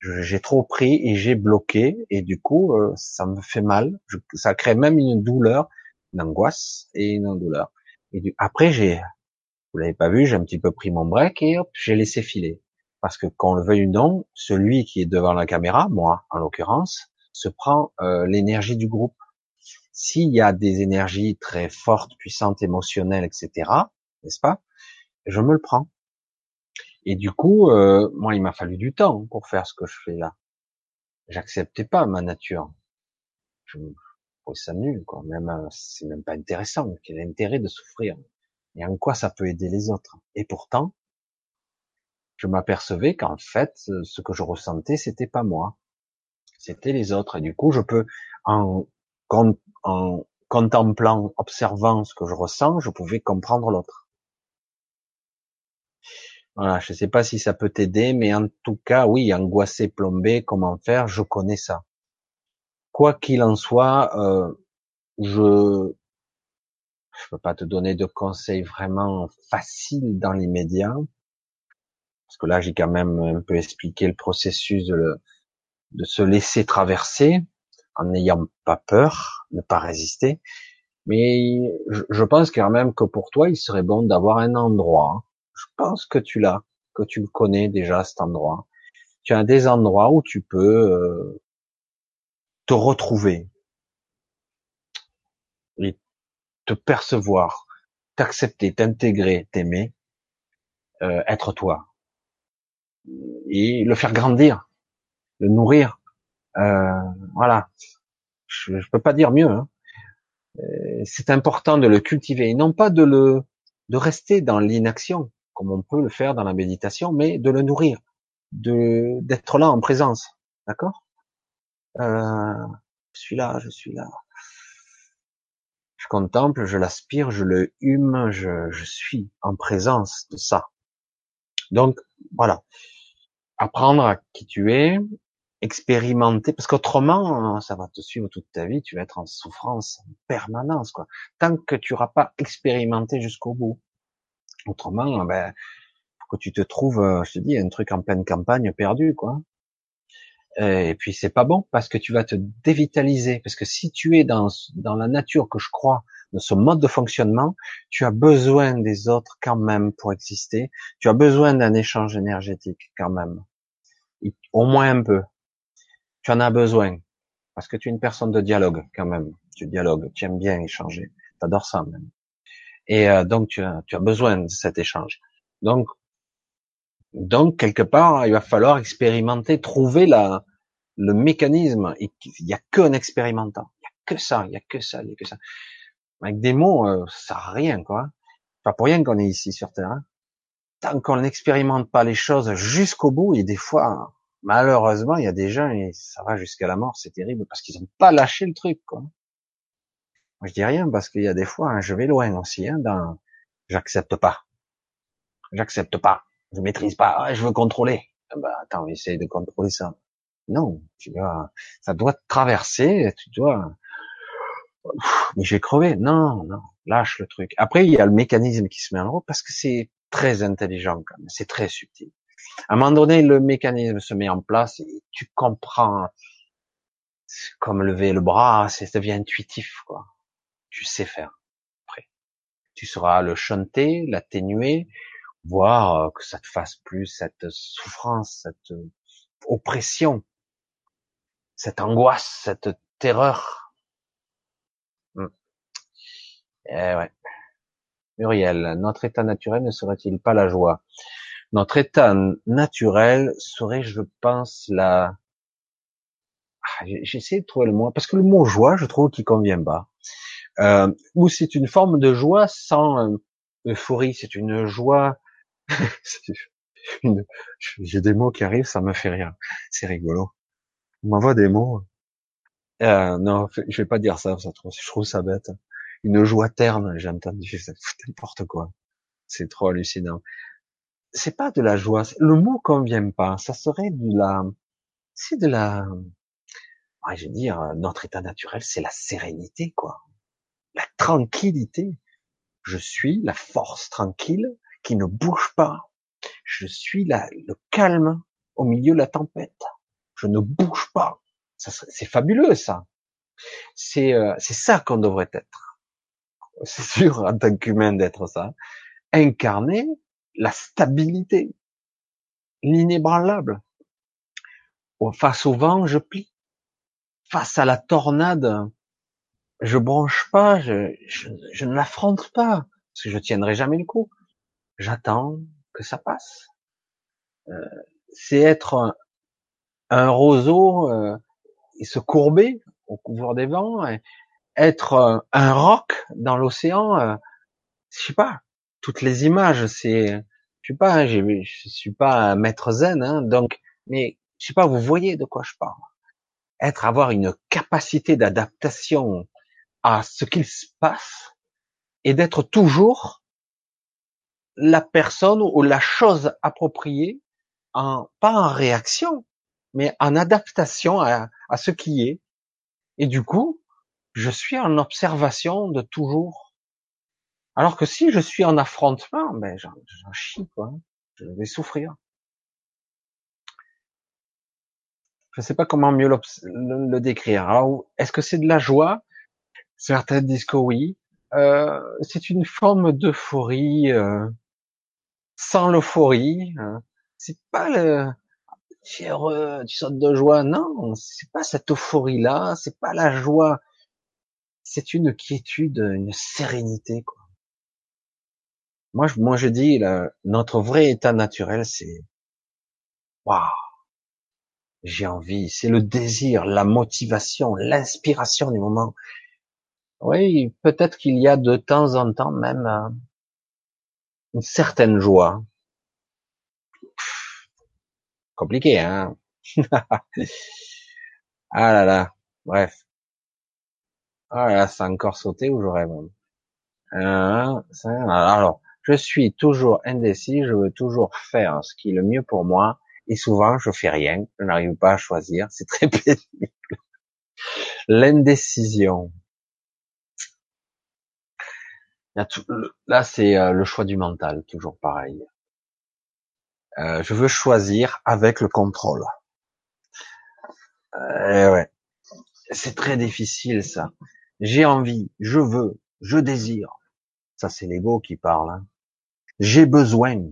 J'ai trop pris et j'ai bloqué. Et du coup, euh, ça me fait mal. ça crée même une douleur, une angoisse et une douleur. Et du, après, j'ai, vous l'avez pas vu, j'ai un petit peu pris mon break et hop, j'ai laissé filer. Parce que qu'on le veuille ou non, celui qui est devant la caméra, moi en l'occurrence, se prend euh, l'énergie du groupe. S'il y a des énergies très fortes, puissantes, émotionnelles, etc., n'est-ce pas? Je me le prends. Et du coup, euh, moi, il m'a fallu du temps pour faire ce que je fais là. J'acceptais pas ma nature. Je trouvais ça nul, quoi. Même, euh, c'est même pas intéressant. Quel intérêt de souffrir? Et en quoi ça peut aider les autres? Et pourtant, je m'apercevais qu'en fait, ce que je ressentais, c'était pas moi, c'était les autres. Et du coup, je peux, en, en contemplant, observant ce que je ressens, je pouvais comprendre l'autre. Je ne sais pas si ça peut t'aider, mais en tout cas, oui, angoissé, plombé, comment faire, je connais ça. Quoi qu'il en soit, euh, je je peux pas te donner de conseils vraiment faciles dans l'immédiat, parce que là j'ai quand même un peu expliqué le processus de, de se laisser traverser en n'ayant pas peur, ne pas résister. Mais je, pense quand même que pour toi, il serait bon d'avoir un endroit. Je pense que tu l'as. que tu le connais déjà cet endroit. Tu as des endroits où tu peux euh, te retrouver et te percevoir, t'accepter, t'intégrer, t'aimer, euh, être toi et le faire grandir, le nourrir. Euh, voilà, je, je peux pas dire mieux. Hein. C'est important de le cultiver, et non pas de le de rester dans l'inaction comme on peut le faire dans la méditation, mais de le nourrir, de d'être là en présence, d'accord? Euh, Je suis là, je suis là. Je contemple, je l'aspire, je le hume, je, je suis en présence de ça. Donc voilà, apprendre à qui tu es, expérimenter, parce qu'autrement, ça va te suivre toute ta vie, tu vas être en souffrance en permanence, quoi. Tant que tu n'auras pas expérimenté jusqu'au bout. Autrement, ben, que tu te trouves, euh, je te dis, un truc en pleine campagne perdu, quoi. Et puis c'est pas bon parce que tu vas te dévitaliser. Parce que si tu es dans, dans la nature que je crois, de ce mode de fonctionnement, tu as besoin des autres quand même pour exister. Tu as besoin d'un échange énergétique quand même. Au moins un peu tu en as besoin parce que tu es une personne de dialogue quand même. Tu dialogues, tu aimes bien échanger, tu adores ça même. Et euh, donc tu as, tu as besoin de cet échange. Donc, donc quelque part, il va falloir expérimenter, trouver la, le mécanisme. Il n'y a qu'un expérimentant. Il n'y a que ça, il n'y a que ça, il y a que ça. Avec des mots, euh, ça à rien, quoi. Pas pour rien qu'on est ici sur Terre. Hein. Tant qu'on n'expérimente pas les choses jusqu'au bout, et des fois, malheureusement, il y a des gens, et ça va jusqu'à la mort, c'est terrible, parce qu'ils n'ont pas lâché le truc, quoi. Moi, je dis rien, parce qu'il y a des fois, hein, je vais loin aussi, hein, dans, j'accepte pas. J'accepte pas. Je maîtrise pas. Ah, je veux contrôler. Ah bah, attends, essaye de contrôler ça. Non, tu dois, ça doit traverser, tu dois, mais j'ai crevé. Non, non, lâche le truc. Après, il y a le mécanisme qui se met en route parce que c'est très intelligent, quand même. C'est très subtil. À un moment donné, le mécanisme se met en place et tu comprends comme lever le bras, ça devient intuitif, quoi. Tu sais faire. Après, tu sauras le chanter, l'atténuer, voir euh, que ça te fasse plus cette souffrance, cette oppression, cette angoisse, cette terreur. Hmm. Eh ouais. Muriel, notre état naturel ne serait-il pas la joie? Notre état naturel serait, je pense, la... Ah, j'essaie de trouver le mot, parce que le mot joie, je trouve qu'il convient pas. Euh, ou c'est une forme de joie sans euh, euphorie, c'est une joie... <laughs> J'ai des mots qui arrivent, ça me fait rire. C'est rigolo. On m'envoie des mots. Euh, non, je vais pas dire ça, ça je trouve ça bête. Une joie terne, j'ai entendu, n'importe quoi. C'est trop hallucinant c'est pas de la joie. Le mot convient pas. Ça serait de la, c'est de la, je vais dire, notre état naturel, c'est la sérénité, quoi. Tranquillité. Je suis la force tranquille qui ne bouge pas. Je suis la, le calme au milieu de la tempête. Je ne bouge pas. c'est fabuleux, ça. C'est, euh, ça qu'on devrait être. <laughs> C'est sûr, en tant qu'humain, d'être ça. Incarner la stabilité, l'inébranlable. Face au vent, je plie. Face à la tornade, je bronche pas, je, je, ne l'affronte pas, parce que je tiendrai jamais le coup. J'attends que ça passe. Euh, c'est être un, roseau euh, et se courber au couvert des vents, être un roc dans l'océan, euh, je sais pas, toutes les images, c'est, je sais pas, je suis pas un maître zen, hein, donc, mais je sais pas, vous voyez de quoi je parle. Être, avoir une capacité d'adaptation à ce qu'il se passe et d'être toujours la personne ou la chose appropriée en, pas en réaction, mais en adaptation à, à ce qui est. Et du coup, je suis en observation de toujours alors que si je suis en affrontement, ben j'en chie quoi. Je vais souffrir. Je ne sais pas comment mieux le, décrire. Alors, est-ce que c'est de la joie? Certains disent que oui. Euh, c'est une forme d'euphorie. Euh, sans l'euphorie. Hein. C'est pas le tu es heureux, tu sautes de joie. Non, c'est pas cette euphorie-là, c'est pas la joie. C'est une quiétude, une sérénité, quoi. Moi, je, moi, je dis, notre vrai état naturel, c'est, waouh, j'ai envie. C'est le désir, la motivation, l'inspiration du moment. Oui, peut-être qu'il y a de temps en temps même euh, une certaine joie. compliqué, hein <laughs> Ah là là, bref. Ah là ça a encore sauté ou rêve euh, Alors, je suis toujours indécis, je veux toujours faire ce qui est le mieux pour moi, et souvent je fais rien, je n'arrive pas à choisir, c'est très <laughs> pénible. L'indécision. Là, c'est euh, le choix du mental, toujours pareil. Euh, je veux choisir avec le contrôle. Euh, ouais. C'est très difficile ça. J'ai envie, je veux, je désire. Ça c'est l'ego qui parle. Hein. J'ai besoin.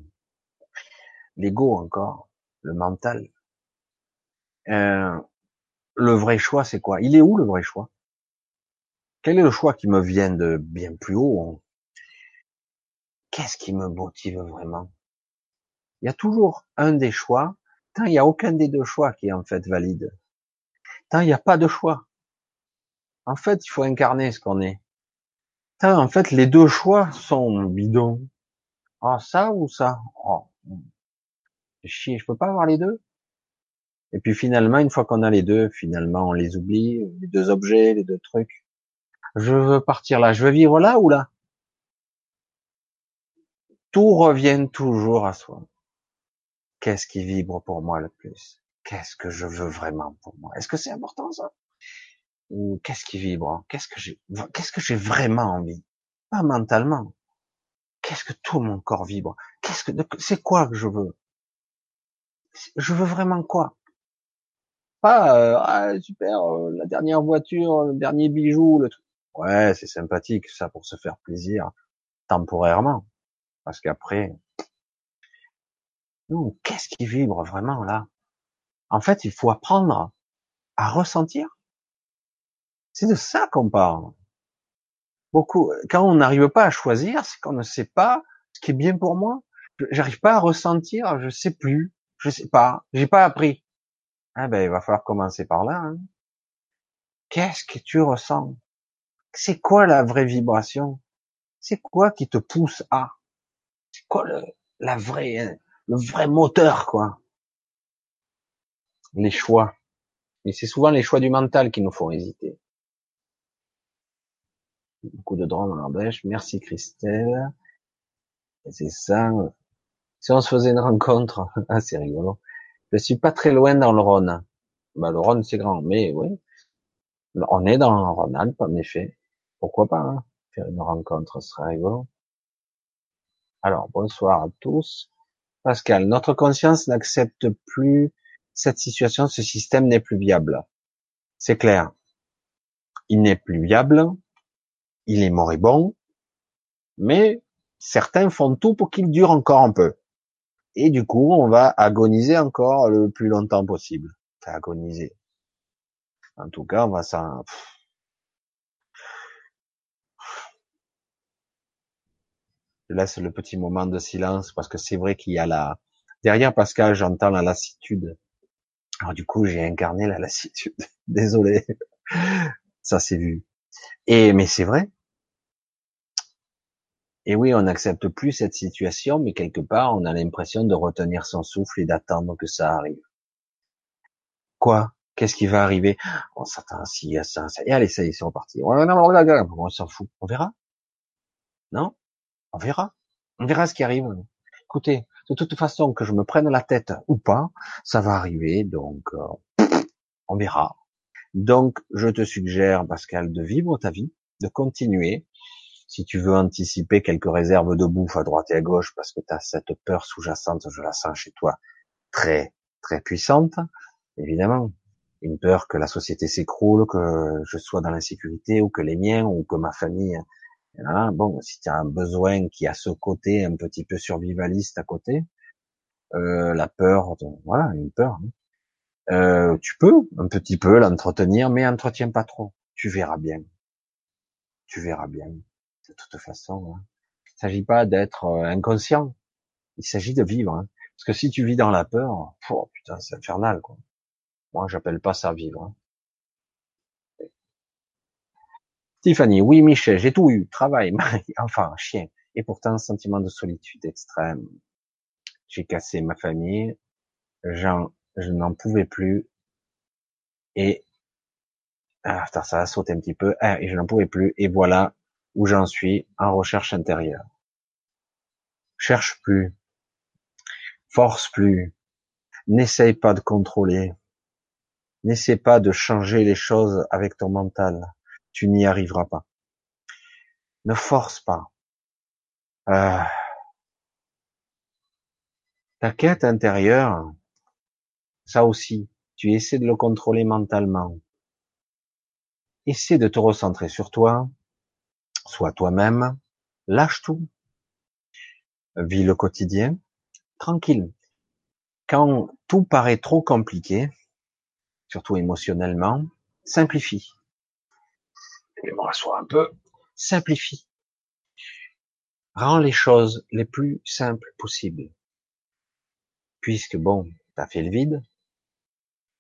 L'ego encore, le mental. Euh, le vrai choix c'est quoi? Il est où le vrai choix? Quel est le choix qui me vient de bien plus haut? Qu'est-ce qui me motive vraiment? Il y a toujours un des choix, tant il n'y a aucun des deux choix qui est en fait valide. Tant il n'y a pas de choix. En fait, il faut incarner ce qu'on est. En fait, les deux choix sont bidons. Ah, ça ou ça? Oh, chier, je peux pas avoir les deux? Et puis finalement, une fois qu'on a les deux, finalement, on les oublie, les deux objets, les deux trucs. Je veux partir là, je veux vivre là ou là? Tout revient toujours à soi. Qu'est-ce qui vibre pour moi le plus? Qu'est-ce que je veux vraiment pour moi? Est-ce que c'est important ça? Ou qu'est-ce qui vibre? Qu'est-ce que j'ai Qu'est-ce que j'ai vraiment envie? Pas mentalement. Qu'est-ce que tout mon corps vibre? Qu'est-ce que c'est quoi que je veux? Je veux vraiment quoi? Pas euh, ah super euh, la dernière voiture, le dernier bijou, le truc. Ouais, c'est sympathique ça pour se faire plaisir temporairement. Parce qu'après, qu'est-ce qui vibre vraiment là? En fait, il faut apprendre à ressentir. C'est de ça qu'on parle. Beaucoup, quand on n'arrive pas à choisir, c'est qu'on ne sait pas ce qui est bien pour moi. J'arrive pas à ressentir, je sais plus, je sais pas, j'ai pas appris. Ah ben, il va falloir commencer par là. Hein. Qu'est-ce que tu ressens? C'est quoi la vraie vibration? C'est quoi qui te pousse à quoi le, la vraie, le vrai moteur, quoi? Les choix. Et c'est souvent les choix du mental qui nous font hésiter. Beaucoup de drômes en bêche. Merci Christelle. C'est ça. Si on se faisait une rencontre, <laughs> ah, c'est rigolo. Je suis pas très loin dans le Rhône. Bah, le Rhône, c'est grand, mais oui. On est dans le Rhône-Alpes, en effet. Pourquoi pas, hein Faire une rencontre, ce serait rigolo. Alors, bonsoir à tous. Pascal, notre conscience n'accepte plus cette situation, ce système n'est plus viable. C'est clair. Il n'est plus viable, il est moribond, mais certains font tout pour qu'il dure encore un peu. Et du coup, on va agoniser encore le plus longtemps possible. Enfin, agoniser. En tout cas, on va s'en... je laisse le petit moment de silence parce que c'est vrai qu'il y a la derrière Pascal, j'entends la lassitude. Alors du coup, j'ai incarné la lassitude. <laughs> Désolé, ça s'est vu. Et mais c'est vrai. Et oui, on n'accepte plus cette situation, mais quelque part, on a l'impression de retenir son souffle et d'attendre que ça arrive. Quoi? Qu'est-ce qui va arriver? On s'attend si à ça, ça. Et allez, ça y est, c'est reparti. On s'en fout. On verra. Non? On verra. On verra ce qui arrive. Écoutez, de toute façon, que je me prenne la tête ou pas, ça va arriver, donc euh, on verra. Donc, je te suggère, Pascal, de vivre ta vie, de continuer. Si tu veux anticiper quelques réserves de bouffe à droite et à gauche, parce que tu as cette peur sous-jacente, je la sens chez toi, très, très puissante, évidemment. Une peur que la société s'écroule, que je sois dans l'insécurité, ou que les miens, ou que ma famille bon, si tu as un besoin qui a ce côté un petit peu survivaliste à côté, euh, la peur, voilà, une peur, hein. euh, tu peux un petit peu l'entretenir, mais entretiens pas trop. Tu verras bien. Tu verras bien. De toute façon, hein. il s'agit pas d'être euh, inconscient. Il s'agit de vivre. Hein. Parce que si tu vis dans la peur, oh, putain, c'est infernal, quoi. Moi, j'appelle pas ça vivre. Hein. Tiffany, oui, Michel, j'ai tout eu, travail, <laughs> mari, enfin, chien. Et pourtant, sentiment de solitude extrême. J'ai cassé ma famille, j'en, je n'en pouvais plus. Et, ah, ça a sauté un petit peu, ah, et je n'en pouvais plus. Et voilà où j'en suis en recherche intérieure. Cherche plus. Force plus. N'essaye pas de contrôler. N'essaie pas de changer les choses avec ton mental tu n'y arriveras pas. Ne force pas. Euh, ta quête intérieure, ça aussi, tu essaies de le contrôler mentalement. Essaie de te recentrer sur toi, sois toi-même, lâche tout, vis le quotidien, tranquille. Quand tout paraît trop compliqué, surtout émotionnellement, simplifie un peu, simplifie. Rends les choses les plus simples possibles. Puisque bon, t'as fait le vide,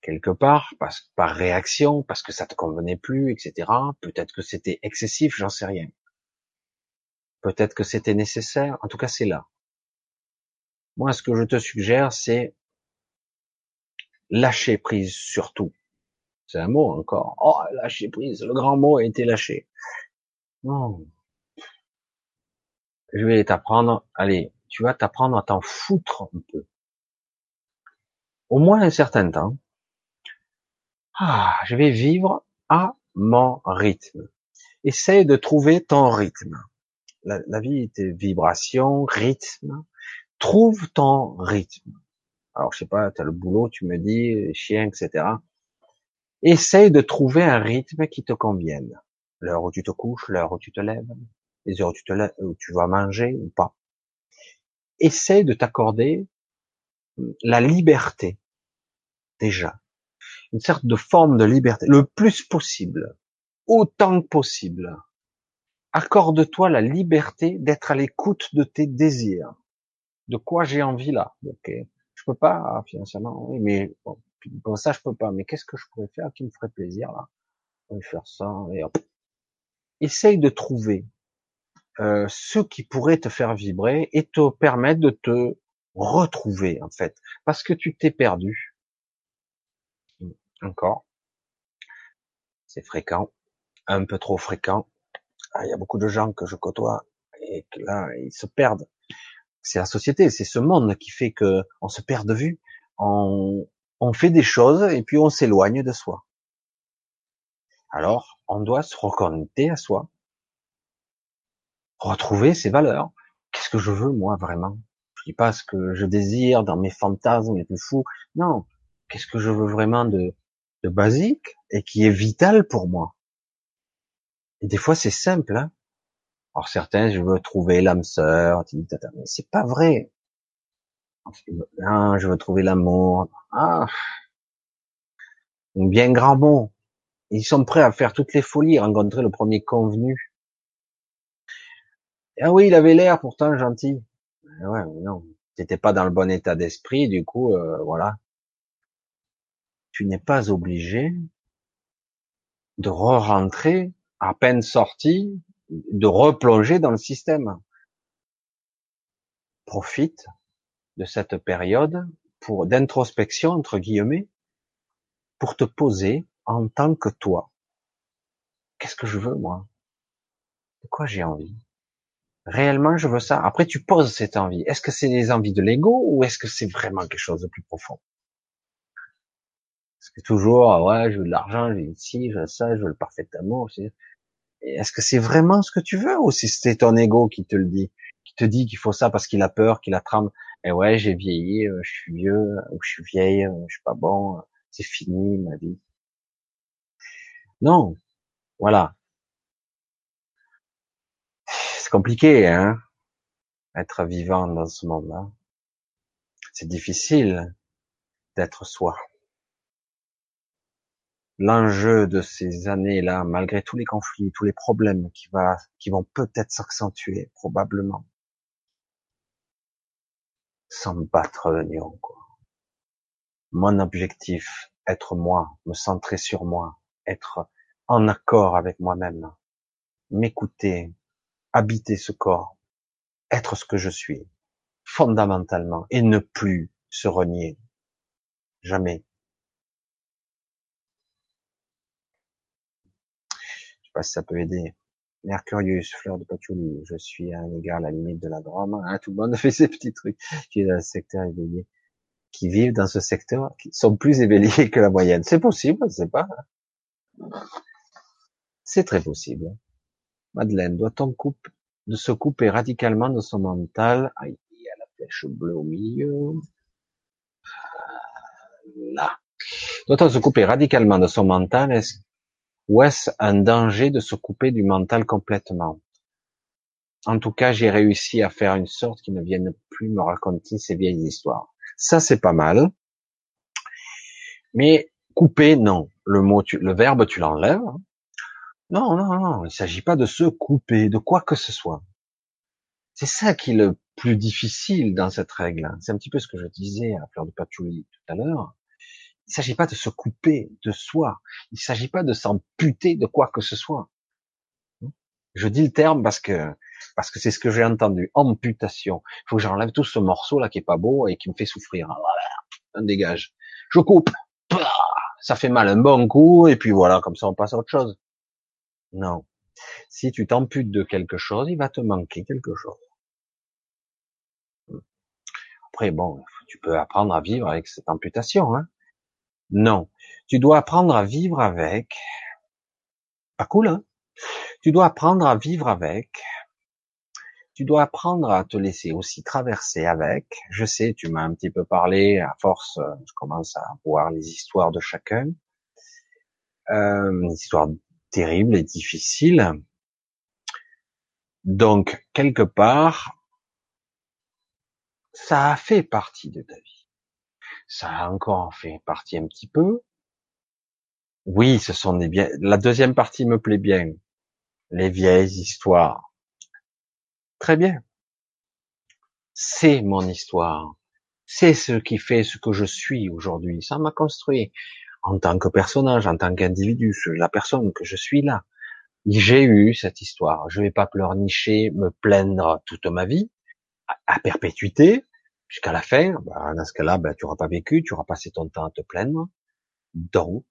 quelque part, par réaction, parce que ça te convenait plus, etc. Peut-être que c'était excessif, j'en sais rien. Peut-être que c'était nécessaire, en tout cas c'est là. Moi, ce que je te suggère, c'est lâcher prise sur tout. C'est un mot encore. Oh, lâcher prise. Le grand mot a été lâché. Je vais t'apprendre. Allez, tu vas t'apprendre à t'en foutre un peu. Au moins un certain temps. Ah, je vais vivre à mon rythme. Essaye de trouver ton rythme. La, la vie est vibration, rythme. Trouve ton rythme. Alors, je sais pas, tu as le boulot, tu me dis, chien, etc. Essaye de trouver un rythme qui te convienne. L'heure où tu te couches, l'heure où tu te lèves, les heures où tu te lèves, où tu vas manger ou pas. Essaye de t'accorder la liberté, déjà. Une sorte de forme de liberté, le plus possible, autant que possible. Accorde-toi la liberté d'être à l'écoute de tes désirs. De quoi j'ai envie là, ok? Je peux pas, financièrement, mais bon, Bon, ça, je peux pas. Mais qu'est-ce que je pourrais faire qui me ferait plaisir là? Je vais faire ça et hop. Essaye de trouver euh, ce qui pourrait te faire vibrer et te permettre de te retrouver en fait, parce que tu t'es perdu. Encore, c'est fréquent, un peu trop fréquent. Ah, il y a beaucoup de gens que je côtoie et que là ils se perdent. C'est la société, c'est ce monde qui fait que on se perd de vue. On, on fait des choses et puis on s'éloigne de soi. Alors, on doit se reconnecter à soi, retrouver ses valeurs. Qu'est-ce que je veux moi vraiment? Je dis pas ce que je désire dans mes fantasmes les plus fous. Non, qu'est-ce que je veux vraiment de, de basique et qui est vital pour moi? Et des fois c'est simple. Hein Alors certains, je veux trouver l'âme sœur, mais c'est pas vrai. Ah, je veux trouver l'amour. Ah, bien grand mot. Ils sont prêts à faire toutes les folies, rencontrer le premier convenu. Ah oui, il avait l'air pourtant gentil. Eh ouais, non, t'étais pas dans le bon état d'esprit, du coup, euh, voilà. Tu n'es pas obligé de re-rentrer à peine sorti, de replonger dans le système. Profite de cette période pour d'introspection entre guillemets pour te poser en tant que toi. Qu'est-ce que je veux moi? De quoi j'ai envie? Réellement, je veux ça? Après, tu poses cette envie. Est-ce que c'est les envies de l'ego ou est-ce que c'est vraiment quelque chose de plus profond? Est-ce que toujours, ah ouais, je veux de l'argent, je veux ci, je veux ça, je veux le parfait amour. Est-ce que c'est vraiment ce que tu veux ou si c'est ton ego qui te le dit, te dit qu'il faut ça parce qu'il a peur, qu'il a trame et ouais, j'ai vieilli, euh, je suis vieux, ou je suis vieille, euh, je suis pas bon, euh, c'est fini ma vie. Non, voilà. compliqué, hein, être vivant dans ce monde-là. C'est difficile d'être soi. L'enjeu de ces années-là, malgré tous les conflits, tous les problèmes qui, va, qui vont peut-être s'accentuer, probablement, sans battre l'oignon, quoi. Mon objectif, être moi, me centrer sur moi, être en accord avec moi-même, m'écouter, habiter ce corps, être ce que je suis, fondamentalement, et ne plus se renier. Jamais. Je sais pas si ça peut aider. Mercurius, fleur de patchouli, je suis à un égard à la limite de la Drôme. Hein, tout le monde <laughs> fait ces petits trucs. Qui est dans le secteur éveillé. Qui vivent dans ce secteur, qui sont plus éveillés que la moyenne. C'est possible, je sais pas. C'est très possible. Madeleine, doit-on coupe, de se couper radicalement de son mental? Aïe, il y a la flèche bleue au milieu. Là. Doit-on se couper radicalement de son mental? Ou est-ce un danger de se couper du mental complètement? En tout cas, j'ai réussi à faire une sorte qui ne vienne plus me raconter ces vieilles histoires. Ça, c'est pas mal. Mais couper, non. Le mot, tu, le verbe, tu l'enlèves. Non, non, non. Il s'agit pas de se couper de quoi que ce soit. C'est ça qui est le plus difficile dans cette règle. C'est un petit peu ce que je disais à Fleur de Patchouli tout à l'heure. Il s'agit pas de se couper de soi. Il s'agit pas de s'amputer de quoi que ce soit. Je dis le terme parce que c'est ce que j'ai entendu. Amputation. Il faut que j'enlève tout ce morceau là qui est pas beau et qui me fait souffrir. Un dégage. Je coupe. Ça fait mal un bon coup et puis voilà, comme ça on passe à autre chose. Non. Si tu t'amputes de quelque chose, il va te manquer quelque chose. Après, bon, tu peux apprendre à vivre avec cette amputation. Hein non. Tu dois apprendre à vivre avec. Pas cool, hein? Tu dois apprendre à vivre avec. Tu dois apprendre à te laisser aussi traverser avec. Je sais, tu m'as un petit peu parlé, à force, je commence à voir les histoires de chacun. Euh, histoire terrible et difficile. Donc, quelque part, ça a fait partie de ta vie. Ça a encore fait partie un petit peu. Oui, ce sont des bien. La deuxième partie me plaît bien. Les vieilles histoires. Très bien. C'est mon histoire. C'est ce qui fait ce que je suis aujourd'hui. Ça m'a construit en tant que personnage, en tant qu'individu, la personne que je suis là. J'ai eu cette histoire. Je vais pas pleurnicher, me plaindre toute ma vie, à, perpétuité, jusqu'à la fin. Bah, dans ce cas-là, bah, tu auras pas vécu, tu auras passé ton temps à te plaindre. Donc,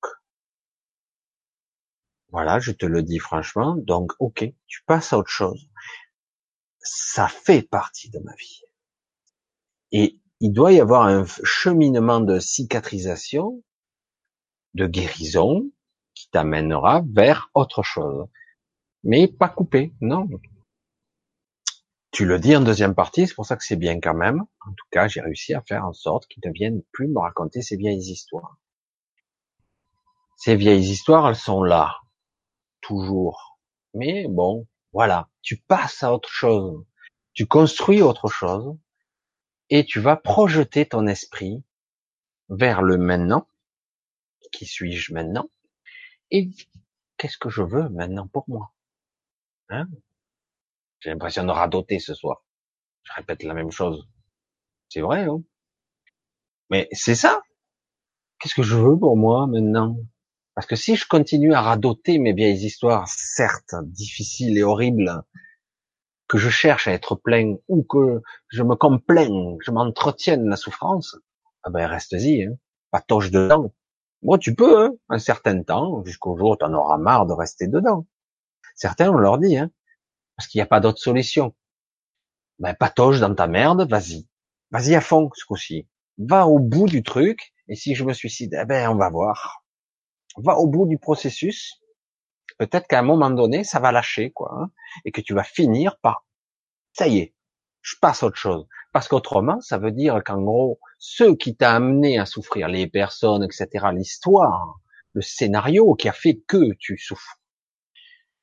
voilà, je te le dis franchement. Donc, ok, tu passes à autre chose. Ça fait partie de ma vie. Et il doit y avoir un cheminement de cicatrisation de guérison qui t'amènera vers autre chose. Mais pas coupé, non. Tu le dis en deuxième partie, c'est pour ça que c'est bien quand même. En tout cas, j'ai réussi à faire en sorte qu'ils ne viennent plus me raconter ces vieilles histoires. Ces vieilles histoires, elles sont là. Toujours. Mais bon, voilà. Tu passes à autre chose. Tu construis autre chose. Et tu vas projeter ton esprit vers le maintenant qui suis-je maintenant? Et qu'est-ce que je veux maintenant pour moi? Hein? J'ai l'impression de radoter ce soir. Je répète la même chose. C'est vrai, hein Mais c'est ça. Qu'est-ce que je veux pour moi maintenant? Parce que si je continue à radoter mes vieilles histoires, certes difficiles et horribles, que je cherche à être plein ou que je me complains, je m'entretienne la souffrance, ah ben reste-y, hein. patoche dedans. Bon, tu peux, hein, un certain temps, jusqu'au jour où tu en auras marre de rester dedans. Certains, on leur dit, hein, parce qu'il n'y a pas d'autre solution. Ben, patoche dans ta merde, vas-y. Vas-y à fond, ce coup-ci. Va au bout du truc, et si je me suicide, eh ben, on va voir. Va au bout du processus. Peut-être qu'à un moment donné, ça va lâcher, quoi, hein, et que tu vas finir par, ça y est, je passe autre chose. Parce qu'autrement, ça veut dire qu'en gros, ceux qui t'a amené à souffrir, les personnes, etc., l'histoire, le scénario qui a fait que tu souffres,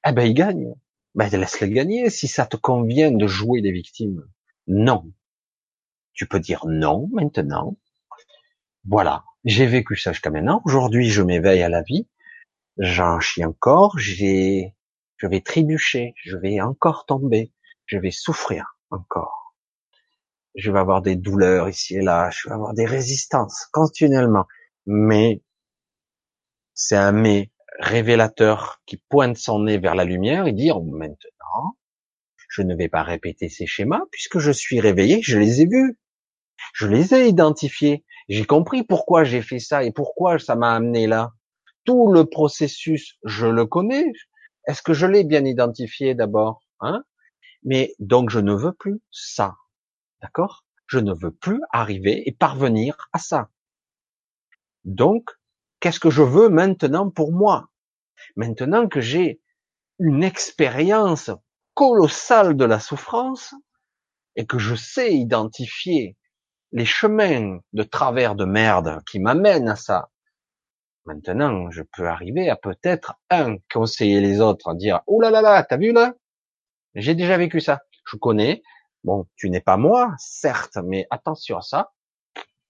eh ben, ils gagnent. Ben laisse-les gagner si ça te convient de jouer des victimes. Non. Tu peux dire non maintenant. Voilà. J'ai vécu ça jusqu'à maintenant. Aujourd'hui, je m'éveille à la vie. J'en chie encore. J'ai, je vais trébucher. Je vais encore tomber. Je vais souffrir encore. Je vais avoir des douleurs ici et là. Je vais avoir des résistances continuellement. Mais c'est un mais révélateur qui pointe son nez vers la lumière et dit oh, maintenant, je ne vais pas répéter ces schémas puisque je suis réveillé, je les ai vus, je les ai identifiés, j'ai compris pourquoi j'ai fait ça et pourquoi ça m'a amené là. Tout le processus, je le connais. Est-ce que je l'ai bien identifié d'abord, hein? Mais donc je ne veux plus ça, d'accord? Je ne veux plus arriver et parvenir à ça. Donc Qu'est-ce que je veux maintenant pour moi? Maintenant que j'ai une expérience colossale de la souffrance et que je sais identifier les chemins de travers de merde qui m'amènent à ça, maintenant je peux arriver à peut-être un conseiller les autres, dire oh là là là, t'as vu là? J'ai déjà vécu ça, je connais. Bon, tu n'es pas moi, certes, mais attention à ça.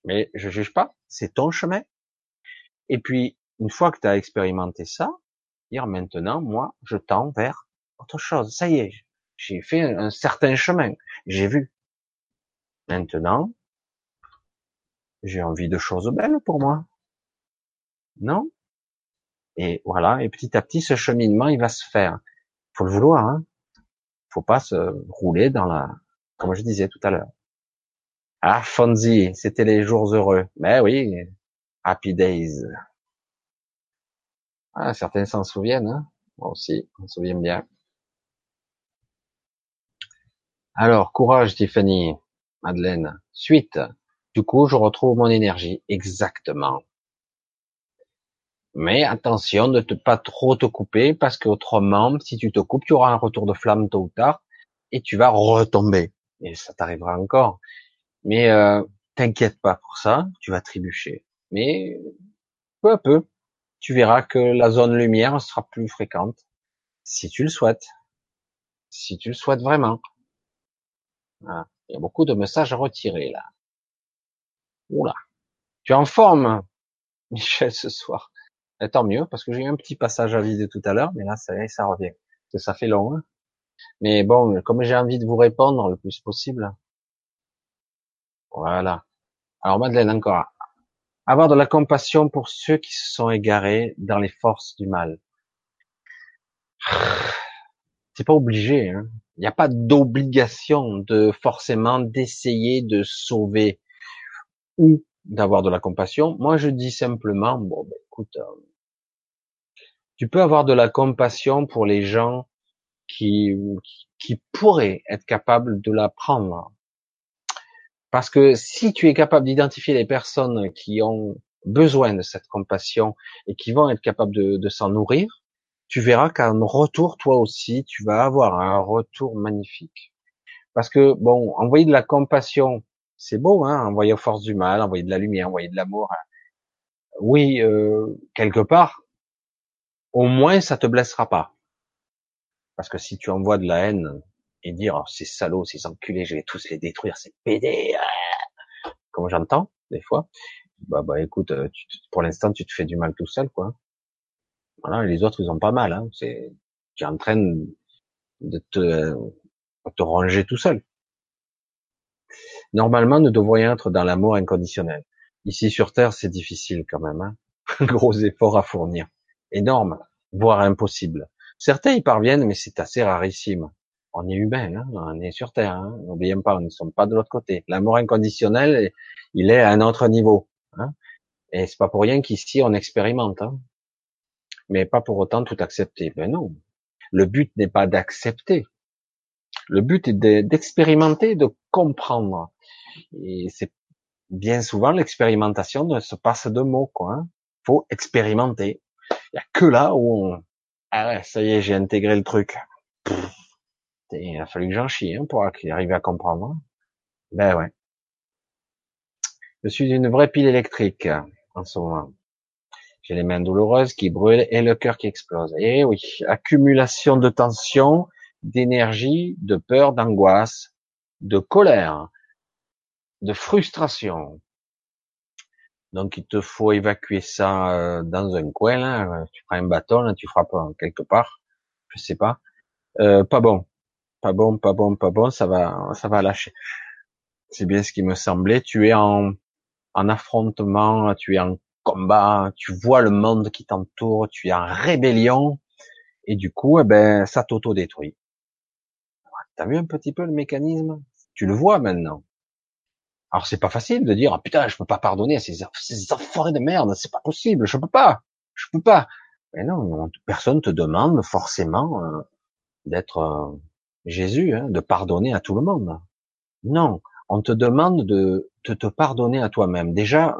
Mais je juge pas, c'est ton chemin. Et puis, une fois que tu as expérimenté ça, dire maintenant, moi, je tends vers autre chose. Ça y est, j'ai fait un, certain chemin. J'ai vu. Maintenant, j'ai envie de choses belles pour moi. Non? Et voilà. Et petit à petit, ce cheminement, il va se faire. Faut le vouloir, hein. Faut pas se rouler dans la, comme je disais tout à l'heure. Ah, Fonzie, c'était les jours heureux. Mais oui, Happy Days. Ah, certains s'en souviennent, hein moi aussi, on se souvient bien. Alors, courage Tiffany, Madeleine. Suite. Du coup, je retrouve mon énergie. Exactement. Mais attention de ne pas trop te couper parce qu'autrement, si tu te coupes, tu auras un retour de flamme tôt ou tard et tu vas retomber. Et ça t'arrivera encore. Mais euh, t'inquiète pas pour ça, tu vas trébucher mais peu à peu, tu verras que la zone lumière sera plus fréquente, si tu le souhaites, si tu le souhaites vraiment. Il y a beaucoup de messages à retirer là. Oula, tu es en forme, <laughs> Michel, ce soir. Et tant mieux, parce que j'ai eu un petit passage à vide tout à l'heure, mais là, ça, ça revient. que ça fait long. Hein. mais bon, comme j'ai envie de vous répondre le plus possible. Voilà. Alors Madeleine, encore. Avoir de la compassion pour ceux qui se sont égarés dans les forces du mal. <sighs> C'est pas obligé. Hein. Il n'y a pas d'obligation de forcément d'essayer de sauver ou d'avoir de la compassion. Moi, je dis simplement, bon, ben, écoute, euh, tu peux avoir de la compassion pour les gens qui, qui pourraient être capables de la prendre. Parce que si tu es capable d'identifier les personnes qui ont besoin de cette compassion et qui vont être capables de, s'en nourrir, tu verras qu'en retour, toi aussi, tu vas avoir un retour magnifique. Parce que, bon, envoyer de la compassion, c'est beau, hein, envoyer aux forces du mal, envoyer de la lumière, envoyer de l'amour. Hein. Oui, euh, quelque part, au moins, ça te blessera pas. Parce que si tu envoies de la haine, et dire oh, ces salauds, ces enculés, je vais tous les détruire, c'est pédé, comme j'entends des fois. Bah bah écoute, euh, pour l'instant tu te fais du mal tout seul quoi. Voilà, les autres ils ont pas mal. Hein. C'est, tu es en train de te, te ranger tout seul. Normalement, nous devrions être dans l'amour inconditionnel. Ici sur Terre, c'est difficile quand même. Hein. <laughs> Gros effort à fournir, énorme, voire impossible. Certains y parviennent, mais c'est assez rarissime on est humain, hein, on est sur Terre. Hein, N'oublions pas, on ne sommes pas de l'autre côté. L'amour inconditionnel, il est à un autre niveau. Hein, et c'est pas pour rien qu'ici on expérimente. Hein, mais pas pour autant tout accepter. Ben non. Le but n'est pas d'accepter. Le but est d'expérimenter, de, comprendre. Et c'est bien souvent l'expérimentation ne se passe de mots. Quoi, hein. Faut expérimenter. Il y a que là où on... ah ouais, ça y est, j'ai intégré le truc il a fallu que j'en chie hein, pour arriver à comprendre. Ben ouais. Je suis une vraie pile électrique en ce moment. J'ai les mains douloureuses qui brûlent et le cœur qui explose. Et eh oui, accumulation de tension d'énergie, de peur, d'angoisse, de colère, de frustration. Donc il te faut évacuer ça euh, dans un coin, là. tu prends un bâton, tu frappes quelque part, je sais pas. Euh, pas bon, pas bon, pas bon, pas bon, ça va, ça va lâcher. C'est bien ce qui me semblait. Tu es en, en affrontement, tu es en combat, tu vois le monde qui t'entoure, tu es en rébellion, et du coup, eh ben, ça t'auto-détruit. T'as vu un petit peu le mécanisme? Tu le vois maintenant. Alors c'est pas facile de dire ah, putain je peux pas pardonner à ces, ces enfoirés de merde, c'est pas possible, je peux pas, je peux pas. Mais non, personne te demande forcément euh, d'être euh, Jésus, hein, de pardonner à tout le monde. Non, on te demande de, te pardonner à toi-même. Déjà,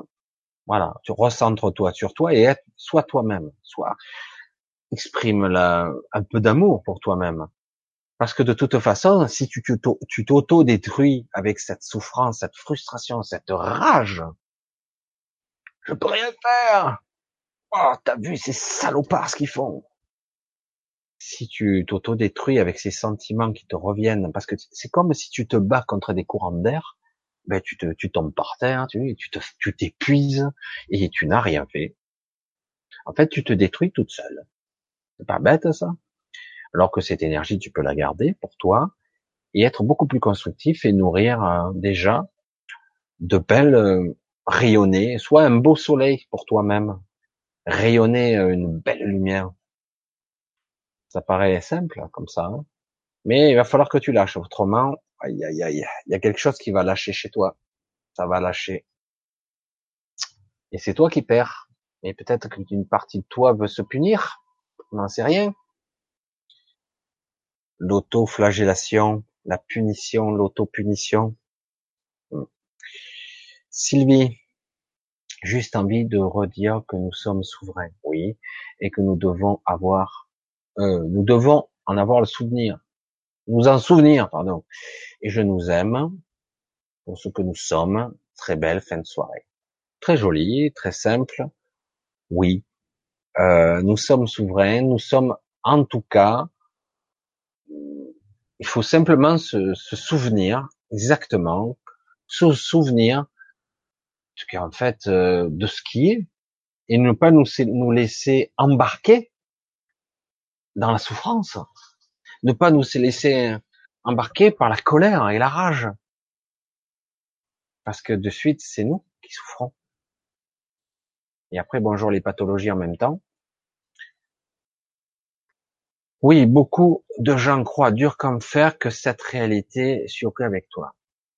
voilà, tu recentres-toi sur toi et être, sois toi-même, sois, exprime la, un peu d'amour pour toi-même. Parce que de toute façon, si tu t'auto-détruis avec cette souffrance, cette frustration, cette rage, je peux rien faire. Oh, t'as vu ces salopards ce qu'ils font. Si tu t'auto-détruis avec ces sentiments qui te reviennent, parce que c'est comme si tu te bats contre des courants d'air, ben tu te, tu tombes par terre, tu, tu te, tu t'épuises et tu n'as rien fait. En fait, tu te détruis toute seule. C'est pas bête ça? Alors que cette énergie, tu peux la garder pour toi et être beaucoup plus constructif et nourrir euh, déjà de belles euh, rayonner, soit un beau soleil pour toi-même, rayonner euh, une belle lumière. Ça paraît simple comme ça, hein. mais il va falloir que tu lâches. Autrement, aïe aïe aïe, il y a quelque chose qui va lâcher chez toi. Ça va lâcher. Et c'est toi qui perds. Et peut-être qu'une partie de toi veut se punir. On n'en sait rien l'auto-flagellation, la punition, l'auto-punition. Hmm. Sylvie, juste envie de redire que nous sommes souverains, oui, et que nous devons avoir, euh, nous devons en avoir le souvenir, nous en souvenir, pardon. Et je nous aime pour ce que nous sommes. Très belle fin de soirée, très jolie, très simple. Oui, euh, nous sommes souverains, nous sommes en tout cas il faut simplement se, souvenir exactement, se souvenir en fait euh, de ce qui est et ne pas nous, nous laisser embarquer dans la souffrance, ne pas nous laisser embarquer par la colère et la rage, parce que de suite c'est nous qui souffrons. Et après bonjour les pathologies en même temps. Oui, beaucoup de gens croient dur comme fer que cette réalité surpris avec toi.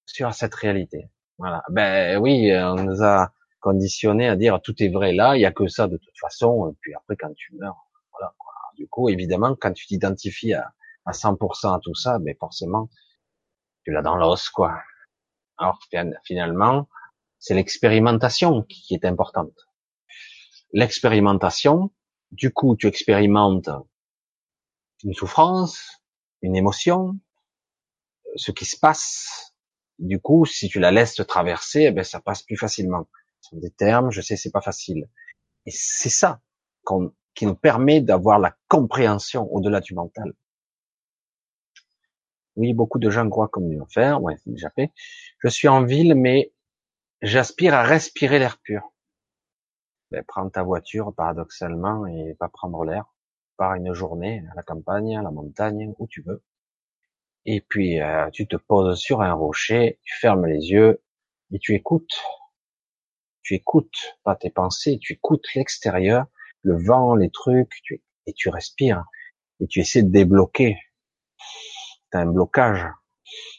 Sur cette réalité. Voilà. Ben oui, on nous a conditionné à dire tout est vrai là, il y a que ça de toute façon, puis après quand tu meurs, voilà. Du coup, évidemment, quand tu t'identifies à, à 100% à tout ça, ben forcément, tu l'as dans l'os, quoi. Alors finalement, c'est l'expérimentation qui est importante. L'expérimentation, du coup, tu expérimentes une souffrance, une émotion, ce qui se passe. Du coup, si tu la laisses traverser, eh ben, ça passe plus facilement. Ce sont des termes, je sais, c'est pas facile. Et c'est ça qui nous permet d'avoir la compréhension au-delà du mental. Oui, beaucoup de gens croient comme nous faire. Ouais, c'est déjà fait. Je suis en ville, mais j'aspire à respirer l'air pur. Ben, prends ta voiture, paradoxalement, et pas prendre l'air une journée à la campagne, à la montagne, où tu veux. Et puis euh, tu te poses sur un rocher, tu fermes les yeux et tu écoutes. Tu écoutes pas tes pensées, tu écoutes l'extérieur, le vent, les trucs, tu, et tu respires. Et tu essaies de débloquer. T'as un blocage.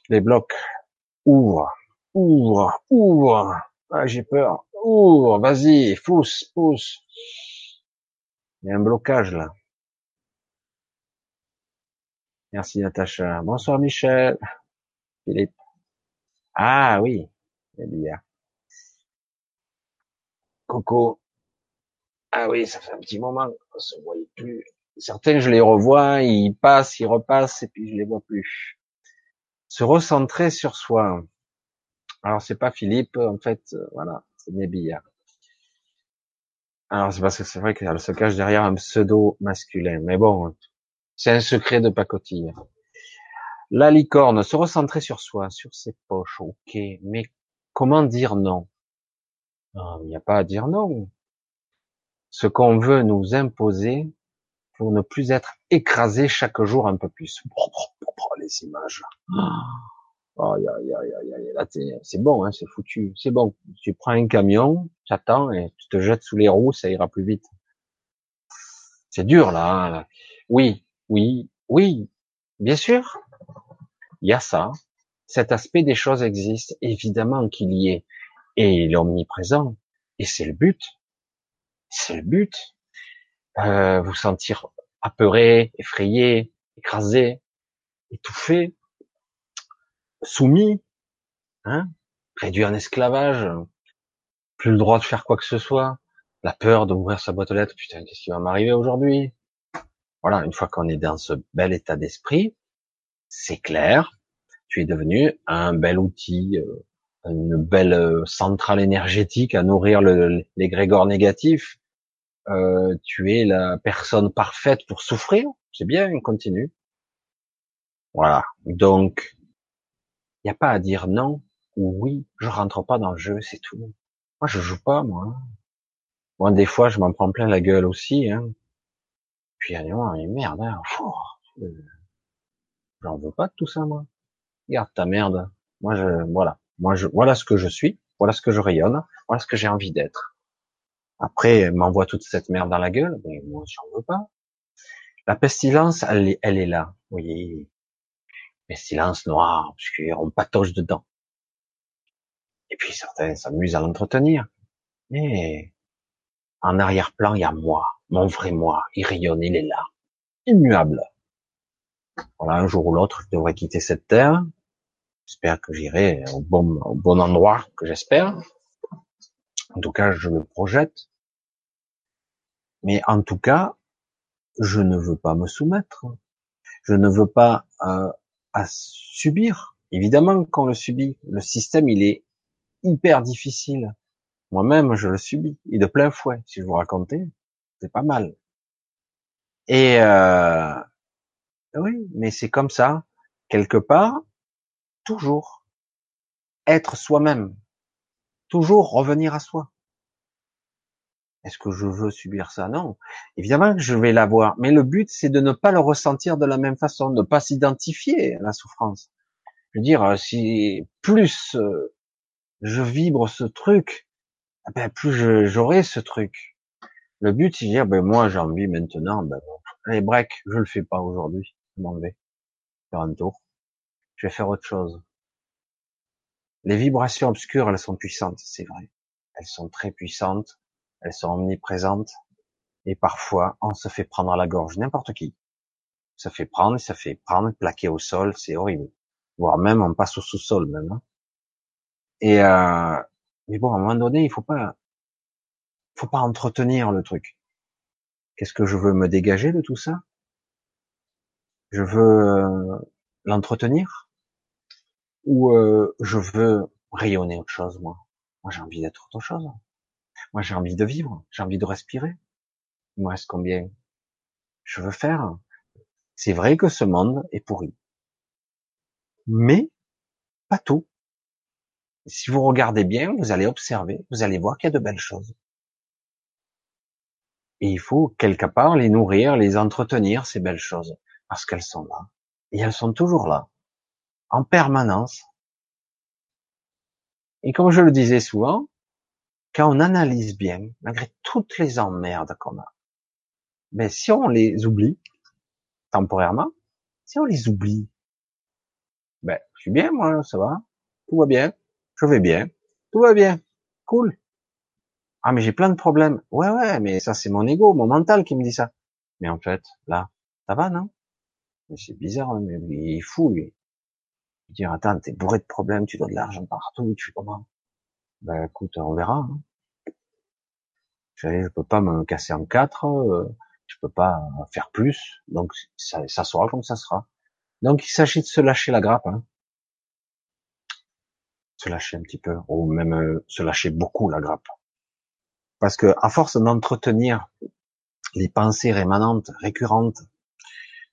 Les blocs. Ouvre, ouvre, ouvre. Ah, j'ai peur. Ouvre, vas-y, pousse, pousse. Il y a un blocage là. Merci Natacha. Bonsoir Michel. Philippe. Ah oui. Coco. Ah oui, ça fait un petit moment qu'on se voyait plus. Certains, je les revois, ils passent, ils repassent, et puis je les vois plus. Se recentrer sur soi. Alors c'est pas Philippe, en fait, euh, voilà, c'est Nebilla. Alors c'est parce que c'est vrai qu'elle se cache derrière un pseudo masculin. Mais bon, c'est un secret de pacotille. La licorne, se recentrer sur soi, sur ses poches, ok, mais comment dire non Il n'y a pas à dire non. Ce qu'on veut nous imposer pour ne plus être écrasé chaque jour un peu plus. Les images. Oh, c'est bon, hein, c'est foutu. C'est bon. Tu prends un camion, tu attends et tu te jettes sous les roues, ça ira plus vite. C'est dur là. Hein. Oui, oui, oui, bien sûr il y a ça. Cet aspect des choses existe, évidemment qu'il y est, et il est omniprésent. Et c'est le but. C'est le but. Euh, vous sentir apeuré, effrayé, écrasé, étouffé, soumis, hein, réduit en esclavage, plus le droit de faire quoi que ce soit, la peur d'ouvrir sa boîte aux lettres, putain, qu'est-ce qui va m'arriver aujourd'hui? Voilà, une fois qu'on est dans ce bel état d'esprit, c'est clair, tu es devenu un bel outil, euh, une belle euh, centrale énergétique à nourrir grégores négatifs. Euh, tu es la personne parfaite pour souffrir. C'est bien, continue. Voilà. Donc, il n'y a pas à dire non ou oui. Je rentre pas dans le jeu, c'est tout. Moi, je joue pas, moi. Moi, des fois, je m'en prends plein la gueule aussi. Hein. Puis, mais merde, hein, J'en veux pas de tout ça, moi. Garde ta merde. Moi, je, voilà. Moi, je, voilà ce que je suis. Voilà ce que je rayonne. Voilà ce que j'ai envie d'être. Après, m'envoie toute cette merde dans la gueule. Mais moi, j'en veux pas. La pestilence, elle, est, elle est là. Oui. Pestilence noire, obscure, on patoche dedans. Et puis certains s'amusent à l'entretenir. Mais en arrière-plan, il y a moi, mon vrai moi. Il rayonne, il est là. Immuable. Voilà, un jour ou l'autre, je devrais quitter cette terre. J'espère que j'irai au bon, au bon endroit, que j'espère. En tout cas, je le projette. Mais en tout cas, je ne veux pas me soumettre. Je ne veux pas euh, à subir. Évidemment qu'on le subit. Le système, il est hyper difficile. Moi-même, je le subis. Et de plein fouet. Si je vous racontais, c'est pas mal. Et, euh, oui, mais c'est comme ça. Quelque part, toujours être soi-même. Toujours revenir à soi. Est-ce que je veux subir ça? Non. Évidemment que je vais l'avoir. Mais le but, c'est de ne pas le ressentir de la même façon, de ne pas s'identifier à la souffrance. Je veux dire, si plus euh, je vibre ce truc, eh ben plus j'aurai ce truc. Le but, c'est de dire, ben moi j'ai envie maintenant, ben, allez break, je le fais pas aujourd'hui m'en vais faire un tour. Je vais faire autre chose. Les vibrations obscures, elles sont puissantes, c'est vrai. Elles sont très puissantes, elles sont omniprésentes, et parfois on se fait prendre à la gorge, n'importe qui. Ça fait prendre, ça fait prendre, plaquer au sol, c'est horrible. Voire même on passe au sous-sol même. Hein. Et euh, mais bon, à un moment donné, il faut pas, faut pas entretenir le truc. Qu'est-ce que je veux me dégager de tout ça? Je veux euh, l'entretenir? Ou euh, je veux rayonner autre chose moi? Moi j'ai envie d'être autre chose moi j'ai envie de vivre j'ai envie de respirer. Il me reste combien je veux faire c'est vrai que ce monde est pourri. Mais pas tout. Si vous regardez bien vous allez observer vous allez voir qu'il y a de belles choses. Et il faut quelque part les nourrir les entretenir ces belles choses parce qu'elles sont là. Et elles sont toujours là, en permanence. Et comme je le disais souvent, quand on analyse bien, malgré toutes les emmerdes qu'on a, mais si on les oublie, temporairement, si on les oublie, ben, je suis bien, moi, ça va, tout va bien, je vais bien, tout va bien, cool. Ah, mais j'ai plein de problèmes. Ouais, ouais, mais ça, c'est mon ego, mon mental qui me dit ça. Mais en fait, là, ça va, non? c'est bizarre, hein, mais il est fou, lui. Dire, attends, t'es bourré de problèmes, tu dois de l'argent partout, tu comment? Ben, écoute, on verra. Hein. Je, peux pas me casser en quatre, euh, je peux pas faire plus, donc ça, ça sera comme ça sera. Donc il s'agit de se lâcher la grappe, hein. se lâcher un petit peu, ou même euh, se lâcher beaucoup la grappe, parce que à force d'entretenir les pensées rémanentes, récurrentes,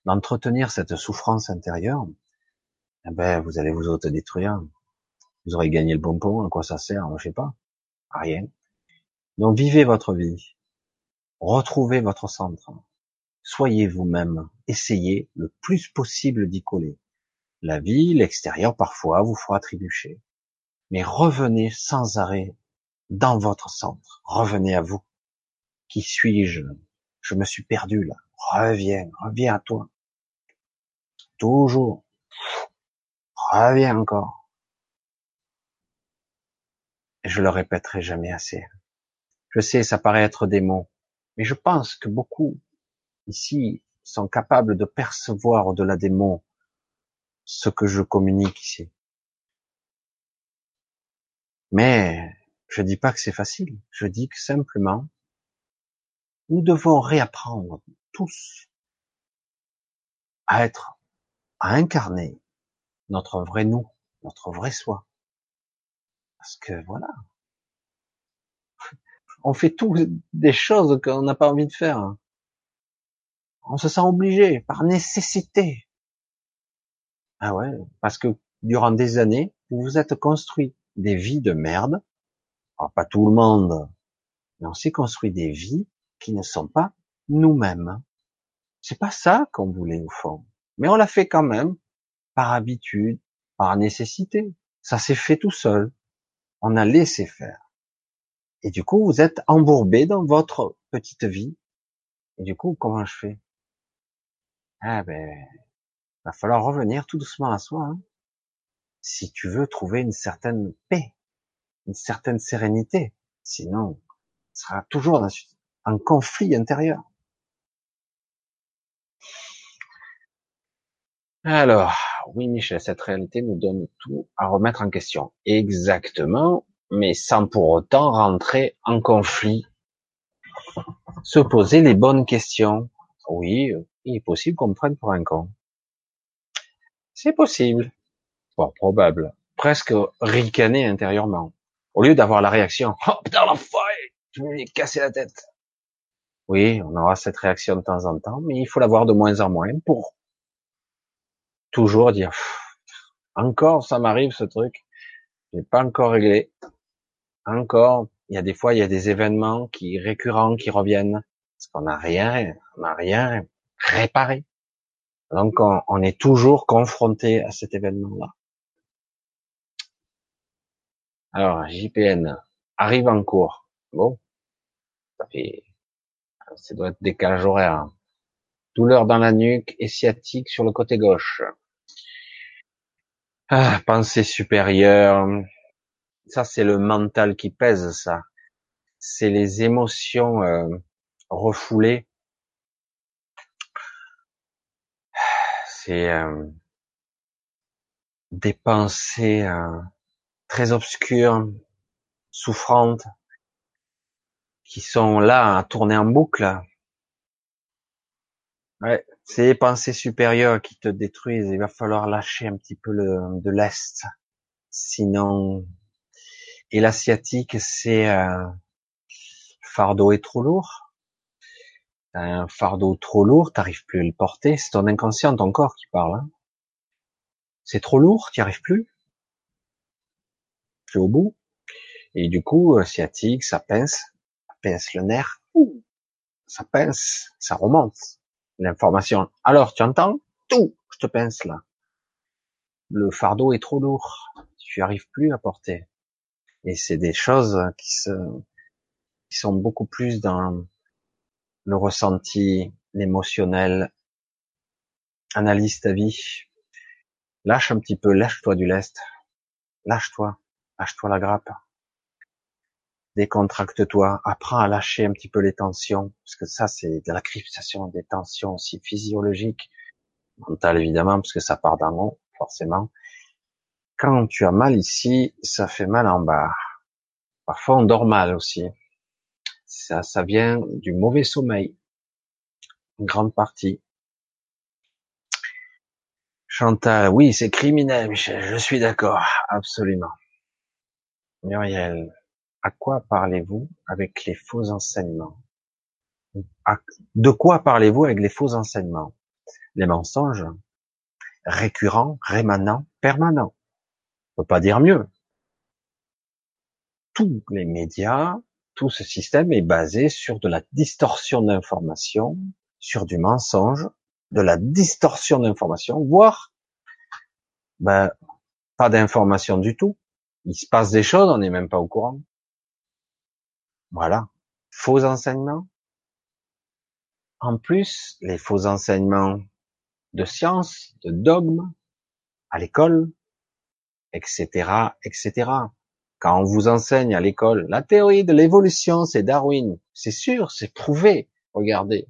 d'entretenir cette souffrance intérieure, eh ben, vous allez vous autodétruire. Vous aurez gagné le bonbon, à quoi ça sert Je sais pas. À rien. Donc vivez votre vie. Retrouvez votre centre. Soyez vous-même. Essayez le plus possible d'y coller. La vie, l'extérieur, parfois, vous fera trébucher. Mais revenez sans arrêt dans votre centre. Revenez à vous. Qui suis-je? Je me suis perdu là. Reviens, reviens à toi. Toujours. Reviens encore. Je le répéterai jamais assez. Je sais, ça paraît être des mots, mais je pense que beaucoup ici sont capables de percevoir au-delà des mots ce que je communique ici. Mais je dis pas que c'est facile. Je dis que simplement, nous devons réapprendre tous à être, à incarner notre vrai nous, notre vrai soi. Parce que voilà, on fait tous des choses qu'on n'a pas envie de faire. On se sent obligé, par nécessité. Ah ouais, parce que durant des années, vous vous êtes construit des vies de merde. Alors, pas tout le monde, mais on s'est construit des vies qui ne sont pas nous-mêmes. C'est pas ça qu'on voulait au fond. Mais on l'a fait quand même, par habitude, par nécessité. Ça s'est fait tout seul. On a laissé faire. Et du coup, vous êtes embourbé dans votre petite vie. Et du coup, comment je fais? Ah ben, va falloir revenir tout doucement à soi. Hein. Si tu veux trouver une certaine paix, une certaine sérénité. Sinon, tu sera toujours un conflit intérieur. Alors, oui, Michel, cette réalité nous donne tout à remettre en question. Exactement mais sans pour autant rentrer en conflit. Se poser les bonnes questions. Oui, il est possible qu'on me prenne pour un con. C'est possible. Bon, probable. Presque ricaner intérieurement. Au lieu d'avoir la réaction, oh putain l'enfoiré, je vais lui casser la tête. Oui, on aura cette réaction de temps en temps, mais il faut l'avoir de moins en moins pour toujours dire, encore ça m'arrive ce truc, j'ai pas encore réglé, encore, il y a des fois, il y a des événements qui récurrents qui reviennent parce qu'on n'a rien, on n'a rien réparé. Donc, on, est toujours confronté à cet événement-là. Alors, JPN arrive en cours. Bon, ça fait, ça doit être décalage horaire. Douleur dans la nuque et sciatique sur le côté gauche. Ah, pensée supérieure, ça c'est le mental qui pèse, ça. C'est les émotions euh, refoulées. C'est euh, des pensées euh, très obscures, souffrantes, qui sont là à tourner en boucle. Ouais, c'est les pensées supérieures qui te détruisent. Il va falloir lâcher un petit peu le, de l'est, sinon et l'asiatique, c'est un euh, fardeau est trop lourd. Un fardeau trop lourd, t'arrives plus à le porter. C'est ton inconscient, ton corps qui parle. Hein. C'est trop lourd, t'y arrives plus. Plus au bout. Et du coup, sciatique, ça pince, ça pince le nerf. ça pince, ça remonte l'information. Alors, tu entends Tout, je te pince là. Le fardeau est trop lourd. Tu arrives plus à porter. Et c'est des choses qui, se, qui sont beaucoup plus dans le ressenti, l'émotionnel. Analyse ta vie. Lâche un petit peu, lâche-toi du lest. Lâche-toi. Lâche-toi la grappe. Décontracte-toi. Apprends à lâcher un petit peu les tensions. Parce que ça, c'est de la cryptation des tensions aussi physiologiques. Mentales, évidemment, parce que ça part d'un haut, forcément quand tu as mal ici, ça fait mal en bas. Parfois, on dort mal aussi. Ça, ça vient du mauvais sommeil. Une grande partie. Chantal, oui, c'est criminel, Michel, je suis d'accord, absolument. Muriel, à quoi parlez-vous avec les faux enseignements? De quoi parlez-vous avec les faux enseignements? Les mensonges? Récurrent, rémanent, permanent. On peut pas dire mieux. Tous les médias, tout ce système est basé sur de la distorsion d'information, sur du mensonge, de la distorsion d'information, voire ben, pas d'information du tout. Il se passe des choses, on n'est même pas au courant. Voilà. Faux enseignements. En plus, les faux enseignements de science, de dogmes, à l'école, etc., etc. Quand on vous enseigne à l'école la théorie de l'évolution, c'est Darwin. C'est sûr, c'est prouvé. Regardez.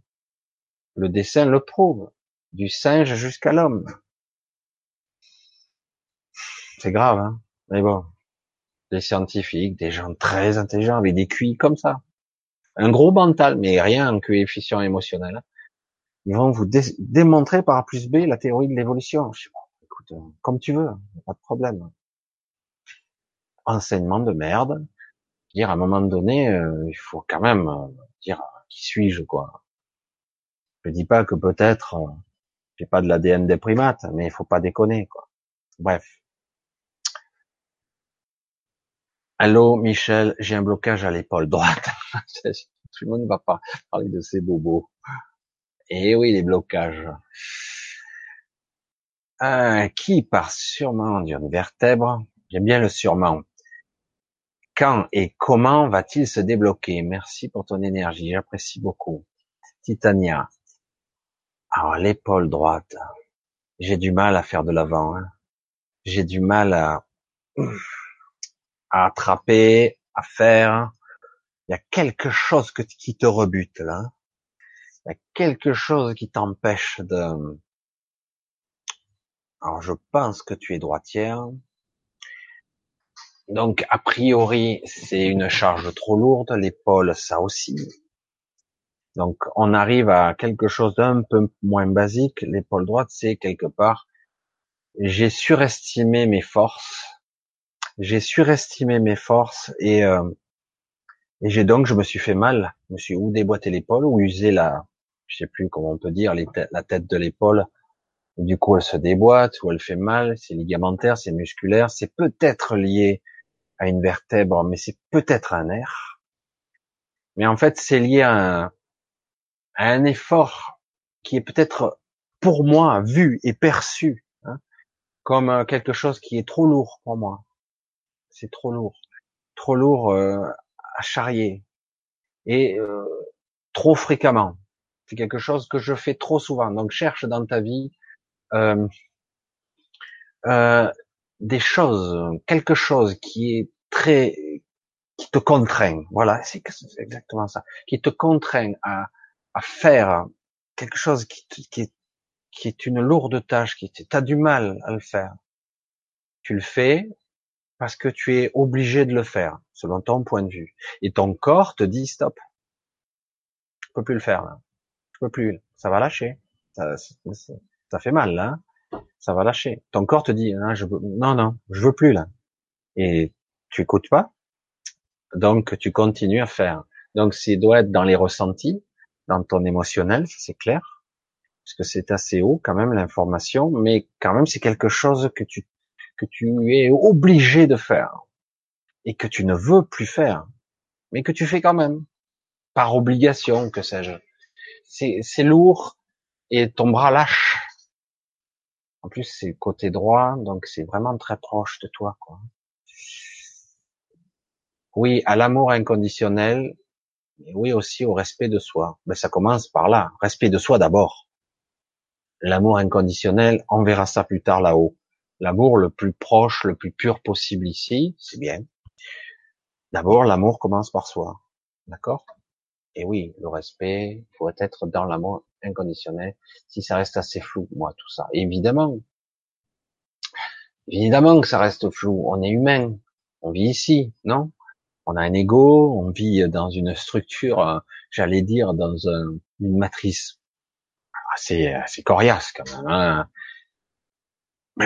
Le dessin le prouve. Du singe jusqu'à l'homme. C'est grave, hein. Mais bon. Des scientifiques, des gens très intelligents avec des QI comme ça. Un gros mental, mais rien en coefficient émotionnel. Ils vont vous démontrer par A plus B la théorie de l'évolution. Écoute, euh, comme tu veux, pas de problème enseignement de merde. Dire à un moment donné, euh, il faut quand même euh, dire qui suis-je quoi. Je dis pas que peut-être j'ai pas de l'ADN des primates, mais il faut pas déconner quoi. Bref. Allô Michel, j'ai un blocage à l'épaule droite. <laughs> Tout le monde ne va pas parler de ces bobos. Eh oui, les blocages. qui part sûrement d'une vertèbre J'aime bien le sûrement. Quand et comment va-t-il se débloquer? Merci pour ton énergie, j'apprécie beaucoup. Titania. Alors l'épaule droite, j'ai du mal à faire de l'avant. Hein. J'ai du mal à, <clears throat> à attraper, à faire. Il y a quelque chose qui te rebute là. Il y a quelque chose qui t'empêche de. Alors je pense que tu es droitière. Donc, a priori, c'est une charge trop lourde, l'épaule, ça aussi. Donc, on arrive à quelque chose d'un peu moins basique. L'épaule droite, c'est quelque part, j'ai surestimé mes forces. J'ai surestimé mes forces et, euh, et j'ai donc, je me suis fait mal. Je me suis ou déboîté l'épaule ou usé la, je sais plus comment on peut dire, la tête de l'épaule. Du coup, elle se déboîte ou elle fait mal. C'est ligamentaire, c'est musculaire. C'est peut-être lié à une vertèbre, mais c'est peut-être un nerf. Mais en fait, c'est lié à un, un, effort qui est peut-être pour moi vu et perçu hein, comme euh, quelque chose qui est trop lourd pour moi. C'est trop lourd, trop lourd euh, à charrier et euh, trop fréquemment. C'est quelque chose que je fais trop souvent. Donc cherche dans ta vie euh, des choses, quelque chose qui est très, qui te contraint. Voilà, c'est exactement ça. Qui te contraint à, faire quelque chose qui, est, qui est une lourde tâche, qui as du mal à le faire. Tu le fais parce que tu es obligé de le faire, selon ton point de vue. Et ton corps te dit stop. Je peux plus le faire là. Je peux plus. Ça va lâcher. Ça, ça fait mal là ça va lâcher. Ton corps te dit, hein, je non, non, je veux plus là. Et tu écoutes pas, donc tu continues à faire. Donc, c'est doit être dans les ressentis, dans ton émotionnel, c'est clair, parce que c'est assez haut quand même l'information, mais quand même c'est quelque chose que tu que tu es obligé de faire et que tu ne veux plus faire, mais que tu fais quand même par obligation, que sais-je. C'est c'est lourd et ton bras lâche en plus, c'est côté droit, donc c'est vraiment très proche de toi, quoi. Oui, à l'amour inconditionnel, mais oui aussi au respect de soi. Mais ça commence par là. Respect de soi d'abord. L'amour inconditionnel, on verra ça plus tard là-haut. L'amour le plus proche, le plus pur possible ici, c'est bien. D'abord, l'amour commence par soi. D'accord? Et oui, le respect, il faut être dans l'amour inconditionnel, si ça reste assez flou, moi, tout ça. évidemment, évidemment que ça reste flou. On est humain. On vit ici, non? On a un ego, on vit dans une structure, euh, j'allais dire, dans une matrice assez, assez coriace quand même. Hein.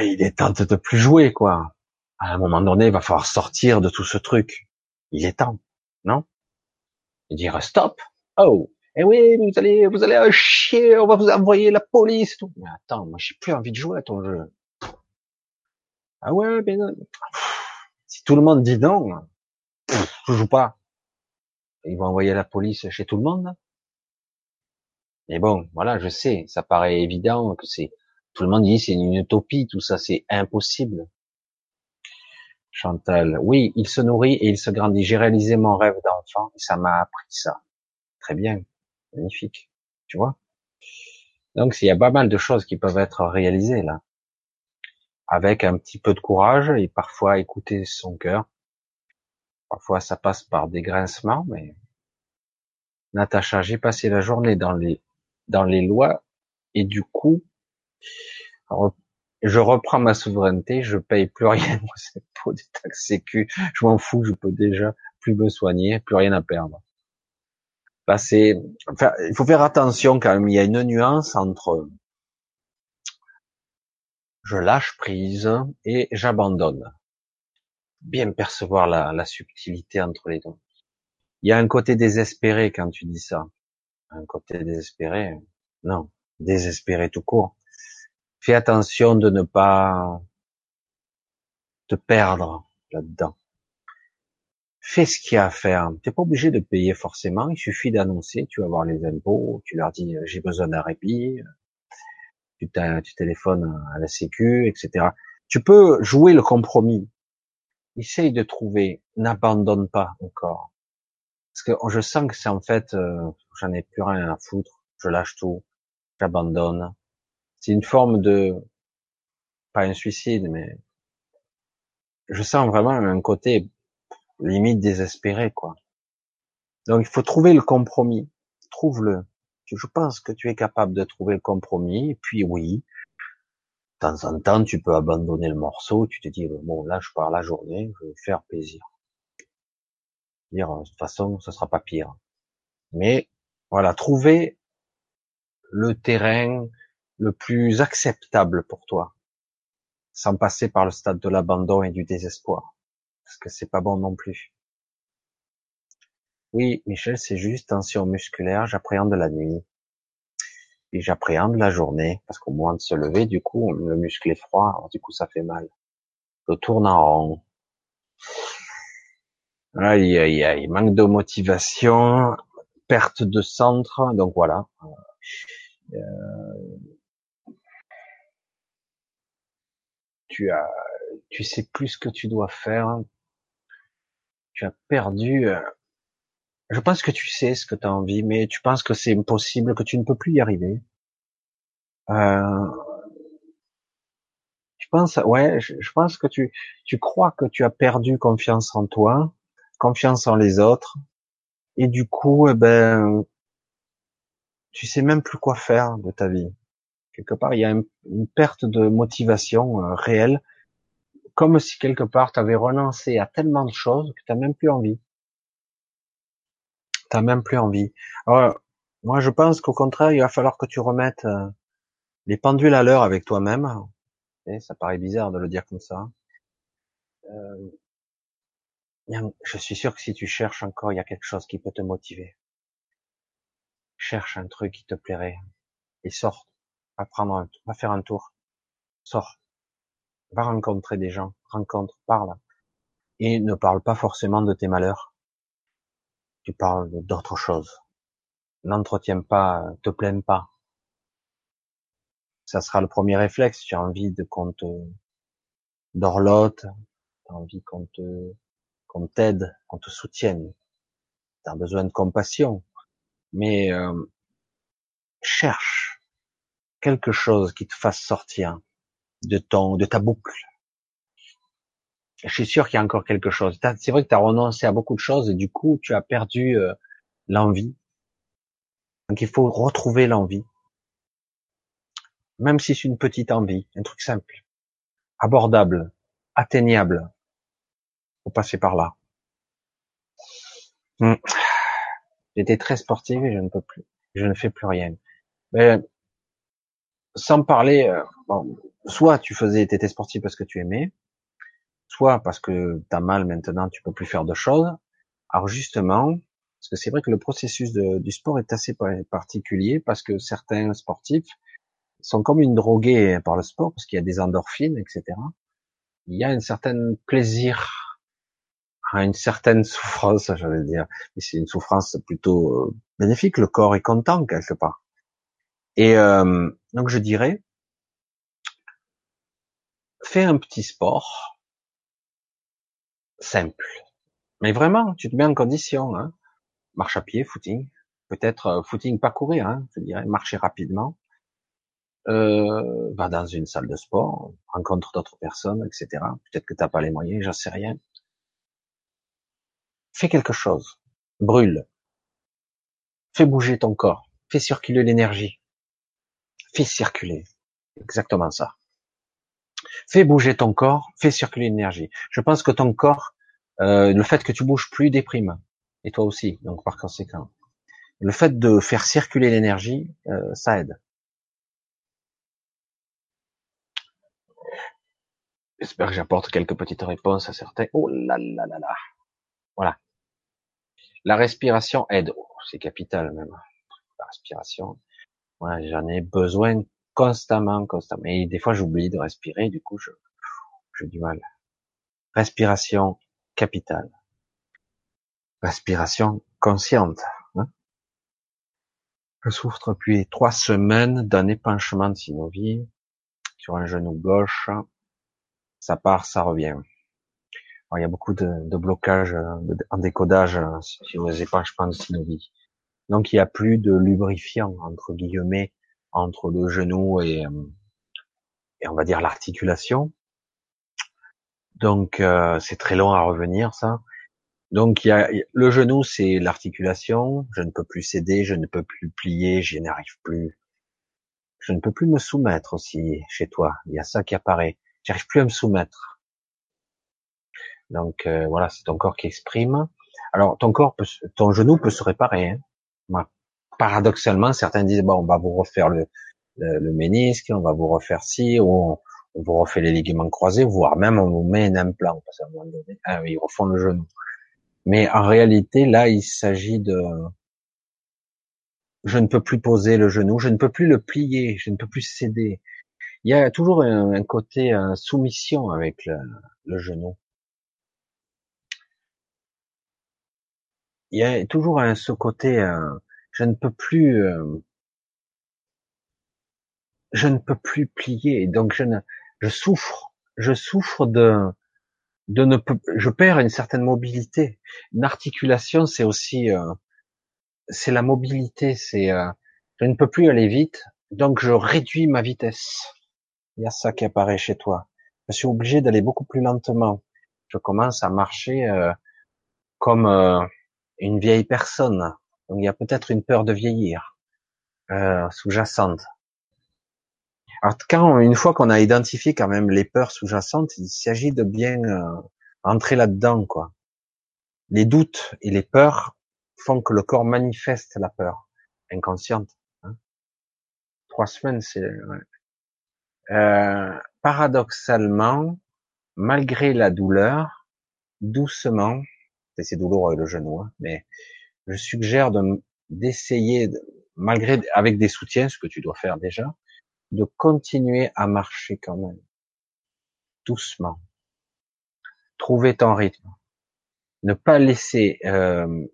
Il est temps de plus jouer, quoi. À un moment donné, il va falloir sortir de tout ce truc. Il est temps, non? Et dire stop. Oh, Eh oui, vous allez, vous allez chier, on va vous envoyer la police. Tout. Mais attends, moi j'ai plus envie de jouer à ton jeu. Ah ouais, mais non. Si tout le monde dit non, je joue pas. Ils vont envoyer la police chez tout le monde. Mais bon, voilà, je sais, ça paraît évident que c'est, tout le monde dit c'est une utopie, tout ça, c'est impossible. Chantal, oui, il se nourrit et il se grandit. J'ai réalisé mon rêve d'enfant et ça m'a appris ça. Très bien, magnifique, tu vois? Donc, il y a pas mal de choses qui peuvent être réalisées là, avec un petit peu de courage et parfois écouter son cœur. Parfois, ça passe par des grincements, mais Natacha, j'ai passé la journée dans les dans les lois et du coup, je reprends ma souveraineté, je paye plus rien pour des taxes sécu, je m'en fous, je peux déjà plus me soigner, plus rien à perdre. Bah c'est, enfin, il faut faire attention quand même. Il y a une nuance entre je lâche prise et j'abandonne. Bien percevoir la, la subtilité entre les deux. Il y a un côté désespéré quand tu dis ça. Un côté désespéré. Non, désespéré tout court. Fais attention de ne pas te perdre là-dedans. Fais ce qu'il y a à faire. Tu n'es pas obligé de payer forcément. Il suffit d'annoncer. Tu vas voir les impôts. Tu leur dis j'ai besoin d'un répit. Tu, tu téléphones à la Sécu, etc. Tu peux jouer le compromis. Essaye de trouver. N'abandonne pas encore. Parce que je sens que c'est en fait, euh, j'en ai plus rien à foutre. Je lâche tout. J'abandonne. C'est une forme de, pas un suicide, mais je sens vraiment un côté limite désespéré, quoi. Donc il faut trouver le compromis. Trouve-le. Je pense que tu es capable de trouver le compromis. Et puis oui, de temps en temps, tu peux abandonner le morceau. Tu te dis bon là, je pars la journée, je vais faire plaisir. Dire de toute façon, ce sera pas pire. Mais voilà, trouver le terrain le plus acceptable pour toi, sans passer par le stade de l'abandon et du désespoir parce que c'est pas bon non plus. Oui, Michel, c'est juste tension musculaire, j'appréhende la nuit. Et j'appréhende la journée, parce qu'au moins de se lever, du coup, le muscle est froid, alors du coup, ça fait mal. Je tourne en rond. Aïe, aïe, aïe, manque de motivation, perte de centre, donc voilà. Euh, tu as, tu sais plus ce que tu dois faire, tu as perdu. Euh, je pense que tu sais ce que tu as envie, mais tu penses que c'est impossible, que tu ne peux plus y arriver. Euh, tu penses, ouais, je, pense que tu, tu crois que tu as perdu confiance en toi, confiance en les autres, et du coup, eh ben, tu sais même plus quoi faire de ta vie. Quelque part, il y a une, perte de motivation euh, réelle comme si quelque part tu avais renoncé à tellement de choses que tu n'as même plus envie. T'as même plus envie. Alors, moi, je pense qu'au contraire, il va falloir que tu remettes euh, les pendules à l'heure avec toi-même. Ça paraît bizarre de le dire comme ça. Euh, je suis sûr que si tu cherches encore, il y a quelque chose qui peut te motiver. Cherche un truc qui te plairait et sors. Va faire un tour. Sors va rencontrer des gens, rencontre, parle, et ne parle pas forcément de tes malheurs. Tu parles d'autres choses. N'entretiens pas, te plains pas. Ça sera le premier réflexe. Tu as envie de qu'on te dorlote, tu as envie qu'on te, qu'on t'aide, qu'on te soutienne. Tu besoin de compassion. Mais euh, cherche quelque chose qui te fasse sortir de ton, de ta boucle. Je suis sûr qu'il y a encore quelque chose. C'est vrai que tu as renoncé à beaucoup de choses et du coup, tu as perdu euh, l'envie. Donc il faut retrouver l'envie. Même si c'est une petite envie, un truc simple, abordable, atteignable. Faut passer par là. Hmm. J'étais très sportive et je ne peux plus. Je ne fais plus rien. Mais sans parler, euh, soit tu faisais, t'étais sportif parce que tu aimais, soit parce que t'as mal maintenant, tu peux plus faire de choses. Alors justement, Parce que c'est vrai que le processus du sport est assez particulier parce que certains sportifs sont comme une droguée par le sport parce qu'il y a des endorphines, etc. Il y a un certain plaisir, une certaine souffrance, <laughs> j'allais dire. Mais c'est une souffrance plutôt euh, bénéfique. Le corps est content quelque part. Et euh, donc je dirais, fais un petit sport simple. Mais vraiment, tu te mets en condition. Hein. Marche à pied, footing. Peut-être euh, footing pas courir, hein, je dirais, marcher rapidement. Euh, va dans une salle de sport, rencontre d'autres personnes, etc. Peut-être que t'as pas les moyens, j'en sais rien. Fais quelque chose. Brûle. Fais bouger ton corps. Fais circuler l'énergie. Fais circuler. Exactement ça. Fais bouger ton corps, fais circuler l'énergie. Je pense que ton corps, euh, le fait que tu bouges plus déprime. Et toi aussi, donc par conséquent. Le fait de faire circuler l'énergie, euh, ça aide. J'espère que j'apporte quelques petites réponses à certains. Oh là là là là. Voilà. La respiration aide. Oh, c'est capital même. La respiration. J'en ai besoin constamment, constamment. Et des fois, j'oublie de respirer, du coup, je, j'ai du mal. Respiration capitale. Respiration consciente. Hein je souffre depuis trois semaines d'un épanchement de synovie sur un genou gauche. Ça part, ça revient. il y a beaucoup de, de blocages en décodage sur les épanchements de synovie. Donc il n'y a plus de lubrifiant entre guillemets entre le genou et, euh, on va dire l'articulation. Donc euh, c'est très long à revenir ça. Donc il y a le genou, c'est l'articulation. Je ne peux plus céder, je ne peux plus plier, je n'y arrive plus. Je ne peux plus me soumettre aussi chez toi. Il y a ça qui apparaît. J'arrive plus à me soumettre. Donc euh, voilà, c'est ton corps qui exprime. Alors ton corps, peut, ton genou peut se réparer. Hein paradoxalement, certains disent bon, on va vous refaire le, le, ménisque, on va vous refaire ci, ou on, vous refait les ligaments croisés, voire même on vous met un implant, parce qu'à un moment donné, ah, ils refont le genou. Mais en réalité, là, il s'agit de, je ne peux plus poser le genou, je ne peux plus le plier, je ne peux plus céder. Il y a toujours un, côté soumission avec le, le, genou. Il y a toujours un, ce côté, je ne peux plus, euh, je ne peux plus plier. Donc je ne, je souffre, je souffre de, de ne je perds une certaine mobilité. Une articulation, c'est aussi, euh, c'est la mobilité. C'est, euh, je ne peux plus aller vite, donc je réduis ma vitesse. Il y a ça qui apparaît chez toi. Je suis obligé d'aller beaucoup plus lentement. Je commence à marcher comme une vieille personne. Donc il y a peut-être une peur de vieillir euh, sous-jacente. Alors quand une fois qu'on a identifié quand même les peurs sous-jacentes, il s'agit de bien euh, entrer là-dedans quoi. Les doutes et les peurs font que le corps manifeste la peur inconsciente. Hein. Trois semaines, c'est euh, paradoxalement, malgré la douleur, doucement, c'est douloureux le genou, hein, mais je suggère d'essayer, malgré avec des soutiens, ce que tu dois faire déjà, de continuer à marcher quand même, doucement. Trouver ton rythme. Ne pas laisser euh,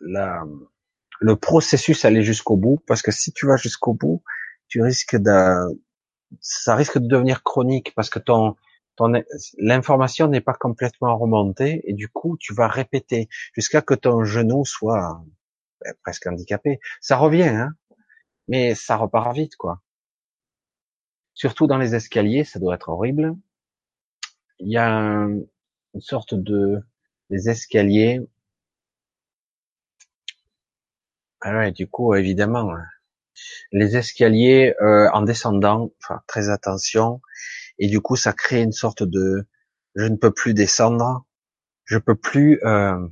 le processus aller jusqu'au bout, parce que si tu vas jusqu'au bout, tu risques de, ça risque de devenir chronique, parce que ton, l'information n'est pas complètement remontée et du coup tu vas répéter jusqu'à que ton genou soit ben, presque handicapé. Ça revient, hein, mais ça repart vite, quoi. Surtout dans les escaliers, ça doit être horrible. Il y a une sorte de des escaliers. Ah du coup, évidemment, hein, les escaliers euh, en descendant, enfin, très attention et du coup ça crée une sorte de je ne peux plus descendre, je peux plus, euh,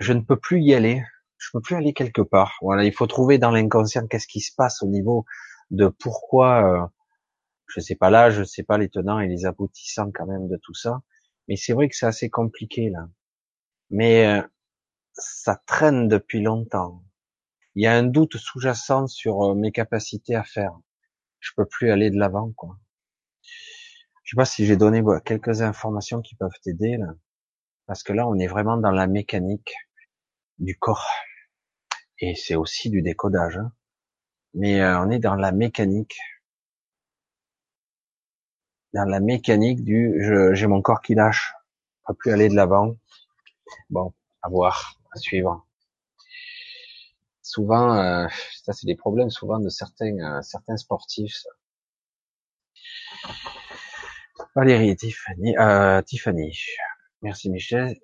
je ne peux plus y aller, je peux plus aller quelque part. Voilà, il faut trouver dans l'inconscient qu'est-ce qui se passe au niveau de pourquoi, euh, je sais pas là, je sais pas les tenants et les aboutissants quand même de tout ça, mais c'est vrai que c'est assez compliqué là. Mais euh, ça traîne depuis longtemps. Il y a un doute sous-jacent sur euh, mes capacités à faire. Je peux plus aller de l'avant, quoi. Je sais pas si j'ai donné quelques informations qui peuvent t'aider là, parce que là, on est vraiment dans la mécanique du corps et c'est aussi du décodage. Hein. Mais euh, on est dans la mécanique, dans la mécanique du j'ai mon corps qui lâche, pas plus aller de l'avant. Bon, à voir, à suivre. Souvent, euh, ça c'est des problèmes souvent de certains euh, certains sportifs. Valérie et Tiffany, euh, Tiffany. Merci Michel.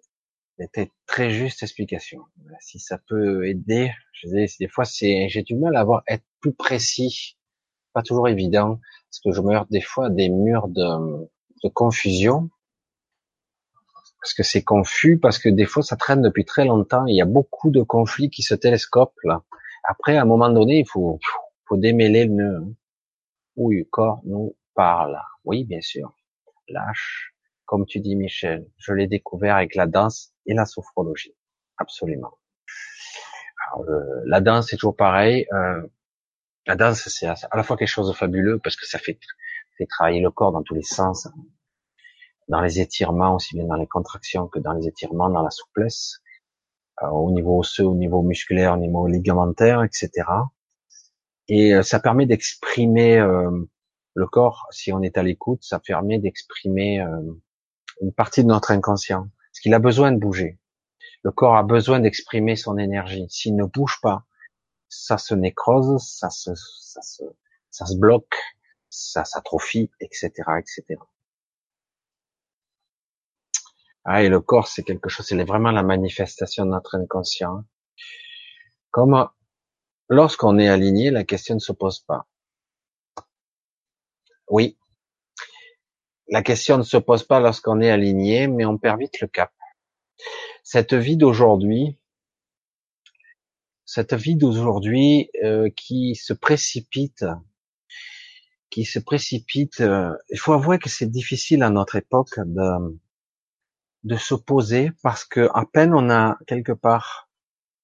C'était très juste explication. Si ça peut aider, je dis, des fois c'est, j'ai du mal à avoir, être plus précis. Pas toujours évident. Parce que je me heurte des fois des murs de, de confusion parce que c'est confus, parce que des fois ça traîne depuis très longtemps. Il y a beaucoup de conflits qui se télescopent là. Après, à un moment donné, il faut, faut démêler le nœud. Oui, le corps nous parle. Oui, bien sûr. Lâche, comme tu dis, Michel. Je l'ai découvert avec la danse et la sophrologie. Absolument. Alors, la danse, c'est toujours pareil. Euh, la danse, c'est à la fois quelque chose de fabuleux parce que ça fait, fait travailler le corps dans tous les sens dans les étirements, aussi bien dans les contractions que dans les étirements, dans la souplesse, euh, au niveau osseux, au niveau musculaire, au niveau ligamentaire, etc. Et euh, ça permet d'exprimer euh, le corps, si on est à l'écoute, ça permet d'exprimer une partie de notre inconscient, parce qu'il a besoin de bouger. Le corps a besoin d'exprimer son énergie. S'il ne bouge pas, ça se nécrose, ça se, ça se, ça se bloque, ça s'atrophie, etc., etc. Ah, et le corps, c'est quelque chose, c'est vraiment la manifestation de notre inconscient. Comme lorsqu'on est aligné, la question ne se pose pas. Oui, la question ne se pose pas lorsqu'on est aligné, mais on perd vite le cap. Cette vie d'aujourd'hui, cette vie d'aujourd'hui euh, qui se précipite, qui se précipite, euh, il faut avouer que c'est difficile à notre époque de, de s'opposer parce que à peine on a quelque part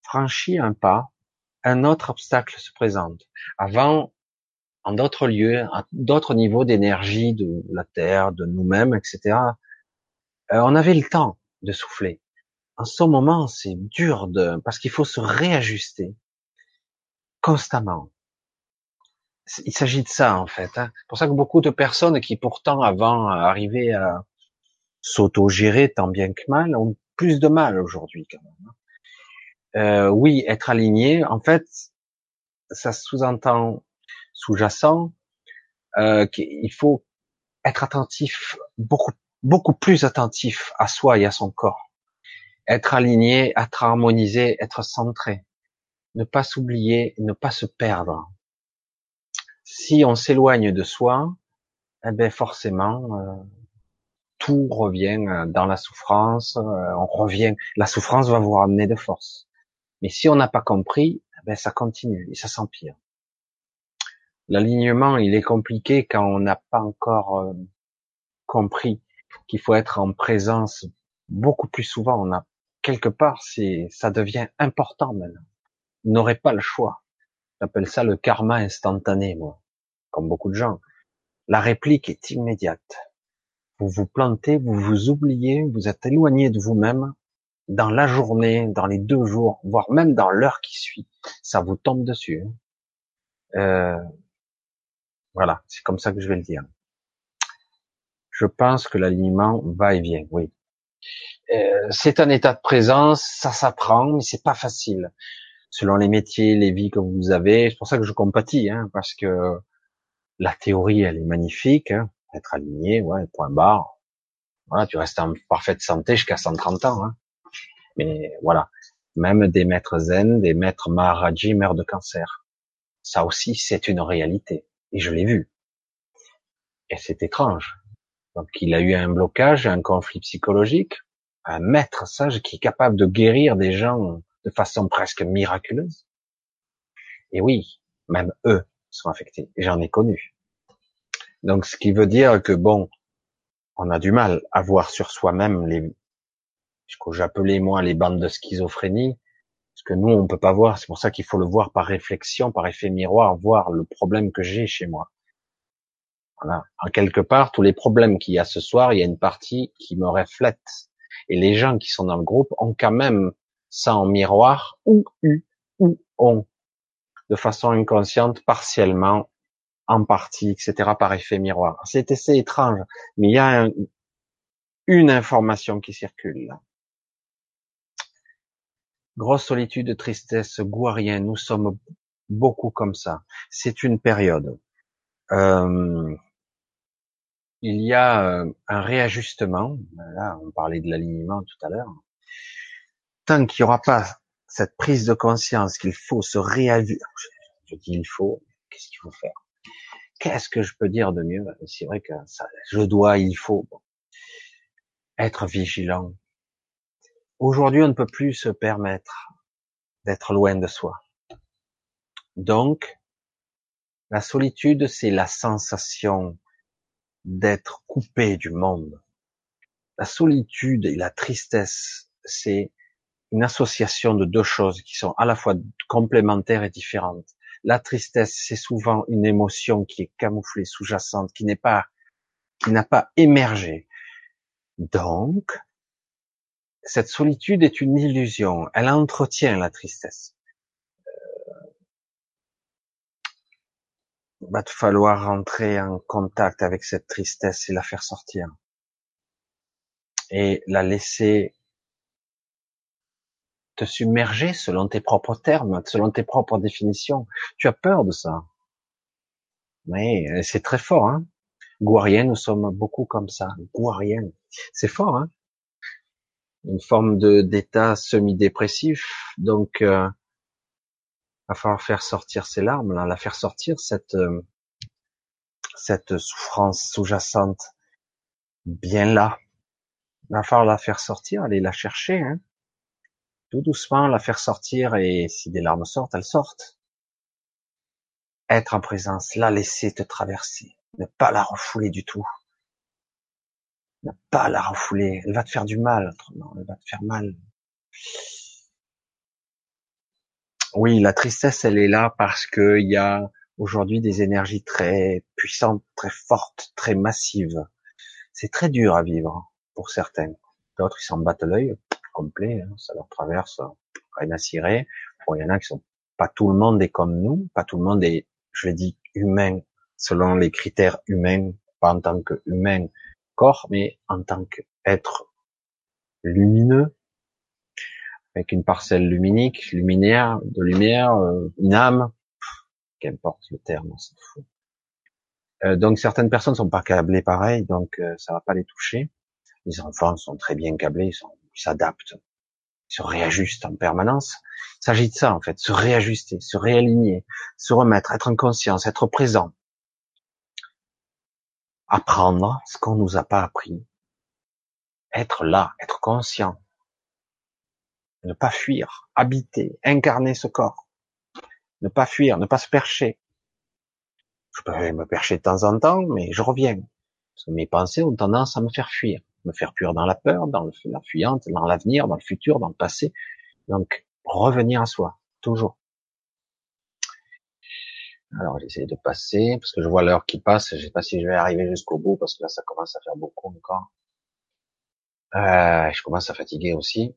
franchi un pas, un autre obstacle se présente. Avant, en d'autres lieux, à d'autres niveaux d'énergie de la Terre, de nous-mêmes, etc., euh, on avait le temps de souffler. En ce moment, c'est dur de, parce qu'il faut se réajuster constamment. Il s'agit de ça, en fait. Hein. C'est pour ça que beaucoup de personnes qui pourtant avant arrivaient à, s'auto-gérer tant bien que mal ont plus de mal aujourd'hui quand même. Hein. Euh, oui, être aligné, en fait, ça sous-entend sous-jacent euh, qu'il faut être attentif, beaucoup beaucoup plus attentif à soi et à son corps. Être aligné, être harmonisé, être centré. Ne pas s'oublier, ne pas se perdre. Si on s'éloigne de soi, eh ben forcément, euh, tout revient dans la souffrance, euh, on revient, la souffrance va vous ramener de force. Mais si on n'a pas compris, eh ben ça continue et ça s'empire. L'alignement, il est compliqué quand on n'a pas encore euh, compris qu'il faut être en présence beaucoup plus souvent. On a quelque part, c'est, ça devient important maintenant. On n'aurait pas le choix. J'appelle ça le karma instantané, moi, comme beaucoup de gens. La réplique est immédiate vous vous plantez, vous vous oubliez, vous êtes éloigné de vous-même dans la journée, dans les deux jours, voire même dans l'heure qui suit. Ça vous tombe dessus. Hein. Euh, voilà, c'est comme ça que je vais le dire. Je pense que l'alignement va et vient, oui. Euh, c'est un état de présence, ça s'apprend, mais c'est pas facile. Selon les métiers, les vies que vous avez, c'est pour ça que je compatis, hein, parce que la théorie, elle est magnifique, hein être aligné, ouais, point barre. Voilà, tu restes en parfaite santé jusqu'à 130 ans. Hein. Mais voilà, même des maîtres zen, des maîtres Maharaji meurent de cancer. Ça aussi, c'est une réalité. Et je l'ai vu. Et c'est étrange. Donc, il a eu un blocage, un conflit psychologique, un maître sage qui est capable de guérir des gens de façon presque miraculeuse. Et oui, même eux sont affectés. J'en ai connu. Donc, ce qui veut dire que bon, on a du mal à voir sur soi-même les, ce que j'appelais moi les bandes de schizophrénie, que nous on peut pas voir. C'est pour ça qu'il faut le voir par réflexion, par effet miroir, voir le problème que j'ai chez moi. Voilà. En quelque part, tous les problèmes qu'il y a ce soir, il y a une partie qui me reflète. Et les gens qui sont dans le groupe ont quand même ça en miroir ou eu ou ont de façon inconsciente, partiellement, en partie, etc., par effet miroir. C'est assez étrange, mais il y a une information qui circule. Grosse solitude, tristesse, goût. Nous sommes beaucoup comme ça. C'est une période. Euh, il y a euh, un réajustement. Là, on parlait de l'alignement tout à l'heure. Tant qu'il n'y aura pas cette prise de conscience qu'il faut se réajuster, je dis il faut, qu'est-ce qu'il faut faire? Qu'est-ce que je peux dire de mieux? C'est vrai que je dois, il faut être vigilant, Aujourd'hui, on ne peut plus se permettre d'être loin de soi. Donc, la solitude, c'est la sensation d'être coupé du monde. La solitude et la tristesse, c'est une association de deux choses qui sont à la fois complémentaires et différentes. La tristesse, c'est souvent une émotion qui est camouflée, sous-jacente, qui n'est pas, qui n'a pas émergé. Donc, cette solitude est une illusion. Elle entretient la tristesse. Il va te falloir rentrer en contact avec cette tristesse et la faire sortir. Et la laisser te submerger selon tes propres termes, selon tes propres définitions. Tu as peur de ça. Mais euh, c'est très fort, hein. Gouarien, nous sommes beaucoup comme ça. Gouarien. C'est fort, hein une forme de d'état semi-dépressif. Donc, euh, va falloir faire sortir ces larmes, là, la faire sortir cette euh, cette souffrance sous-jacente bien là. Va falloir la faire sortir, aller la chercher, hein. tout doucement, la faire sortir et si des larmes sortent, elles sortent. Être en présence, la laisser te traverser, ne pas la refouler du tout ne pas la refouler. Elle va te faire du mal, autrement. Elle va te faire mal. Oui, la tristesse, elle est là parce que il y a aujourd'hui des énergies très puissantes, très fortes, très massives. C'est très dur à vivre pour certains. D'autres, ils s'en battent l'œil complet, hein. ça leur traverse rien à cirer. Bon, il y en a qui sont pas tout le monde est comme nous, pas tout le monde est, je dis, humain selon les critères humains, pas en tant que humain, corps, mais en tant qu'être lumineux, avec une parcelle luminique, luminaire, de lumière, euh, une âme, qu'importe le terme, on s'en fout. Euh, donc certaines personnes sont pas câblées pareil, donc euh, ça va pas les toucher. Les enfants sont très bien câblés, ils s'adaptent, ils se réajustent en permanence. Il s'agit de ça en fait, se réajuster, se réaligner, se remettre, être en conscience, être présent, apprendre ce qu'on nous a pas appris, être là, être conscient, ne pas fuir, habiter, incarner ce corps, ne pas fuir, ne pas se percher. Je peux me percher de temps en temps, mais je reviens. Parce que mes pensées ont tendance à me faire fuir, me faire fuir dans la peur, dans la fuyante, dans l'avenir, dans le futur, dans le passé. Donc, revenir à soi, toujours. Alors j'essaie de passer parce que je vois l'heure qui passe. Je sais pas si je vais arriver jusqu'au bout parce que là ça commence à faire beaucoup encore. Euh, je commence à fatiguer aussi.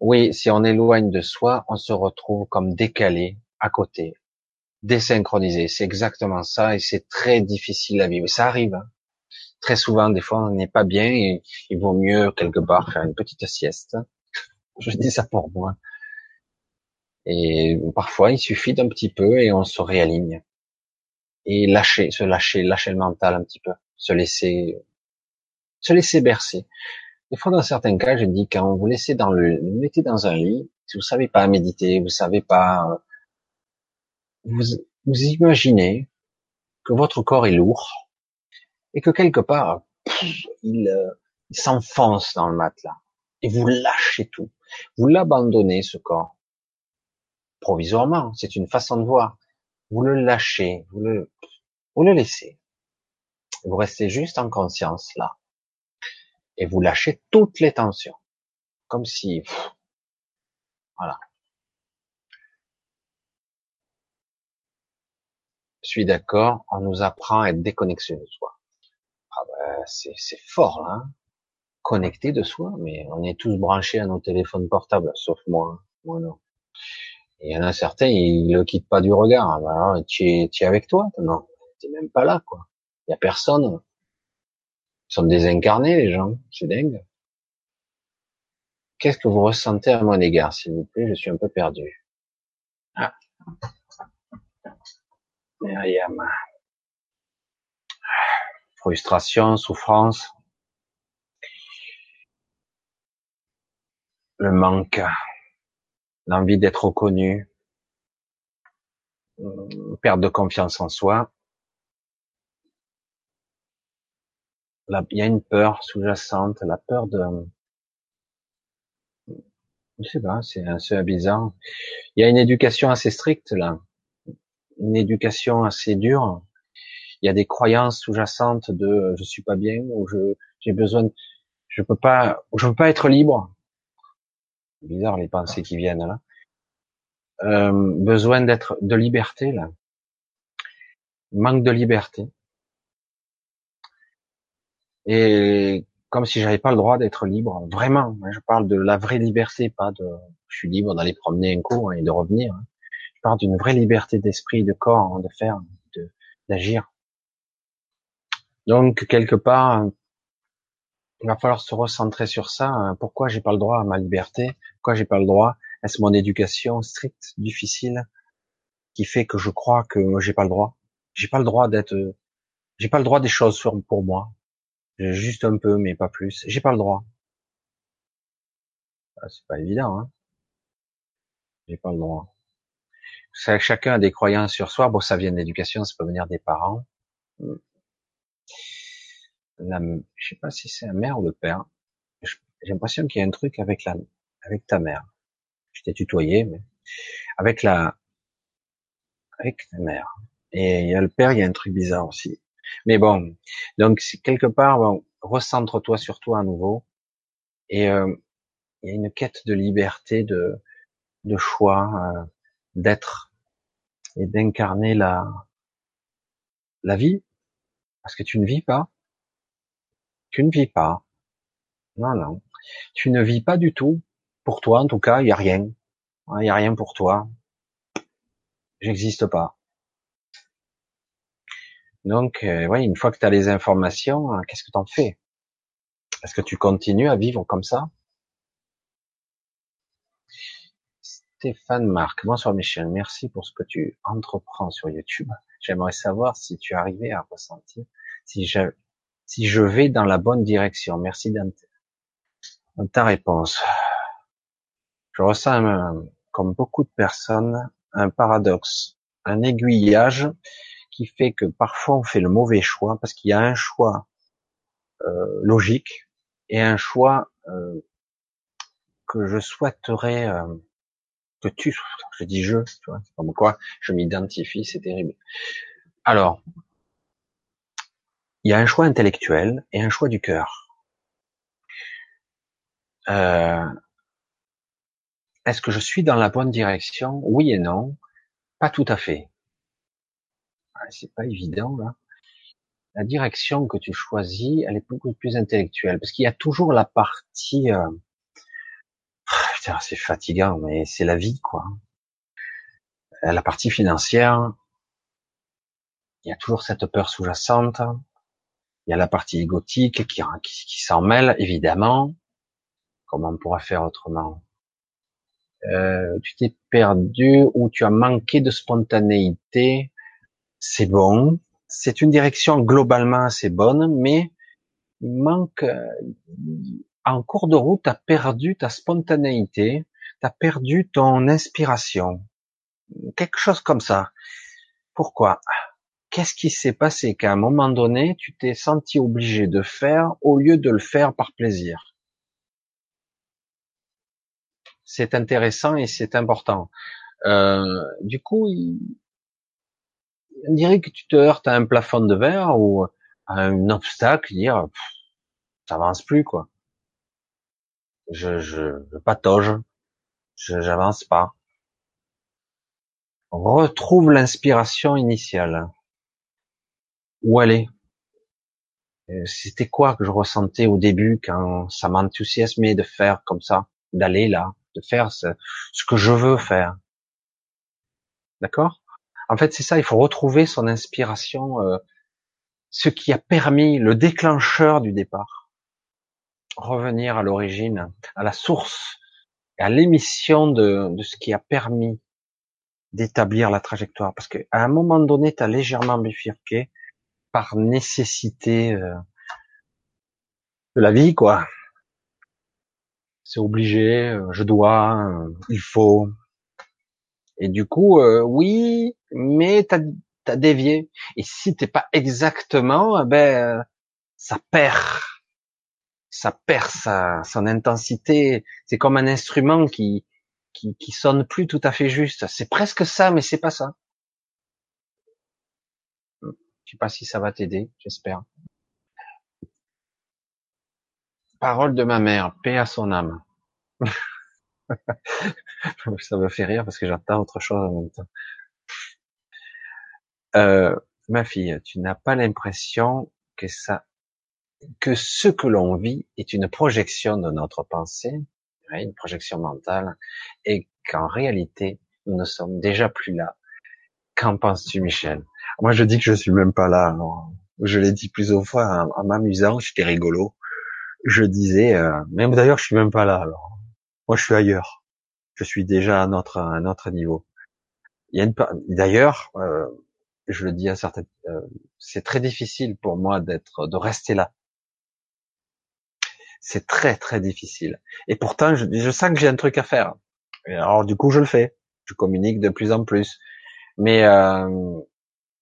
Oui, si on éloigne de soi, on se retrouve comme décalé, à côté, désynchronisé. C'est exactement ça et c'est très difficile à vivre. Ça arrive. Hein. Très souvent, des fois, on n'est pas bien et il vaut mieux quelque part faire une petite sieste. <laughs> Je dis ça pour moi. Et parfois, il suffit d'un petit peu et on se réaligne. Et lâcher, se lâcher, lâcher le mental un petit peu, se laisser, se laisser bercer. Des fois, dans certains cas, je dis quand vous laissez dans le, vous mettez dans un lit, si vous savez pas méditer, vous savez pas, vous, vous imaginez que votre corps est lourd et que quelque part, euh, il s'enfonce dans le matelas et vous lâchez tout. Vous l'abandonnez, ce corps provisoirement, c'est une façon de voir. Vous le lâchez, vous le, laissez. Vous restez juste en conscience là. Et vous lâchez toutes les tensions. comme si, voilà. Je suis d'accord, on nous apprend à être déconnecté de soi. Ah ben, c'est, c'est fort là, hein. connecté de soi, mais on est tous branchés à nos téléphones portables, sauf moi, hein. moi non. Il y en a certains, ils le quittent pas du regard. Alors, tu es, tu es avec toi Non, t'es même pas là, quoi. Il y a personne. Ils sont désincarnés, les gens. C'est dingue. Qu'est-ce que vous ressentez à mon égard, s'il vous plaît? Je suis un peu perdu. Ah. Myriam. Frustration, souffrance. Le manque. L'envie d'être reconnu. Perte de confiance en soi. il y a une peur sous-jacente, la peur de, je sais pas, c'est un peu bizarre. Il y a une éducation assez stricte là, une éducation assez dure. Il y a des croyances sous-jacentes de je suis pas bien ou je j'ai besoin, je peux pas, je peux pas être libre. Bizarre les pensées qui viennent là. Euh, besoin d'être de liberté là, manque de liberté. Et comme si j'avais pas le droit d'être libre, vraiment. Je parle de la vraie liberté, pas de je suis libre d'aller promener un coup et de revenir. Hein. Je parle d'une vraie liberté d'esprit, de corps, hein, de faire, de d'agir. Donc quelque part, il va falloir se recentrer sur ça. Hein. Pourquoi j'ai pas le droit à ma liberté? Pourquoi j'ai pas le droit? Est-ce mon éducation stricte, difficile, qui fait que je crois que j'ai pas le droit? J'ai pas le droit d'être, j'ai pas le droit des choses pour moi. Juste un peu, mais pas plus. J'ai pas le droit. Ah, c'est pas évident, hein. J'ai pas le droit. Ça, chacun a des croyances sur soi. Bon, ça vient de l'éducation, ça peut venir des parents. La, je sais pas si c'est la mère ou le père. J'ai l'impression qu'il y a un truc avec la, avec ta mère. Je t'ai tutoyé, mais avec la, avec ta mère. Et il y a le père, il y a un truc bizarre aussi. Mais bon, donc quelque part, bon, recentre-toi sur toi à nouveau. Et euh, il y a une quête de liberté, de, de choix, euh, d'être et d'incarner la, la vie, parce que tu ne vis pas. Tu ne vis pas. Non, non. Tu ne vis pas du tout. Pour toi, en tout cas, il y a rien. Il y a rien pour toi. J'existe pas. Donc, euh, ouais, une fois que tu as les informations, hein, qu'est-ce que tu en fais? Est-ce que tu continues à vivre comme ça? Stéphane Marc, bonsoir Michel, merci pour ce que tu entreprends sur YouTube. J'aimerais savoir si tu arrivais à ressentir si si je vais dans la bonne direction. Merci dans ta réponse. Je ressens, comme beaucoup de personnes, un paradoxe, un aiguillage qui fait que parfois on fait le mauvais choix parce qu'il y a un choix euh, logique et un choix euh, que je souhaiterais euh, que tu je dis je tu vois comme quoi je m'identifie c'est terrible alors il y a un choix intellectuel et un choix du cœur euh, est-ce que je suis dans la bonne direction? Oui et non pas tout à fait c'est pas évident là. La direction que tu choisis, elle est beaucoup plus intellectuelle, parce qu'il y a toujours la partie. Euh... <sighs> c'est fatigant, mais c'est la vie, quoi. La partie financière, il y a toujours cette peur sous-jacente. Il y a la partie égotique qui, s'en mêle, évidemment. Comment on pourra faire autrement? Euh, Tu t'es perdu ou tu as manqué de spontanéité. C'est bon, c'est une direction globalement assez bonne, mais il manque, euh, en cours de route, as perdu ta spontanéité, as perdu ton inspiration, quelque chose comme ça. Pourquoi? Qu'est-ce qui s'est passé qu'à un moment donné, tu t'es senti obligé de faire au lieu de le faire par plaisir? C'est intéressant et c'est important. Euh, du coup, on dirait que tu te heurtes à un plafond de verre ou à un obstacle, dire ça avance plus quoi. je, je, je j'avance pas. Retrouve l'inspiration initiale. Où est euh, C'était quoi que je ressentais au début quand ça m'enthousiasmait de faire comme ça, d'aller là, de faire ce, que je veux faire? D'accord? En fait, c'est ça, il faut retrouver son inspiration, euh, ce qui a permis le déclencheur du départ. Revenir à l'origine, à la source, à l'émission de, de ce qui a permis d'établir la trajectoire. Parce qu'à un moment donné, tu as légèrement bifurqué par nécessité euh, de la vie, quoi. C'est obligé, euh, je dois, euh, il faut. Et du coup, oui, mais t'as as dévié. Et si t'es pas exactement, eh ben ça perd, ça perd sa, son intensité. C'est comme un instrument qui qui, qui sonne plus tout à fait juste. C'est presque ça, mais c'est pas ça. Je sais pas si ça va t'aider, j'espère. Parole de ma mère, paix à son âme. <laughs> ça me fait rire parce que j'entends autre chose en même temps. Euh, ma fille, tu n'as pas l'impression que ça, que ce que l'on vit est une projection de notre pensée une projection mentale, et qu'en réalité, nous ne sommes déjà plus là. Qu'en penses-tu, Michel? Moi, je dis que je suis même pas là. Je l'ai dit plusieurs fois en, m'amusant, j'étais rigolo. Je disais, euh, même d'ailleurs, je suis même pas là. Alors, moi, je suis ailleurs. Je suis déjà à notre à niveau. Il y a une d'ailleurs, euh, je le dis à certaines, euh, c'est très difficile pour moi d'être, de rester là. C'est très très difficile. Et pourtant, je, je sens que j'ai un truc à faire. Alors du coup, je le fais. Je communique de plus en plus. Mais euh,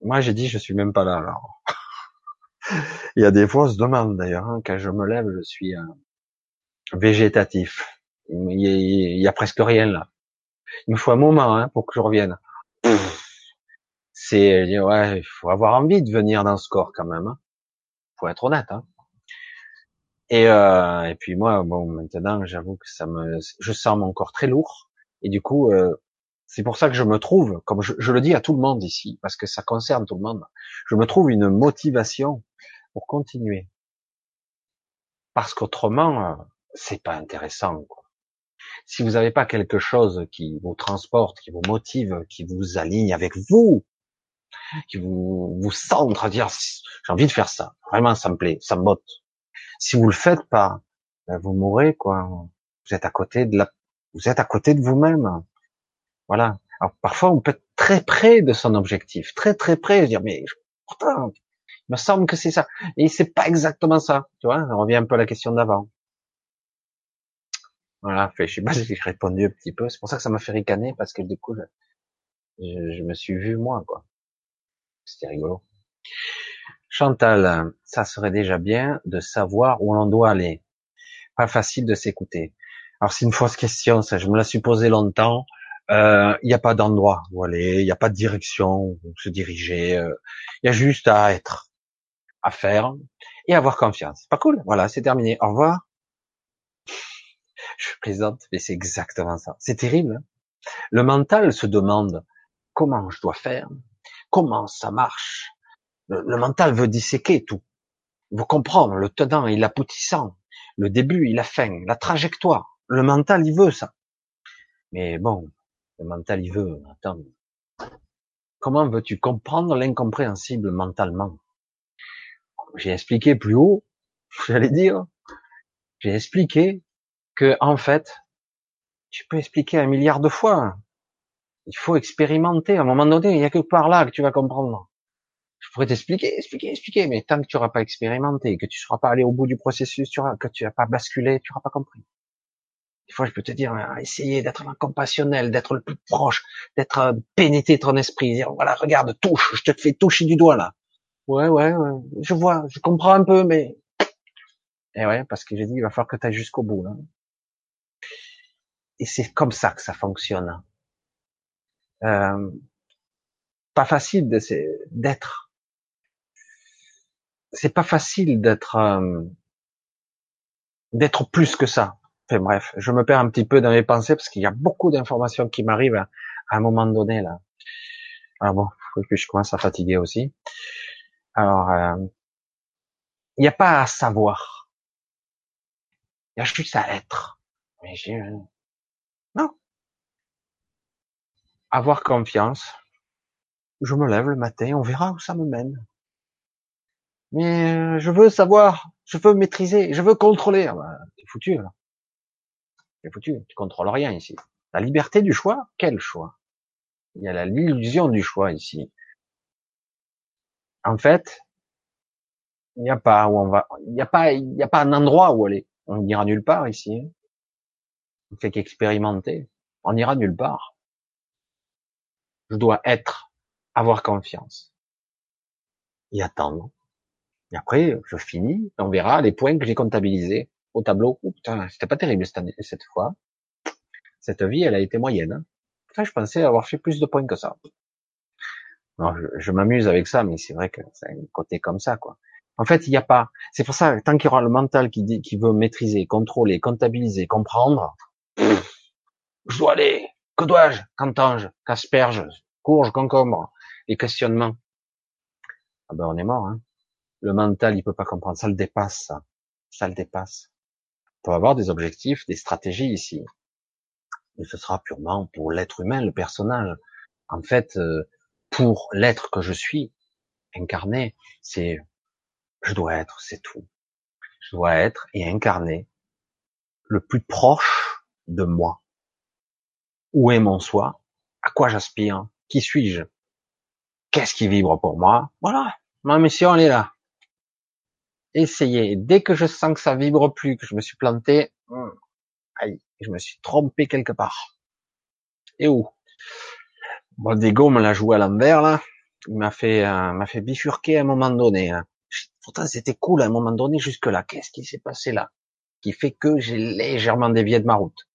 moi, j'ai dit, je suis même pas là. Alors, <laughs> il y a des fois, on se demande d'ailleurs. Hein, quand je me lève, je suis euh, végétatif. Il y, a, il y, a, presque rien là. Il me faut un moment hein, pour que je revienne. C'est ouais, il faut avoir envie de venir dans ce corps quand même. Hein. Faut être honnête. Hein. Et, euh, et puis moi, bon, maintenant, j'avoue que ça me, je sens mon corps très lourd. Et du coup, euh, c'est pour ça que je me trouve, comme je, le dis à tout le monde ici, parce que ça concerne tout le monde, je me trouve une motivation pour continuer. Parce qu'autrement, euh, c'est pas intéressant. Si vous n'avez pas quelque chose qui vous transporte, qui vous motive, qui vous aligne avec vous, qui vous vous centre à dire j'ai envie de faire ça, vraiment ça me plaît, ça me botte, si vous le faites pas, ben, vous mourrez quoi. Vous êtes à côté de la, vous êtes à côté de vous-même. Voilà. Alors parfois on peut être très près de son objectif, très très près, dire mais pourtant il me semble que c'est ça, et c'est pas exactement ça. Tu vois, on revient un peu à la question d'avant. Voilà, fait, je sais pas <laughs> si j'ai répondu un petit peu. C'est pour ça que ça m'a fait ricaner parce que du coup, je, je me suis vu moi, quoi. C'était rigolo. Chantal, ça serait déjà bien de savoir où l'on doit aller. Pas facile de s'écouter. Alors c'est une fausse question, ça, je me la suis posée longtemps. Euh, il n'y a pas d'endroit où aller, il n'y a pas de direction où se diriger. Euh, il y a juste à être, à faire et avoir confiance. Pas cool Voilà, c'est terminé. Au revoir. Je plaisante, mais c'est exactement ça. C'est terrible. Hein. Le mental se demande comment je dois faire, comment ça marche, le, mental veut disséquer tout. Il veut comprendre le tenant et l'aboutissant, le début et la fin, la trajectoire. Le mental, il veut ça. Mais bon, mental, il veut. Attends. Comment veux-tu comprendre l'incompréhensible mentalement? J'ai expliqué plus haut, <laughs> j'allais dire, j'ai expliqué que, en fait, tu peux expliquer un milliard de fois. Il faut expérimenter. À un moment donné, il n'y a que par là que tu vas comprendre je pourrais t'expliquer, expliquer, expliquer, mais tant que tu n'auras pas expérimenté, que tu ne seras pas allé au bout du processus, que tu n'as pas basculé, tu n'auras pas compris. Des fois, je peux te dire, hein, essayer d'être compassionnel, d'être le plus proche, d'être euh, pénétré ton esprit, dire, voilà, regarde, touche, je te fais toucher du doigt là. Ouais, ouais, ouais, je vois, je comprends un peu, mais... <sniffs> Et ouais, parce que j'ai dit, il va falloir que tu ailles jusqu'au bout. Là. Et c'est comme ça que ça fonctionne. Euh, pas facile d'être c'est pas facile d'être euh, d'être plus que ça. Bref, je me perds un petit peu dans mes pensées parce qu'il y a beaucoup d'informations qui m'arrivent à, un moment donné là. Alors bon, faut que je commence à fatiguer aussi. Alors, euh, il n'y a pas à savoir. Il y a juste à être. Mais j'ai non. Avoir confiance. Je me lève le matin, on verra où ça me mène. Mais euh, je veux savoir, je veux maîtriser, je veux contrôler. Ah bah, t'es foutu là. Foutu, tu contrôles rien ici. La liberté du choix, quel choix? Il y a l'illusion du choix ici. En fait, il n'y a pas où on va, il n'y a pas, il n'y a pas un endroit où aller. On n'ira nulle part ici. On fait qu'expérimenter. On n'ira nulle part. Je dois être, avoir confiance et attendre. Et après, je finis, on verra les points que j'ai comptabilisés au tableau. Oh, putain, c'était pas terrible cette, cette fois. Cette vie, elle a été moyenne. Hein. Putain, je pensais avoir fait plus de points que ça. Non, je, je m'amuse avec ça, mais c'est vrai que c'est un côté comme ça, quoi. En fait, il n'y a pas. C'est pour ça, tant qu'il y aura le mental qui dit, qui veut maîtriser, contrôler, comptabiliser, comprendre, je dois aller. Que dois-je Qu'entends-je Qu'asperge Courge, concombre Les questionnements. Ah ben, on est mort. Hein. Le mental, il peut pas comprendre. Ça le dépasse. Ça, ça le dépasse. Peut avoir des objectifs, des stratégies ici, mais ce sera purement pour l'être humain, le personnage. En fait, euh, pour l'être que je suis, incarné, c'est je dois être, c'est tout. Je dois être et incarner le plus proche de moi. Où est mon soi? À quoi j'aspire? Qui suis-je? Qu'est-ce qui vibre pour moi? Voilà, ma mission elle est là. Essayez. Dès que je sens que ça vibre plus, que je me suis planté, hmm, aïe, je me suis trompé quelque part. Et où? Bon, Dego me l'a joué à l'envers là. Il m'a fait, euh, m'a fait bifurquer à un moment donné. Hein. Pourtant, c'était cool à un moment donné jusque là. Qu'est-ce qui s'est passé là? Qui fait que j'ai légèrement dévié de ma route.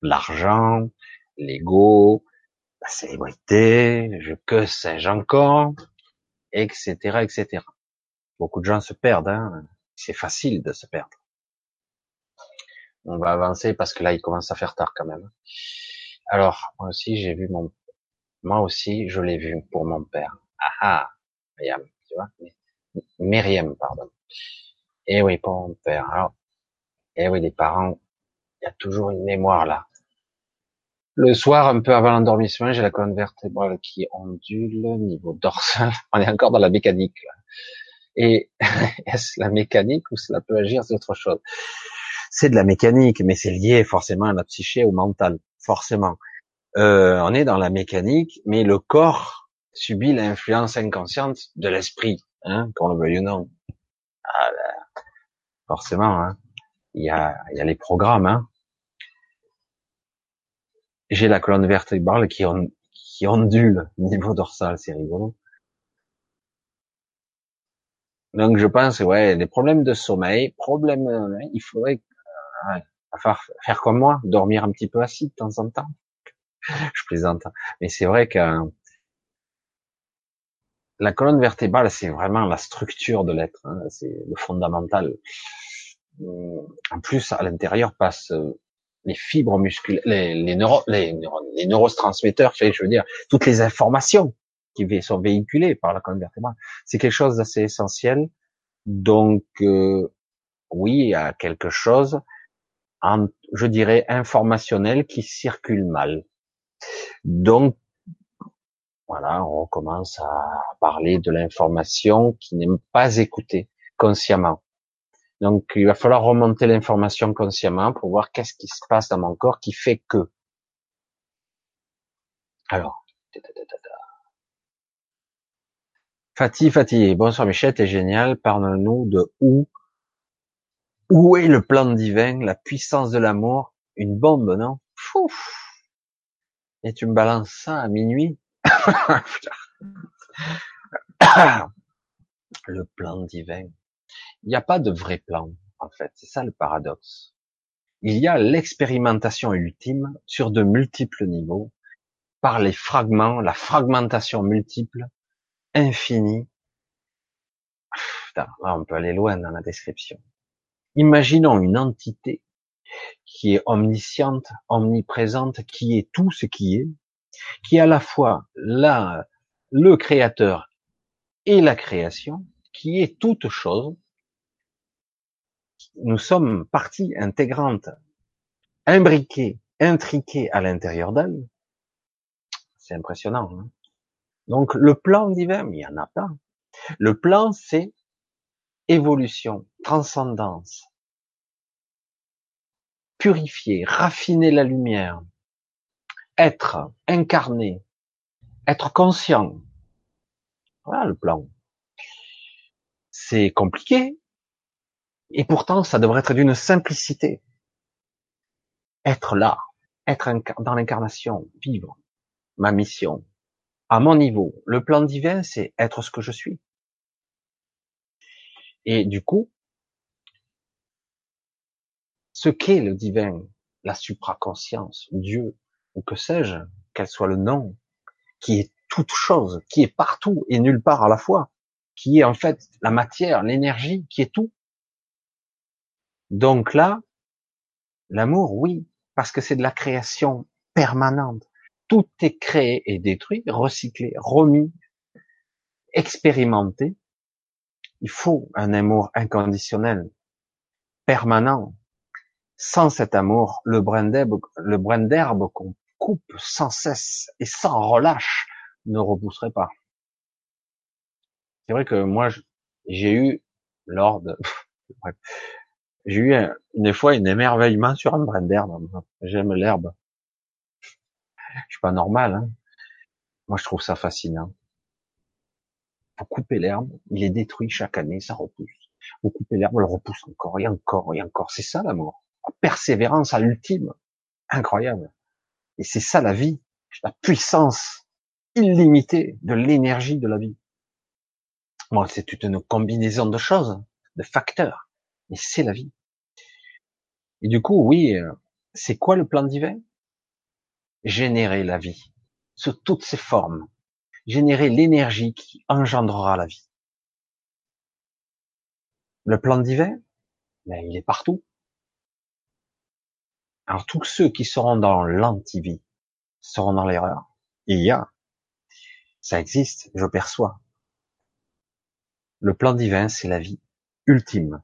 L'argent, l'ego, la célébrité, je que sais-je encore, etc., etc. Beaucoup de gens se perdent. Hein. C'est facile de se perdre. On va avancer parce que là, il commence à faire tard quand même. Alors, moi aussi, j'ai vu mon, moi aussi, je l'ai vu pour mon père. Ah ah, tu vois? Myriam, pardon. Et eh oui, pour mon père. Alors, eh oui, les parents, il y a toujours une mémoire là. Le soir, un peu avant l'endormissement, j'ai la colonne vertébrale qui ondule, niveau dorsal. <laughs> On est encore dans la mécanique. Là. Et <laughs> est-ce la mécanique ou cela peut agir sur autre chose C'est de la mécanique, mais c'est lié forcément à la psyché, au mental, forcément. Euh, on est dans la mécanique, mais le corps subit l'influence inconsciente de l'esprit hein, qu'on le veuille ou non. Ah, forcément, hein. il y a, il y a les programmes. Hein. J'ai la colonne vertébrale qui, on, qui ondule niveau dorsal, c'est rigolo. Donc je pense, ouais, des problèmes de sommeil, problèmes, euh, il faudrait euh, faire comme moi, dormir un petit peu assis de temps en temps. <laughs> je plaisante, mais c'est vrai que la colonne vertébrale, c'est vraiment la structure de l'être, hein, c'est le fondamental. En plus, à l'intérieur passent euh, les fibres musculaires, les, les, les, neurotransmetteurs, je veux dire, toutes les informations qui sont véhiculées par la colonne vertébrale. C'est quelque chose d'assez essentiel. Donc, euh, oui, il y a quelque chose, je dirais, informationnel qui circule mal. Donc, voilà, on commence à parler de l'information qui n'est pas écoutée consciemment. Donc, il va falloir remonter l'information consciemment pour voir qu'est-ce qui se passe dans mon corps qui fait que. Alors. Fatih, Fatih, bonsoir Michel, t'es génial. Parle-nous de où, où est le plan divin, la puissance de l'amour, une bombe, non? Et tu me balances ça à minuit? <coughs> le plan divin. Il n'y a pas de vrai plan, en fait. C'est ça le paradoxe. Il y a l'expérimentation ultime sur de multiples niveaux, par les fragments, la fragmentation multiple, Putain, là, on peut aller loin dans la description. Imaginons une entité qui est omnisciente, omniprésente, qui est tout ce qui est, qui est à la fois là, le créateur et la création, qui est toute chose. Nous sommes partie intégrante, imbriquée, intriquée à l'intérieur d'elle. C'est impressionnant. Hein Donc le plan divin, il y en a pas. Le plan, c'est évolution, transcendance, purifier, raffiner la lumière, être, incarné, être conscient. Voilà le plan. C'est compliqué, et pourtant ça devrait être d'une simplicité. Être là, être dans l'incarnation, vivre ma mission, à mon niveau. Le plan divin, c'est être ce que je suis. Et du coup, ce qu'est le divin, la supraconscience, Dieu, ou que sais-je, quel soit le nom, qui est toute chose, qui est partout et nulle part à la fois, qui est en fait la matière, l'énergie, qui est tout. Donc là, l'amour, oui, parce que c'est de la création permanente. Tout est créé et détruit, recyclé, remis, expérimenté. Il faut un amour inconditionnel, permanent, sans cet amour, le brin d'herbe, le brin d'herbe qu'on coupe sans cesse et sans relâche ne repousserait pas. C'est vrai que moi, j'ai eu, lors de, <laughs> j'ai eu une fois un émerveillement sur un brin d'herbe. J'aime l'herbe. Je suis pas normal. Hein. Moi, je trouve ça fascinant. Faut couper l'herbe, il est détruit chaque année, ça repousse. Vous coupez l'herbe, elle repousse encore et encore et encore. C'est ça l'amour persévérance à l'ultime. Incroyable. Et c'est ça la vie, la puissance illimitée de l'énergie de la vie. Moi, c'est toute une combinaison de choses, de facteurs, mais c'est la vie. Et du coup, oui, euh, c'est quoi le plan divin? Générer la vie sous toutes ses formes, générer l'énergie qui engendrera la vie. Le plan divin, ben, il est partout. Alors tous ceux qui seront dans l'antivie seront dans l'erreur. Il y a, ça existe, je perçois. Le plan divin, c'est la vie ultime.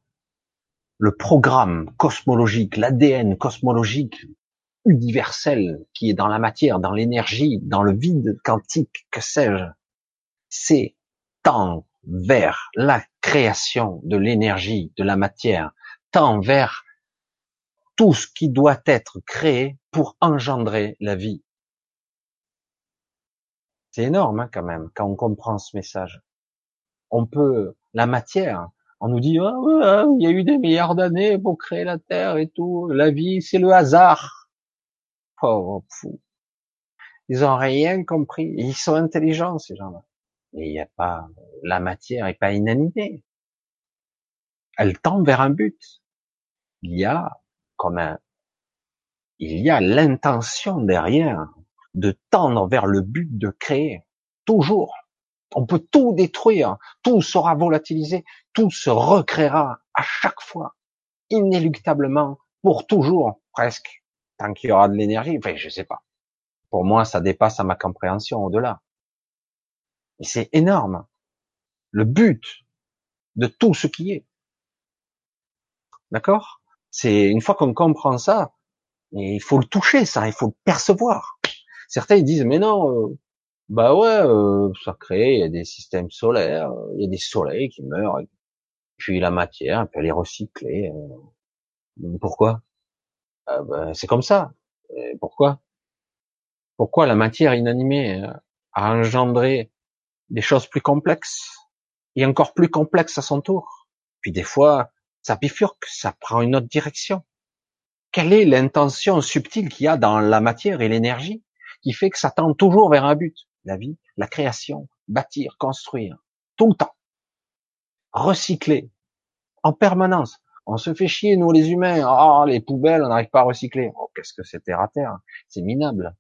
Le programme cosmologique, l'ADN cosmologique universel qui est dans la matière, dans l'énergie, dans le vide quantique, que sais-je, c'est tant vers la création de l'énergie, de la matière, tant vers tout ce qui doit être créé pour engendrer la vie. C'est énorme hein, quand même quand on comprend ce message. On peut la matière. On nous dit ah, il y a eu des milliards d'années pour créer la Terre et tout. La vie, c'est le hasard. Pauvre fou. Ils ont rien compris. Ils sont intelligents ces gens-là. Mais il n'y a pas la matière est pas inanimée. Elle tend vers un but. Il y a comme il y a l'intention derrière de tendre vers le but de créer. Toujours. On peut tout détruire, tout sera volatilisé, tout se recréera à chaque fois, inéluctablement, pour toujours, presque, tant qu'il y aura de l'énergie. Enfin, je sais pas. Pour moi, ça dépasse à ma compréhension au-delà. Et c'est énorme. Le but de tout ce qui est. D'accord? C'est une fois qu'on comprend ça, il faut le toucher, ça, il faut le percevoir. Certains disent mais non, euh, bah ouais, euh, ça crée, il y a des systèmes solaires, il y a des soleils qui meurent, puis la matière, peut les recycler. Euh. pourquoi? Ah, bah, C'est comme ça. pourquoi? Pourquoi la matière inanimée a engendré des choses plus complexes et encore plus complexes à son tour? Puis des fois, ça bifurque, ça prend une autre direction. Quelle est l'intention subtile qu'il y a dans la matière et l'énergie qui fait que ça tend toujours vers un but? La vie, la création, bâtir, construire, tout le temps. Recycler, en permanence. On se fait chier, nous les humains. Oh, les poubelles, on n'arrive pas à recycler. Oh, qu'est-ce que c'est terre à terre C'est minable.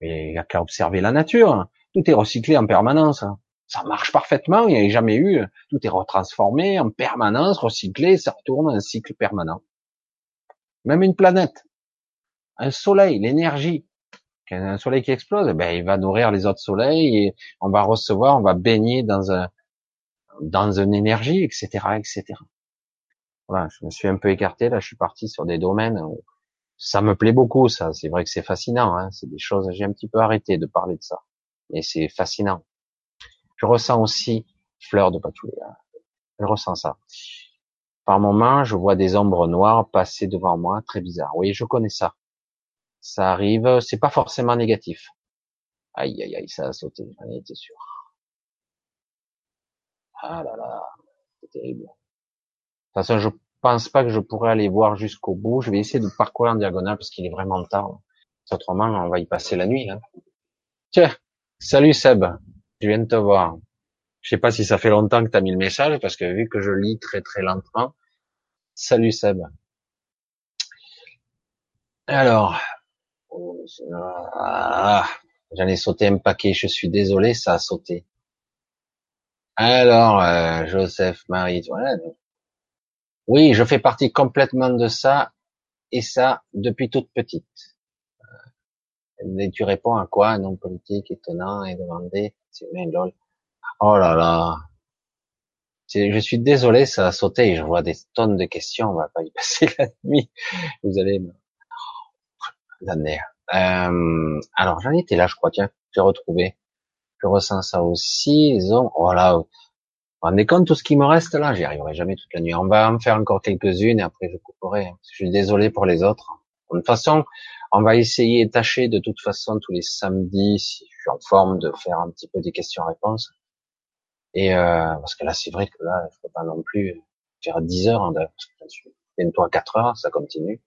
Mais il n'y a qu'à observer la nature. Tout est recyclé en permanence. Ça marche parfaitement, il n'y a jamais eu, tout est retransformé en permanence, recyclé, ça retourne un cycle permanent. Même une planète, un soleil, l'énergie, un soleil qui explose, ben il va nourrir les autres soleils et on va recevoir, on va baigner dans un dans une énergie, etc., etc. Voilà, je me suis un peu écarté là, je suis parti sur des domaines où ça me plaît beaucoup, ça. C'est vrai que c'est fascinant, hein. c'est des choses. J'ai un petit peu arrêté de parler de ça, mais c'est fascinant. Je ressens aussi fleur de patchouli. Hein. Je ressens ça. Par moments, je vois des ombres noires passer devant moi, très bizarre. Oui, je connais ça. Ça arrive, c'est pas forcément négatif. Aïe, aïe, aïe, ça a sauté, j'en étais sûr. Ah là là, c'est terrible. Toute façon, je pense pas que je pourrais aller voir jusqu'au bout. Je vais essayer de parcourir en diagonale parce qu'il est vraiment tard. Autrement, on va y passer la nuit. Hein. Tiens, salut Seb, je viens de te voir. Je sais pas si ça fait longtemps que tu as mis le message, parce que vu que je lis très très lentement. Salut Seb. Alors, ah, j'en ai sauté un paquet, je suis désolé, ça a sauté. Alors, euh, Joseph, Marie, voilà. Oui, je fais partie complètement de ça, et ça depuis toute petite. Euh, tu réponds à quoi Un homme politique étonnant et demandé, c'est lol. Oh là là. Je suis désolé, ça a sauté je vois des tonnes de questions. On va pas y <laughs> passer la nuit. Vous allez me... <laughs> Euh, alors j'en étais là, je crois. Tiens, j'ai retrouvé. Je ressens ça aussi. Les hommes. Oh là. Vous rendez compte tout ce qui me reste là? J'y arriverai jamais toute la nuit. On va en faire encore quelques-unes et après je couperai. Je suis désolé pour les autres. De toute façon, on va essayer, tâcher de toute façon tous les samedis, si je suis en forme, de faire un petit peu des questions-réponses. Et euh, parce que là, c'est vrai que là, je peux pas non plus faire 10 heures, hein, bientôt à 4 heures, ça continue.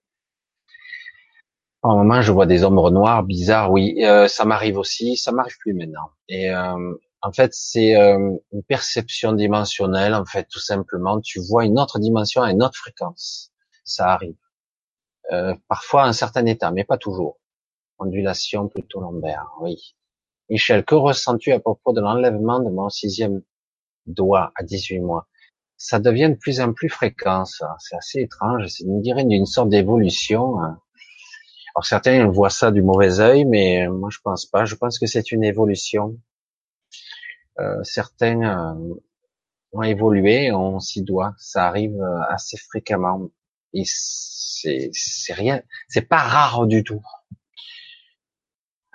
En moment, je vois des ombres noires bizarres. Oui, euh, ça m'arrive aussi. Ça m'arrive plus maintenant. Et euh, en fait, c'est euh, une perception dimensionnelle. En fait, tout simplement, tu vois une autre dimension à une autre fréquence. Ça arrive. Euh, parfois à un certain état, mais pas toujours. Ondulation plutôt lombaire. Oui. Michel, que ressens-tu à propos de l'enlèvement de mon sixième doit à 18 mois? Ça devient de plus en plus fréquent, ça. C'est assez étrange. C'est, une dirait, d'une sorte d'évolution. Hein. Alors certains voient ça du mauvais œil, mais moi je pense pas. Je pense que c'est une évolution. Euh, certains euh, ont évolué, on s'y doit. Ça arrive euh, assez fréquemment. Et c'est, rien, c'est pas rare du tout.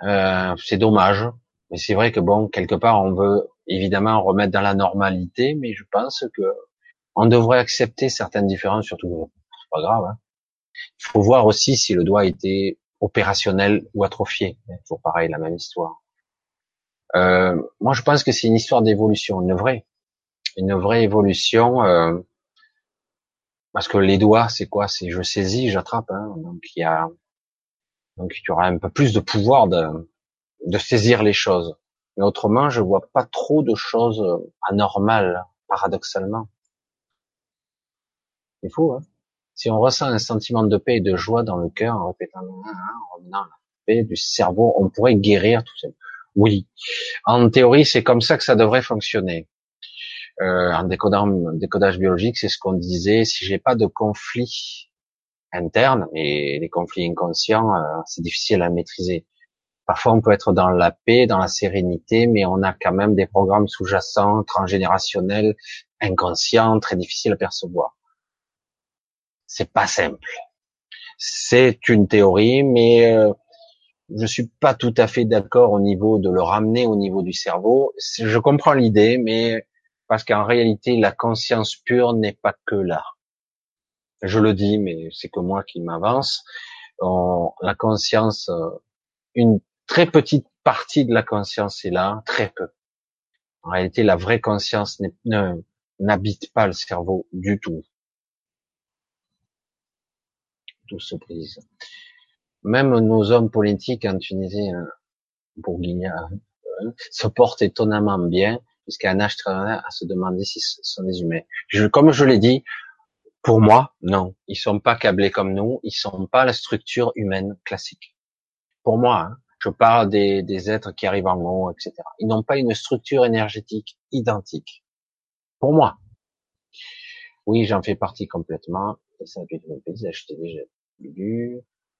Euh, c'est dommage, mais c'est vrai que bon, quelque part, on veut évidemment remettre dans la normalité, mais je pense que on devrait accepter certaines différences, surtout c'est pas grave. Hein. Il faut voir aussi si le doigt était opérationnel ou atrophié. Toujours pareil, la même histoire. Euh, moi, je pense que c'est une histoire d'évolution, une vraie, une vraie évolution. Euh, parce que les doigts, c'est quoi? C'est je saisis, j'attrape. Hein. donc il y a, donc un peu plus de pouvoir de, de saisir les choses. Mais autrement, je vois pas trop de choses anormales, paradoxalement. C'est fou, hein Si on ressent un sentiment de paix et de joie dans le cœur en répétant, en revenant la paix du cerveau, on pourrait guérir tout ça. Oui. En théorie, c'est comme ça que ça devrait fonctionner. Euh, en décodage biologique, c'est ce qu'on disait. Si j'ai pas de conflit interne, et les conflits inconscients, euh, c'est difficile à maîtriser. Parfois, on peut être dans la paix, dans la sérénité, mais on a quand même des programmes sous-jacents, transgénérationnels, inconscients, très difficiles à percevoir. C'est pas simple. C'est une théorie, mais euh, je suis pas tout à fait d'accord au niveau de le ramener au niveau du cerveau. Je comprends l'idée, mais parce qu'en réalité, la conscience pure n'est pas que là. Je le dis, mais c'est que moi qui m'avance. La conscience, euh, une très petite partie de la conscience est là, très peu. En réalité, la vraie conscience n'habite pas le cerveau du tout. Tout se brise. Même nos hommes politiques en Tunisie, hein, Bourguignat, hein, se portent étonnamment bien, jusqu'à un âge très à se demander si ce sont des humains. comme je l'ai dit, pour moi, non. Ils sont pas câblés comme nous, ils sont pas la structure humaine classique. Pour moi, hein, je parle des, des êtres qui arrivent en haut, etc. Ils n'ont pas une structure énergétique identique. Pour moi. Oui, j'en fais partie complètement. Déjà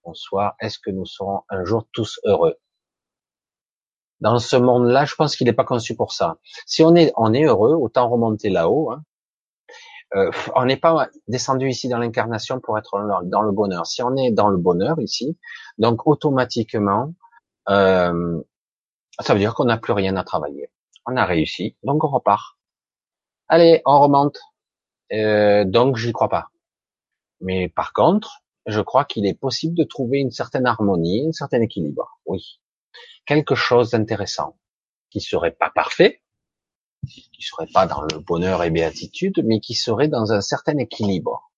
bonsoir. Est-ce que nous serons un jour tous heureux? Dans ce monde-là, je pense qu'il n'est pas conçu pour ça. Si on est, on est heureux, autant remonter là-haut. Hein. Euh, on n'est pas descendu ici dans l'incarnation pour être dans le bonheur. Si on est dans le bonheur ici, donc automatiquement, euh, ça veut dire qu'on n'a plus rien à travailler. On a réussi, donc on repart. Allez, on remonte. Euh, donc je n'y crois pas. Mais par contre, je crois qu'il est possible de trouver une certaine harmonie, un certain équilibre. Oui, quelque chose d'intéressant qui serait pas parfait, qui serait pas dans le bonheur et béatitude, mais qui serait dans un certain équilibre,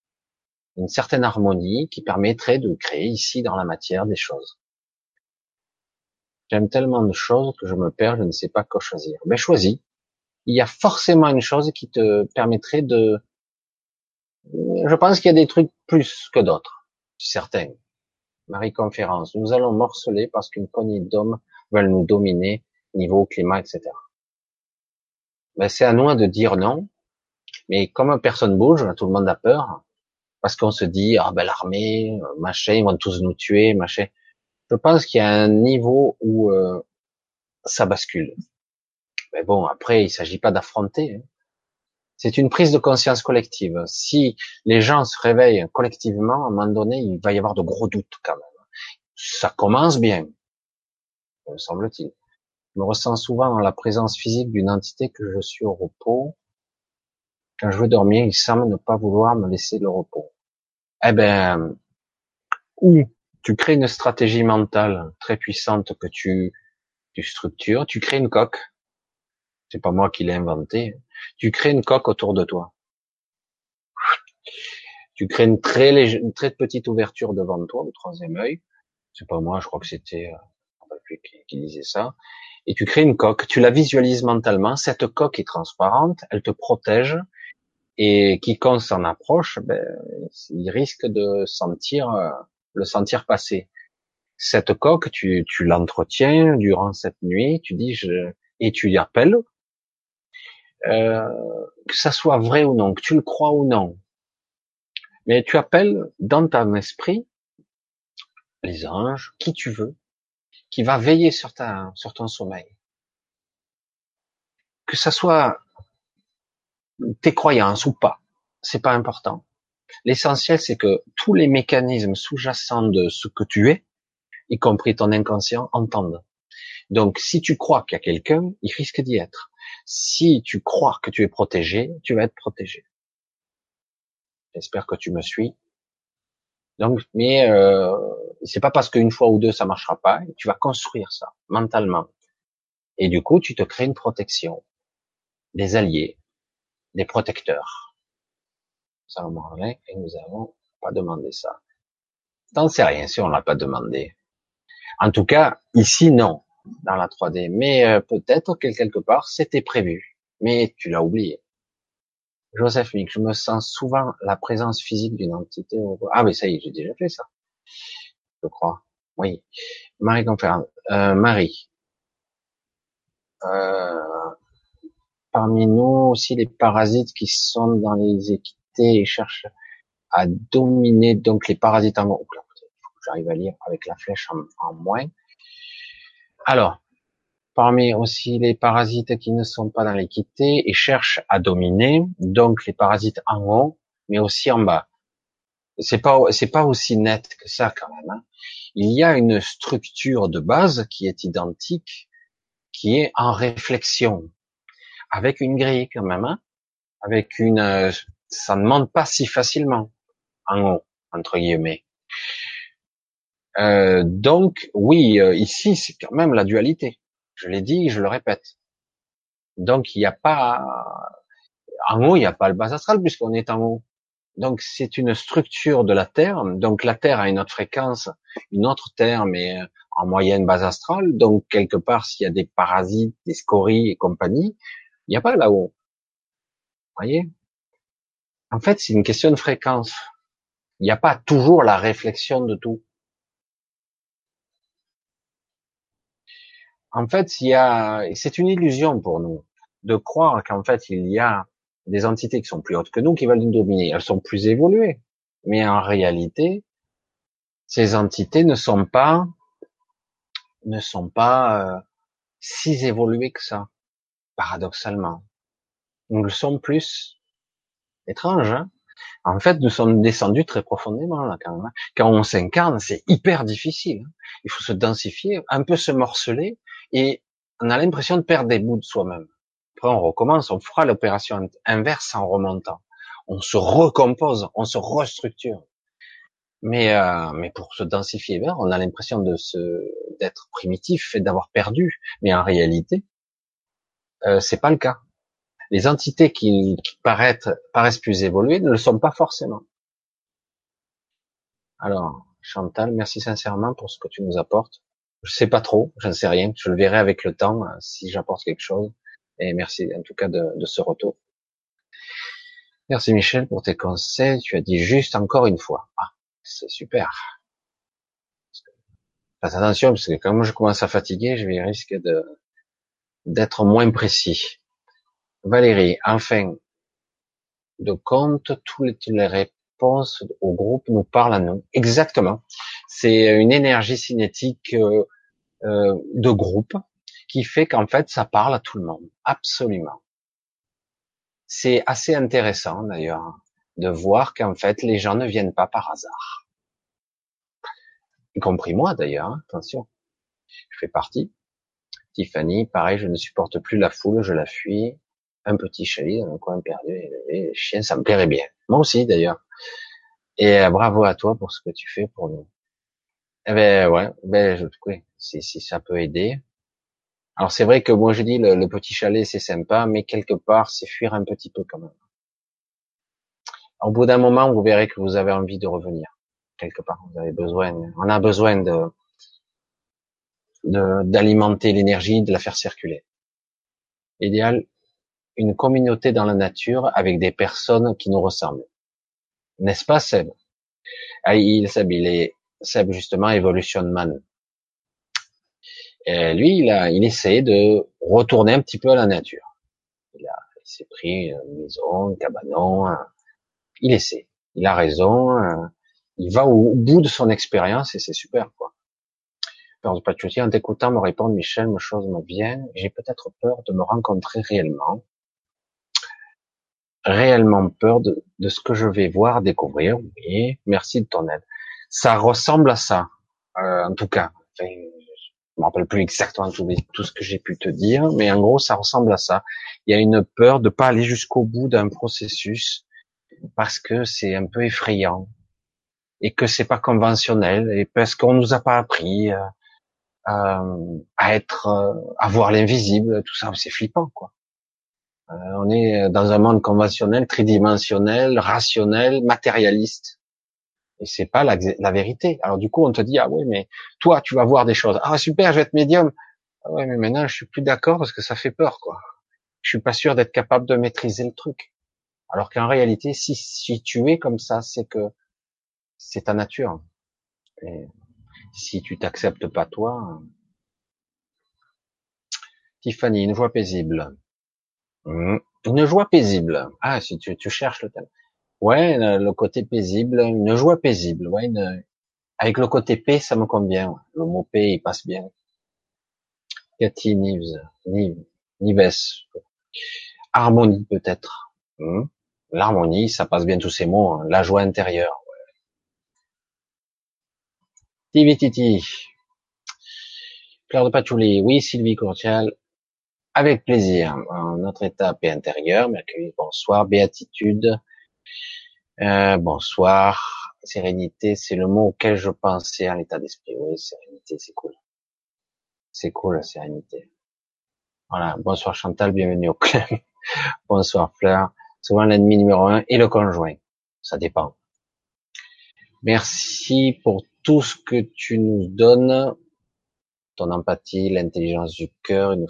une certaine harmonie qui permettrait de créer ici dans la matière des choses. J'aime tellement de choses que je me perds, je ne sais pas quoi choisir. Mais choisis. Il y a forcément une chose qui te permettrait de... Je pense qu'il y a des trucs plus que d'autres. Certains. Marie-conférence. Nous allons morceler parce qu'une poignée d'hommes veulent nous dominer, niveau climat, etc ben, c'est à nous de dire non. Mais comme personne bouge, tout le monde a peur, parce qu'on se dit ah ben l'armée, machin, ils vont tous nous tuer, machin. Je pense qu'il y a un niveau où euh, ça bascule. Mais bon, après, il s'agit pas d'affronter. Hein. C'est une prise de conscience collective. Si les gens se réveillent collectivement, à un moment donné, il va y avoir de gros doutes quand même. Ça commence bien, me semble-t-il. Je me ressens souvent dans la présence physique d'une entité que je suis au repos. Quand je veux dormir, il semble ne pas vouloir me laisser le repos. Eh ben, ou tu crées une stratégie mentale très puissante que tu, tu structures, tu crées une coque. C'est pas moi qui l'ai inventé. Tu crées une coque autour de toi. Tu crées une très, une très petite ouverture devant toi, le troisième œil. C'est pas moi, je crois que c'était, euh, qui, qui disait ça. Et tu crées une coque, tu la visualises mentalement, cette coque est transparente, elle te protège, et quiconque s'en approche, ben, il risque de sentir euh, le sentir passer. Cette coque, tu, tu l'entretiens durant cette nuit, tu dis je, et tu y appelles, euh, que ça soit vrai ou non, que tu le crois ou non, mais tu appelles dans ton esprit les anges, qui tu veux, qui va veiller sur ta, sur ton sommeil. Que ça soit tes croyances ou pas, c'est pas important. L'essentiel, c'est que tous les mécanismes sous-jacents de ce que tu es, y compris ton inconscient, entendent. Donc, si tu crois qu'il y a quelqu'un, il risque d'y être. Si tu crois que tu es protégé, tu vas être protégé. J'espère que tu me suis. Donc, mais euh, c'est pas parce qu'une fois ou deux ça marchera pas, tu vas construire ça mentalement. Et du coup, tu te crées une protection, des alliés, des protecteurs. Ça et nous avons pas demandé ça. T'en sais rien si on l'a pas demandé. En tout cas, ici non, dans la 3D. Mais euh, peut-être que quelque part c'était prévu, mais tu l'as oublié. Joseph Mick, je me sens souvent la présence physique d'une entité. Ah mais ça y est, j'ai déjà fait ça. Je crois. Oui. Marie Conférence. Euh, Marie. Euh, parmi nous aussi les parasites qui sont dans les équités et cherchent à dominer donc les parasites en. J'arrive à lire avec la flèche en moins. Alors, parmi aussi les parasites qui ne sont pas dans l'équité et cherchent à dominer, donc les parasites en haut, mais aussi en bas. C'est pas, c'est pas aussi net que ça quand même. Hein. Il y a une structure de base qui est identique, qui est en réflexion, avec une grille quand même, hein. avec une, ça ne monte pas si facilement en haut entre guillemets. Euh, donc oui, euh, ici c'est quand même la dualité. Je l'ai dit, je le répète. Donc il n'y a pas en haut, il n'y a pas le bas astral puisqu'on est en haut. Donc c'est une structure de la Terre. Donc la Terre a une autre fréquence, une autre Terre, mais euh, en moyenne base astrale. Donc quelque part, s'il y a des parasites, des scories et compagnie, il n'y a pas là-haut. Voyez? En fait, c'est une question de fréquence. Il n'y a pas toujours la réflexion de tout. En fait, il y a, c'est une illusion pour nous de croire qu'en fait il y a des entités qui sont plus hautes que nous qui veulent nous dominer. Elles sont plus évoluées, mais en réalité, Ces entités ne sont pas, ne sont pas euh, si évoluées que ça, paradoxalement. Nous le sommes plus. Étrange, hein? En fait, nous sommes descendus très profondément là quand même. Hein. Quand on s'incarne, c'est hyper difficile. Hein. Il faut se densifier, un peu se morceler, et on a l'impression de perdre des bouts de soi-même. Après, on recommence, on fera l'opération inverse en remontant. On se recompose, on se restructure. Mais, euh, mais pour se densifier, ben, on a l'impression de se d'être primitif et d'avoir perdu. Mais en réalité, euh, c'est pas le cas. Les entités qui, qui paraissent, paraissent plus évoluées ne le sont pas forcément. Alors, Chantal, merci sincèrement pour ce que tu nous apportes. Je sais pas trop, je ne sais rien. Je le verrai avec le temps euh, si j'apporte quelque chose. Et merci en tout cas de, de ce retour. Merci Michel pour tes conseils. Tu as dit juste encore une fois. Ah, c'est super. Faites attention parce que quand je commence à fatiguer, je vais risquer de d'être moins précis. Valérie, enfin, de compte, toutes les réponses au groupe nous parlent à nous. Exactement. C'est une énergie cinétique euh, euh, de groupe qui fait qu'en fait, ça parle à tout le monde. Absolument. C'est assez intéressant d'ailleurs de voir qu'en fait, les gens ne viennent pas par hasard. Y compris moi d'ailleurs, hein, attention. Je fais partie. Tiffany, pareil, je ne supporte plus la foule, je la fuis. Un petit chalet dans un coin perdu, et les chiens, ça me plairait bien. Moi aussi d'ailleurs. Et euh, bravo à toi pour ce que tu fais pour nous. Eh ben ouais, ben je, oui, si, si ça peut aider. Alors c'est vrai que moi je dis le, petit chalet c'est sympa, mais quelque part c'est fuir un petit peu quand même. Au bout d'un moment, vous verrez que vous avez envie de revenir quelque part. Vous avez besoin, on a besoin de d'alimenter l'énergie, de la faire circuler. Idéal, une communauté dans la nature avec des personnes qui nous ressemblent. N'est-ce pas Seb? Ah, il, Seb, Seb justement Evolution Man. Et lui, il a, il essaie de retourner un petit peu à la nature. Il, a, il s'est pris une maison, un cabanon. Il essaie. Il a raison. Il va au, bout de son expérience et c'est super, quoi. Peur de pas te en t'écoutant me répondre, Michel, me chose me vient. J'ai peut-être peur de me rencontrer réellement. Réellement peur de, de ce que je vais voir, découvrir. Oui, merci de ton aide ça ressemble à ça, euh, en tout cas. Enfin, je me rappelle plus exactement tout, tout ce que j'ai pu te dire, mais en gros, ça ressemble à ça. Il y a une peur de pas aller jusqu'au bout d'un processus parce que c'est un peu effrayant et que c'est pas conventionnel et parce qu'on nous a pas appris euh, euh à être, euh, à voir l'invisible, tout ça, c'est flippant, quoi. Euh, on est dans un monde conventionnel, tridimensionnel, rationnel, matérialiste et c'est pas la, vérité. Alors du coup, on te dit ah oui, mais toi, tu vas voir des choses. Ah super, je vais être médium. Ah ouais, mais maintenant, je suis plus d'accord parce que ça fait peur, quoi. Je suis pas sûr d'être capable de maîtriser le truc. Alors qu'en réalité, si, si tu es comme ça, c'est que c'est ta nature. Et si tu t'acceptes pas toi, Tiffany, une joie paisible. Hmm. Une joie paisible. Ah, si tu, tu cherches le thème. Ouais, le côté paisible, une joie paisible. Ouais, avec le côté paix, ça me convient. Le mot paix, il passe bien. Cathy Nives, Nives, harmonie peut-être. Hmm. L'harmonie, ça passe bien tous ces mots. Hein. La joie intérieure. Ouais. Titi. Claire de Patchouli. Oui, Sylvie Courtial. Avec plaisir. Notre étape est intérieure. Mercredi, bonsoir. Béatitude. Euh, bonsoir. Sérénité, c'est le mot auquel je pensais à l'état d'esprit. Oui, sérénité, c'est cool. C'est cool, la sérénité. Voilà. Bonsoir Chantal, bienvenue au club. <laughs> bonsoir Fleur. Souvent l'ennemi numéro un et le conjoint. Ça dépend. Merci pour tout ce que tu nous donnes. Ton empathie, l'intelligence du cœur, une,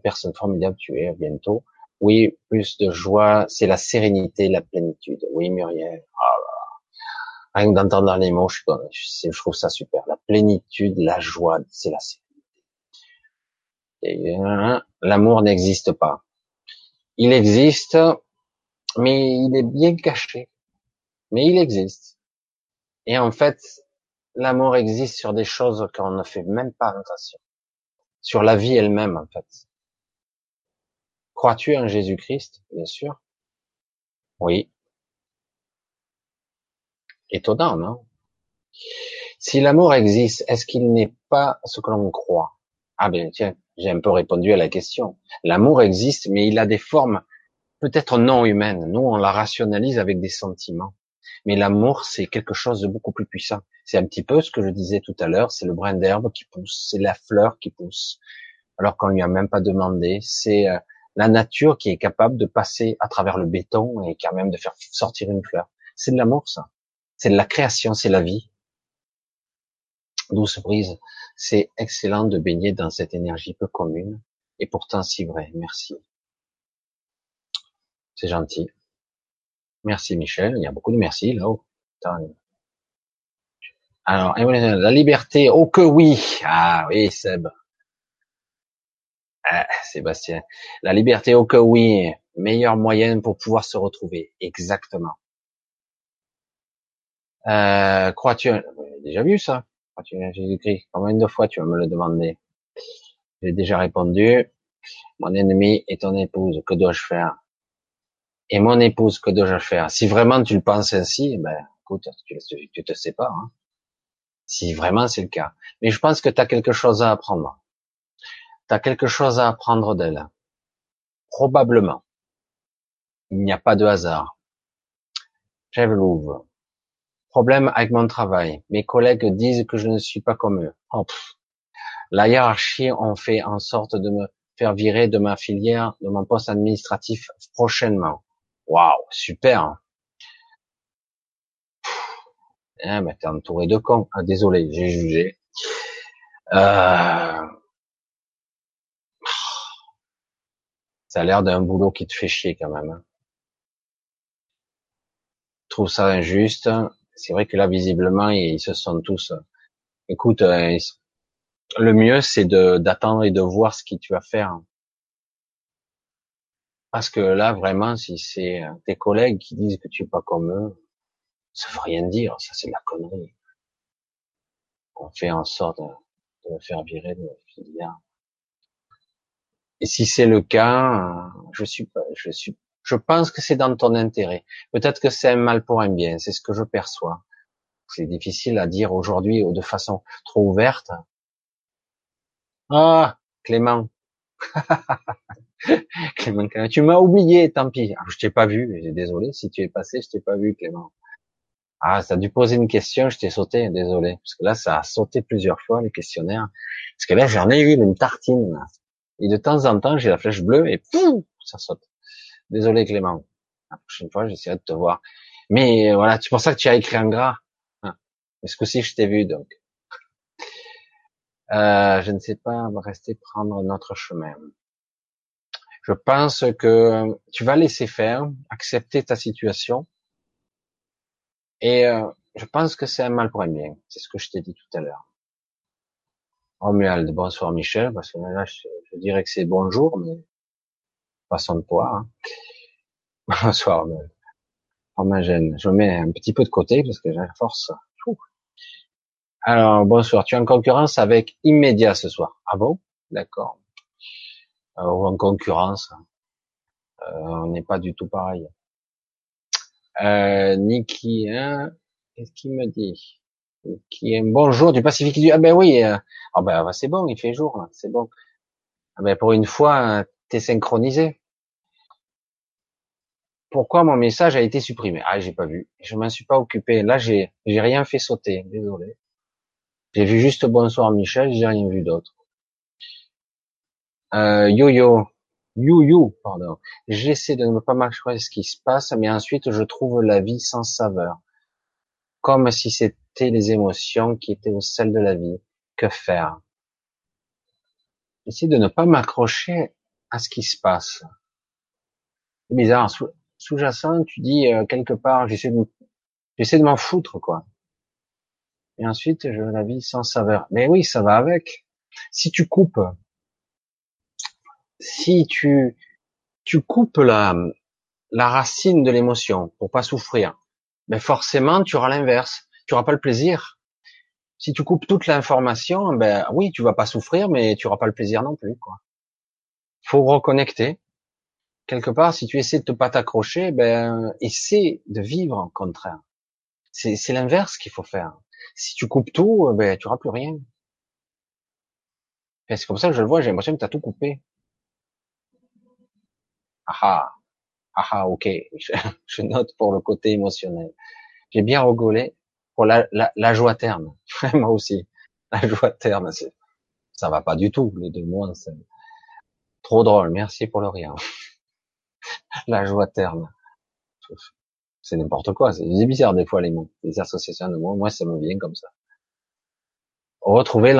personne formidable tu es, bientôt. Oui, plus de joie, c'est la sérénité, la plénitude. Oui, Muriel. Oh Rien que d'entendre les mots, je, je, trouve ça super. La plénitude, la joie, c'est la sérénité. Hein, l'amour n'existe pas. Il existe, mais il est bien caché. Mais il existe. Et en fait, l'amour existe sur des choses qu'on ne fait même pas attention. Sur la vie elle-même, en fait. Crois-tu en Jésus-Christ? Bien sûr. Oui. Étonnant, non? Si l'amour existe, est-ce qu'il n'est pas ce que l'on croit? Ah ben tiens, j'ai un peu répondu à la question. L'amour existe, mais il a des formes peut-être non humaines. Nous, on la rationalise avec des sentiments. Mais l'amour, c'est quelque chose de beaucoup plus puissant. C'est un petit peu ce que je disais tout à l'heure, c'est le brin d'herbe qui pousse, c'est la fleur qui pousse, alors qu'on lui a même pas demandé. C'est euh, la nature qui est capable de passer à travers le béton et quand même de faire sortir une fleur. C'est de l'amour, ça. C'est de la création, c'est la vie. Douce brise, c'est excellent de baigner dans cette énergie peu commune et pourtant si vrai. Merci. C'est gentil. Merci Michel. Il y a beaucoup de merci là-haut. Alors, la liberté, oh que oui. Ah oui, Seb. Ah, Sébastien. La liberté, oh que oui. Meilleure moyenne pour pouvoir se retrouver. Exactement. Euh, crois-tu, déjà vu ça? Crois-tu Jésus-Christ? Combien de fois tu vas me le demander? J'ai déjà répondu. Mon ennemi est ton épouse. Que dois-je faire? Et mon épouse, que dois-je faire? Si vraiment tu le penses ainsi, ben, écoute, tu, tu te pas. Hein. Si vraiment c'est le cas. Mais je pense que tu as quelque chose à apprendre. Tu as quelque chose à apprendre d'elle. Probablement. Il n'y a pas de hasard. Louvre. Problème avec mon travail. Mes collègues disent que je ne suis pas comme eux. Oh, La hiérarchie ont fait en sorte de me faire virer de ma filière, de mon poste administratif prochainement. Waouh, super. Hein. Eh, mais t'es entouré de cons. Ah, désolé, j'ai jugé. Euh... Ça a l'air d'un boulot qui te fait chier quand même. Hein. Je trouve ça injuste. C'est vrai que là, visiblement, ils se sont tous. Écoute, euh, le mieux, c'est d'attendre et de voir ce que tu vas faire. Parce que là, vraiment, si c'est euh, tes collègues qui disent que tu es pas comme eux, ça veut rien dire, ça c'est de la connerie. On fait en sorte de, faire virer de filière. Et si c'est le cas, je suis je suis, je pense que c'est dans ton intérêt. Peut-être que c'est un mal pour un bien, c'est ce que je perçois. C'est difficile à dire aujourd'hui de façon trop ouverte. Ah, <laughs> Clément. Clément, tu m'as oublié, tant pis. Ah, je t'ai pas vu, désolé. Si tu es passé, je t'ai pas vu, Clément. Ah, ça a dû poser une question, je t'ai sauté, désolé. Parce que là, ça a sauté plusieurs fois, les questionnaires. Parce que là, j'en ai eu une tartine. Et de temps en temps, j'ai la flèche bleue et pouf, ça saute. Désolé, Clément. La prochaine fois, j'essaierai de te voir. Mais voilà, c'est pour ça que tu as écrit en gras. Hein. Est-ce que si je t'ai vu, donc. Euh, je ne sais pas, on va rester prendre notre chemin. Je pense que tu vas laisser faire, accepter ta situation. Et euh, je pense que c'est un mal pour un bien. C'est ce que je t'ai dit tout à l'heure. Romuald, bonsoir Michel, parce que là, je, dirais que c'est bonjour, mais façon de poire. Hein. <laughs> Bonsoir Romuald. Je mets un petit peu de côté parce que j'ai la force. Alors, bonsoir. Tu es en concurrence avec Immédiat ce soir. Ah bon? D'accord. Euh, ou en concurrence. Euh, on n'est pas du tout pareil. Euh, Niki, hein, qu'est-ce qu'il me dit? Qui est bonjour du Pacifique du ah ben oui euh, ah ben c'est bon il fait jour c'est bon. Ah ben pour une fois t'es synchronisé. Pourquoi mon message a été supprimé? Ah j'ai pas vu. Je m'en suis pas occupé. Là j'ai j'ai rien fait sauter désolé. J'ai vu juste bonsoir Michel j'ai rien vu d'autre. Euh, yo-yo, you-you, pardon. J'essaie de ne pas marcher ce qui se passe, mais ensuite je trouve la vie sans saveur. Comme si c'était les émotions qui étaient au sel de la vie. Que faire? J'essaie de ne pas m'accrocher à ce qui se passe. C'est bizarre. Sous-jacent, tu dis euh, quelque part, j'essaie de, de m'en foutre, quoi. Et ensuite, je la vie sans saveur. Mais oui, ça va avec. Si tu coupes si tu, tu coupes la, la racine de l'émotion pour pas souffrir, ben forcément tu auras l'inverse. Tu auras pas le plaisir. Si tu coupes toute l'information, ben oui, tu vas pas souffrir, mais tu auras pas le plaisir non plus, quoi. Faut reconnecter. Quelque part, si tu essaies de pas t'accrocher, ben essaie de vivre en contraire. C'est, c'est l'inverse qu'il faut faire. Si tu coupes tout, ben tu auras plus rien. c'est comme ça que je le vois. J'ai l'impression que tu as tout coupé. Ah ah, ah, ah ok. <laughs> Je, note pour le côté émotionnel. J'ai bien rigolé pour la, la, la joie terne. <laughs> Moi aussi. La joie terne, ça va pas du tout. Les deux mots, c'est trop drôle. Merci pour le rien. <laughs> la joie terne. C'est n'importe quoi. C'est bizarre des fois les mots, les associations de mots. Moi, ça me vient comme ça. Retrouver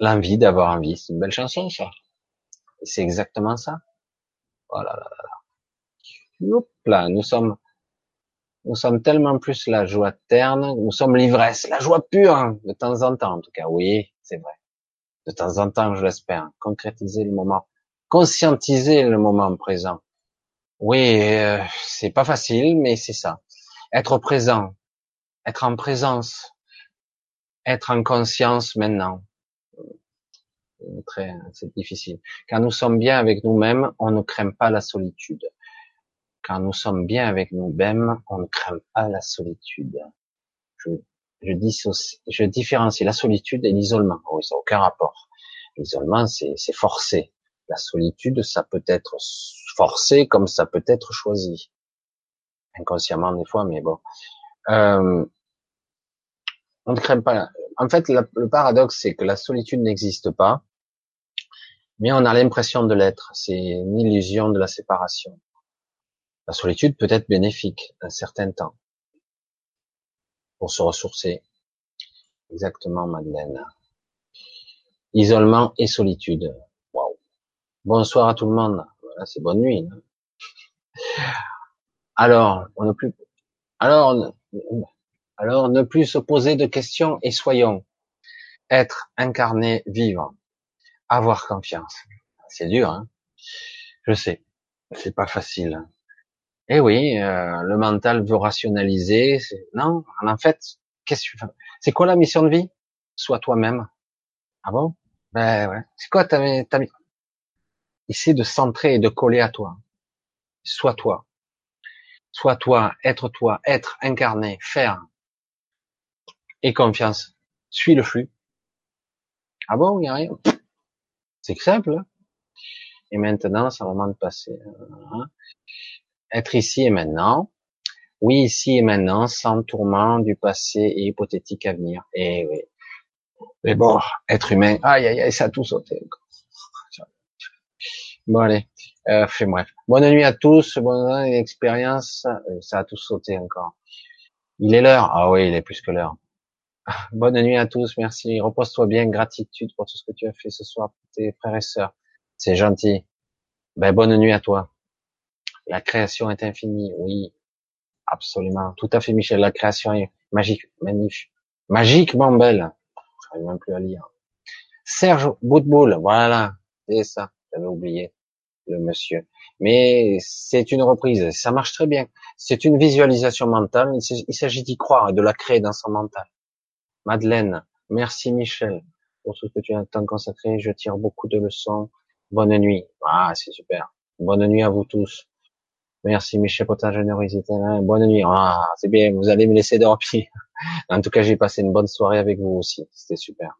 l'envie d'avoir envie. C'est une belle chanson, ça. C'est exactement ça. Voilà. Hop là, nous sommes, nous sommes tellement plus la joie terne, nous sommes l'ivresse, la joie pure, hein, de temps en temps, en tout cas. Oui, c'est vrai. De temps en temps, je l'espère. Concrétiser le moment, conscientiser le moment présent. Oui, euh, c'est pas facile, mais c'est ça. Être présent, être en présence, être en conscience maintenant. Euh, c'est difficile. Quand nous sommes bien avec nous-mêmes, on ne craint pas la solitude. Quand nous sommes bien avec nous-mêmes, on ne craint pas la solitude. Je, je, je différencie la solitude et l'isolement. Oui, ça n'a aucun rapport. L'isolement, c'est forcé. La solitude, ça peut être forcé comme ça peut être choisi. Inconsciemment des fois, mais bon. Euh, on ne craint pas. En fait, le paradoxe, c'est que la solitude n'existe pas, mais on a l'impression de l'être. C'est une illusion de la séparation. La solitude peut être bénéfique un certain temps pour se ressourcer. Exactement, Madeleine. Isolement et solitude. Bonsoir à tout le monde. Voilà, c'est bonne nuit. Hein. Alors, on ne plus, alors, alors ne plus se poser de questions et soyons être incarné, vivre, avoir confiance. C'est dur, hein Je sais, c'est pas facile. Eh oui, euh, le mental veut rationaliser. Non, en fait, qu'est-ce que C'est quoi la mission de vie? Sois toi-même. Ah bon? Ben ouais. C'est quoi ta, ta, Essaie de centrer et de coller à toi. Sois toi. Sois toi, être toi, être incarné, faire. Et confiance. Suis le flux. Ah bon, il n'y a rien? C'est simple. Hein. et maintenant, c'est le moment de passer. Être ici et maintenant. Oui, ici et maintenant, sans tourment du passé et hypothétique avenir. Et eh oui. Mais bon, être humain, aïe, aïe, aïe, ça a tout sauté. Bon allez, euh, fait bref. Bonne nuit à tous, bonne expérience. Euh, ça a tout sauté encore. Il est l'heure. Ah oui, il est plus que l'heure. <laughs> Bonne nuit à tous, merci. Repose-toi bien, gratitude pour tout ce que tu as fait ce soir pour tes frères et sœurs. C'est gentil. Ben bonne nuit à toi. La création est infinie, oui, absolument. Tout à fait, Michel. La création est magique, magnifique, magiquement belle. J'arrive même plus à lire. Serge Boutboul, voilà, c'est ça. J'avais oublié le monsieur. Mais c'est une reprise, ça marche très bien. C'est une visualisation mentale, il s'agit d'y croire et de la créer dans son mental. Madeleine, merci Michel pour tout ce que tu as temps consacré, je tire beaucoup de leçons. Bonne nuit. Ah, c'est super. Bonne nuit à vous tous. Merci Michel pour ta générosité. Bonne nuit. Ah, c'est bien, vous allez me laisser dormir. <laughs> En tout cas, j'ai passé une bonne soirée avec vous aussi. C'était super.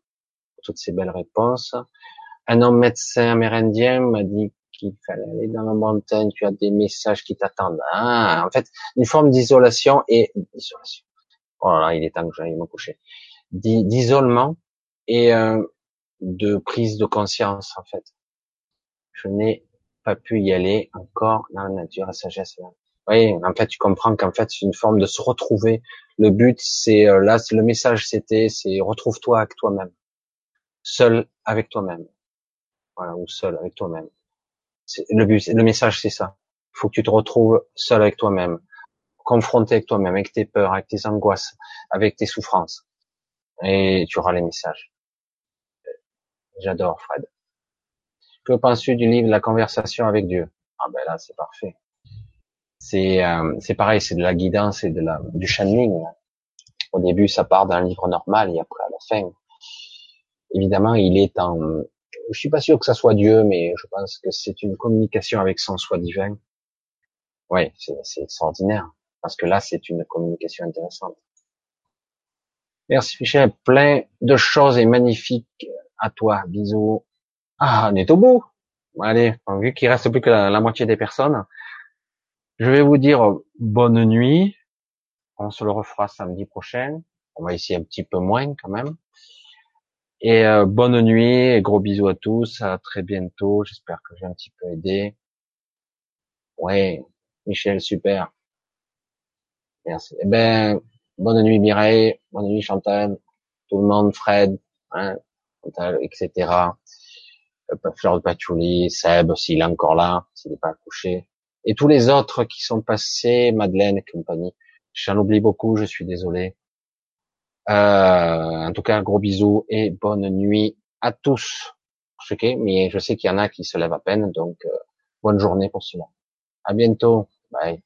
toutes ces belles réponses. Un homme médecin amérindien m'a dit qu'il fallait aller dans la montagne, tu as des messages qui t'attendent. Ah, en fait, une forme d'isolation et d'isolation. Oh là, il est temps que j'aille me coucher. D'isolement et euh, de prise de conscience, en fait. Je n'ai pas pu y aller encore dans la nature, la sagesse. Oui, en fait, tu comprends qu'en fait, c'est une forme de se retrouver. Le but, c'est euh, là, le message, c'était, c'est retrouve-toi avec toi-même, seul avec toi-même voilà, ou seul avec toi-même. Le but, le message, c'est ça. Il faut que tu te retrouves seul avec toi-même, confronté avec toi-même, avec tes peurs, avec tes angoisses, avec tes souffrances, et tu auras les messages. J'adore Fred. Que penses-tu du livre La conversation avec Dieu? Ah ben là, c'est parfait. C'est euh, c'est pareil, c'est de la guidance et de la du channeling. Au début, ça part d'un livre normal et après, à la fin, évidemment, il est en, je suis pas sûr que ça soit Dieu, mais je pense que c'est une communication avec son soi divin. Oui, c'est extraordinaire. Parce que là, c'est une communication intéressante. Merci Michel, plein de choses et magnifiques à toi. Bisous. Ah, on est au bout. Allez, vu qu'il reste plus que la, moitié des personnes, je vais vous dire bonne nuit. On se le refera samedi prochain. On va essayer un petit peu moins quand même. Et euh, bonne nuit et gros bisous à tous. À très bientôt. J'espère que j'ai un petit peu aidé. Ouais, Michel, super. Merci. Eh ben, bonne nuit Mireille, bonne nuit Chantal, tout le monde, Fred, hein, Chantal, etc. Fleur de Patchouli, Seb, s'il est encore là, s'il n'est pas couché. Et tous les autres qui sont passés, Madeleine et compagnie. J'en oublie beaucoup, je suis désolé. Euh, en tout cas, gros bisous et bonne nuit à tous. Je sais qu'il y en a qui se lèvent à peine, donc euh, bonne journée pour cela. À bientôt. Bye.